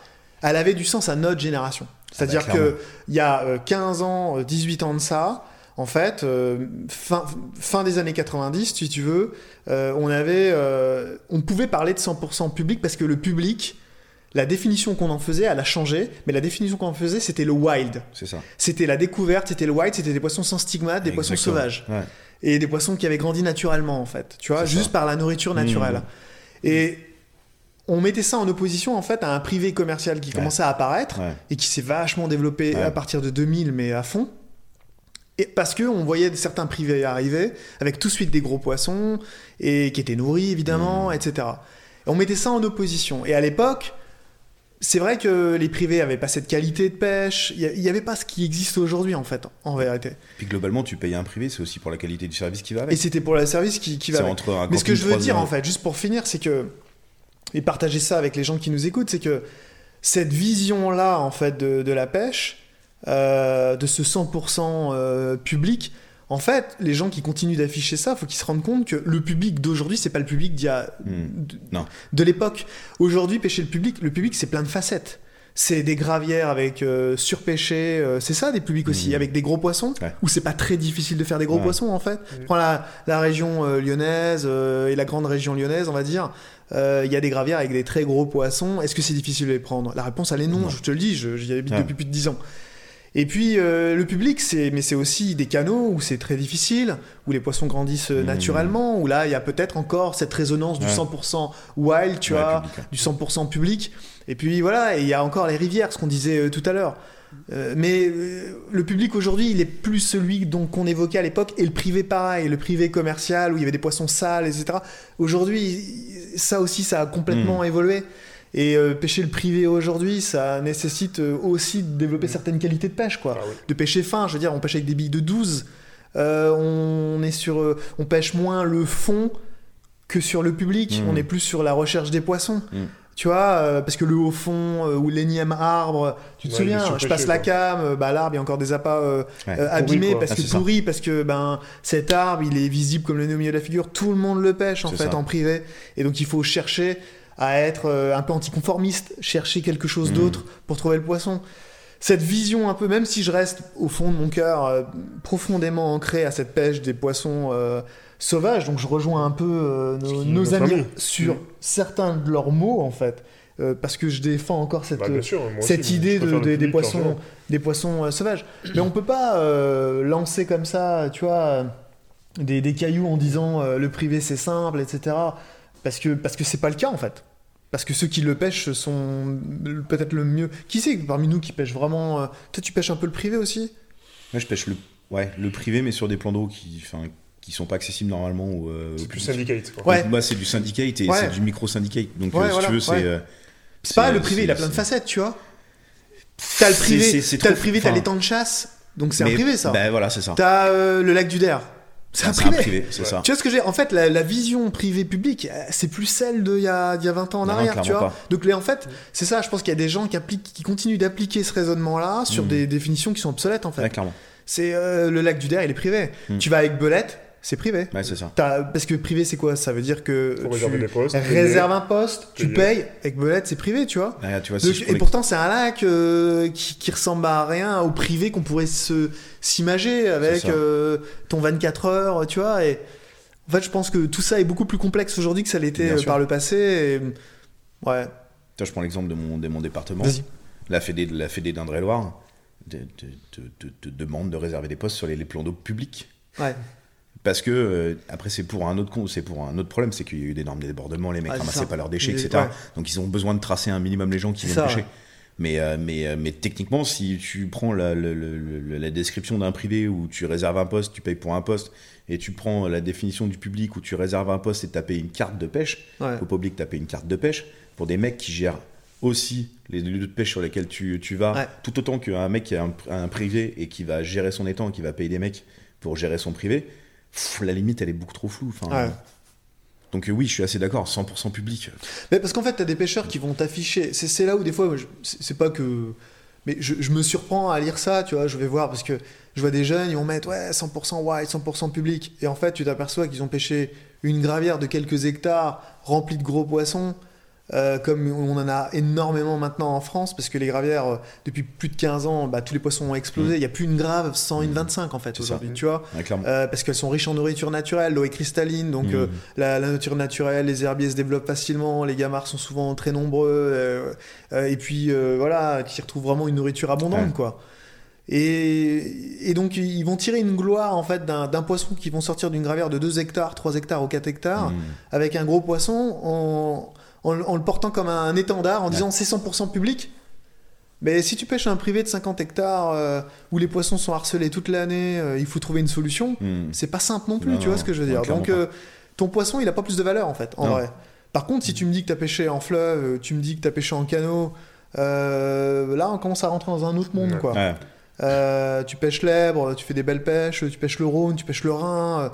elle avait du sens à notre génération. C'est-à-dire Ah bah, clairement. que il y a euh, 15 ans, euh, 18 ans de ça, en fait, euh, fin, fin des années 90, si tu veux, euh, on avait, euh, on pouvait parler de 100% public parce que le public, la définition qu'on en faisait, elle a changé, mais la définition qu'on en faisait, c'était le wild. C'est ça. C'était la découverte, c'était le wild, c'était des poissons sans stigmate, des poissons sauvages Ouais. et des poissons qui avaient grandi naturellement en fait, tu vois, juste ça. par la nourriture naturelle. Mmh. Et on mettait ça en opposition en fait à un privé commercial qui Ouais. commençait à apparaître Ouais. et qui s'est vachement développé Ouais. à partir de 2000 mais à fond. Et parce que on voyait certains privés arriver avec tout de suite des gros poissons et qui étaient nourris évidemment, Mmh. etc. Et on mettait ça en opposition. Et à l'époque, c'est vrai que les privés avaient pas cette qualité de pêche. Il n'y avait pas ce qui existe aujourd'hui en fait, en vérité. Puis globalement, tu payes un privé, c'est aussi pour la qualité du service qui va Et c'était pour le service qui, qui va avec. entre un Mais ce que je veux dire, en fait, juste pour finir, c'est que. Et partager ça avec les gens qui nous écoutent, c'est que cette vision-là, en fait, de, de la pêche, euh, de ce 100% euh, public, en fait, les gens qui continuent d'afficher ça, faut qu'ils se rendent compte que le public d'aujourd'hui, c'est pas le public d'il y a. Hmm. de, Non. de l'époque. Aujourd'hui, pêcher le public, le public, c'est plein de facettes. C'est des gravières avec euh, surpêché, euh, c'est ça des publics aussi, Mhm. avec des gros poissons, Ouais. où c'est pas très difficile de faire des gros Ouais. poissons en fait. Prends la, la région euh, lyonnaise euh, et la grande région lyonnaise, on va dire, il y a des gravières avec des très gros poissons. Est-ce que c'est difficile de les prendre? La réponse elle est non, Non. je te le dis, j'y habite depuis plus de 10 ans. Et puis euh, le public, c'est mais c'est aussi des canaux où c'est très difficile, où les poissons grandissent euh, Mhm. naturellement, où là il y a peut-être encore cette résonance du Ouais. 100% wild, tu Ouais, vois, public, du 100% public. Et puis voilà, il y a encore les rivières, ce qu'on disait euh, tout à l'heure. Euh, mais euh, le public aujourd'hui, il est plus celui dont qu'on évoquait à l'époque, et le privé pareil, le privé commercial où il y avait des poissons sales, etc. Aujourd'hui, ça aussi, ça a complètement évolué. Et euh, pêcher le privé aujourd'hui, ça nécessite aussi de développer certaines qualités de pêche, quoi Ah oui. de pêcher fin. Je veux dire, on pêche avec des billes de 12. Euh, on est sur, on pêche moins le fond que sur le public. Mm. On est plus sur la recherche des poissons. Tu vois, euh, parce que le haut fond euh, ou l'énième arbre, tu te Ouais, souviens, je surpêché, passe la cam, euh, bah, l'arbre, il y a encore des appâts euh, Ouais. euh, abîmés parce Ah, que c'est ça. pourri, parce que ben cet arbre, il est visible comme le nez au milieu de la figure. Tout le monde le pêche en fait ça. en privé, et donc il faut chercher à être euh, un peu anticonformiste, chercher quelque chose Mm. d'autre pour trouver le poisson. Cette vision un peu, même si je reste au fond de mon cœur euh, profondément ancré à cette pêche des poissons euh, sauvages, donc je rejoins un peu euh, nos, amis ami. sur Mm. certains de leurs mots en fait, parce que je défends encore cette, Bah, sûr, aussi, cette idée de- des- poissons, des poissons sauvages. Mais on peut pas lancer comme ça, tu vois, des, des cailloux en disant le privé c'est simple, etc. Parce que parce que c'est pas le cas en fait. Parce que ceux qui le pêchent sont peut-être le mieux. Qui c'est parmi nous qui pêche vraiment euh, Toi, tu pêches un peu le privé aussi? Moi, je pêche le, ouais, le privé, mais sur des plans d'eau qui, enfin, qui sont pas accessibles normalement. Au, euh, C'est plus syndicate. quoi. Ouais. Donc, Moi, c'est du syndicate et Ouais. c'est du micro-syndicate. Donc, Ouais, euh, si voilà, tu veux, c'est. ouais. euh, C'est c'est- le privé, il a plein de facettes, tu vois. T'as le privé, t'as le privé, t'as les temps de chasse, donc c'est un privé ça. Ben voilà, c'est ça. T'as euh, le lac du Der, c'est un privé. c'est Ouais. ça. Tu vois ce que j'ai En fait, la, la vision privée-publique, euh, c'est plus celle d'il y y a 20 ans en Non, arrière, tu vois. pas. Donc, en fait, c'est ça, je pense qu'il y a des gens qui, appliquent, qui continuent d'appliquer ce raisonnement-là sur Mm. des définitions qui sont obsolètes, en fait. Ouais. C'est euh, le lac du Der, il est privé. Mm. Tu vas avec Belette, c'est privé. Ouais, c'est ça. T'as- Parce que privé, c'est quoi? Ça veut dire que Faut tu réserver des postes. réserves un poste, tu payer. payes, avec Belette, c'est privé, tu vois. Ouais, tu vois, Donc, si je et pourtant, c'est un lac euh, qui, qui ressemble à rien au privé qu'on pourrait se s'imager avec ça. euh, ton 24 heures, tu vois. Et en fait, je pense que tout ça est beaucoup plus complexe aujourd'hui que ça l'était Bien euh, sûr. par le passé. et- Ouais. Toi, je prends l'exemple de mon, de mon département. Vas-y. La Fédé, la Fédé d'Indre-et-Loire te, te- te- te- te demande de réserver des postes sur les, les plans d'eau publics. Ouais. Parce que, euh, après, c'est pour, un autre c'est pour un autre problème, c'est qu'il y a eu d'énormes débordements, les mecs c'est ramassaient ça. pas leurs déchets, Et- etc. ouais. Donc ils ont besoin de tracer un minimum les gens qui viennent ça, pêcher. ouais. Mais, euh, mais, euh, mais techniquement, si tu prends la, description d'un privé où tu réserves un poste, tu payes pour un poste, et tu prends la définition du public où tu réserves un poste et tu as payé une carte de pêche, Ouais. faut pas oublier que tu as payé une carte de pêche, pour des mecs qui gèrent aussi les lieux de pêche sur lesquels tu, tu vas, Ouais. tout autant qu'un mec qui a un, un privé et qui va gérer son étang, qui va payer des mecs pour gérer son privé, pff, la limite elle est beaucoup trop floue. Enfin, Ouais. Donc euh, oui, je suis assez d'accord, 100% public. Mais parce qu'en fait, t'as des pêcheurs qui vont t'afficher. C'est là où des fois, c'est pas que. Mais je, je me surprends à lire ça, tu vois. Je vais voir parce que je vois des jeunes, ils vont mettre ouais 100% white, 100% public. Et en fait, tu t'aperçois qu'ils ont pêché une gravière de quelques hectares remplie de gros poissons, euh, comme on en a énormément maintenant en France, parce que les gravières, euh, depuis plus de 15 ans, bah, tous les poissons ont explosé. Il n'y a plus une grave sans une 25 en fait aujourd'hui, tu vois. Ouais. Euh, parce qu'elles sont riches en nourriture naturelle, l'eau est cristalline, donc Mm. la, la nature naturelle, les herbiers se développent facilement, les gamards sont souvent très nombreux, et puis voilà, qui retrouvent vraiment une nourriture abondante, Ouais. quoi. Et, et donc ils vont tirer une gloire en fait d'un poisson qui vont sortir d'une gravière de 2 hectares, 3 hectares ou 4 hectares, Mm. avec un gros poisson en, en- en le portant comme un étendard, en disant c'est 100% public. Mais si tu pêches un privé de 50 hectares euh, où les poissons sont harcelés toute l'année, euh, il faut trouver une solution. Mm. C'est pas simple non plus, Non, tu vois non, ce que je veux dire. Donc euh, ton poisson, il a pas plus de valeur en fait, en Non. vrai. Par contre, si tu me dis que tu as pêché en fleuve, tu me dis que tu as pêché en canot, là on commence à rentrer dans un autre monde quoi. Ouais. Tu pêches l'Èbre, tu fais des belles pêches, tu pêches le Rhône, tu pêches le Rhin,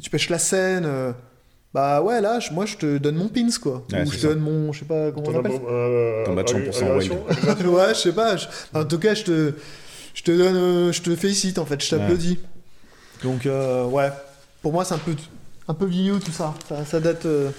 tu pêches la Seine. Bah ouais, là, je- moi je te donne mon pins quoi. Ouais, Ou c'est je te ça. donne mon, je sais pas comment on appelle euh, Ton badge 100% agression, agression. ouais, je sais pas. je- En tout cas, je te, je te donne, euh, je te félicite en fait, je t'applaudis. Donc euh, ouais, pour moi c'est un peu, un peu vieillot tout ça. Ça, ça date. euh,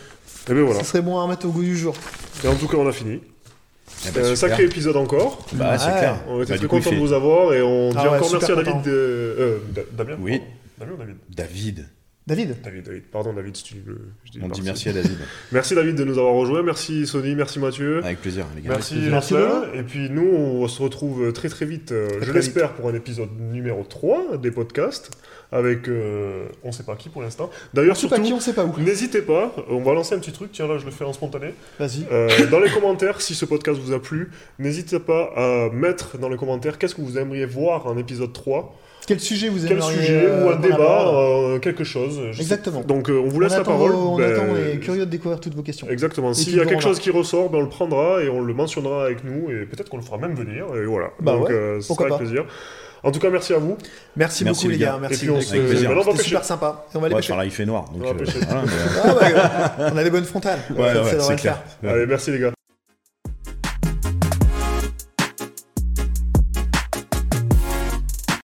Et bien voilà. Ça serait bon à remettre au goût du jour. Et en tout cas, on a fini. Eh C'était ben, un super. sacré épisode encore. Bah, c'est Ouais. clair. On était Bah, très il contents de fait- vous avoir et on dit Ah ouais, encore merci à content. David. de- euh, Damien Oui. Damien David? David. David. David, David. Pardon, David, si tu veux. je dis On dit merci. à David. Merci, David, de nous avoir rejoints. Merci, Sony. Merci, Mathieu. Avec plaisir, les gars. Merci, Merci. Et puis nous, on se retrouve très très vite, euh, je l'espère, pour un épisode numéro 3 des podcasts. Avec euh, on sait pas qui pour l'instant. D'ailleurs, surtout, qui, on sait pas où. n'hésitez pas, on va lancer un petit truc. Tiens, là, je le fais en spontané. Vas-y. Euh, dans les commentaires, si ce podcast vous a plu, n'hésitez pas à mettre dans les commentaires qu'est-ce que vous aimeriez voir en épisode 3. Quel sujet vous Quel aimeriez sujet euh, ou un qu'on débat, euh, quelque chose. sais- Exactement. Donc, euh, on vous laisse on la parole. vos- on Ben, attend, on est curieux de découvrir toutes vos questions. Exactement. S'il y a quelque chose qui ressort, ben on le prendra et on le mentionnera avec nous et peut-être qu'on le fera même venir. Et voilà. Bah Donc, ouais, euh, sera avec plaisir. En tout cas, merci à vous. Merci, Merci, beaucoup les gars. Merci. Et puis, on se- on C'était pêcher. super sympa. Et on va les Ouais, pêcher. enfin, là, il fait noir. Donc, On euh, euh, Ah on a des bonnes frontales. Ouais, ça ouais, le faire. Allez, merci les gars.